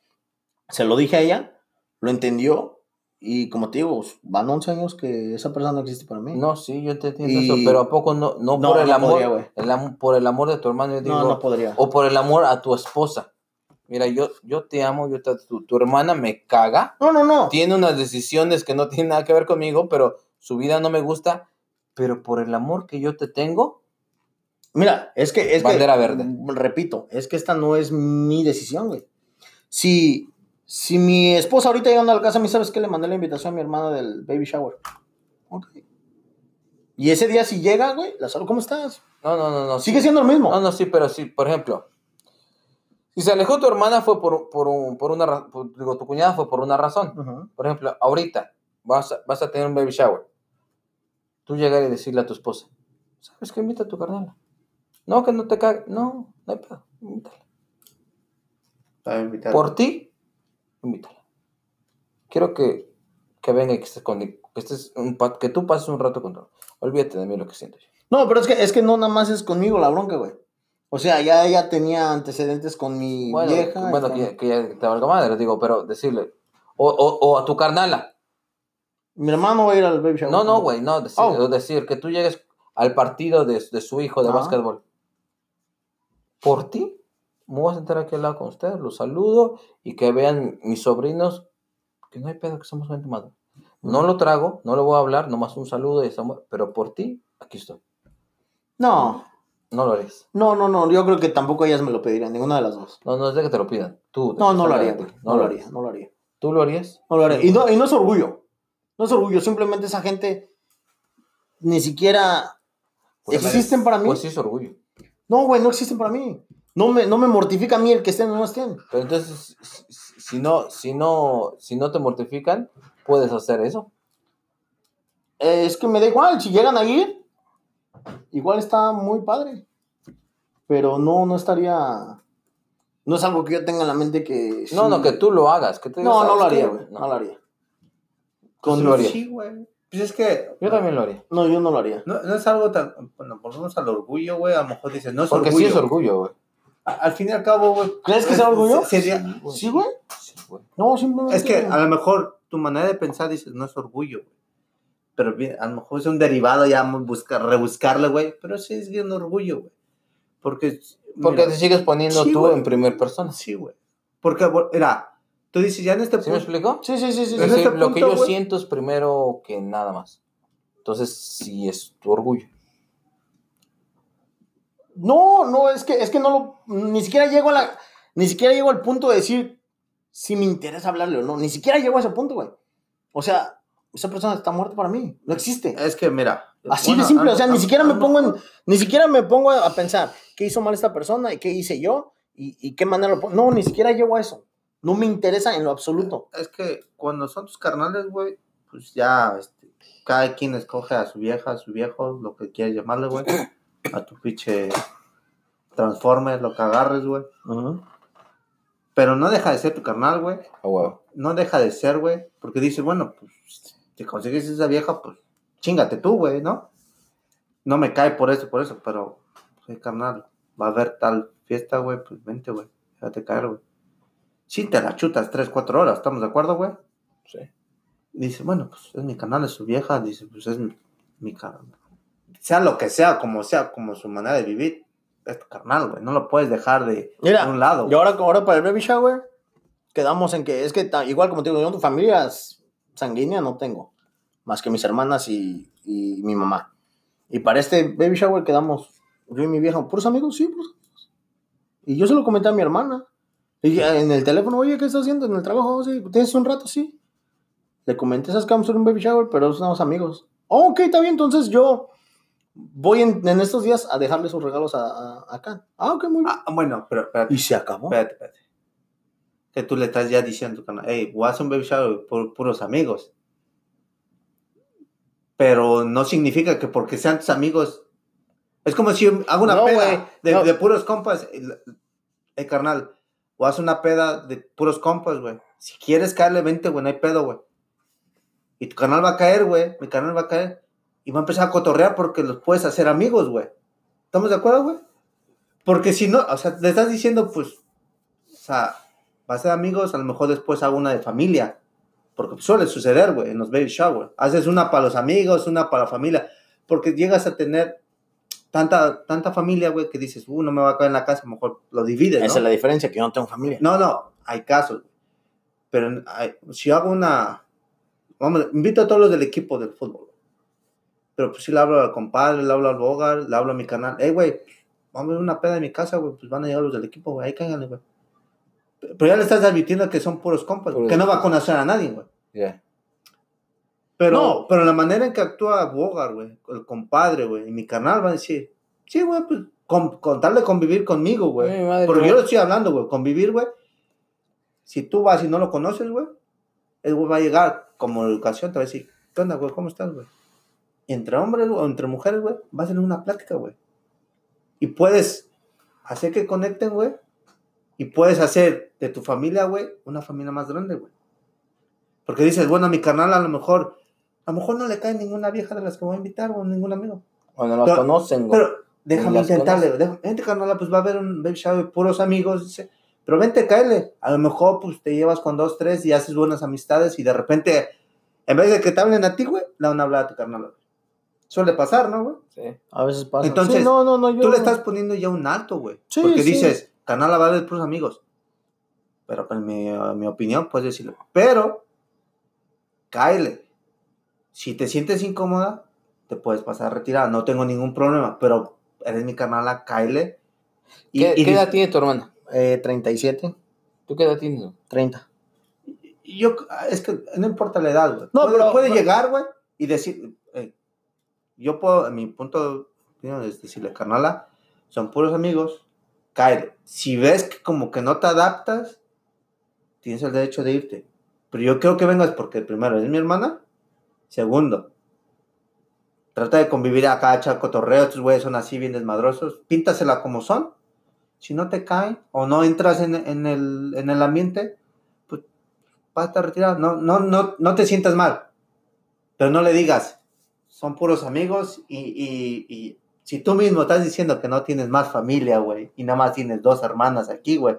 Speaker 3: Se lo dije a ella, lo entendió, y como te digo, van 11 años que esa persona no existe para mí.
Speaker 1: No, sí, yo te entiendo
Speaker 3: Y-
Speaker 1: eso, pero ¿a poco no, no,
Speaker 3: No,
Speaker 1: por el
Speaker 3: no
Speaker 1: amor,
Speaker 3: podría,
Speaker 1: el am- por el amor de tu hermano, yo digo,
Speaker 3: no, no podría.
Speaker 1: o por el amor a tu esposa? Mira, yo, yo te amo, yo te- tu, tu hermana me caga,
Speaker 3: No, no, no.
Speaker 1: tiene unas decisiones que no tienen nada que ver conmigo, pero su vida no me gusta, pero por el amor que yo te tengo,
Speaker 3: Mira, es que. Es
Speaker 1: Bandera
Speaker 3: que,
Speaker 1: verde.
Speaker 3: Repito, es que esta no es mi decisión, güey. Si, si mi esposa ahorita llegando a la casa, ¿me sabes que le mandé la invitación a mi hermana del baby shower? Ok. Y ese día, si llega, güey, la saludo, ¿cómo estás?
Speaker 1: no, no, no, no.
Speaker 3: Sigue
Speaker 1: sí.
Speaker 3: siendo lo mismo.
Speaker 1: No, no, sí, pero sí, por ejemplo, si se alejó tu hermana fue por, por, un- por una por- digo, tu cuñada fue por una razón. Por ejemplo, ahorita vas a, vas a tener un baby shower. Tú llegar y decirle a tu esposa, ¿Sabes qué? Invita a tu carnal. No, que no te cague. No, no hay pedo. Invítala. Por ti, invítala. Quiero que, que venga y que estés conmigo. Que, estés un que tú pases un rato conmigo. Olvídate de mí lo que siento yo.
Speaker 3: No, pero es que, es que no nada más es conmigo la bronca, güey. O sea, ya ella tenía antecedentes con mi
Speaker 1: Bueno,
Speaker 3: vieja.
Speaker 1: bueno
Speaker 3: con-
Speaker 1: que, ya- que ya te valga madre, digo, pero decirle. O, o, o a tu carnala.
Speaker 3: Mi hermano va a ir al baby shower.
Speaker 1: No, no, güey, no. Decir,
Speaker 3: Oh.
Speaker 1: decir que tú llegues al partido de, de su hijo de
Speaker 3: Ah.
Speaker 1: básquetbol. Por ti, me voy a sentar aquí al lado con ustedes, los saludo y que vean mis sobrinos que no hay pedo, que somos gente madre. No lo trago, no le voy a hablar, nomás un saludo y estamos, pero por ti, aquí estoy.
Speaker 3: No,
Speaker 1: No lo harías.
Speaker 3: no, no, no. Yo creo que tampoco ellas me lo pedirían, ninguna de las dos.
Speaker 1: No, no es de que te lo pidan. Tú.
Speaker 3: No, no lo haría, güey.
Speaker 1: ti.
Speaker 3: No lo haría, no lo haría.
Speaker 1: ¿Tú lo harías?
Speaker 3: No lo haría. Y no, y no es orgullo. No es orgullo. Simplemente esa gente ni siquiera
Speaker 1: Pues,
Speaker 3: existen para mí.
Speaker 1: Pues sí es orgullo.
Speaker 3: No, güey, no existen para mí. No me, no me mortifica a mí el que estén o no estén.
Speaker 1: Pero entonces, si- no, si no, si no te mortifican, puedes hacer eso.
Speaker 3: Eh, es que me da igual. Si llegan a ir, igual está muy padre. Pero no, no estaría. No es algo que yo tenga en la mente que.
Speaker 1: No,
Speaker 3: sí-
Speaker 1: no, que tú lo hagas. Que te digas,
Speaker 3: No, no lo
Speaker 1: "¿Sabes
Speaker 3: haría,
Speaker 1: qué?".
Speaker 3: güey.
Speaker 1: No.
Speaker 3: No lo haría.
Speaker 1: Con
Speaker 2: Sí,
Speaker 1: lo haría.
Speaker 2: Sí, güey. Pues es que.
Speaker 1: Yo también lo haría.
Speaker 3: No, yo no lo haría.
Speaker 2: No, no es algo tan. Bueno, volvemos al orgullo, güey. A lo mejor dices, no es
Speaker 1: Porque
Speaker 2: orgullo.
Speaker 1: sí es orgullo, güey.
Speaker 2: Al fin y al cabo, güey.
Speaker 3: ¿Crees que sea orgullo?
Speaker 2: sería-
Speaker 3: Sí, güey.
Speaker 1: Sí, güey.
Speaker 3: No, simplemente.
Speaker 2: Es que a lo mejor tu manera de pensar dices, no es orgullo, güey. Pero bien, a lo mejor es un derivado ya buscar, rebuscarle, güey. Pero sí es bien orgullo, güey. Porque.
Speaker 1: Porque
Speaker 2: mira,
Speaker 1: te sigues poniendo
Speaker 2: Sí,
Speaker 1: tú
Speaker 2: güey.
Speaker 1: en primer persona. ¿Sí
Speaker 2: Sí, güey. Porque, mira, tú dices, ya en este
Speaker 1: me
Speaker 2: punto.
Speaker 3: Sí, sí, sí, sí.
Speaker 2: En
Speaker 3: sí.
Speaker 1: Sí,
Speaker 2: este
Speaker 1: lo que yo
Speaker 2: güey.
Speaker 1: siento es primero que nada más. Entonces, sí es tu orgullo.
Speaker 3: No, no, es que, es que no lo. Ni siquiera llego a la. Ni siquiera llego al punto de decir si me interesa hablarle o no. Ni siquiera llego a ese punto, güey. O sea, esa persona está muerta para mí. No existe.
Speaker 2: Es que, mira.
Speaker 3: Así
Speaker 2: bueno,
Speaker 3: de simple. O sea, ni siquiera me pongo en. Ni siquiera me pongo a pensar qué hizo mal esta persona y qué hice yo y, y qué manera lo pongo. No, ni siquiera llego a eso. No me interesa en lo absoluto.
Speaker 2: Es que cuando son tus carnales, güey, pues ya, este, cada quien escoge a su vieja, a su viejo, lo que quieras llamarle, güey. <clears throat> A tu pinche Transformers, lo que agarres, güey. Pero no deja de ser tu carnal, güey.
Speaker 1: A huevo.
Speaker 2: No deja de ser, güey. Porque dices, bueno, pues, si consigues esa vieja, pues, chingate tú, güey, ¿no? No me cae por eso, por eso, pero, pues, carnal, va a haber tal fiesta, güey, pues vente, güey. Déjate caer, güey. Si te la chutas 3, 4 horas, ¿estamos de acuerdo, güey?
Speaker 1: Sí.
Speaker 2: Dice, bueno, pues es mi canal, es su vieja, dice, pues es mi, mi canal. Sea lo que sea, como sea, como su manera de vivir, es carnal, güey. No lo puedes dejar de,
Speaker 3: Mira,
Speaker 2: de un lado.
Speaker 3: Y ahora, ahora para el baby shower, quedamos en que es que igual como te digo, yo tu familia sanguínea no tengo, más que mis hermanas y, y mi mamá. Y para este baby shower quedamos yo y mi vieja, puros amigos, sí, puros amigos. Y yo se lo comenté a mi hermana. Y en el teléfono, oye, ¿qué estás haciendo? En el trabajo, "Oh, sí, ¿tienes un rato? Sí. Le comenté, ¿sabes que vamos a un baby shower? Pero somos amigos. Oh, ok, está bien, entonces yo voy en, en estos días a dejarle sus regalos a, a, a Can. Ah, ok, muy bien.
Speaker 2: Ah, bueno, pero espérate.
Speaker 3: Y se acabó.
Speaker 2: Espérate, espérate. Que tú le estás ya diciendo, hey, voy a hacer un baby shower por puros amigos. Pero no significa que porque sean tus amigos. Es como si hago una
Speaker 3: No,
Speaker 2: peda de,
Speaker 3: no.
Speaker 2: de puros compas. El, el carnal, o haz una peda de puros compas, güey. Si quieres caerle 20, güey, no hay pedo, güey. Y tu canal va a caer, güey. Mi canal va a caer. Y va a empezar a cotorrear porque los puedes hacer amigos, güey. ¿Estamos de acuerdo, güey? Porque si no, o sea, le estás diciendo, pues, o sea, va a ser amigos, a lo mejor después hago una de familia. Porque suele suceder, güey, en los baby shower. Haces una para los amigos, una para la familia. Porque llegas a tener tanta, tanta familia, güey, que dices, uh, no me va a caer en la casa, a lo mejor lo divides, ¿no?
Speaker 3: Esa es la diferencia, que yo no tengo familia.
Speaker 2: No, no, hay casos. Pero hay- si hago una. Vamos, invito a todos los del equipo del fútbol. Pero pues si le hablo al compadre, le hablo al Bogar, le hablo a mi canal. Hey, güey, vamos a ver una peda en mi casa, güey. Pues van a llegar los del equipo, güey. Ahí cáiganle, güey. Pero ya le estás advirtiendo que son puros compas, güey,
Speaker 1: Puros
Speaker 2: que no va a conocer a nadie, güey.
Speaker 1: Ya.
Speaker 2: Pero,
Speaker 3: No.
Speaker 2: pero la manera en que actúa Bogar, güey, el compadre, güey, y mi canal va a decir, sí, güey, pues con, con tal de convivir conmigo, güey. Porque yo lo estoy hablando, güey, convivir, güey. Si tú vas y no lo conoces, güey, el güey va a llegar como educación, te va a decir, ¿qué onda, güey? ¿Cómo estás, güey? Entre hombres o entre mujeres, güey, va a ser una plática, güey. Y puedes hacer que conecten, güey. Y puedes hacer de tu familia, güey, una familia más grande, güey. Porque dices, bueno, a mi canal a lo mejor, a lo mejor no le cae ninguna vieja de las que voy a invitar o ningún amigo.
Speaker 3: O no
Speaker 2: Pero-
Speaker 3: conocen, güey.
Speaker 2: Pero déjame
Speaker 3: las
Speaker 2: intentarle, déjame- vente carnal, pues va a haber un baby shower, puros amigos, dice, pero vente, cáele. A lo mejor pues te llevas con dos, tres y haces buenas amistades y de repente, en vez de que te hablen a ti, güey, le van a hablar a tu carnal. güey. Suele pasar, ¿no, güey?
Speaker 1: Sí.
Speaker 3: A veces pasa.
Speaker 2: Entonces,
Speaker 3: Sí, no, no, no, yo...
Speaker 2: Tú le estás poniendo ya un alto, güey.
Speaker 3: Sí,
Speaker 2: porque
Speaker 3: sí.
Speaker 2: dices, carnal, va haber puros amigos. Pero en mi, en mi opinión, puedes decirlo. Pero, cáele. Si te sientes incómoda, te puedes pasar a retirar. No tengo ningún problema, pero eres mi carnal, cáele. Y,
Speaker 1: ¿Qué,
Speaker 2: y
Speaker 1: qué
Speaker 2: dis-
Speaker 1: edad tiene tu hermana?
Speaker 3: Eh, 37,
Speaker 1: ¿Tú qué edad tienes?
Speaker 3: 30.
Speaker 2: y yo, es que no importa la edad, güey.
Speaker 3: No,
Speaker 2: puede,
Speaker 3: pero-
Speaker 2: puede
Speaker 3: pero-
Speaker 2: llegar, güey, y decir, yo puedo, en mi punto de opinión decirle, carnala, son puros amigos, cáele. Si ves que como que no te adaptas, tienes el derecho de irte. Pero yo creo que vengas porque primero es mi hermana, segundo, trata de convivir acá, echar cotorreo, estos güeyes son así bien desmadrosos, píntasela como son. Si no te cae o no entras en, en el, en el ambiente, pues vas a estar retirado. No, no, no, no te sientas mal. Pero no le digas, son puros amigos y, y- y si tú mismo estás diciendo que no tienes más familia, güey, y nada más tienes dos hermanas aquí, güey,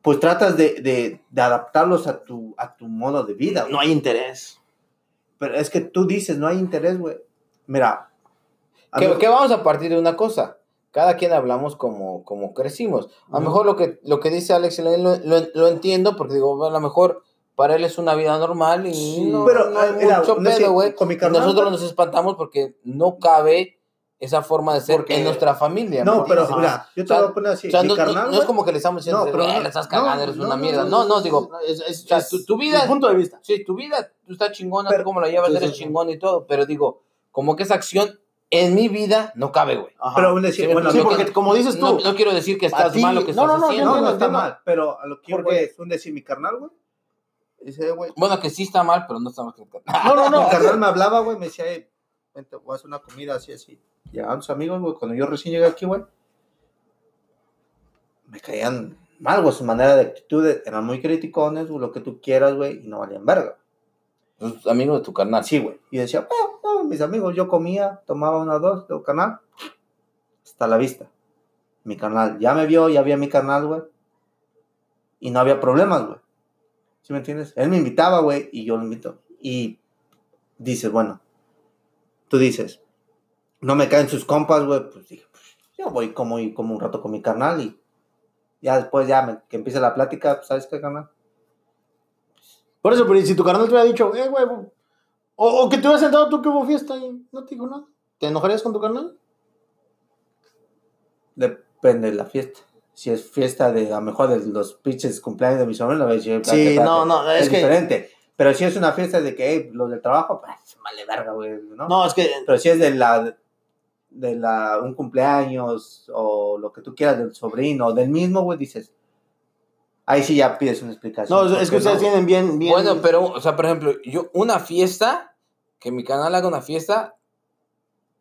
Speaker 2: pues tratas de, de- de adaptarlos a tu, a tu modo de vida.
Speaker 3: No hay interés.
Speaker 2: Pero es que tú dices, no hay interés, güey. Mira.
Speaker 1: Que, que vamos a partir de una cosa. Cada quien hablamos como, como crecimos. A lo mejor lo que, lo que dice Alex lo, lo- lo entiendo porque digo, a lo mejor para él es una vida normal y
Speaker 3: Sí.
Speaker 1: no,
Speaker 2: Pero,
Speaker 1: no hay
Speaker 2: eh, mira,
Speaker 1: mucho
Speaker 2: no sé,
Speaker 1: pedo, güey.
Speaker 2: con mi
Speaker 1: Y
Speaker 2: carnal,
Speaker 1: nosotros nos espantamos porque no cabe esa forma de ser
Speaker 2: Porque-
Speaker 1: en nuestra familia. ¿me
Speaker 2: No, pero mira, yo te
Speaker 1: O sea,
Speaker 2: voy a poner así.
Speaker 1: O sea,
Speaker 2: mi
Speaker 1: no, no-
Speaker 2: carnal,
Speaker 1: no es
Speaker 2: güey,
Speaker 1: como que le estamos diciendo,
Speaker 2: No, pero
Speaker 1: "Eh,
Speaker 2: no-
Speaker 1: le estás
Speaker 2: no,
Speaker 1: cagando, eres
Speaker 2: no,
Speaker 1: una
Speaker 2: no,
Speaker 1: mierda.
Speaker 2: no,
Speaker 1: No, no,
Speaker 2: no,
Speaker 1: digo,
Speaker 3: Es, es-
Speaker 1: o sea,
Speaker 3: es
Speaker 1: tu, tu vida,
Speaker 3: mi punto de vista.
Speaker 1: sí, tu vida, tú estás chingona,
Speaker 2: Pero-
Speaker 1: tú como la llevas,
Speaker 3: sí,
Speaker 1: eres
Speaker 3: sí,
Speaker 1: chingón y todo, pero digo, como que esa acción en mi vida no cabe, güey.
Speaker 2: Pero aún decir,
Speaker 1: Sí,
Speaker 2: bueno,
Speaker 3: sí,
Speaker 1: no-
Speaker 3: porque como dices tú,
Speaker 1: No, no quiero decir que estás
Speaker 3: ti-
Speaker 1: mal lo que
Speaker 3: no,
Speaker 1: estás
Speaker 3: no, no,
Speaker 1: haciendo.
Speaker 2: no, no
Speaker 3: entiendo,
Speaker 2: está mal, pero a lo que yo voy es un decir, mi carnal, güey. Dice, güey.
Speaker 1: Bueno, que sí está mal, pero no está mal. que- <laughs>
Speaker 3: no, no, no. <laughs>
Speaker 2: Mi carnal me hablaba, güey, me decía, hey, vente, voy a hacer una comida así, así. Llegaban sus amigos, güey, cuando yo recién llegué aquí, güey. Me caían mal, güey, su manera de actitud, eran muy criticones, güey, lo que tú quieras, güey, y no valían verga.
Speaker 1: Los amigos de tu carnal.
Speaker 2: Así, güey. Y decía, "Ah, no, mis amigos, yo comía, tomaba una dos de canal. Hasta la vista. Mi canal ya me vio, ya había mi canal, güey. Y no había problemas, güey. ¿Sí me entiendes? Él me invitaba, güey, y yo lo invito. Y dices, bueno, tú dices, no me caen sus compas, güey, pues dije, pues, yo voy como, y como un rato con mi carnal y ya después, ya me- que empiece la plática, pues, ¿sabes qué, carnal?
Speaker 3: Por eso, pero si tu carnal te hubiera dicho, eh, güey, o, o que te hubieras sentado tú que hubo fiesta y no te dijo nada, ¿te enojarías con tu carnal?
Speaker 2: Depende de la fiesta. Si es fiesta de, a lo mejor, de los pinches cumpleaños de mi sobrino,
Speaker 3: Sí, no, no, es
Speaker 2: es,
Speaker 3: que-
Speaker 2: diferente. Pero si es una fiesta de que, hey, los del trabajo, pues, vale verga, güey, ¿no?
Speaker 3: No, es que
Speaker 2: Pero si es de la, de la, un cumpleaños o lo que tú quieras del sobrino o del mismo, güey, dices, ahí sí ya pides una explicación.
Speaker 3: No, es que ustedes
Speaker 2: no.
Speaker 3: tienen bien, bien.
Speaker 1: Bueno, pero, o sea, por ejemplo, yo, una fiesta, que mi canal haga una fiesta,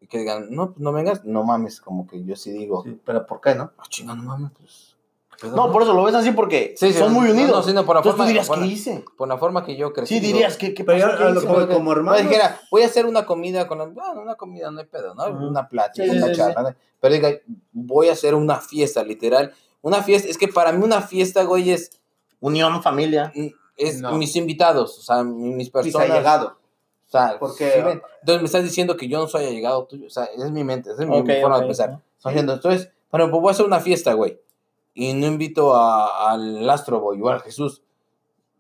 Speaker 1: y que digan, no, pues no vengas, no mames, como que yo sí digo,
Speaker 2: Sí, pero ¿por qué, no?
Speaker 1: ah, chinga, no mames, pues. ¿qué pedo,
Speaker 3: No, por eso lo ves así porque
Speaker 1: Sí, sí,
Speaker 3: son muy
Speaker 1: no,
Speaker 3: unidos.
Speaker 1: No, sí, no, por la
Speaker 3: Entonces
Speaker 1: forma,
Speaker 3: tú dirías,
Speaker 1: por,
Speaker 3: ¿qué
Speaker 1: la,
Speaker 3: hice?
Speaker 1: por la forma que yo crecí.
Speaker 3: Sí, dirías, ¿qué, qué
Speaker 2: Pero como, como
Speaker 1: No,
Speaker 2: hermano,
Speaker 1: dijera, voy a hacer una comida con. Bueno, una comida no hay pedo, ¿no? Una plática,
Speaker 3: Sí,
Speaker 1: una
Speaker 3: sí,
Speaker 1: charla. ¿no? Pero diga, voy a hacer una fiesta, literal. Una fiesta, es que para mí una fiesta, güey, es,
Speaker 3: Unión, familia.
Speaker 1: es
Speaker 2: No.
Speaker 1: mis invitados, o sea, mi- mis personas.
Speaker 2: llegado.
Speaker 1: O sea,
Speaker 2: Porque-
Speaker 1: ¿sí ven? entonces me estás diciendo que yo no soy allegado tuyo. O sea, esa es mi mente, esa es mi,
Speaker 3: Ok,
Speaker 1: mi forma de pensar. diciendo, entonces, bueno, pues voy a hacer una fiesta, güey. Y no invito a- al Astro Boy o al Jesús.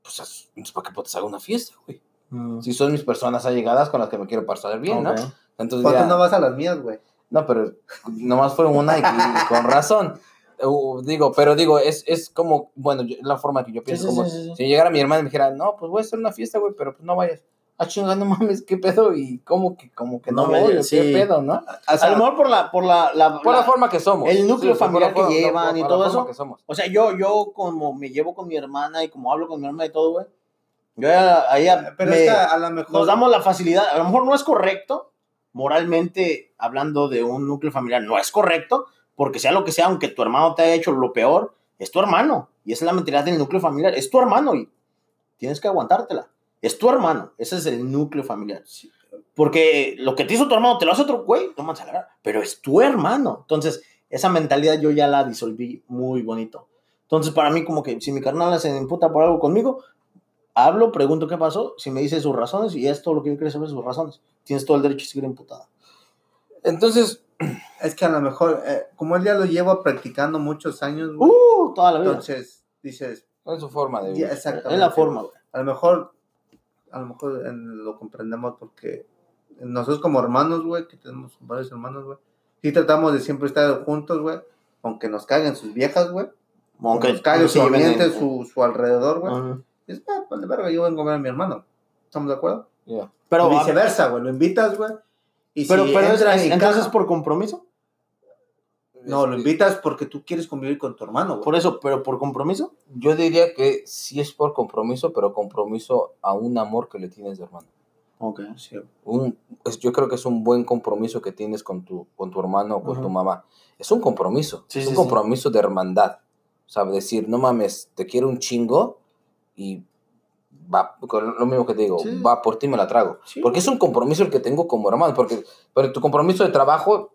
Speaker 1: Pues, ¿para qué puedes hacer una fiesta, güey?
Speaker 3: Mm.
Speaker 1: Si son mis personas allegadas con las que me quiero pasar bien. ¿no? Entonces,
Speaker 2: ¿Por qué
Speaker 1: ya-
Speaker 2: no vas a las mías, güey?
Speaker 1: no, pero nomás fue una y, y con razón. Uh, digo, pero digo, es, es como, bueno, yo- la forma que yo pienso.
Speaker 3: sí,
Speaker 1: como,
Speaker 3: sí, sí, sí.
Speaker 1: Si llegara mi hermana y me dijera, no, pues voy a hacer una fiesta, güey, pero pues no vayas. Ah, chingada, no mames, ¿qué pedo? Y cómo que, como que no,
Speaker 3: No me-
Speaker 1: voy, o
Speaker 3: sí.
Speaker 1: ¿qué pedo, no?
Speaker 2: O sea,
Speaker 3: a lo mejor por la, por la, la,
Speaker 1: Por la,
Speaker 3: la-
Speaker 1: forma que somos.
Speaker 3: el núcleo familiar que
Speaker 1: forma-
Speaker 3: llevan
Speaker 1: por-
Speaker 3: y
Speaker 1: por
Speaker 3: todo
Speaker 1: la forma
Speaker 3: eso.
Speaker 1: que somos.
Speaker 3: O sea, yo, yo como me llevo con mi hermana y como hablo con mi hermana y todo, güey. Yo ya, ahí ya
Speaker 2: pero
Speaker 3: me-
Speaker 2: es que a lo mejor...
Speaker 3: nos damos la facilidad. A lo mejor no es correcto, moralmente hablando de un núcleo familiar no es correcto, porque sea lo que sea, aunque tu hermano te haya hecho lo peor, es tu hermano. Y esa es la mentalidad del núcleo familiar. Es tu hermano y tienes que aguantártela. Es tu hermano. Ese es el núcleo familiar. Porque lo que te hizo tu hermano te lo hace otro güey, no manches, la verdad, pero es tu hermano. Entonces, esa mentalidad yo ya la disolví muy bonito. Entonces, para mí, como que si mi carnal se imputa por algo conmigo, hablo, pregunto qué pasó, si me dice sus razones y es todo lo que yo quiero saber sus razones. Tienes todo el derecho a seguir imputada.
Speaker 1: Entonces, <clears throat>
Speaker 2: Es que a lo mejor, eh, como él ya lo lleva practicando muchos años, güey,
Speaker 3: Uh, toda la vida.
Speaker 2: entonces dices,
Speaker 1: es su forma de
Speaker 2: ya,
Speaker 1: vivir.
Speaker 2: exactamente.
Speaker 3: es la forma, güey.
Speaker 2: A lo mejor, a lo mejor lo comprendemos porque nosotros como hermanos, güey, que tenemos varios hermanos, güey, sí tratamos de siempre estar juntos, güey, aunque nos caguen sus viejas, güey, aunque nos cague
Speaker 3: no se
Speaker 2: su ambiente,
Speaker 3: en-
Speaker 2: su, su alrededor, güey.
Speaker 3: Ajá.
Speaker 2: Dices, ah, pues de verga, yo vengo a ver a mi hermano. ¿Estamos de acuerdo?
Speaker 1: Ya.
Speaker 3: Pero,
Speaker 2: y viceversa, güey, lo invitas, güey. Y
Speaker 3: pero,
Speaker 2: si
Speaker 3: pero es- es-
Speaker 2: y
Speaker 3: entonces por compromiso.
Speaker 2: No, lo
Speaker 1: Este,
Speaker 2: invitas porque tú quieres convivir con tu hermano, güey.
Speaker 3: Por eso, pero por compromiso.
Speaker 1: Yo diría que sí es por compromiso, pero compromiso a un amor que le tienes de hermano.
Speaker 3: Ok.
Speaker 2: Sí,
Speaker 1: Un, yo creo que es un buen compromiso que tienes con tu, con tu hermano o con tu mamá. Es un compromiso,
Speaker 3: Sí,
Speaker 1: es
Speaker 3: sí,
Speaker 1: un compromiso de hermandad. O sea, decir, no mames, te quiero un chingo y va, lo mismo que te digo, va por ti me la trago. Porque es un compromiso el que tengo como hermano, porque pero tu compromiso de trabajo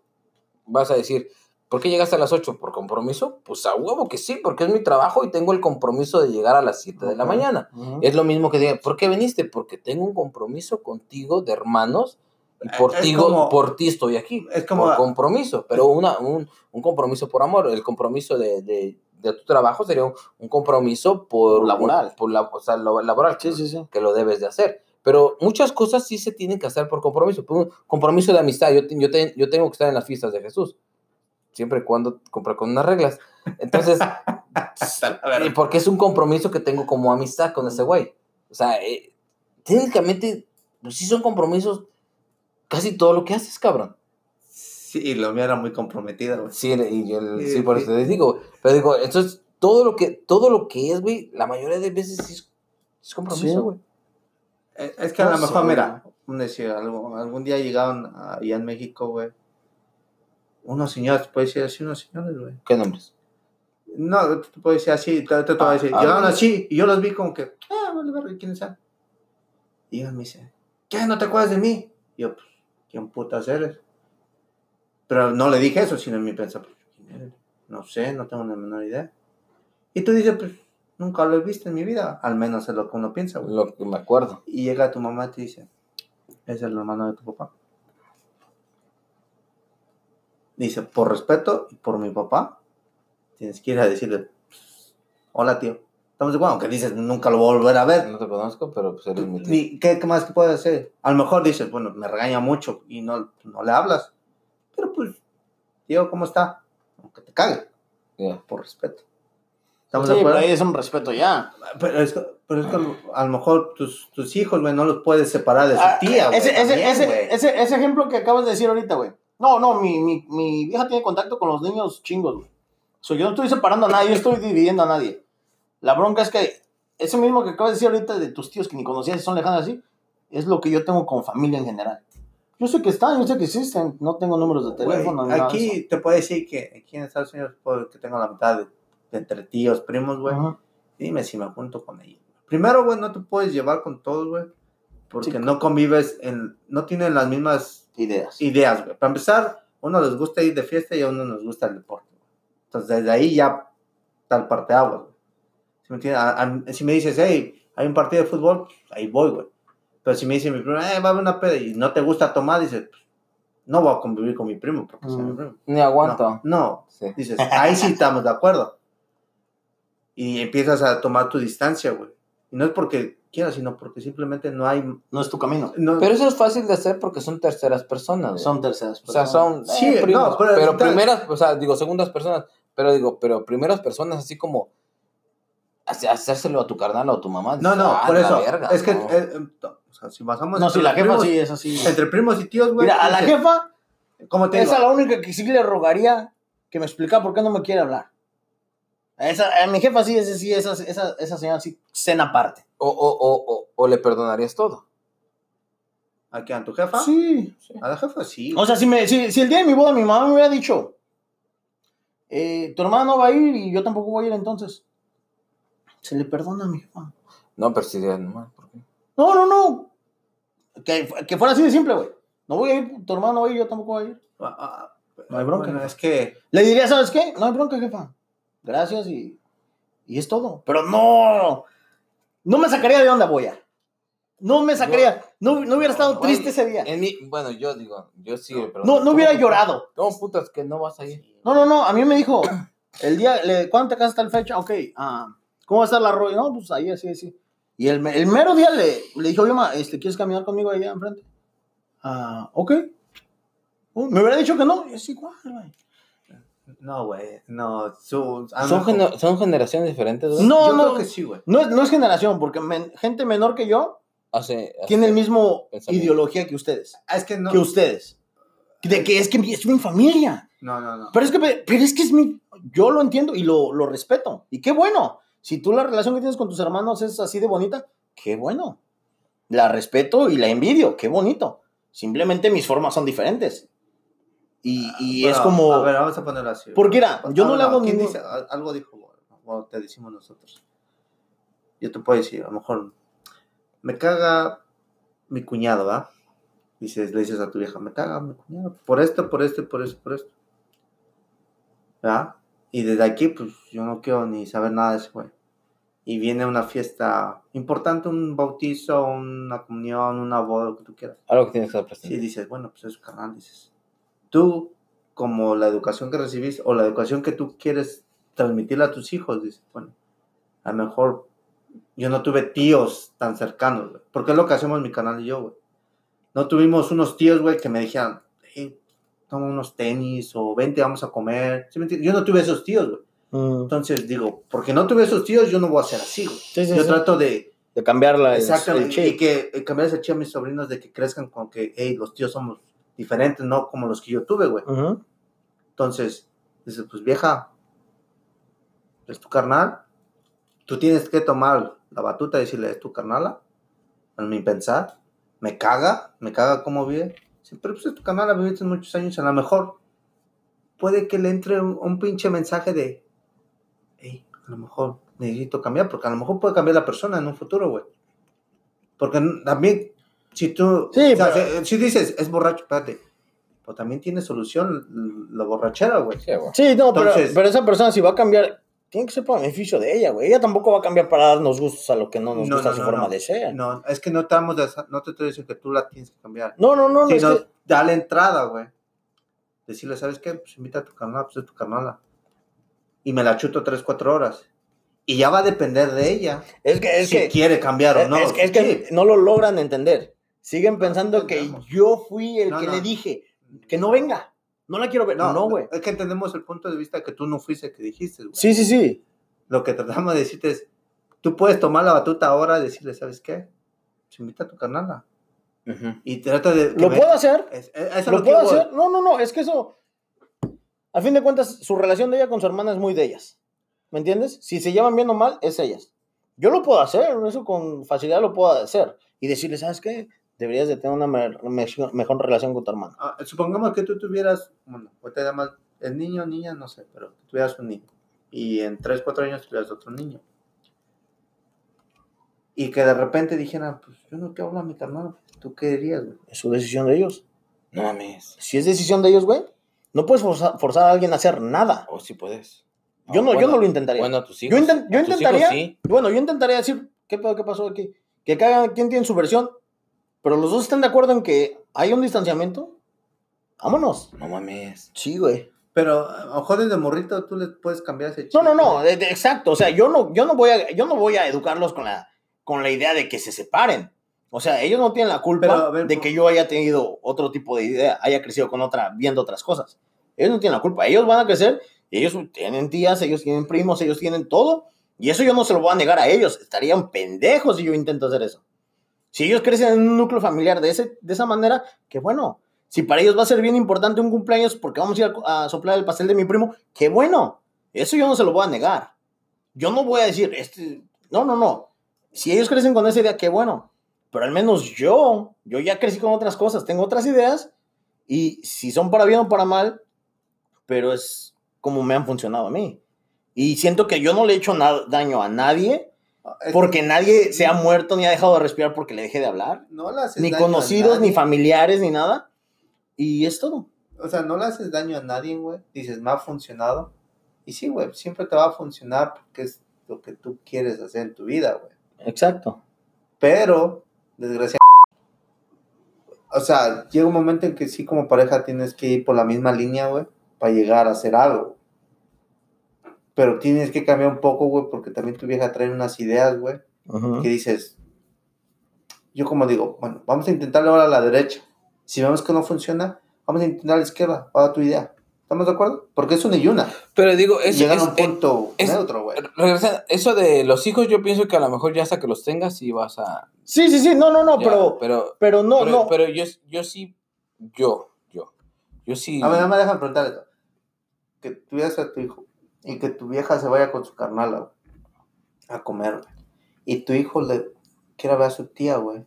Speaker 1: vas a decir, ¿por qué llegaste a las 8? ¿Por compromiso? Pues a huevo que sí, porque es mi trabajo y tengo el compromiso de llegar a las 7 de la mañana.
Speaker 3: Ujú.
Speaker 1: Es lo mismo que diga, ¿por qué viniste? Porque tengo un compromiso contigo de hermanos y por,
Speaker 2: Es
Speaker 1: ti, por ti estoy aquí.
Speaker 2: Es como-
Speaker 1: Por compromiso, pero una, un, un compromiso por amor. El compromiso de, de, de tu trabajo sería un, un compromiso por
Speaker 3: Laboral.
Speaker 1: Por la, o sea, lo- laboral,
Speaker 3: Sí, sí, sí.
Speaker 1: que lo debes de hacer. Pero muchas cosas sí se tienen que hacer por compromiso. Por un compromiso de amistad. Yo, yo, te- yo tengo que estar en las fiestas de Jesús. Siempre y cuando compra con unas reglas. Entonces, <laughs> y porque es un compromiso que tengo como amistad con ese güey. O sea, eh, técnicamente, pues sí son compromisos casi todo lo que haces, cabrón.
Speaker 2: Sí, lo mío era muy comprometida, güey.
Speaker 1: Sí, y yo,
Speaker 2: Sí,
Speaker 1: sí, por
Speaker 2: sí.
Speaker 1: eso te digo. Pero digo, entonces, todo lo que, todo lo que es, güey, la mayoría de veces sí es, es
Speaker 3: Sí.
Speaker 1: compromiso, güey.
Speaker 2: Eh, Es que a
Speaker 3: No
Speaker 2: lo mejor,
Speaker 3: sé,
Speaker 2: mira, un decir, algo, algún día llegaron allá en México, güey. Unos señores, puede decir así, unos señores, güey.
Speaker 1: ¿Qué nombres?
Speaker 2: No, te puedo decir así, te, te, te voy a
Speaker 1: Ah,
Speaker 2: decir.
Speaker 1: ah,
Speaker 2: Llegaron así y yo los vi como que, ah, vale, verga, ¿quiénes son? Y ellos me dicen, ¿qué? ¿No te acuerdas de mí? Y yo, pues, ¿quién putas eres? Pero no le dije eso, sino en mi pensamiento, pues, ¿quién eres? No sé, no tengo la menor idea. Y tú dices, pues, nunca lo he visto en mi vida. Al menos es lo que uno piensa, güey.
Speaker 1: Lo que me acuerdo.
Speaker 2: Y llega tu mamá y te dice, es el hermano de tu papá. Dice, por respeto y por mi papá, tienes que ir a decirle, hola tío, estamos de acuerdo, aunque dices, nunca lo voy a volver a ver.
Speaker 1: No te conozco, pero pues eres mi tío.
Speaker 2: Ni- ¿Qué, qué más que puedes hacer? A lo mejor dices, bueno, me regaña mucho y no, no le hablas. Pero pues, tío, ¿cómo está? Aunque te cague,
Speaker 1: Ya.
Speaker 2: por respeto. ¿Estamos
Speaker 3: Sí,
Speaker 2: de
Speaker 3: pero
Speaker 2: acuerdo?
Speaker 3: ahí es un respeto ya.
Speaker 2: Pero es que, pero es que a lo mejor tus, tus hijos, güey, no los puedes separar de su
Speaker 3: Ah,
Speaker 2: tía, güey.
Speaker 3: ese, ese,
Speaker 2: también,
Speaker 3: ese,
Speaker 2: güey.
Speaker 3: ese, ese ejemplo que acabas de decir ahorita, güey. No, no, mi, mi, mi vieja tiene contacto con los niños chingos, güey. So, yo no estoy separando a nadie, yo estoy dividiendo a nadie. La bronca es que ese mismo que acabas de decir ahorita de tus tíos que ni conocías y son lejanos así, es lo que yo tengo con familia en general. Yo sé que están, yo sé que existen, no tengo números de teléfono. nada de
Speaker 2: aquí
Speaker 3: eso.
Speaker 2: te puedo decir que aquí en Estados Unidos puedo que tengo la mitad de, de entre tíos, primos, güey. Dime si me junto con ellos. Primero, güey, no te puedes llevar con todos, güey. Porque
Speaker 3: Sí.
Speaker 2: no convives en... No tienen las mismas
Speaker 3: Ideas.
Speaker 2: ideas, güey. Para empezar, a uno les gusta ir de fiesta y a uno nos gusta el deporte. güey. Entonces, desde ahí ya está el parteaguas, güey. ¿Sí me entiendes? A- a- si me dices, hey, hay un partido de fútbol, pues, ahí voy, güey. Pero si me dice mi primo, eh, va a haber una peda y no te gusta tomar, dices, pues, no voy a convivir con mi primo porque sea mi
Speaker 3: Mm.
Speaker 2: primo.
Speaker 1: Ni aguanto.
Speaker 2: No, no,
Speaker 1: Sí.
Speaker 2: dices, ahí sí estamos de acuerdo. Y empiezas a tomar tu distancia, güey. Y no es porque quieras, sino porque simplemente no hay...
Speaker 3: No es tu camino.
Speaker 2: no-
Speaker 1: Pero eso es fácil de hacer porque son terceras personas. güey.
Speaker 3: Son terceras
Speaker 1: o sea,
Speaker 3: personas.
Speaker 1: son
Speaker 2: Sí,
Speaker 1: eh, primos,
Speaker 2: no, pero
Speaker 1: primeras, o sea, digo, segundas personas, pero digo, pero primeras personas así como hacérselo a tu carnal o a tu mamá.
Speaker 2: no, no,
Speaker 1: "Ah,
Speaker 2: por eso.
Speaker 1: verga",
Speaker 2: es que,
Speaker 1: ¿no?
Speaker 2: eh, eh, o sea, si basamos
Speaker 3: No, si la jefa
Speaker 2: primos-
Speaker 3: sí es así.
Speaker 2: Entre primos y tíos, güey.
Speaker 3: Mira, a la jefa,
Speaker 2: ¿Cómo te digo?
Speaker 3: esa es la única que sí le rogaría que me explicara por qué no me quiere hablar. A, esa, a mi jefa sí, ese, sí esa, esa, esa señora sí, cena aparte.
Speaker 1: o, o, o, o, o le perdonarías todo.
Speaker 2: ¿A quién? ¿A tu jefa?
Speaker 3: Sí.
Speaker 2: A la jefa sí.
Speaker 3: O sea, si, me, si, si el día de mi boda mi mamá me hubiera dicho, eh, tu hermana no va a ir y yo tampoco voy a ir entonces, se le perdona a mi jefa.
Speaker 1: No, pero sí, ya nomás, ¿por qué?
Speaker 3: No, no, no. Que, que fuera así de simple, güey. No voy a ir, tu hermano no va a ir, yo tampoco voy a ir.
Speaker 2: Ah, ah,
Speaker 3: No hay bronca.
Speaker 2: bueno, es que
Speaker 3: Le diría, ¿sabes qué? No hay bronca, jefa. Gracias y, y es todo. Pero no, no me sacaría de onda, boya. No me sacaría. No, no hubiera estado
Speaker 1: Güey,
Speaker 3: triste ese día.
Speaker 1: En mi, bueno, yo digo, yo sí, pero.
Speaker 3: No, no hubiera llorado.
Speaker 1: ¿Cómo putas que no vas a ir?
Speaker 3: No, no, no. A mí me dijo, el día, le, ¿cuándo te casas tal fecha? Ok, ah, ¿cómo va a estar la rollo? No, pues ahí, así, así. Y el, el mero día le, le dije, oye, ma, este, ¿quieres caminar conmigo allá enfrente? Ah, ok. Oh, me hubiera dicho que no. Es igual, güey.
Speaker 2: No, güey, no. Su, a lo
Speaker 1: ¿Son,
Speaker 2: mejor-
Speaker 1: gener- ¿Son generaciones diferentes, güey?
Speaker 3: No,
Speaker 2: yo
Speaker 3: no.
Speaker 2: creo que sí, güey.
Speaker 3: No es, no es generación, porque men- gente menor que yo
Speaker 1: Hace, hace-
Speaker 3: tiene el mismo ideología que ustedes.
Speaker 2: Ah, Es que no.
Speaker 3: Que ustedes. De que es que es mi familia.
Speaker 2: No, no, no.
Speaker 3: Pero es que, pero es que es mi. Yo lo entiendo y lo, lo respeto. Y qué bueno. Si tú la relación que tienes con tus hermanos es así de bonita, qué bueno. La respeto y la envidio, qué bonito. Simplemente mis formas son diferentes. Y, y
Speaker 2: Bueno,
Speaker 3: es como.
Speaker 2: A ver, vamos a ponerlo así.
Speaker 3: Porque mira, yo no le hago
Speaker 2: ¿quién
Speaker 3: ningún-
Speaker 2: dice? Al- Algo dijo, güey, o te decimos nosotros. Yo te puedo decir, a lo mejor. Me caga mi cuñado, ¿va? Dices, le dices a tu vieja, me caga mi cuñado. Por esto, por esto, por esto, por esto. ¿verdad? Y desde aquí, pues yo no quiero ni saber nada de ese güey. Y viene una fiesta importante, un bautizo, una comunión, una boda, lo que tú quieras.
Speaker 1: Algo que tienes que estar
Speaker 2: Sí,
Speaker 1: presente.
Speaker 2: dices, bueno, pues es su canal, dices. Tú, como la educación que recibís o la educación que tú quieres transmitirle a tus hijos, dices, bueno, a lo mejor yo no tuve tíos tan cercanos. Porque es lo que hacemos mi canal y yo, güey. No tuvimos unos tíos, güey, que me dijeran, hey, toma unos tenis o vente, vamos a comer. ¿Sí me? Yo no tuve esos tíos, güey.
Speaker 3: Mm,
Speaker 2: Entonces digo, porque no tuve esos tíos, yo no voy a ser así, güey.
Speaker 3: sí, sí,
Speaker 2: Yo trato de,
Speaker 3: De cambiarla. el chip.
Speaker 2: y que eh, cambiar ese chip a mis sobrinos de que crezcan con que, hey, los tíos somos diferentes, no como los que yo tuve, güey. Entonces, dices, pues vieja, es tu carnal, tú tienes que tomar la batuta y decirle, es tu carnala, a mi pensar, me caga, me caga cómo vive. Sí, pero pues es tu carnala, viviste muchos años, a lo mejor puede que le entre un, un pinche mensaje de, hey, a lo mejor necesito cambiar, porque a lo mejor puede cambiar la persona en un futuro, güey. Porque también, si tú,
Speaker 3: Sí,
Speaker 2: o sea,
Speaker 3: pero-
Speaker 2: si, si dices, es borracho, espérate, pues también tiene solución la borrachera, güey.
Speaker 1: Sí, güey.
Speaker 3: Sí, no, pero,
Speaker 2: Entonces-
Speaker 3: pero esa persona si va a cambiar, tiene que ser para beneficio de ella, güey. Ella tampoco va a cambiar para darnos gustos a lo que no nos
Speaker 2: No,
Speaker 3: gusta
Speaker 2: no,
Speaker 3: su
Speaker 2: no,
Speaker 3: forma
Speaker 2: no.
Speaker 3: de ser. No,
Speaker 2: es que no estamos, de- no te estoy diciendo que tú la tienes que cambiar.
Speaker 3: no, no, no, es
Speaker 2: sino
Speaker 3: que-
Speaker 2: dale entrada, güey. Decirle, ¿sabes qué? Pues invita a tu carnal, pues es tu carnala. Y me la chuto tres, cuatro horas. Y ya va a depender de ella
Speaker 3: es que, es
Speaker 2: si
Speaker 3: que,
Speaker 2: quiere cambiar o no.
Speaker 3: es que, es no lo logran entender. Siguen pensando que yo fui el
Speaker 2: No,
Speaker 3: que
Speaker 2: no.
Speaker 3: le dije que no venga. No la quiero ver. No, no, güey.
Speaker 2: Es que entendemos el punto de vista que tú no fuiste el que dijiste, güey.
Speaker 3: Sí, sí, sí.
Speaker 2: Lo que tratamos de decirte es, tú puedes tomar la batuta ahora y decirle, ¿sabes qué? Pues invita a tu carnala.
Speaker 1: Ujú.
Speaker 2: Y trata de...
Speaker 3: Lo puedo hacer.
Speaker 2: Es- es- eso es
Speaker 3: Lo puedo
Speaker 2: voy.
Speaker 3: hacer. No, no, no. Es que eso. A fin de cuentas, su relación de ella con su hermana es muy de ellas. ¿Me entiendes? Si se llevan bien o mal, es ellas. Yo lo puedo hacer. Eso con facilidad lo puedo hacer. Y decirle, ¿sabes qué? Deberías de tener una me- me- mejor relación con tu hermana.
Speaker 2: Ah, supongamos que tú tuvieras, bueno, ahorita llamas el niño, niña, no sé, pero tuvieras un niño. Y en 3, 4 años tuvieras otro niño. Y que de repente dijeran, pues yo no quiero hablar a mi carnal. ¿Tú qué dirías, güey?
Speaker 3: Es su decisión de ellos.
Speaker 1: No mames.
Speaker 3: Si es decisión de ellos, güey, no puedes forzar, forzar a alguien a hacer nada.
Speaker 1: O si puedes.
Speaker 3: Yo no, yo no lo intentaría.
Speaker 1: Bueno, a tus
Speaker 3: yo
Speaker 1: hijos.
Speaker 3: yo
Speaker 1: tus
Speaker 3: intentaría,
Speaker 1: hijos sí.
Speaker 3: bueno, yo intentaría decir, ¿qué pedo, qué pasó aquí? Que cada quien tiene su versión, pero los dos están de acuerdo en que hay un distanciamiento. Vámonos.
Speaker 1: No mames.
Speaker 3: Sí, güey.
Speaker 2: Pero a lo mejor desde morrito tú le puedes cambiar ese chip.
Speaker 3: No, no, no, de- de- exacto. O sea, yo no, yo no voy a, yo no voy a educarlos con la, con la idea de que se separen. O sea, ellos no tienen la culpa
Speaker 2: Pero, ver,
Speaker 3: de que yo haya tenido otro tipo de idea, haya crecido con otra, viendo otras cosas. Ellos no tienen la culpa. Ellos van a crecer, ellos tienen tías, ellos tienen primos, ellos tienen todo. Y eso yo no se lo voy a negar a ellos. Estarían pendejos si yo intento hacer eso. Si ellos crecen en un núcleo familiar de, ese, de esa manera, qué bueno. Si para ellos va a ser bien importante un cumpleaños porque vamos a ir a, soplar el pastel de mi primo, qué bueno. Eso yo no se lo voy a negar. Yo no voy a decir, este, no, no, no. Si ellos crecen con esa idea, qué bueno. Pero al menos yo, yo ya crecí con otras cosas, tengo otras ideas y si son para bien o para mal, pero es como me han funcionado a mí. Y siento que yo no le he hecho daño a nadie porque nadie se ha muerto ni ha dejado de respirar porque le dejé de hablar.
Speaker 2: no le haces
Speaker 3: Ni
Speaker 2: daño a
Speaker 3: conocidos, ni familiares, ni nada. Y es todo.
Speaker 2: O sea, no le haces daño a nadie, güey. Dices, me ha funcionado. Y sí, güey, siempre te va a funcionar porque es lo que tú quieres hacer en tu vida, güey.
Speaker 3: Exacto.
Speaker 2: Pero, desgraciadamente, o sea, llega un momento en que sí como pareja tienes que ir por la misma línea, güey, para llegar a hacer algo. Pero tienes que cambiar un poco, güey, porque también tu vieja trae unas ideas, güey,
Speaker 3: Ujú.
Speaker 2: que dices, yo como digo, bueno, vamos a intentarle ahora a la derecha. Si vemos que no funciona, vamos a intentar a la izquierda, para tu idea. ¿Estamos de acuerdo? Porque es una y una.
Speaker 1: Pero digo,
Speaker 2: Y
Speaker 1: es,
Speaker 2: llegan
Speaker 1: es-
Speaker 2: a un punto
Speaker 1: es-
Speaker 2: neutro, güey.
Speaker 1: eso de los hijos, yo pienso que a lo mejor ya hasta que los tengas sí vas a...
Speaker 3: Sí, sí, sí, no, no, no,
Speaker 1: ya,
Speaker 3: pero,
Speaker 1: pero,
Speaker 3: pero no,
Speaker 1: pero,
Speaker 3: no.
Speaker 1: pero yo, yo sí, yo, yo, yo sí...
Speaker 2: A ver, no me dejan preguntar esto. Que tuvieras a tu hijo y que tu vieja se vaya con su carnala, güey, a comer, güey. Y tu hijo le quiera ver a su tía, güey.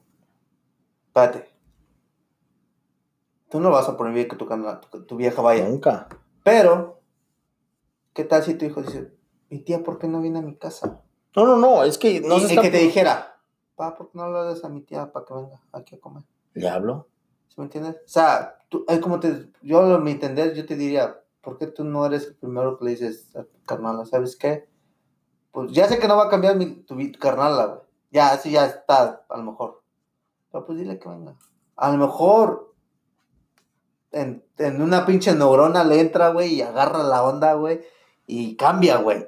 Speaker 2: Espérate. Tú no vas a prohibir que tu, carnala- tu, tu vieja vaya.
Speaker 3: Nunca.
Speaker 2: Pero, ¿qué tal si tu hijo dice, mi tía, ¿por qué no viene a mi casa?
Speaker 3: No, no, no, es que no
Speaker 2: y,
Speaker 3: se
Speaker 2: y
Speaker 3: está...
Speaker 2: que te dijera, pa, ¿por qué no le das a mi tía para que venga aquí a comer?
Speaker 3: ¿Le hablo?
Speaker 2: ¿Sí me entiendes? O sea, tú, es como te, yo a mi entender, yo te diría, ¿por qué tú no eres el primero que le dices a tu carnala? ¿Sabes qué? Pues ya sé que no va a cambiar mi, tu, carnala, güey. Ya, así ya está, a lo mejor. Pero pues dile que venga. A lo mejor en, en una pinche neurona le entra, güey, y agarra la onda, güey, y cambia, güey.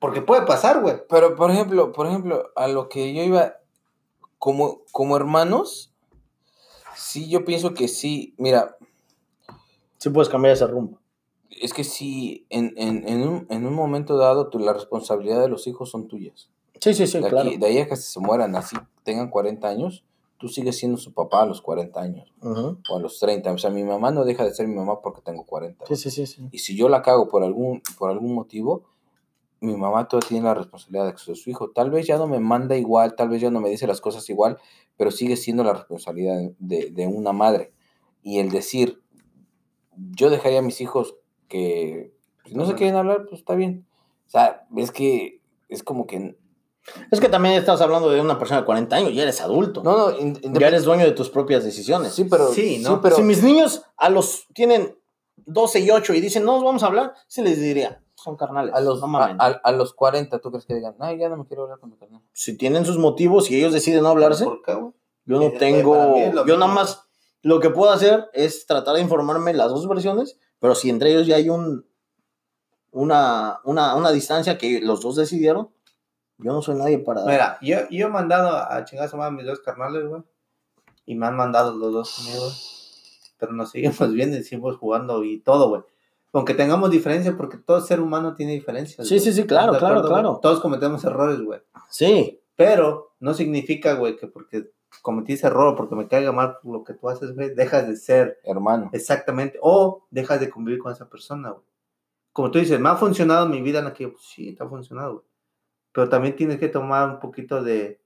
Speaker 2: Porque puede pasar, güey.
Speaker 1: Pero, por ejemplo, por ejemplo, a lo que yo iba, como, como hermanos, sí, yo pienso que sí, mira,
Speaker 3: Sí puedes cambiar ese rumbo.
Speaker 1: Es que sí, en, en, en, un, en un momento dado, tu, la responsabilidad de los hijos son tuyas.
Speaker 3: Sí, sí, sí,
Speaker 1: de,
Speaker 3: claro.
Speaker 1: aquí, de ahí a que se mueran así, tengan 40 años, tú sigues siendo su papá a los 40 años, o a los 30. O sea, mi mamá no deja de ser mi mamá porque tengo 40.
Speaker 3: Sí, sí, sí, sí.
Speaker 1: Y si yo la cago por algún, por algún motivo, mi mamá todavía tiene la responsabilidad de que soy su hijo. Tal vez ya no me manda igual, tal vez ya no me dice las cosas igual, pero sigue siendo la responsabilidad de, de una madre. Y el decir, yo dejaría a mis hijos que si no se quieren hablar, pues está bien. O sea, es que es como que...
Speaker 3: Es que también estás hablando de una persona de 40 años, ya eres adulto.
Speaker 1: No, no,
Speaker 3: ya eres dueño de tus propias decisiones.
Speaker 1: Sí, pero...
Speaker 2: Sí, ¿no?
Speaker 1: pero,
Speaker 3: si mis niños a los tienen 12 y 8 y dicen, no, vamos a hablar, sí les diría, son carnales.
Speaker 1: a los,
Speaker 3: no
Speaker 1: a, a- a los 40, ¿tú crees que digan, ay, ya no me quiero hablar con mi carnal?
Speaker 3: Si tienen sus motivos y ellos deciden no hablarse,
Speaker 2: ¿Por qué,
Speaker 3: yo no
Speaker 2: Eh,
Speaker 3: tengo, yo nada más lo que puedo hacer es tratar de informarme las dos versiones, pero si entre ellos ya hay un una, una, una distancia que los dos decidieron, yo no soy nadie para...
Speaker 2: Mira, yo, yo he mandado a chingar a mis dos carnales, güey. Y me han mandado los dos conmigo, güey. Pero nos seguimos <laughs> viendo y seguimos jugando y todo, güey. Aunque tengamos diferencias, porque todo ser humano tiene diferencias.
Speaker 3: Sí,
Speaker 2: güey.
Speaker 3: sí, sí, claro,
Speaker 2: ¿Estás de
Speaker 3: claro,
Speaker 2: güey?
Speaker 3: claro.
Speaker 2: Todos cometemos errores, güey.
Speaker 3: Sí,
Speaker 2: Pero no significa, güey, que porque cometí ese error, porque me caiga mal lo que tú haces, güey, dejas de ser
Speaker 1: Hermano.
Speaker 2: exactamente, o dejas de convivir con esa persona, güey. Como tú dices, me ha funcionado mi vida en la que, pues, sí, te ha funcionado, güey. Pero también tienes que tomar un poquito de,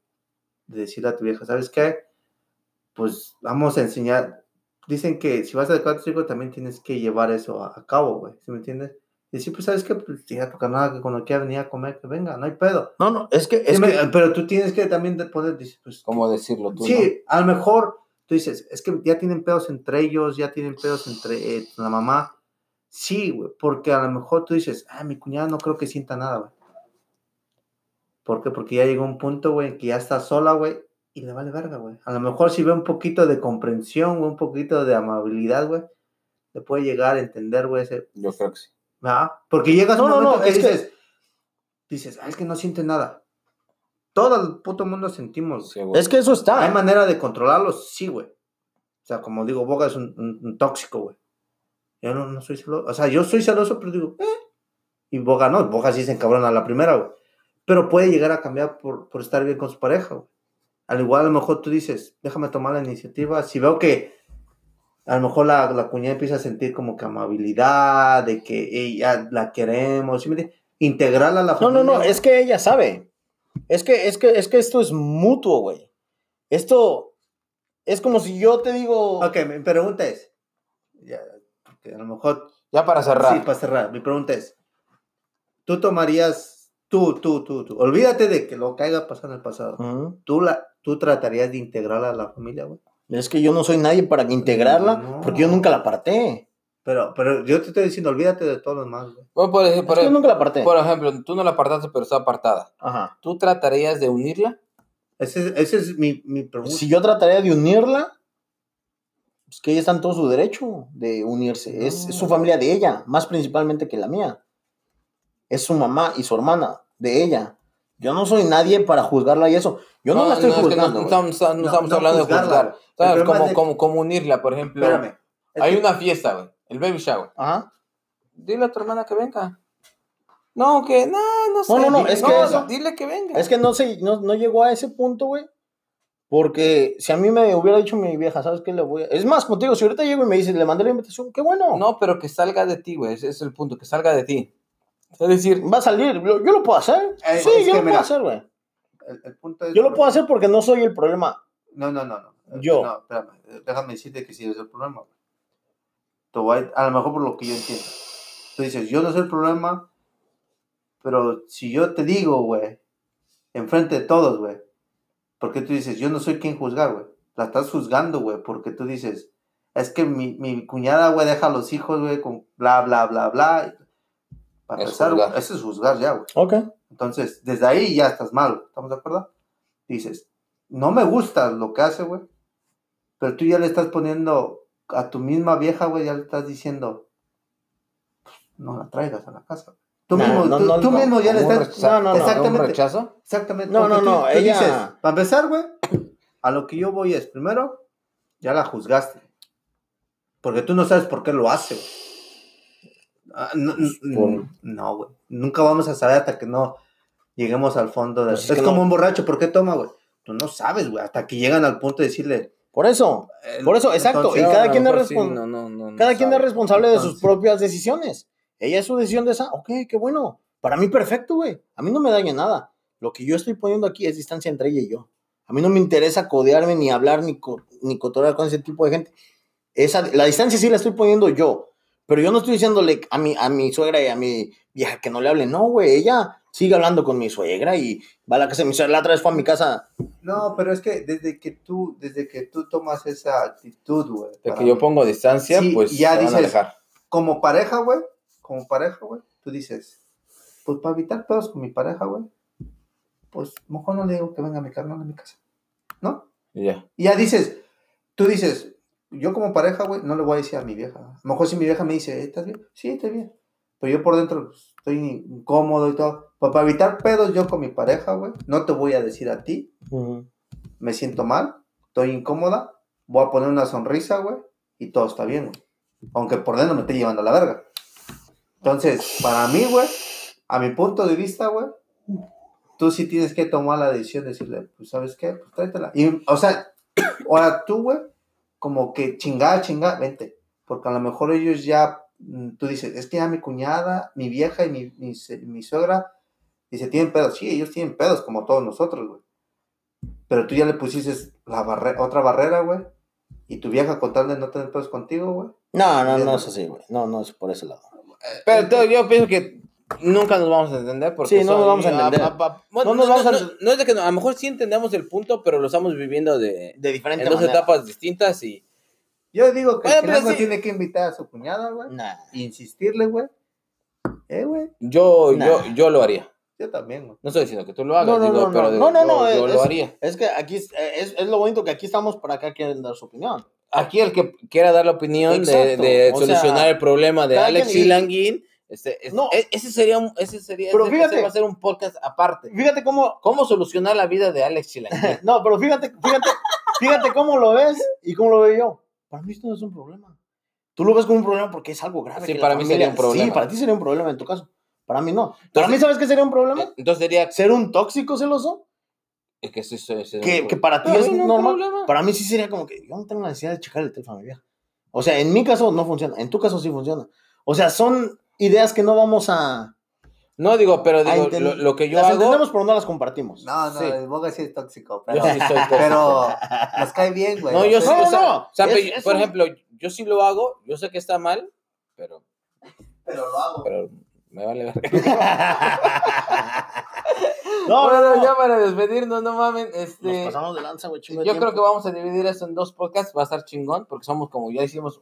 Speaker 2: de decirle a tu vieja, ¿sabes qué? Pues vamos a enseñar. Dicen que si vas a educar a tu hijo, también tienes que llevar eso a, a cabo, güey. ¿Sí me entiendes? Y decir, pues, ¿sabes qué? Pues, diga a tu canal que cuando quiera venir a comer, que venga, no hay pedo.
Speaker 3: no, no, es que... Es que
Speaker 2: pero tú tienes que también de poder decir, pues,
Speaker 1: ¿Cómo decirlo tú?
Speaker 2: Sí, a lo mejor tú dices, es que ya tienen pedos entre ellos, ya tienen pedos entre eh, la mamá. Sí, güey, porque a lo mejor tú dices, ah, mi cuñada no creo que sienta nada, güey. ¿Por qué? Porque ya llegó un punto, güey, que ya está sola, güey, y le vale verga, güey. A lo mejor si ve un poquito de comprensión, güey, un poquito de amabilidad, güey, le puede llegar a entender, güey, ese...
Speaker 1: Yo creo que sí.
Speaker 2: ¿Verdad? Porque llegas a
Speaker 3: No,
Speaker 2: un
Speaker 3: no,
Speaker 2: momento
Speaker 3: no,
Speaker 2: que
Speaker 3: es que-
Speaker 2: dices, dices, ah, es que no siente nada. Todo el puto mundo sentimos,
Speaker 1: Sí, güey.
Speaker 3: es que eso está.
Speaker 2: ¿Hay manera de controlarlos? Sí, güey. O sea, como digo, Boga es un, un- un tóxico, güey. Yo no, no soy celoso. O sea, yo soy celoso, pero digo, eh. Y Boga no. Boga sí se encabrona a la primera, güey. Pero puede llegar a cambiar por, por estar bien con su pareja, güey. Al igual, a lo mejor tú dices, déjame tomar la iniciativa. Si veo que a lo mejor la, la cuñada empieza a sentir como que amabilidad, de que ella la queremos, ¿sí me? Integrarla a la
Speaker 3: No,
Speaker 2: familia.
Speaker 3: no, no,
Speaker 2: güey.
Speaker 3: es que ella sabe. Es que, es que, es que esto es mutuo, güey. Esto, es como si yo te digo.
Speaker 2: Ok, mi pregunta es. Ya, a lo mejor.
Speaker 1: Ya para cerrar.
Speaker 2: Sí, para cerrar. Mi pregunta es. ¿Tú tomarías. Tú, tú, tú, tú. Olvídate de que lo que haya pasado en el pasado. ¿Tú, la, tú tratarías de integrarla a la familia, güey?
Speaker 3: Es que yo no soy nadie para integrarla,
Speaker 2: No.
Speaker 3: porque yo nunca la aparté.
Speaker 2: Pero, pero yo te estoy diciendo, olvídate de todo lo demás, güey.
Speaker 1: Bueno, por, ej-
Speaker 3: Es que yo nunca la aparté.
Speaker 1: por ejemplo, tú no la apartaste, pero está apartada.
Speaker 3: Ajá.
Speaker 1: ¿Tú tratarías de unirla?
Speaker 2: Ese, ese es mi, mi pregunta.
Speaker 3: Si yo trataría de unirla, pues que ella está en todo su derecho de unirse. Es, es su familia de ella, más principalmente que la mía. Es su mamá y su hermana de ella. Yo no soy nadie para juzgarla y eso. Yo no, la estoy
Speaker 1: es que no-
Speaker 3: juzgando.
Speaker 1: no, estamos, no
Speaker 2: No,
Speaker 1: estamos
Speaker 2: no
Speaker 1: hablando de juzgar. ¿Sabes? Como,
Speaker 2: de-
Speaker 1: como, como unirla, por ejemplo.
Speaker 2: Espérame. Es
Speaker 1: Hay
Speaker 2: que-
Speaker 1: una fiesta, güey. El baby shower.
Speaker 3: Ajá.
Speaker 1: Dile a tu hermana que venga. No, que no, no sé.
Speaker 3: No, no, no, es que eso-
Speaker 1: dile que venga.
Speaker 3: Es que no sé, no, no llegó a ese punto, güey. Porque si a mí me hubiera dicho mi vieja, ¿sabes qué le voy a.? Es más, contigo, si ahorita llego y me dice, le mandé la invitación, qué bueno.
Speaker 1: No, pero que salga de ti, güey. Ese es el punto, que salga de ti. Es decir,
Speaker 3: Va a salir, yo, yo lo puedo hacer.
Speaker 2: Eh,
Speaker 3: sí, yo
Speaker 2: que
Speaker 3: lo
Speaker 2: mira,
Speaker 3: puedo hacer, güey.
Speaker 2: El, el punto es.
Speaker 3: Yo lo puedo hacer porque no soy el problema.
Speaker 2: No, no, no, no.
Speaker 3: Yo.
Speaker 2: No, espérame. Déjame decirte que sí es el problema. Te voy a, a lo mejor por lo que yo entiendo. Tú dices, yo no soy el problema, pero si yo te digo, güey, enfrente de todos, güey, porque tú dices, yo no soy quien juzgar, güey. La estás juzgando, güey, porque tú dices, es que mi, mi cuñada, güey, deja a los hijos, güey, con bla, bla, bla, bla. Para
Speaker 1: Es
Speaker 2: empezar,
Speaker 1: juzgar.
Speaker 2: güey, eso es juzgar ya, güey.
Speaker 3: Ok.
Speaker 2: Entonces, desde ahí ya estás mal. ¿estamos de acuerdo? Dices, no me gusta lo que hace, güey, pero tú ya le estás poniendo a tu misma vieja, güey, ya le estás diciendo, "Pues, no la traigas a la casa. güey". Tú mismo,
Speaker 3: no,
Speaker 2: tú,
Speaker 3: no,
Speaker 2: tú
Speaker 3: no,
Speaker 2: mismo ya le
Speaker 1: ¿Como un
Speaker 2: estás...
Speaker 3: no, no, no,
Speaker 2: exactamente.
Speaker 1: ¿Un rechazo?
Speaker 2: Exactamente.
Speaker 3: No, no, no,
Speaker 2: tú
Speaker 3: ella-
Speaker 2: dices, para empezar, güey, a lo que yo voy es, primero, ya la juzgaste. Porque tú no sabes por qué lo hace, güey. Ah, no, no,
Speaker 3: Por-
Speaker 2: no, güey. Nunca vamos a saber hasta que no lleguemos al fondo de...
Speaker 3: Pues es
Speaker 2: es
Speaker 3: que
Speaker 2: como
Speaker 3: no.
Speaker 2: un borracho, ¿por qué toma, güey? Tú no sabes, güey, hasta que llegan al punto de decirle...
Speaker 3: Por eso.
Speaker 2: eh,
Speaker 3: Por eso, exacto,
Speaker 2: entonces-
Speaker 3: y cada quien es
Speaker 1: sí, no,
Speaker 3: Cada quien responsable de sus propias decisiones. Ella es su decisión de esa. Ok, qué bueno. Para mí, perfecto, güey. A mí no me daña nada. Lo que yo estoy poniendo aquí es distancia entre ella y yo. A mí no me interesa codearme, ni hablar, ni, co- ni cotorear con ese tipo de gente. Esa, la distancia sí la estoy poniendo yo. Pero yo no estoy diciéndole a mi, a mi suegra y a mi vieja que no le hable. No, güey. Ella sigue hablando con mi suegra y va a la casa de mi suegra. La otra vez fue a mi casa.
Speaker 2: No, pero es que desde que tú, desde que tú tomas esa actitud, güey.
Speaker 1: De que yo pongo distancia,
Speaker 2: Sí,
Speaker 1: pues
Speaker 2: ya
Speaker 1: van a
Speaker 2: dices-
Speaker 1: alejar.
Speaker 2: Como pareja, güey, como pareja, güey, tú dices, pues para evitar pedos con mi pareja, güey, pues mejor no le digo que venga mi carnal a mi casa, ¿no?
Speaker 1: Ya.
Speaker 2: Y ya dices, tú dices, yo como pareja, güey, no le voy a decir a mi vieja. A lo mejor si mi vieja me dice, ¿estás bien? Sí, estoy bien. Pero yo por dentro estoy incómodo y todo. Pues para evitar pedos yo con mi pareja, güey, no te voy a decir a ti, me siento mal, estoy incómoda, voy a poner una sonrisa, güey, y todo está bien, güey. Aunque por dentro me esté llevando a la verga. Entonces, para mí, güey, a mi punto de vista, güey, tú sí tienes que tomar la decisión de decirle, pues, ¿sabes qué? Pues tráetela. Y, o sea, ahora tú, güey, como que chingada, chingada, vente. Porque a lo mejor ellos ya, mm, tú dices, es que ya mi cuñada, mi vieja y mi, mi, se- mi suegra, dice, tienen pedos. Sí, ellos tienen pedos, como todos nosotros, güey. Pero tú ya le pusiste la barre otra barrera, güey. Y tu vieja con tal de no tener pedos contigo, güey.
Speaker 3: No, no, no es así, güey. No, no es por ese lado.
Speaker 1: Pero te- yo pienso que nunca nos vamos a entender porque
Speaker 3: Sí, no nos vamos a entender.
Speaker 1: bueno,
Speaker 3: No nos vamos a
Speaker 1: no, es de que no- a lo mejor sí entendemos el punto, pero lo estamos viviendo de
Speaker 3: De diferente
Speaker 1: en dos
Speaker 3: manera.
Speaker 1: etapas distintas y
Speaker 2: Yo digo que
Speaker 1: Bueno,
Speaker 2: el
Speaker 1: pero
Speaker 2: chilango
Speaker 1: sí.
Speaker 2: tiene que invitar a su cuñada, güey.
Speaker 3: Nah.
Speaker 2: Insistirle, güey. Eh, güey.
Speaker 1: yo
Speaker 3: Nah.
Speaker 1: yo yo lo haría.
Speaker 2: Yo también, güey.
Speaker 1: No estoy diciendo que tú lo hagas,
Speaker 3: No, no,
Speaker 1: digo,
Speaker 3: no,
Speaker 1: pero
Speaker 3: no, no, no,
Speaker 1: yo,
Speaker 3: no,
Speaker 1: yo
Speaker 3: es-
Speaker 1: lo haría.
Speaker 3: Es que aquí es, es, lo bonito que aquí estamos para acá quieren dar su opinión.
Speaker 1: Aquí el que quiera dar la opinión de,
Speaker 3: Exacto,
Speaker 1: de
Speaker 3: o
Speaker 1: solucionar
Speaker 3: sea,
Speaker 1: el problema de Alex Chilanguín, este, es-
Speaker 3: No.
Speaker 1: e- ese sería un, ese sería
Speaker 3: Pero
Speaker 1: ese-
Speaker 3: fíjate.
Speaker 1: ese va a ser un podcast aparte.
Speaker 3: Fíjate cómo,
Speaker 1: ¿Cómo solucionar la vida de Alex Chilanguín? <laughs>
Speaker 3: no, pero fíjate, fíjate, fíjate cómo lo ves y cómo lo veo yo. Para mí esto no es un problema. Tú lo ves como un problema porque es algo grave.
Speaker 1: Sí,
Speaker 3: que
Speaker 1: para mí sería un problema.
Speaker 3: Sí, para ti sería un problema en tu caso. Para mí no. Para
Speaker 1: Entonces-
Speaker 3: mí, ¿sabes qué sería un problema?
Speaker 1: Entonces sería
Speaker 3: Ser un tóxico celoso,
Speaker 1: es que eso- eso- eso-
Speaker 3: que, que para ti
Speaker 1: Para
Speaker 3: es
Speaker 1: no
Speaker 3: normal.
Speaker 1: problema.
Speaker 3: Para mí sí sería como que yo no tengo la necesidad de checar el teléfono vieja. O sea, en mi caso no funciona, en tu caso sí funciona. O sea, son ideas que no vamos a...
Speaker 1: No digo, pero digo, lo, lo que yo
Speaker 3: las
Speaker 1: hago.
Speaker 3: entendemos, pero no las compartimos.
Speaker 2: No, no,
Speaker 1: Sí.
Speaker 2: el Boga sí es tóxico,
Speaker 1: Yo
Speaker 2: pero,
Speaker 1: sí soy tóxico.
Speaker 2: pero nos cae bien, güey.
Speaker 1: No, yo sí,
Speaker 3: No,
Speaker 1: o sea,
Speaker 3: no,
Speaker 1: o sea,
Speaker 3: es-
Speaker 1: pe-
Speaker 3: es
Speaker 1: por
Speaker 3: un-
Speaker 1: ejemplo, yo sí lo hago, yo sé que está mal, pero,
Speaker 2: Pero lo hago.
Speaker 1: pero me vale ver.
Speaker 3: No, <laughs> no,
Speaker 1: bueno,
Speaker 3: no.
Speaker 1: ya para despedirnos, no mamen,
Speaker 3: Nos
Speaker 1: este,
Speaker 3: pasamos de lanza, güey.
Speaker 1: yo
Speaker 3: tiempo.
Speaker 1: creo que vamos a dividir esto en dos podcasts, va a estar chingón, porque somos como ya hicimos,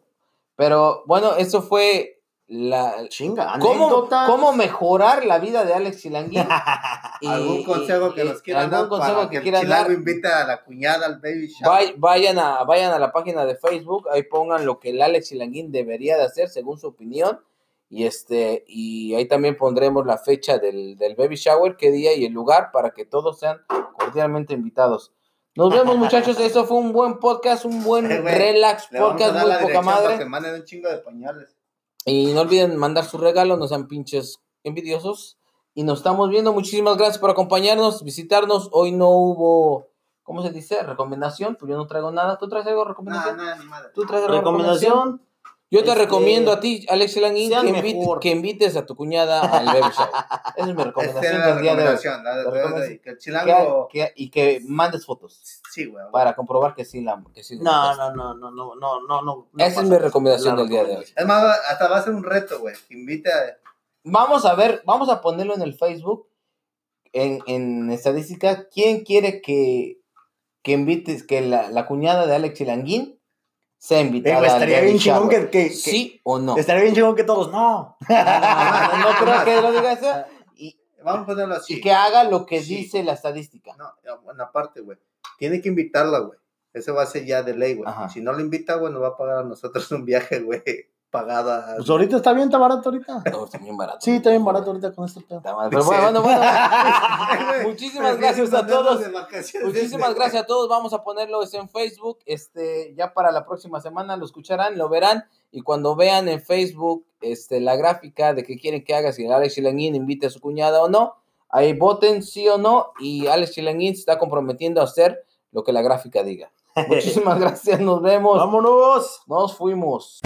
Speaker 1: pero bueno, eso fue la...
Speaker 3: Chinga,
Speaker 1: ¿Cómo. ¿Cómo mejorar la vida de Alex Chilanguín? <laughs> Y-
Speaker 2: ¿Algún consejo que
Speaker 1: y-
Speaker 2: nos quieran dar
Speaker 1: consejo
Speaker 2: para
Speaker 1: que
Speaker 2: que,
Speaker 1: quieran
Speaker 2: el
Speaker 1: dar?
Speaker 2: chilango invite a la cuñada al baby shower?
Speaker 1: Vay- vayan, a, vayan a la página de Facebook, ahí pongan lo que el Alex Chilanguín debería de hacer según su opinión. Y este, y ahí también pondremos la fecha del, del baby shower, qué día y el lugar, para que todos sean cordialmente invitados. Nos <laughs> vemos, muchachos. Eso fue un buen podcast, un buen
Speaker 2: Eh,
Speaker 1: relax podcast, muy poca madre.
Speaker 2: un chingo de pañales.
Speaker 1: Y no olviden mandar su regalo, no sean pinches envidiosos. Y nos estamos viendo. Muchísimas gracias por acompañarnos, visitarnos. Hoy no hubo, ¿cómo se dice? Recomendación. Pues yo no traigo nada. ¿Tú traes algo de
Speaker 2: No,
Speaker 1: recomendación?
Speaker 2: no, ni madre.
Speaker 1: ¿Tú traes algo recomendación?
Speaker 3: Recomendación.
Speaker 1: Yo te
Speaker 3: Este,
Speaker 1: recomiendo a ti, Alex
Speaker 3: sean
Speaker 1: que, invite- que invites a tu cuñada al baby shower. <laughs> Esa es mi recomendación
Speaker 2: era la
Speaker 1: del día de hoy.
Speaker 2: recomendación. la de-
Speaker 1: La
Speaker 2: la de-
Speaker 1: recomendación.
Speaker 2: Que el
Speaker 1: Que-
Speaker 2: chilango.
Speaker 1: que- y que mandes fotos
Speaker 2: Sí, güey.
Speaker 1: para comprobar que sí la que sí
Speaker 3: No, no, no, no, no, no, no, no.
Speaker 1: Esa es mi recomendación del día de hoy.
Speaker 2: Es más, hasta va a ser un reto, güey. Invite a.
Speaker 1: Vamos a ver, vamos a ponerlo en el Facebook, en, en estadística, ¿quién quiere que, que invites, que la, la cuñada de Alex Chilanguín sea invitada al
Speaker 3: estaría bien chingón que, que- que-
Speaker 1: ¿Sí o no?
Speaker 3: Estaría bien chingón que todos, no. <laughs>
Speaker 1: No, no, no creo que lo diga eso. <laughs> Y,
Speaker 2: Vamos a ponerlo así.
Speaker 1: y que haga lo que
Speaker 2: Sí.
Speaker 1: dice la estadística.
Speaker 2: No, bueno, aparte, güey. Tiene que invitarla, güey. Eso va a ser ya de ley, güey.
Speaker 1: Ajá.
Speaker 2: Si no la invita, güey, nos va a pagar a nosotros <laughs> un viaje, güey. Pagado a.
Speaker 3: Pues ahorita está bien, está barato ahorita.
Speaker 1: No, está bien barato.
Speaker 3: Sí, está bien barato ahorita con este pedo.
Speaker 1: Está mal, Pero bueno, bueno, bueno. <laughs> Muchísimas gracias a todos. Muchísimas gracias a todos. Vamos a ponerlo en Facebook. Este, ya para la próxima semana lo escucharán, lo verán. Y cuando vean en Facebook este, la gráfica de que quieren que haga, si Alex Chilanguín invite a su cuñada o no, ahí voten sí o no. Y Alex Chilanguín se está comprometiendo a hacer lo que la gráfica diga. <laughs> Muchísimas gracias. Nos vemos.
Speaker 3: ¡Vámonos!
Speaker 1: Nos fuimos.